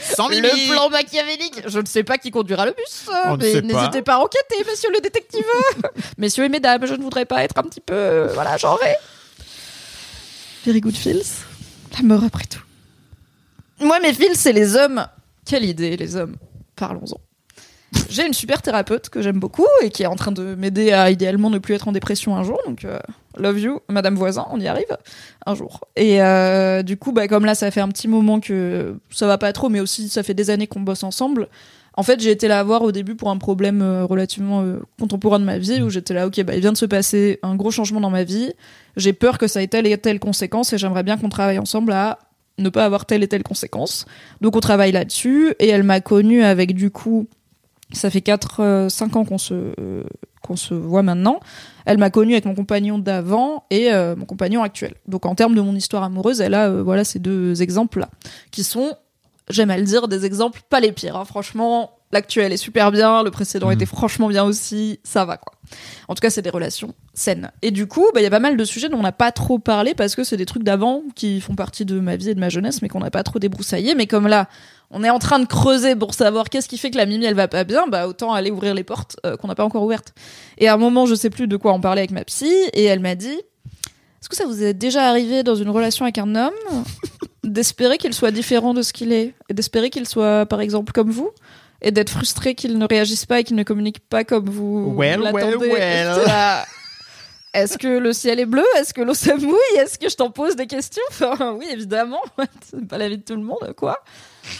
Sans Mimi Le plan machiavélique, je ne sais pas qui conduira le bus, On mais n'hésitez pas à enquêter, monsieur le détective. [laughs] Messieurs et mesdames, je ne voudrais pas être un petit peu, euh, voilà, genré. Very good feels. La mort après tout. Moi, mes feels, c'est les hommes. Quelle idée, les hommes. Parlons-en. J'ai une super thérapeute que j'aime beaucoup et qui est en train de m'aider à idéalement ne plus être en dépression un jour. Donc, euh, love you, Madame Voisin, on y arrive un jour. Et euh, du coup, bah, comme là, ça fait un petit moment que ça va pas trop, mais aussi ça fait des années qu'on bosse ensemble. En fait, j'ai été la voir au début pour un problème euh, relativement euh, contemporain de ma vie où j'étais là, ok, bah, il vient de se passer un gros changement dans ma vie. J'ai peur que ça ait telle et telle conséquence et j'aimerais bien qu'on travaille ensemble à ne pas avoir telle et telle conséquence. Donc on travaille là-dessus et elle m'a connue avec du coup, ça fait 4 5 ans qu'on se qu'on se voit maintenant. Elle m'a connue avec mon compagnon d'avant et euh, mon compagnon actuel. Donc en termes de mon histoire amoureuse, elle a euh, voilà ces deux exemples là qui sont j'aime à le dire des exemples pas les pires hein. franchement l'actuel est super bien le précédent Mhm. était franchement bien aussi ça va quoi. En tout cas c'est des relations saines. Et du coup bah, il y a pas mal de sujets dont on n'a pas trop parlé parce que c'est des trucs d'avant qui font partie de ma vie et de ma jeunesse mais qu'on n'a pas trop débroussaillé. Mais comme là on est en train de creuser pour savoir qu'est-ce qui fait que la Mimi elle va pas bien bah autant aller ouvrir les portes euh, qu'on n'a pas encore ouvertes. Et à un moment je sais plus de quoi on parlait avec ma psy et elle m'a dit est-ce que ça vous est déjà arrivé dans une relation avec un homme [laughs] d'espérer qu'il soit différent de ce qu'il est et d'espérer qu'il soit par exemple comme vous? Et d'être frustré qu'il ne réagisse pas et qu'il ne communique pas comme vous Well, l'attendez well, well. Est-ce que le ciel est bleu? Est-ce que l'eau se mouille? Est-ce que je t'en pose des questions? Enfin, oui, évidemment. [laughs] C'est pas la vie de tout le monde, quoi.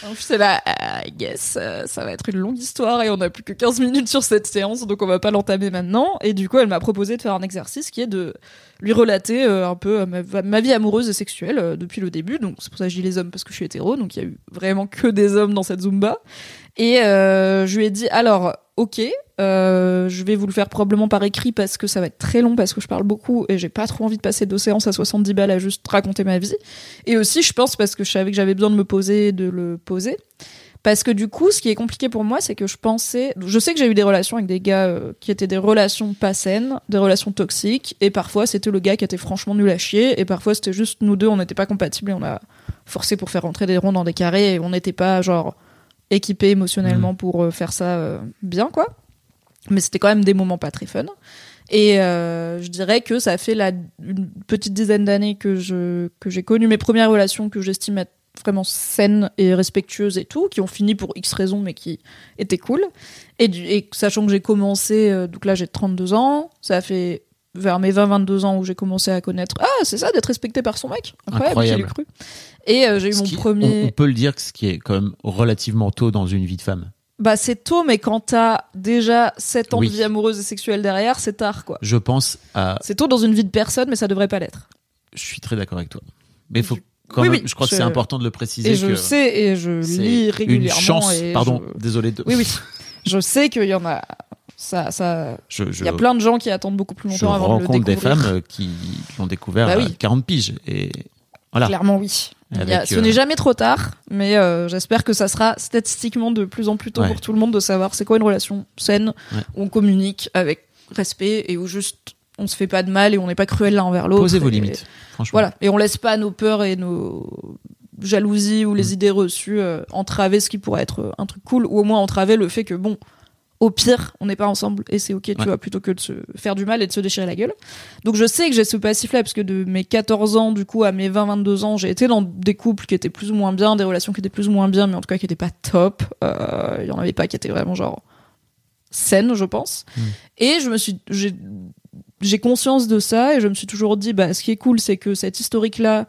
Donc, c'est là, I guess, euh, ça va être une longue histoire et on n'a plus que 15 minutes sur cette séance, donc on va pas l'entamer maintenant. Et du coup, elle m'a proposé de faire un exercice qui est de lui relater euh, un peu euh, ma, vie amoureuse et sexuelle depuis le début. Donc c'est pour ça que je dis les hommes parce que je suis hétéro, donc il y a eu vraiment que des hommes dans cette Zumba. Et euh, je lui ai dit alors, ok, euh, je vais vous le faire probablement par écrit parce que ça va être très long parce que je parle beaucoup et j'ai pas trop envie de passer deux séances à 70 balles à juste raconter ma vie. Et aussi, je pense parce que je savais que j'avais besoin de me poser, de le poser. Parce que du coup, ce qui est compliqué pour moi, c'est que je pensais. Je sais que j'ai eu des relations avec des gars euh, qui étaient des relations pas saines, des relations toxiques, et parfois c'était le gars qui était franchement nul à chier, et parfois c'était juste nous deux, on n'était pas compatibles et on a forcé pour faire rentrer des ronds dans des carrés, et on n'était pas genre équipés émotionnellement pour euh, faire ça euh, bien, quoi. Mais c'était quand même des moments pas très fun. Et euh, je dirais que ça fait la, une petite dizaine d'années que je que j'ai connu mes premières relations que j'estime être vraiment saines et respectueuses et tout, qui ont fini pour X raisons mais qui étaient cool. Et, et sachant que j'ai commencé, donc là j'ai 32 ans, ça fait vers mes 20-22 ans où j'ai commencé à connaître ah c'est ça d'être respecté par son mec incroyable, Incroyable. j'ai cru et euh, j'ai eu Ce mon qui- premier on, on peut le dire que ce qui est quand même relativement tôt dans une vie de femme. bah c'est tôt mais quand t'as déjà 7 ans Oui. de vie amoureuse et sexuelle derrière c'est tard quoi Je pense à. c'est tôt dans une vie de personne mais ça devrait pas l'être Je suis très d'accord avec toi. Mais faut quand Oui, même. oui, je crois que c'est important de le préciser. et je que sais et je lis Une régulièrement chance. et Pardon. je- Désolé. De... oui oui [laughs] je sais qu'il y en a ça ça Je, je, il y a plein de gens qui attendent beaucoup plus je longtemps avant de le rencontre des découvrir femmes euh, qui l'ont découvert Bah à oui. 40 piges. Et voilà. Clairement, oui. A- ce euh, n'est jamais trop tard, mais euh, j'espère que ça sera statistiquement de plus en plus tôt Ouais. pour tout le monde de savoir c'est quoi une relation saine, Ouais. où on communique avec respect et où juste on se fait pas de mal et on n'est pas cruel l'un envers l'autre. Posez vos Et- limites, franchement. Voilà, et on laisse pas nos peurs et nos jalousies ou les Mm. idées reçues euh, entraver ce qui pourrait être euh, un truc cool, ou au moins entraver le fait que bon, au pire, on n'est pas ensemble et c'est ok, tu Ouais. vois, plutôt que de se faire du mal et de se déchirer la gueule. Donc je sais que j'ai ce passif-là, parce que de mes 14 ans, du coup, à mes 20-22 ans, j'ai été dans des couples qui étaient plus ou moins bien, des relations qui étaient plus ou moins bien, mais en tout cas qui étaient pas top. Euh, Il y en avait pas qui étaient vraiment genre saines, je pense. Et je me suis, j'ai, j'ai conscience de ça et je me suis toujours dit, bah, ce qui est cool, c'est que cette historique-là,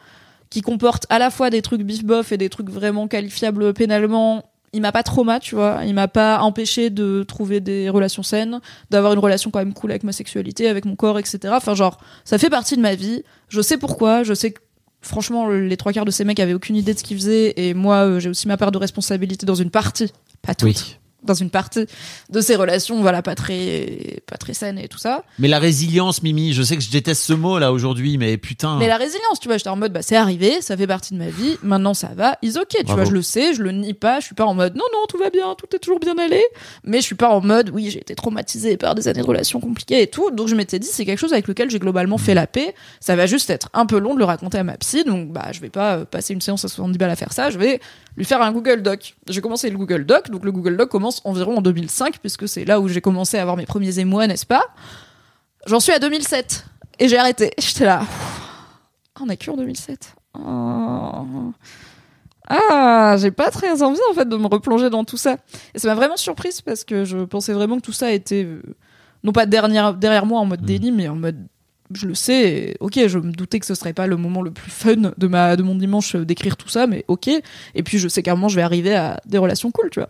qui comporte à la fois des trucs bif-bof et des trucs vraiment qualifiables pénalement, il m'a pas trauma, tu vois. Il m'a pas empêché de trouver des relations saines, d'avoir une relation quand même cool avec ma sexualité, avec mon corps, etc. Enfin, genre, ça fait partie de ma vie. Je sais pourquoi. Je sais que, franchement, les trois quarts de ces mecs avaient aucune idée de ce qu'ils faisaient. Et moi, euh, j'ai aussi ma part de responsabilité dans une partie. Pas toute. Oui. Dans une partie de ces relations, voilà, pas très, pas très saines et tout ça. Mais la résilience, Mimi, je sais que je déteste ce mot là aujourd'hui, mais putain. Mais la résilience, tu vois, j'étais en mode, bah, c'est arrivé, ça fait partie de ma vie, maintenant ça va, is ok, tu Bravo. vois, je le sais, je le nie pas, je suis pas en mode, non, non, tout va bien, tout est toujours bien allé, mais je suis pas en mode, oui, j'ai été traumatisée par des années de relations compliquées et tout, donc je m'étais dit, c'est quelque chose avec lequel j'ai globalement fait la paix, ça va juste être un peu long de le raconter à ma psy, donc bah, je vais pas euh, passer une séance à 70 balles à faire ça, je vais lui faire un Google Doc. J'ai commencé le Google Doc, donc le Google Doc commence environ en 2005, puisque c'est là où j'ai commencé à avoir mes premiers émois, n'est-ce pas? J'en suis à 2007 et j'ai arrêté. [laughs] J'étais là. On a que en 2007. Oh. Ah, j'ai pas très envie en fait de me replonger dans tout ça. Et ça m'a vraiment surprise parce que je pensais vraiment que tout ça était euh, non pas derrière, derrière moi en mode déni, mais en mode je le sais. ok, je me doutais que ce serait pas le moment le plus fun de ma de mon dimanche euh, d'écrire tout ça, mais ok. Et puis je sais qu'à un moment je vais arriver à des relations cool, tu vois.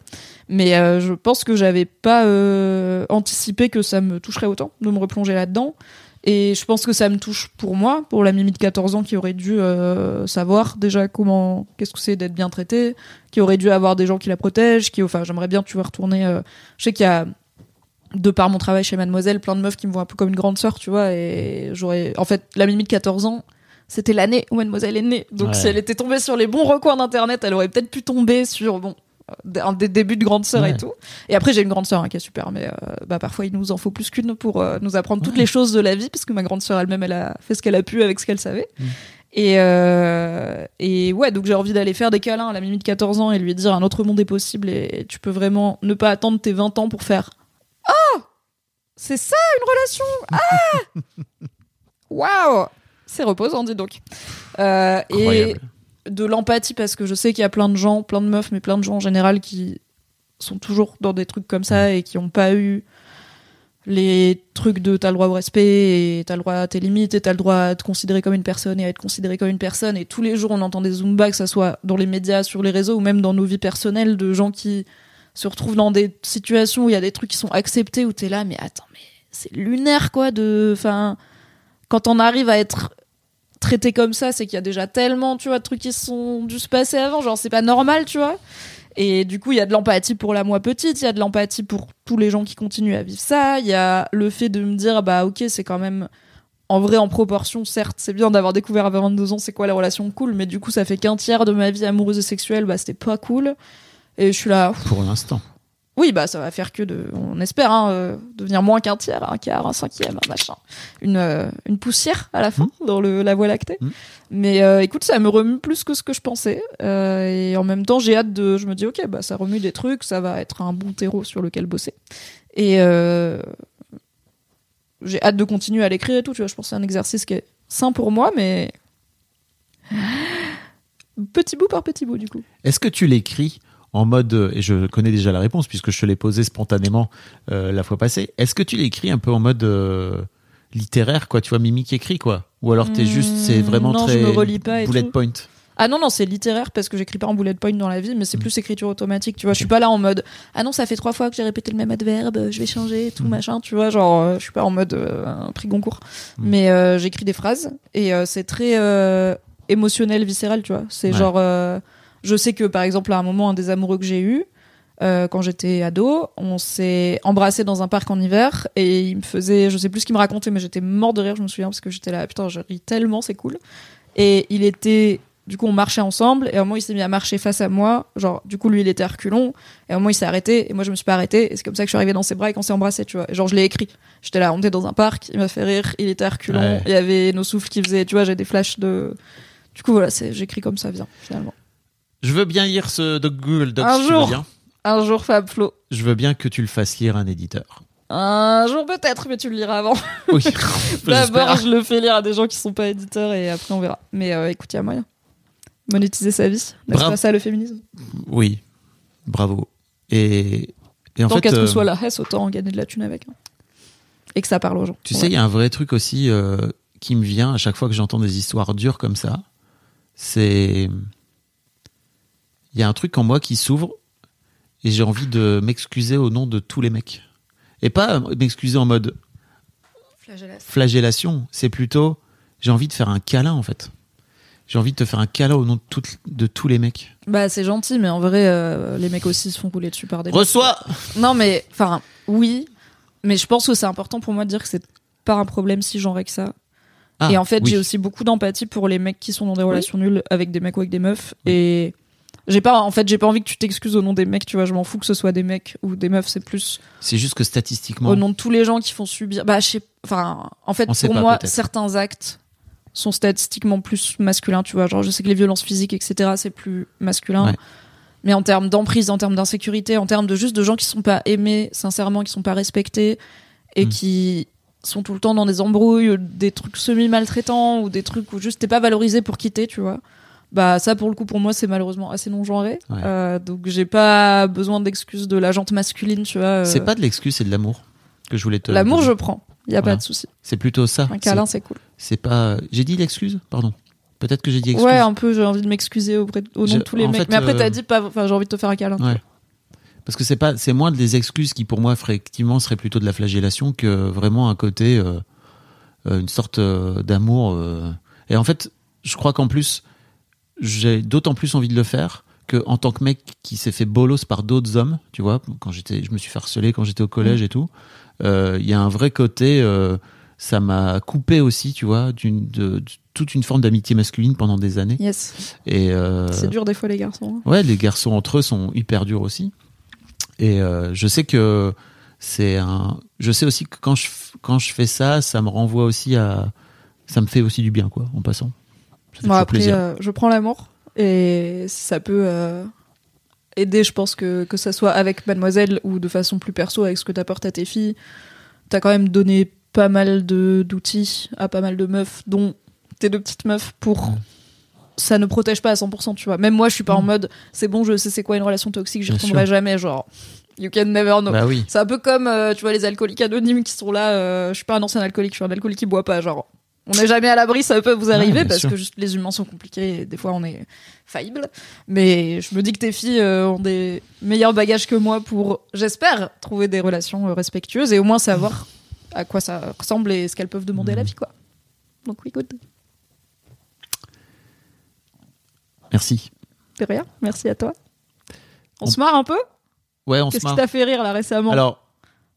Mais euh, je pense que j'avais pas euh, anticipé que ça me toucherait autant de me replonger là-dedans. Et je pense que ça me touche pour moi, pour la Mimi de 14 ans qui aurait dû savoir déjà comment, qu'est-ce que c'est d'être bien traitée, qui aurait dû avoir des gens qui la protègent, qui, enfin, j'aimerais bien, tu vois, retourner. je sais qu'il y a, de par mon travail chez Mademoiselle, plein de meufs qui me voient un peu comme une grande sœur, tu vois, et j'aurais, en fait, la Mimi de 14 ans, c'était l'année où Mademoiselle est née. Donc Ouais. si elle était tombée sur les bons recoins d'internet, elle aurait peut-être pu tomber sur, bon, euh, un des débuts de grande sœur et tout. Et après, j'ai une grande sœur hein, qui est super, mais euh, bah, parfois il nous en faut plus qu'une pour euh, nous apprendre toutes les choses de la vie, puisque ma grande sœur elle-même, elle a fait ce qu'elle a pu avec ce qu'elle savait. Et, euh, et ouais, donc j'ai envie d'aller faire des câlins à la Mimi de 14 ans et lui dire un autre monde est possible et tu peux vraiment ne pas attendre tes 20 ans pour faire Oh! C'est ça une relation! Ah! Waouh! C'est reposant, dis donc. Euh, et de l'empathie parce que je sais qu'il y a plein de gens, plein de meufs, mais plein de gens en général qui sont toujours dans des trucs comme ça et qui n'ont pas eu les trucs de t'as le droit au respect et t'as le droit à tes limites et t'as le droit à te considérer comme une personne et à être considéré comme une personne. Et tous les jours on entend des zumba que ça soit dans les médias sur les réseaux ou même dans nos vies personnelles de gens qui se retrouvent dans des situations où il y a des trucs qui sont acceptés où t'es là mais attends mais c'est lunaire quoi de enfin quand on arrive à être traité comme ça c'est qu'il y a déjà tellement tu vois de trucs qui sont dû se passer avant genre c'est pas normal tu vois et du coup, il y a de l'empathie pour la moi petite, il y a de l'empathie pour tous les gens qui continuent à vivre ça. Il y a le fait de me dire, bah ok, c'est quand même en vrai en proportion, certes, c'est bien d'avoir découvert à 22 ans c'est quoi la relation cool, mais du coup, ça fait qu'un tiers de ma vie amoureuse et sexuelle, bah c'était pas cool. Et je suis là. Pour l'instant. oui, bah ça va faire que de, on espère, hein, euh, devenir moins qu'un tiers, un quart, un cinquième, un machin, une euh, une poussière à la fin dans le la Voie lactée. Mm. Mais euh, écoute, ça me remue plus que ce que je pensais, et en même temps, j'ai hâte de, je me dis ok, bah ça remue des trucs, ça va être un bon terreau sur lequel bosser, et j'ai hâte de continuer à l'écrire et tout. Tu vois, je pense que c'est un exercice qui est sain pour moi, mais [gasps] petit bout par petit bout du coup. Est-ce que tu l'écris en mode, euh, et je connais déjà la réponse puisque je te l'ai posée spontanément euh, la fois passée, est-ce que tu l'écris un peu en mode euh, littéraire, quoi, tu vois, Mimi qui écrit, quoi? Ou alors t'es juste, c'est vraiment non, très je me relis pas et bullet tout. point? Ah non, non, c'est littéraire parce que j'écris pas en bullet point dans la vie, mais c'est plus écriture automatique, tu vois. Je suis pas là en mode Ah non, ça fait trois fois que j'ai répété le même adverbe, je vais changer, tout machin, tu vois. Genre, euh, je suis pas en mode euh, un prix Goncourt. Mais euh, j'écris des phrases et c'est très émotionnel, viscéral, tu vois. C'est Ouais. genre, je sais que par exemple, à un moment, un des amoureux que j'ai eu, euh, quand j'étais ado, on s'est embrassé dans un parc en hiver et il me faisait, je sais plus ce qu'il me racontait, mais j'étais mort de rire, je me souviens, parce que j'étais là, putain, je ris tellement, c'est cool. Et il était du coup, on marchait ensemble, et à un moment, il s'est mis à marcher face à moi. Genre, du coup, lui, il était à reculons, et à un moment, il s'est arrêté, et moi, je me suis pas arrêtée, et c'est comme ça que je suis arrivée dans ses bras et qu'on s'est embrassé, tu vois. Et genre, je l'ai écrit. J'étais là, on était dans un parc, il m'a fait rire, il était à reculons, Ouais. il y avait nos souffles qui faisaient, tu vois, j'ai des flashs de. Du coup, voilà, c'est, j'écris comme ça vient, finalement. Je veux bien lire ce doc Google Docs Un si tu veux jour. bien. Un jour, Fab Flo. Je veux bien que tu le fasses lire à un éditeur. Un jour peut-être, mais tu le liras avant. Oui. [laughs] [laughs] D'abord, je le fais lire à des gens qui sont pas éditeurs et après on verra. Mais euh, écoute, il y a moyen. Monétiser sa vie, n'est-ce pas ça le féminisme Oui. Bravo. Et, et en Tant fait, qu'à ce euh, que soit la Hesse, autant en gagner de la thune avec. hein. Et que ça parle aux gens. Tu sais, il y a un vrai truc aussi euh, qui me vient à chaque fois que j'entends des histoires dures comme ça. C'est. Il y a un truc en moi qui s'ouvre et j'ai envie de m'excuser au nom de tous les mecs. Et pas m'excuser en mode flagellation, c'est plutôt j'ai envie de faire un câlin en fait. J'ai envie de te faire un câlin au nom de, tous les mecs. Bah, c'est gentil, mais en vrai, euh, les mecs aussi se font rouler dessus par des mecs. Reçois Non, mais, enfin, oui. Mais je pense que c'est important pour moi de dire que c'est pas un problème si genré que ça. Ah, et en fait, oui. j'ai aussi beaucoup d'empathie pour les mecs qui sont dans des relations nulles avec des mecs ou avec des meufs. Et j'ai pas, en fait, j'ai pas envie que tu t'excuses au nom des mecs, tu vois. Je m'en fous que ce soit des mecs ou des meufs. C'est plus C'est juste que statistiquement. au nom de tous les gens qui font subir. Bah, je sais, enfin, en fait, pour pas, moi, certains actes sont statistiquement plus masculins, tu vois. Genre, je sais que les violences physiques, etc., c'est plus masculin. Ouais. Mais en termes d'emprise, en termes d'insécurité, en termes de juste de gens qui sont pas aimés, sincèrement, qui sont pas respectés et Mm. qui sont tout le temps dans des embrouilles, des trucs semi-maltraitants ou des trucs où juste t'es pas valorisé pour quitter, tu vois. Bah ça pour le coup pour moi c'est malheureusement assez non genré. Ouais. Euh, donc j'ai pas besoin d'excuses de la jante masculine, tu vois. euh. C'est pas de l'excuse, c'est de l'amour que je voulais te. L'amour je prends, y a Voilà. pas de souci. C'est plutôt ça. Un câlin C'est- cool. C'est pas. J'ai dit l'excuse Pardon. Peut-être que j'ai dit excuse. Ouais, un peu, j'ai envie de m'excuser auprès de- au nom de tous les mecs. fait, mais après, euh, t'as dit pas. Enfin, j'ai envie de te faire un câlin. Ouais. Parce que c'est pas, c'est moins des excuses qui pour moi effectivement serait plutôt de la flagellation que vraiment un côté, euh, euh, une sorte euh, d'amour. euh. Et en fait, je crois qu'en plus, j'ai d'autant plus envie de le faire que en tant que mec qui s'est fait bolos par d'autres hommes, tu vois, quand j'étais, je me suis fait harceler quand j'étais au collège et tout. euh, Il y a un vrai côté, euh, ça m'a coupé aussi, tu vois, d'une, de, de toute une forme d'amitié masculine pendant des années. Yes. Et euh, C'est dur des fois, les garçons. hein. Ouais, les garçons entre eux sont hyper durs aussi. Et euh, je sais que c'est un. Je sais aussi que quand je quand je fais ça, ça me renvoie aussi à. Ça me fait aussi du bien, quoi, en passant. Bon, après, euh, je prends l'amour et ça peut euh, aider, je pense, que, que ça soit avec mademoiselle ou de façon plus perso avec ce que t'apportes à tes filles. T'as quand même donné pas mal de d'outils à pas mal de meufs, dont tes deux petites meufs, pour. Ça ne protège pas à 100%, tu vois. Même moi, je suis pas en mode, c'est bon, je sais c'est quoi une relation toxique, j'y retomberai jamais, genre. You can never know. Bah oui. C'est un peu comme, euh, tu vois, les alcooliques anonymes qui sont là. euh, je suis pas un ancien alcoolique, je suis un alcoolique qui boit pas. Genre, on n'est jamais à l'abri, ça peut vous arriver parce sûr. que juste les humains sont compliqués et des fois on est faillible. Mais je me dis que tes filles euh, ont des meilleurs bagages que moi pour, j'espère, trouver des relations euh, respectueuses et au moins savoir à quoi ça ressemble et ce qu'elles peuvent demander à la vie, quoi. Donc oui, good. Merci. De rien, merci à toi. On, On- se marre un peu? Ouais, on se Qu'est-ce qui marre. t'a fait rire là récemment? Alors,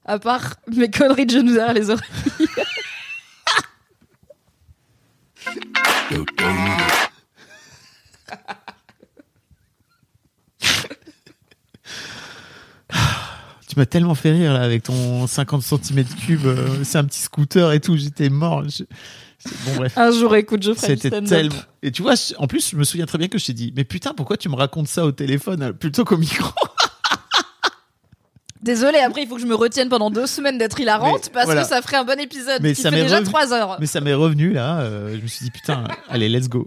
À part mes conneries de genoux derrière les oreilles. [laughs] tu m'as tellement fait rire là avec ton 50 cm3, euh, c'est un petit scooter et tout, j'étais mort. Je- Bon, bref. Un jour, écoute, je ferai C'était tellement. Et tu vois, en plus, je me souviens très bien que je t'ai dit, mais putain, pourquoi tu me racontes ça au téléphone euh, plutôt qu'au micro? Désolé, après il faut que je me retienne pendant deux semaines d'être hilarante Mais parce voilà. que ça ferait un bon épisode Mais qui ça fait m'est déjà revenu- trois heures. Mais ça m'est revenu là. euh, je me suis dit putain, allez, let's go.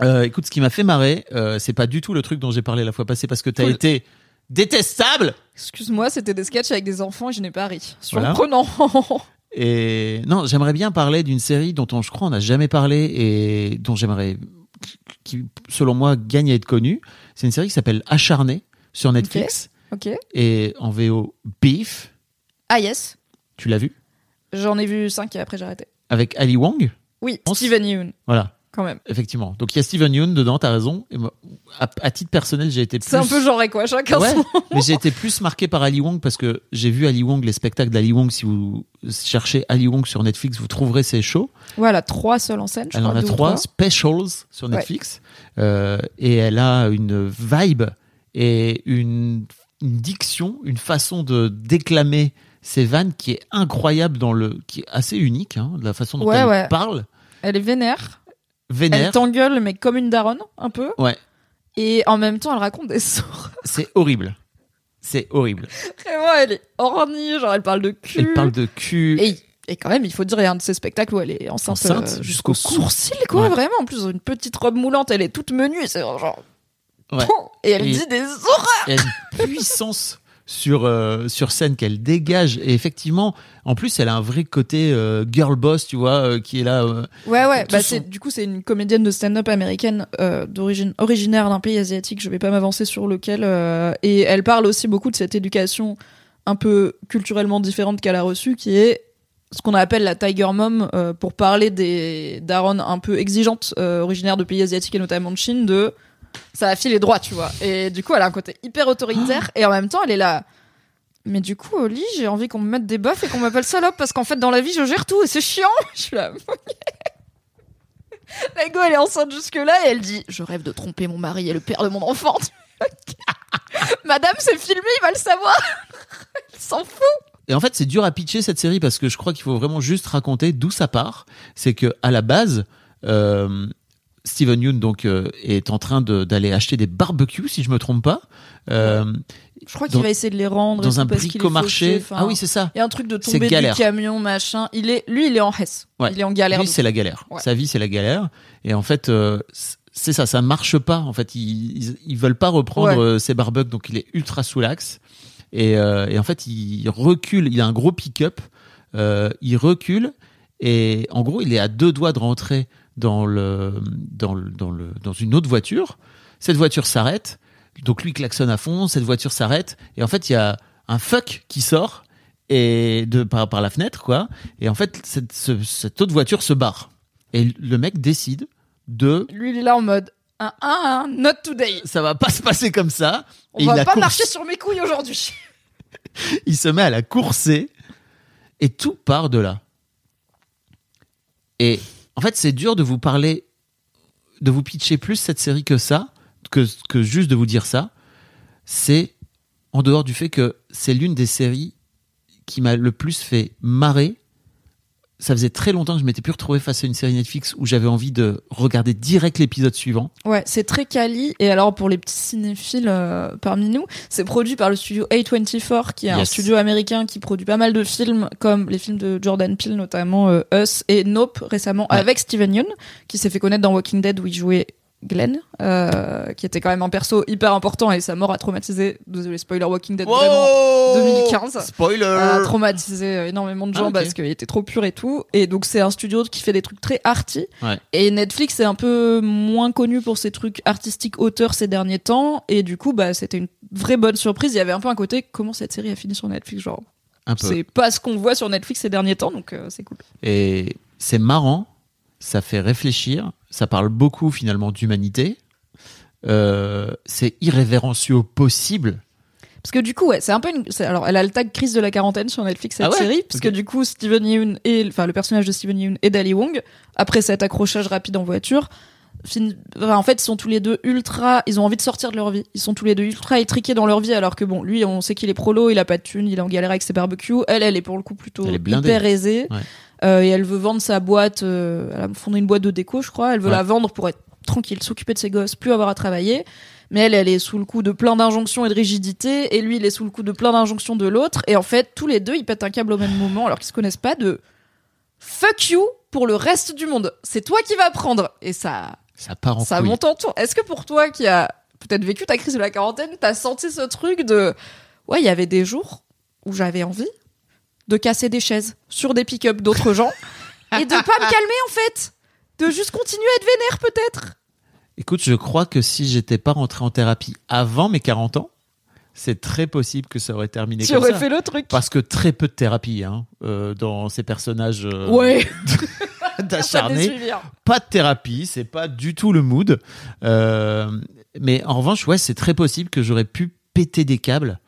Euh, écoute, ce qui m'a fait marrer, euh, c'est pas du tout le truc dont j'ai parlé la fois passée parce que t'as Cool. été détestable. Excuse-moi, c'était des sketchs avec des enfants et je n'ai pas ri. Voilà. Surprenant. [laughs] Et non, j'aimerais bien parler d'une série dont on, je crois, on n'a jamais parlé et dont j'aimerais, qui, selon moi, gagne à être connue. C'est une série qui s'appelle Acharné sur Netflix ok. et en VO Beef. Ah yes, Tu l'as vu? J'en ai vu cinq et après j'ai arrêté. avec Ali Wong? Oui, Steven Yeun, Voilà. quand même. Effectivement. Donc il y a Steven Yeun dedans, t'as raison. Et moi, à, à titre personnel, j'ai été plus. C'est un peu genré quoi, chacun Ouais, son. mais j'ai été plus marqué par Ali Wong parce que j'ai vu Ali Wong, les spectacles d'Ali Wong. Si vous cherchez Ali Wong sur Netflix, vous trouverez ses shows. Voilà, trois seuls en scène. Je Elle en crois, a deux ou trois specials sur Ouais. Netflix Euh, et elle a une vibe et une, une diction, une façon de déclamer ses vannes qui est incroyable dans le, qui est assez unique, hein, de la façon dont Ouais, elle ouais. parle, Elle est vénère. Elle vénère. t'engueule, mais comme une daronne, un peu. Ouais, Et en même temps, elle raconte des sorts. [laughs] c'est horrible. C'est horrible. Vraiment, elle est ornie, genre elle parle de cul. Elle parle de cul. Et, et quand même, il faut dire, il y a un de ces spectacles où elle est enceinte, Enceinte euh, jusqu'au cou. sourcil, quoi, Ouais. vraiment. En plus, une petite robe moulante, elle est toute menue, c'est genre. Ouais. Et elle Et- dit des horreurs! A une puissance sur euh, sur scène qu'elle dégage et effectivement en plus elle a un vrai côté euh, girl boss tu vois euh, qui est là Ouais, ouais, bah son- c'est, du coup, c'est une comédienne de stand-up américaine d'origine originaire d'un pays asiatique, je vais pas m'avancer sur lequel, et elle parle aussi beaucoup de cette éducation un peu culturellement différente qu'elle a reçue, qui est ce qu'on appelle la Tiger Mom, pour parler des darons un peu exigeantes, originaires de pays asiatiques et notamment de Chine, de ça a filé droit, tu vois. Et du coup, elle a un côté hyper autoritaire, et en même temps, elle est là. Mais du coup, au lit, j'ai envie qu'on me mette des baffes et qu'on m'appelle salope parce qu'en fait, dans la vie, je gère tout et c'est chiant. [laughs] Je suis là. La go, elle est enceinte jusque-là et elle dit Je rêve de tromper mon mari et le père de mon enfant. [laughs] Madame, c'est filmé, il va le savoir. [laughs] Il s'en fout. et en fait c'est dur à pitcher cette série parce que je crois qu'il faut vraiment juste raconter d'où ça part c'est que à la base euh, Steven Yeun donc euh, est en train de- d'aller acheter des barbecues si je me trompe pas euh, Je crois qu'il va essayer de les rendre. et dans un bricomarché ah oui c'est ça a un truc de tomber du camion, machin. Il est, lui, il est en Hesse. Ouais. Il est en galère. Lui, c'est la galère. Ouais. Sa vie, c'est la galère. Et en fait, euh, c'est ça, ça marche pas. En fait, ils, ils, ils veulent pas reprendre Ouais. ses barbecues, donc il est ultra sous l'axe. Et, et en fait, il recule. Il a un gros pick-up. Il recule et en gros, il est à deux doigts de rentrer dans le dans le dans le dans une autre voiture. Cette voiture s'arrête. Donc lui klaxonne à fond. Cette voiture s'arrête. Et en fait, il y a un fuck qui sort et de par, par la fenêtre quoi et en fait cette, ce- cette autre voiture se barre et le mec décide de Lui, il est là en mode un, un, un, not today. ça va pas se passer comme ça On et va il, pas course- marcher sur mes couilles aujourd'hui. [laughs] il se met à la courser et tout part de là et en fait c'est dur de vous parler de vous pitcher plus cette série que ça que, juste de vous dire ça. C'est en dehors du fait que c'est l'une des séries qui m'a le plus fait marrer ça faisait très longtemps que je m'étais plus retrouvé face à une série Netflix où j'avais envie de regarder direct l'épisode suivant. Ouais, c'est très quali. Et alors, pour les petits cinéphiles euh, parmi nous, c'est produit par le studio A24, qui est un studio américain qui produit pas mal de films, comme les films de Jordan Peele, notamment euh, Us et Nope récemment, Ouais. avec Steven Yeun, qui s'est fait connaître dans Walking Dead où il jouait Glenn, euh, qui était quand même un perso hyper important et sa mort a traumatisé, désolé spoiler Walking Dead, vraiment, 2015. Spoiler a traumatisé euh, énormément de gens Ah, parce qu'il était trop pur et tout. Et donc c'est un studio qui fait des trucs très arty. Ouais. Et Netflix est un peu moins connu pour ses trucs artistiques auteurs ces derniers temps. Et du coup, bah c'était une vraie bonne surprise. Il y avait un peu un côté comment cette série a fini sur Netflix, genre? Un peu. C'est pas ce qu'on voit sur Netflix ces derniers temps, donc euh, c'est cool. Et c'est marrant, ça fait réfléchir, ça parle beaucoup finalement d'humanité. Euh, c'est irrévérencieux au possible. Parce que du coup, ouais, c'est un peu une. Alors, elle a le tag crise de la quarantaine sur Netflix cette Ah ouais série, parce que du coup, Steven Yeun et enfin le personnage de Steven Yeun et Dali Wong, après cet accrochage rapide en voiture, fin- enfin, en fait, ils sont tous les deux ultra. Ils ont envie de sortir de leur vie. Ils sont tous les deux ultra étriqués dans leur vie, alors que bon, lui, on sait qu'il est prolo, il a pas de thune, il est en galère avec ses barbecues. Elle, elle est pour le coup plutôt Elle est blindée. hyper aisée. Ouais. Euh, et elle veut vendre sa boîte. euh, elle a fondé une boîte de déco, je crois. Elle veut Ouais. la vendre pour être tranquille, s'occuper de ses gosses, plus avoir à travailler. Mais elle, elle est sous le coup de plein d'injonctions et de rigidité, et lui, il est sous le coup de plein d'injonctions de l'autre. Et en fait, tous les deux, ils pètent un câble au même moment, alors qu'ils se connaissent pas. De fuck you pour le reste du monde. C'est toi qui vas prendre. Et ça, Ça part en ça couille. monte en tour. Est-ce que pour toi, qui a peut-être vécu ta crise de la quarantaine, t'as senti ce truc de ouais, il y avait des jours où j'avais envie de casser des chaises sur des pick-up d'autres gens et de pas me [laughs] calmer en fait, de juste continuer à être vénère peut-être. Écoute, je crois que si j'étais pas rentré en thérapie avant mes 40 ans, c'est très possible que ça aurait terminé Tu comme aurais ça. fait le truc. Parce que très peu de thérapie hein, euh, dans ces personnages. euh, Ouais. d'acharné. déçu, bien. Pas de thérapie, c'est pas du tout le mood. Euh, mais en revanche, ouais, c'est très possible que j'aurais pu péter des câbles.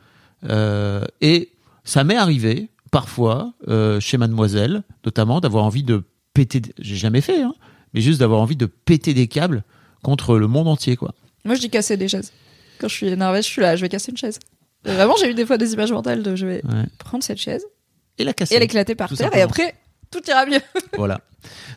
Euh, et ça m'est arrivé parfois euh, chez Mademoiselle, notamment, d'avoir envie de péter. des- J'ai jamais fait, hein, mais juste d'avoir envie de péter des câbles contre le monde entier, quoi. Moi, je dis casser des chaises. Quand je suis énervée, je suis là, je vais casser une chaise. Et vraiment, j'ai eu des fois des images mentales de je vais Ouais. prendre cette chaise Et la casser. et l'éclater par terre, et après, tout ira mieux. [laughs] Voilà.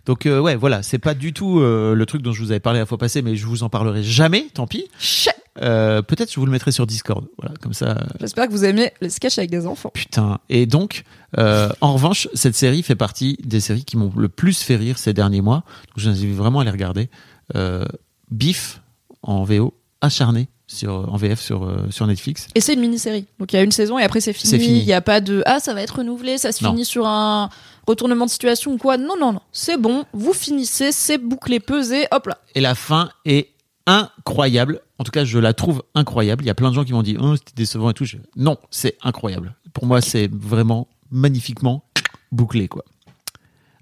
Donc euh, ouais, voilà, c'est pas du tout euh, le truc dont je vous avais parlé la fois passée, mais je vous en parlerai jamais. Tant pis. Chut. Euh, Peut-être je vous le mettrai sur Discord. Voilà, comme ça. euh, J'espère que vous aimez les sketchs avec des enfants. Putain. Et donc, euh, en revanche, cette série fait partie des séries qui m'ont le plus fait rire ces derniers mois. Donc, je vous vraiment à les regarder. Euh, Bif en VO, acharné sur en VF sur sur Netflix. Et c'est une mini-série. Donc il y a une saison et après c'est fini. C'est fini. Il n'y a pas de ah ça va être renouvelé, ça se Non. finit sur un retournement de situation ou quoi. Non non non, c'est bon, vous finissez, c'est bouclé, pesé, hop là. Et la fin est incroyable. En tout cas, je la trouve incroyable. Il y a plein de gens qui m'ont dit oh, c'était décevant et tout. Je- Non, c'est incroyable. Pour moi, c'est vraiment magnifiquement bouclé quoi.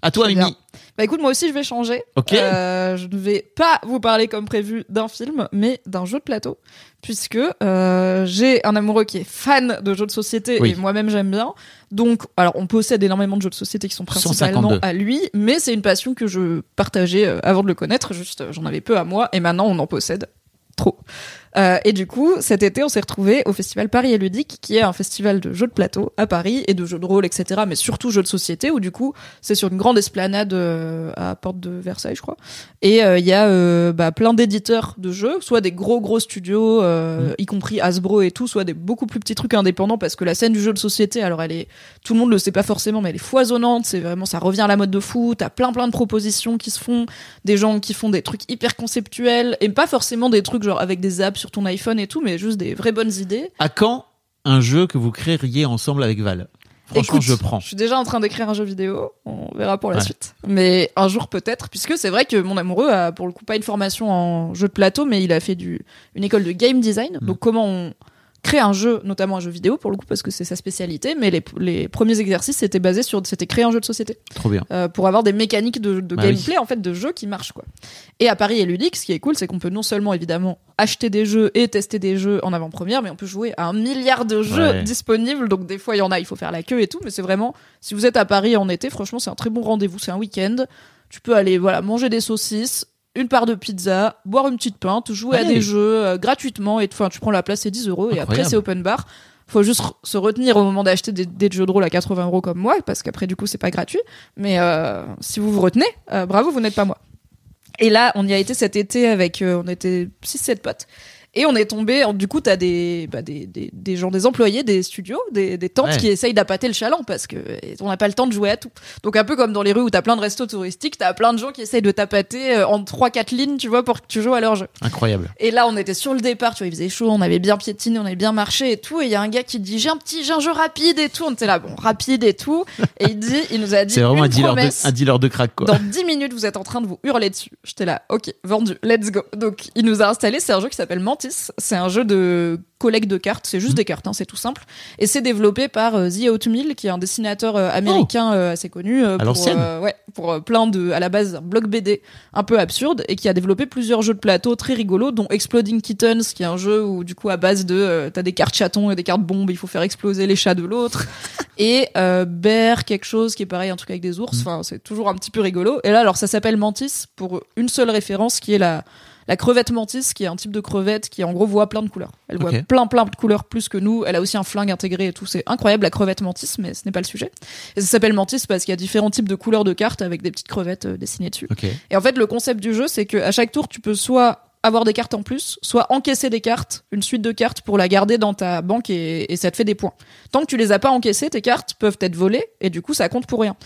À toi, Mimi. Bah écoute, moi aussi je vais changer. Ok. Euh, je ne vais pas vous parler comme prévu d'un film, mais d'un jeu de plateau, puisque euh, j'ai un amoureux qui est fan de jeux de société Oui. et moi-même j'aime bien. Donc, alors on possède énormément de jeux de société qui sont principalement 152. à lui, mais c'est une passion que je partageais euh, avant de le connaître. Juste, j'en avais peu à moi, et maintenant on en possède trop. Euh, et du coup, cet été, on s'est retrouvé au festival Paris et Ludique, qui est un festival de jeux de plateau à Paris et de jeux de rôle, etc. Mais surtout jeux de société, où du coup, c'est sur une grande esplanade euh, à Porte de Versailles, je crois. Et euh, il y a euh, bah, plein d'éditeurs de jeux, soit des gros gros studios, euh, y compris Hasbro et tout, soit des beaucoup plus petits trucs indépendants, parce que la scène du jeu de société, alors elle est, tout le monde le sait pas forcément, mais elle est foisonnante. C'est vraiment, ça revient à la mode de fou. T'as plein plein de propositions qui se font, des gens qui font des trucs hyper conceptuels et pas forcément des trucs genre avec des apps sur ton iPhone et tout, mais juste des vraies bonnes idées. À quand un jeu que vous créeriez ensemble avec Val? Franchement, Écoute, je prends. Je suis déjà en train d'écrire un jeu vidéo. On verra pour la Ouais. suite. Mais un jour peut-être, puisque c'est vrai que mon amoureux a pour le coup pas une formation en jeu de plateau, mais il a fait du, une école de game design. Mm. Donc comment on crée un jeu, notamment un jeu vidéo pour le coup, parce que c'est sa spécialité. Mais les, les premiers exercices c'était basé sur, c'était créer un jeu de société Trop bien. euh, pour avoir des mécaniques de, de Bah gameplay en fait de jeux qui marchent quoi. Et à Paris et Ludique, ce qui est cool, c'est qu'on peut non seulement évidemment acheter des jeux et tester des jeux en avant-première, mais on peut jouer à un milliard de jeux Ouais. disponibles. Donc des fois il y en a, il faut faire la queue et tout, mais c'est vraiment si vous êtes à Paris en été, franchement c'est un très bon rendez-vous. C'est un week-end, tu peux aller voilà manger des saucisses. Une part de pizza, boire une petite pinte, jouer à des jeux euh, gratuitement et enfin tu prends la place c'est 10 euros et après c'est open bar. Faut juste se retenir au moment d'acheter des, des jeux de rôle à 80 euros comme moi parce qu'après du coup c'est pas gratuit. Mais euh, si vous vous retenez, euh, bravo, vous n'êtes pas moi. Et là, on y a été cet été avec, on était 6-7 potes. Et on est tombé, du coup, t'as des, bah, des, des, des gens, des employés des studios, des, des tantes Ouais. qui essayent d'appâter le chaland parce que on n'a pas le temps de jouer à tout. Donc un peu comme dans les rues où t'as plein de restos touristiques, t'as plein de gens qui essayent de t'appâter euh, en 3-4 lignes, tu vois, pour que tu joues à leur jeu. Incroyable. Et là, on était sur le départ, tu vois, il faisait chaud, on avait bien piétiné, on avait bien marché et tout. Et il y a un gars qui dit, j'ai un petit, j'ai un jeu rapide et tout. On était là, bon, rapide et tout. Et il dit, il nous a dit, C'est vraiment un une dealer, de, un dealer de crack, quoi. Dans 10 minutes, vous êtes en train de vous hurler dessus. J'étais là, ok, vendu, let's go. Donc, il nous a installé, c'est un jeu qui s'appelle C'est un jeu de collecte de cartes, c'est Mmh. juste des cartes, hein, c'est tout simple. Et c'est développé par euh, The qui est un dessinateur euh, américain euh, assez connu. euh, pour, l'ancienne. Ouais, pour plein de, à la base, un blog BD un peu absurde, et qui a développé plusieurs jeux de plateau très rigolos, dont Exploding Kittens, qui est un jeu où, du coup, à base de, t'as des cartes chatons et des cartes bombes, il faut faire exploser les chats de l'autre. [laughs] et Bear, quelque chose qui est pareil, un truc avec des ours. Enfin, c'est toujours un petit peu rigolo. Et là, alors, ça s'appelle Mantis pour une seule référence, qui est la la crevette mantis, qui est un type de crevette qui en gros voit plein de couleurs. Elle voit plein plein de couleurs plus que nous. Elle a aussi un flingue intégré et tout. C'est incroyable la crevette mantis, mais ce n'est pas le sujet. Et ça s'appelle mantis parce qu'il y a différents types de couleurs de cartes avec des petites crevettes euh, dessinées dessus. Et en fait, le concept du jeu, c'est que à chaque tour, tu peux soit avoir des cartes en plus, soit encaisser des cartes, une suite de cartes pour la garder dans ta banque et, et ça te fait des points. Tant que tu les as pas encaissées, tes cartes peuvent être volées et du coup, ça compte pour rien.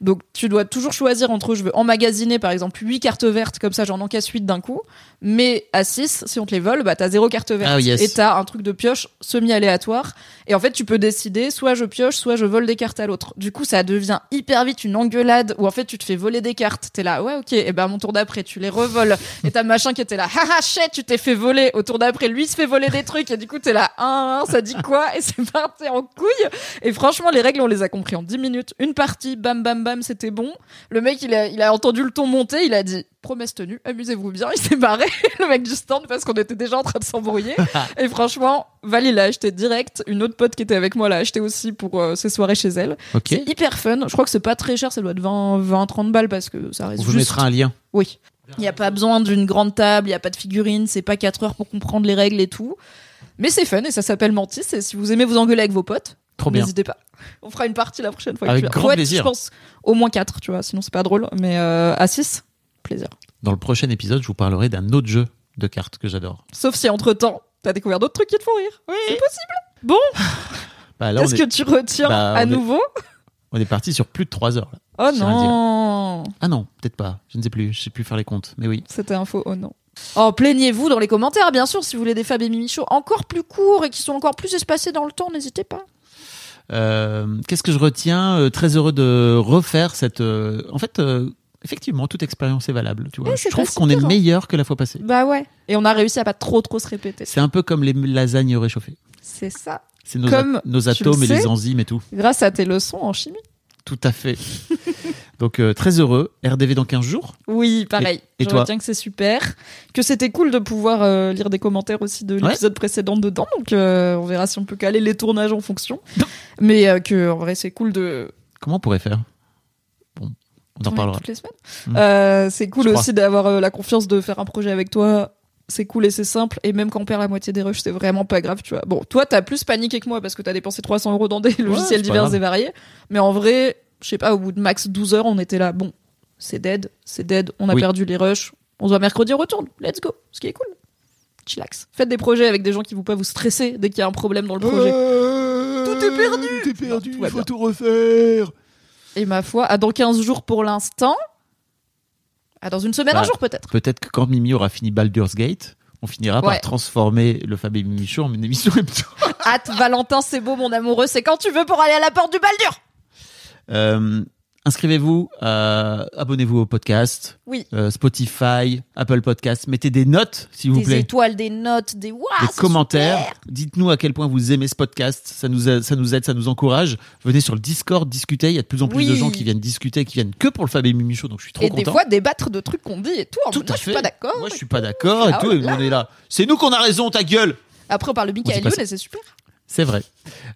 Donc tu dois toujours choisir entre je veux emmagasiner par exemple 8 cartes vertes comme ça j'en encaisse 8 d'un coup mais à 6 si on te les vole bah t'as zéro carte verte. Ah, yes. et t'as un truc de pioche semi aléatoire et en fait tu peux décider soit je pioche soit je vole des cartes à l'autre. Du coup ça devient hyper vite une engueulade où en fait tu te fais voler des cartes. T'es là ouais ok. Et ben à mon tour d'après tu les revoles. Et t'as machin qui était là haha, shit, tu t'es fait voler. Au tour d'après, lui se fait voler des trucs et du coup, t'es là, un, un, ça dit quoi? Et c'est [laughs] parti en couille. Et franchement, les règles, on les a compris en 10 minutes. Une partie, bam, bam, bam, c'était bon. Le mec, il a, il a entendu le ton monter, il a dit, promesse tenue, amusez-vous bien. Il s'est barré, [laughs] le mec du stand, parce qu'on était déjà en train de s'embrouiller. [laughs] et franchement, Val, il l'a acheté direct. Une autre pote qui était avec moi l'a acheté aussi pour euh, ses soirées chez elle. C'est hyper fun. Je crois que c'est pas très cher, ça doit être 20, 20 30 balles parce que ça On reste vous juste. mettra un lien. Oui. Il n'y a pas besoin d'une grande table, il n'y a pas de figurines, c'est pas 4 heures pour comprendre les règles et tout. Mais c'est fun et ça s'appelle Mantis. Et si vous aimez vous engueuler avec vos potes, Trop bien. n'hésitez pas. On fera une partie la prochaine fois. Avec que tu grand plaisir. Je pense au moins 4, tu vois, sinon c'est pas drôle. Mais euh, à 6, plaisir. Dans le prochain épisode, je vous parlerai d'un autre jeu de cartes que j'adore. Sauf si entre temps, t'as découvert d'autres trucs qui te font rire. C'est possible. Bon, Bah, qu'est-ce est, que tu retiens Bah, à est- nouveau? On est parti sur plus de 3 heures. là. Oh non Ah non, peut-être pas. Je ne sais plus. Je sais plus faire les comptes. Mais oui. C'était un faux oh non. Oh, plaignez-vous dans les commentaires, bien sûr, si vous voulez des Fab et Mimi Show encore plus courts et qui sont encore plus espacés dans le temps, n'hésitez pas. Euh, Qu'est-ce que je retiens Euh, Très heureux de refaire cette. euh, En fait, effectivement, toute expérience est valable. Tu vois. Eh, je trouve qu'on est meilleur que la fois passée. Bah ouais. Et on a réussi à pas trop trop se répéter. C'est un peu comme les lasagnes réchauffées. C'est ça. C'est nos, Comme nos le atomes et les enzymes et tout. Grâce à tes leçons en chimie. Tout à fait. [laughs] Donc, euh, très heureux. RDV dans 15 jours. Oui, pareil. Et- et Je toi retiens que c'est super. Que c'était cool de pouvoir euh, lire des commentaires aussi de Ouais. l'épisode précédent dedans. Donc euh, on verra si on peut caler les tournages en fonction. Mais que en vrai c'est cool de Comment on pourrait faire? Bon, on en parlera. toutes les semaines. Mm. Euh, c'est cool Je aussi d'avoir la confiance de faire un projet avec toi. C'est cool et c'est simple. Et même quand on perd la moitié des rushs, c'est vraiment pas grave, tu vois. Bon, toi, t'as plus paniqué que moi parce que t'as dépensé 300 euros dans des [laughs] logiciels divers et variés. Mais en vrai, je sais pas, au bout de max 12 heures, on était là. Bon, c'est dead, c'est dead. On a Oui. perdu les rushs. On se voit mercredi, on retourne. Let's go. Ce qui est cool. Chillax. Faites des projets avec des gens qui vous pas vous stresser dès qu'il y a un problème dans le projet. Tout est perdu. Tout est perdu. Il faut bien. tout refaire. Et ma foi, à dans 15 jours pour l'instant. À dans une semaine, Bah, un jour peut-être. Peut-être que quand Mimi aura fini Baldur's Gate, on finira Ouais. par transformer le Fab et Mimi Show en une émission hebdo. Hâte, Valentin, c'est beau, mon amoureux. C'est quand tu veux pour aller à la porte du Baldur. Euh, Inscrivez-vous, euh, abonnez-vous au podcast, Oui. euh, Spotify, Apple Podcast. Mettez des notes, s'il vous Des plaît. étoiles, des notes, des waouh, des commentaires. Dites-nous à quel point vous aimez ce podcast. Ça nous, a- ça nous aide, ça nous encourage. Venez sur le Discord discuter. Il y a de plus en plus Oui. de gens qui viennent discuter, qui viennent que pour le Fab et Mimi Show. Donc je suis trop Et content. des fois, débattre de trucs qu'on dit et tout. En Tout moi, je suis pas d'accord. Moi, je suis pas d'accord et Ah tout. et on est là. C'est nous qu'on a raison, ta gueule. Après, on parle de Michael Youn et c'est super. C'est vrai.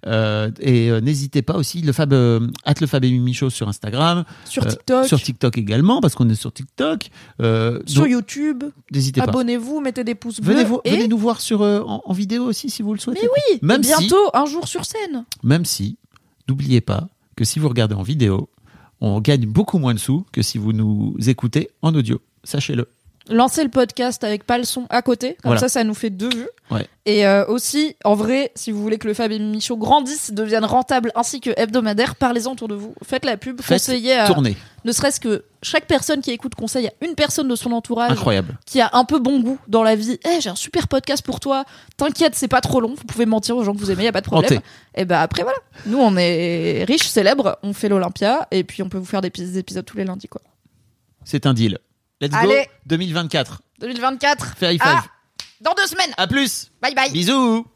Euh, et euh, n'hésitez pas aussi, le Fab, euh, at le Fab et Mimi Show sur Instagram. Sur Euh, TikTok. sur TikTok également, parce qu'on est sur TikTok. Sur donc, YouTube. N'hésitez pas. Abonnez-vous, mettez des pouces bleus. Venez, vous- et... venez nous voir sur, en, en vidéo aussi si vous le souhaitez. Mais oui, Même si- bientôt, un jour sur scène. Même si, n'oubliez pas que si vous regardez en vidéo, on gagne beaucoup moins de sous que si vous nous écoutez en audio. Sachez-le. Lancez le podcast avec pas le son à côté. Comme Voilà. ça, ça nous fait deux vues. Ouais. Et euh, aussi, en vrai, si vous voulez que le Fab et Mimi Show grandisse, devienne rentable ainsi que hebdomadaire, parlez-en autour de vous. Faites la pub, Faites conseillez à, tourner. ne serait-ce que chaque personne qui écoute conseille à une personne de son entourage Incroyable. qui a un peu bon goût dans la vie. Eh, j'ai un super podcast pour toi. T'inquiète, c'est pas trop long. Vous pouvez mentir aux gens que vous aimez, y a pas de problème. Et ben après voilà. Nous on est riches, célèbres, on fait l'Olympia et puis on peut vous faire des épisodes tous les lundis quoi. C'est un deal. Let's go. Allez. 2024. 2024. Fair. Ah, dans deux semaines. À plus. Bye bye. Bisous.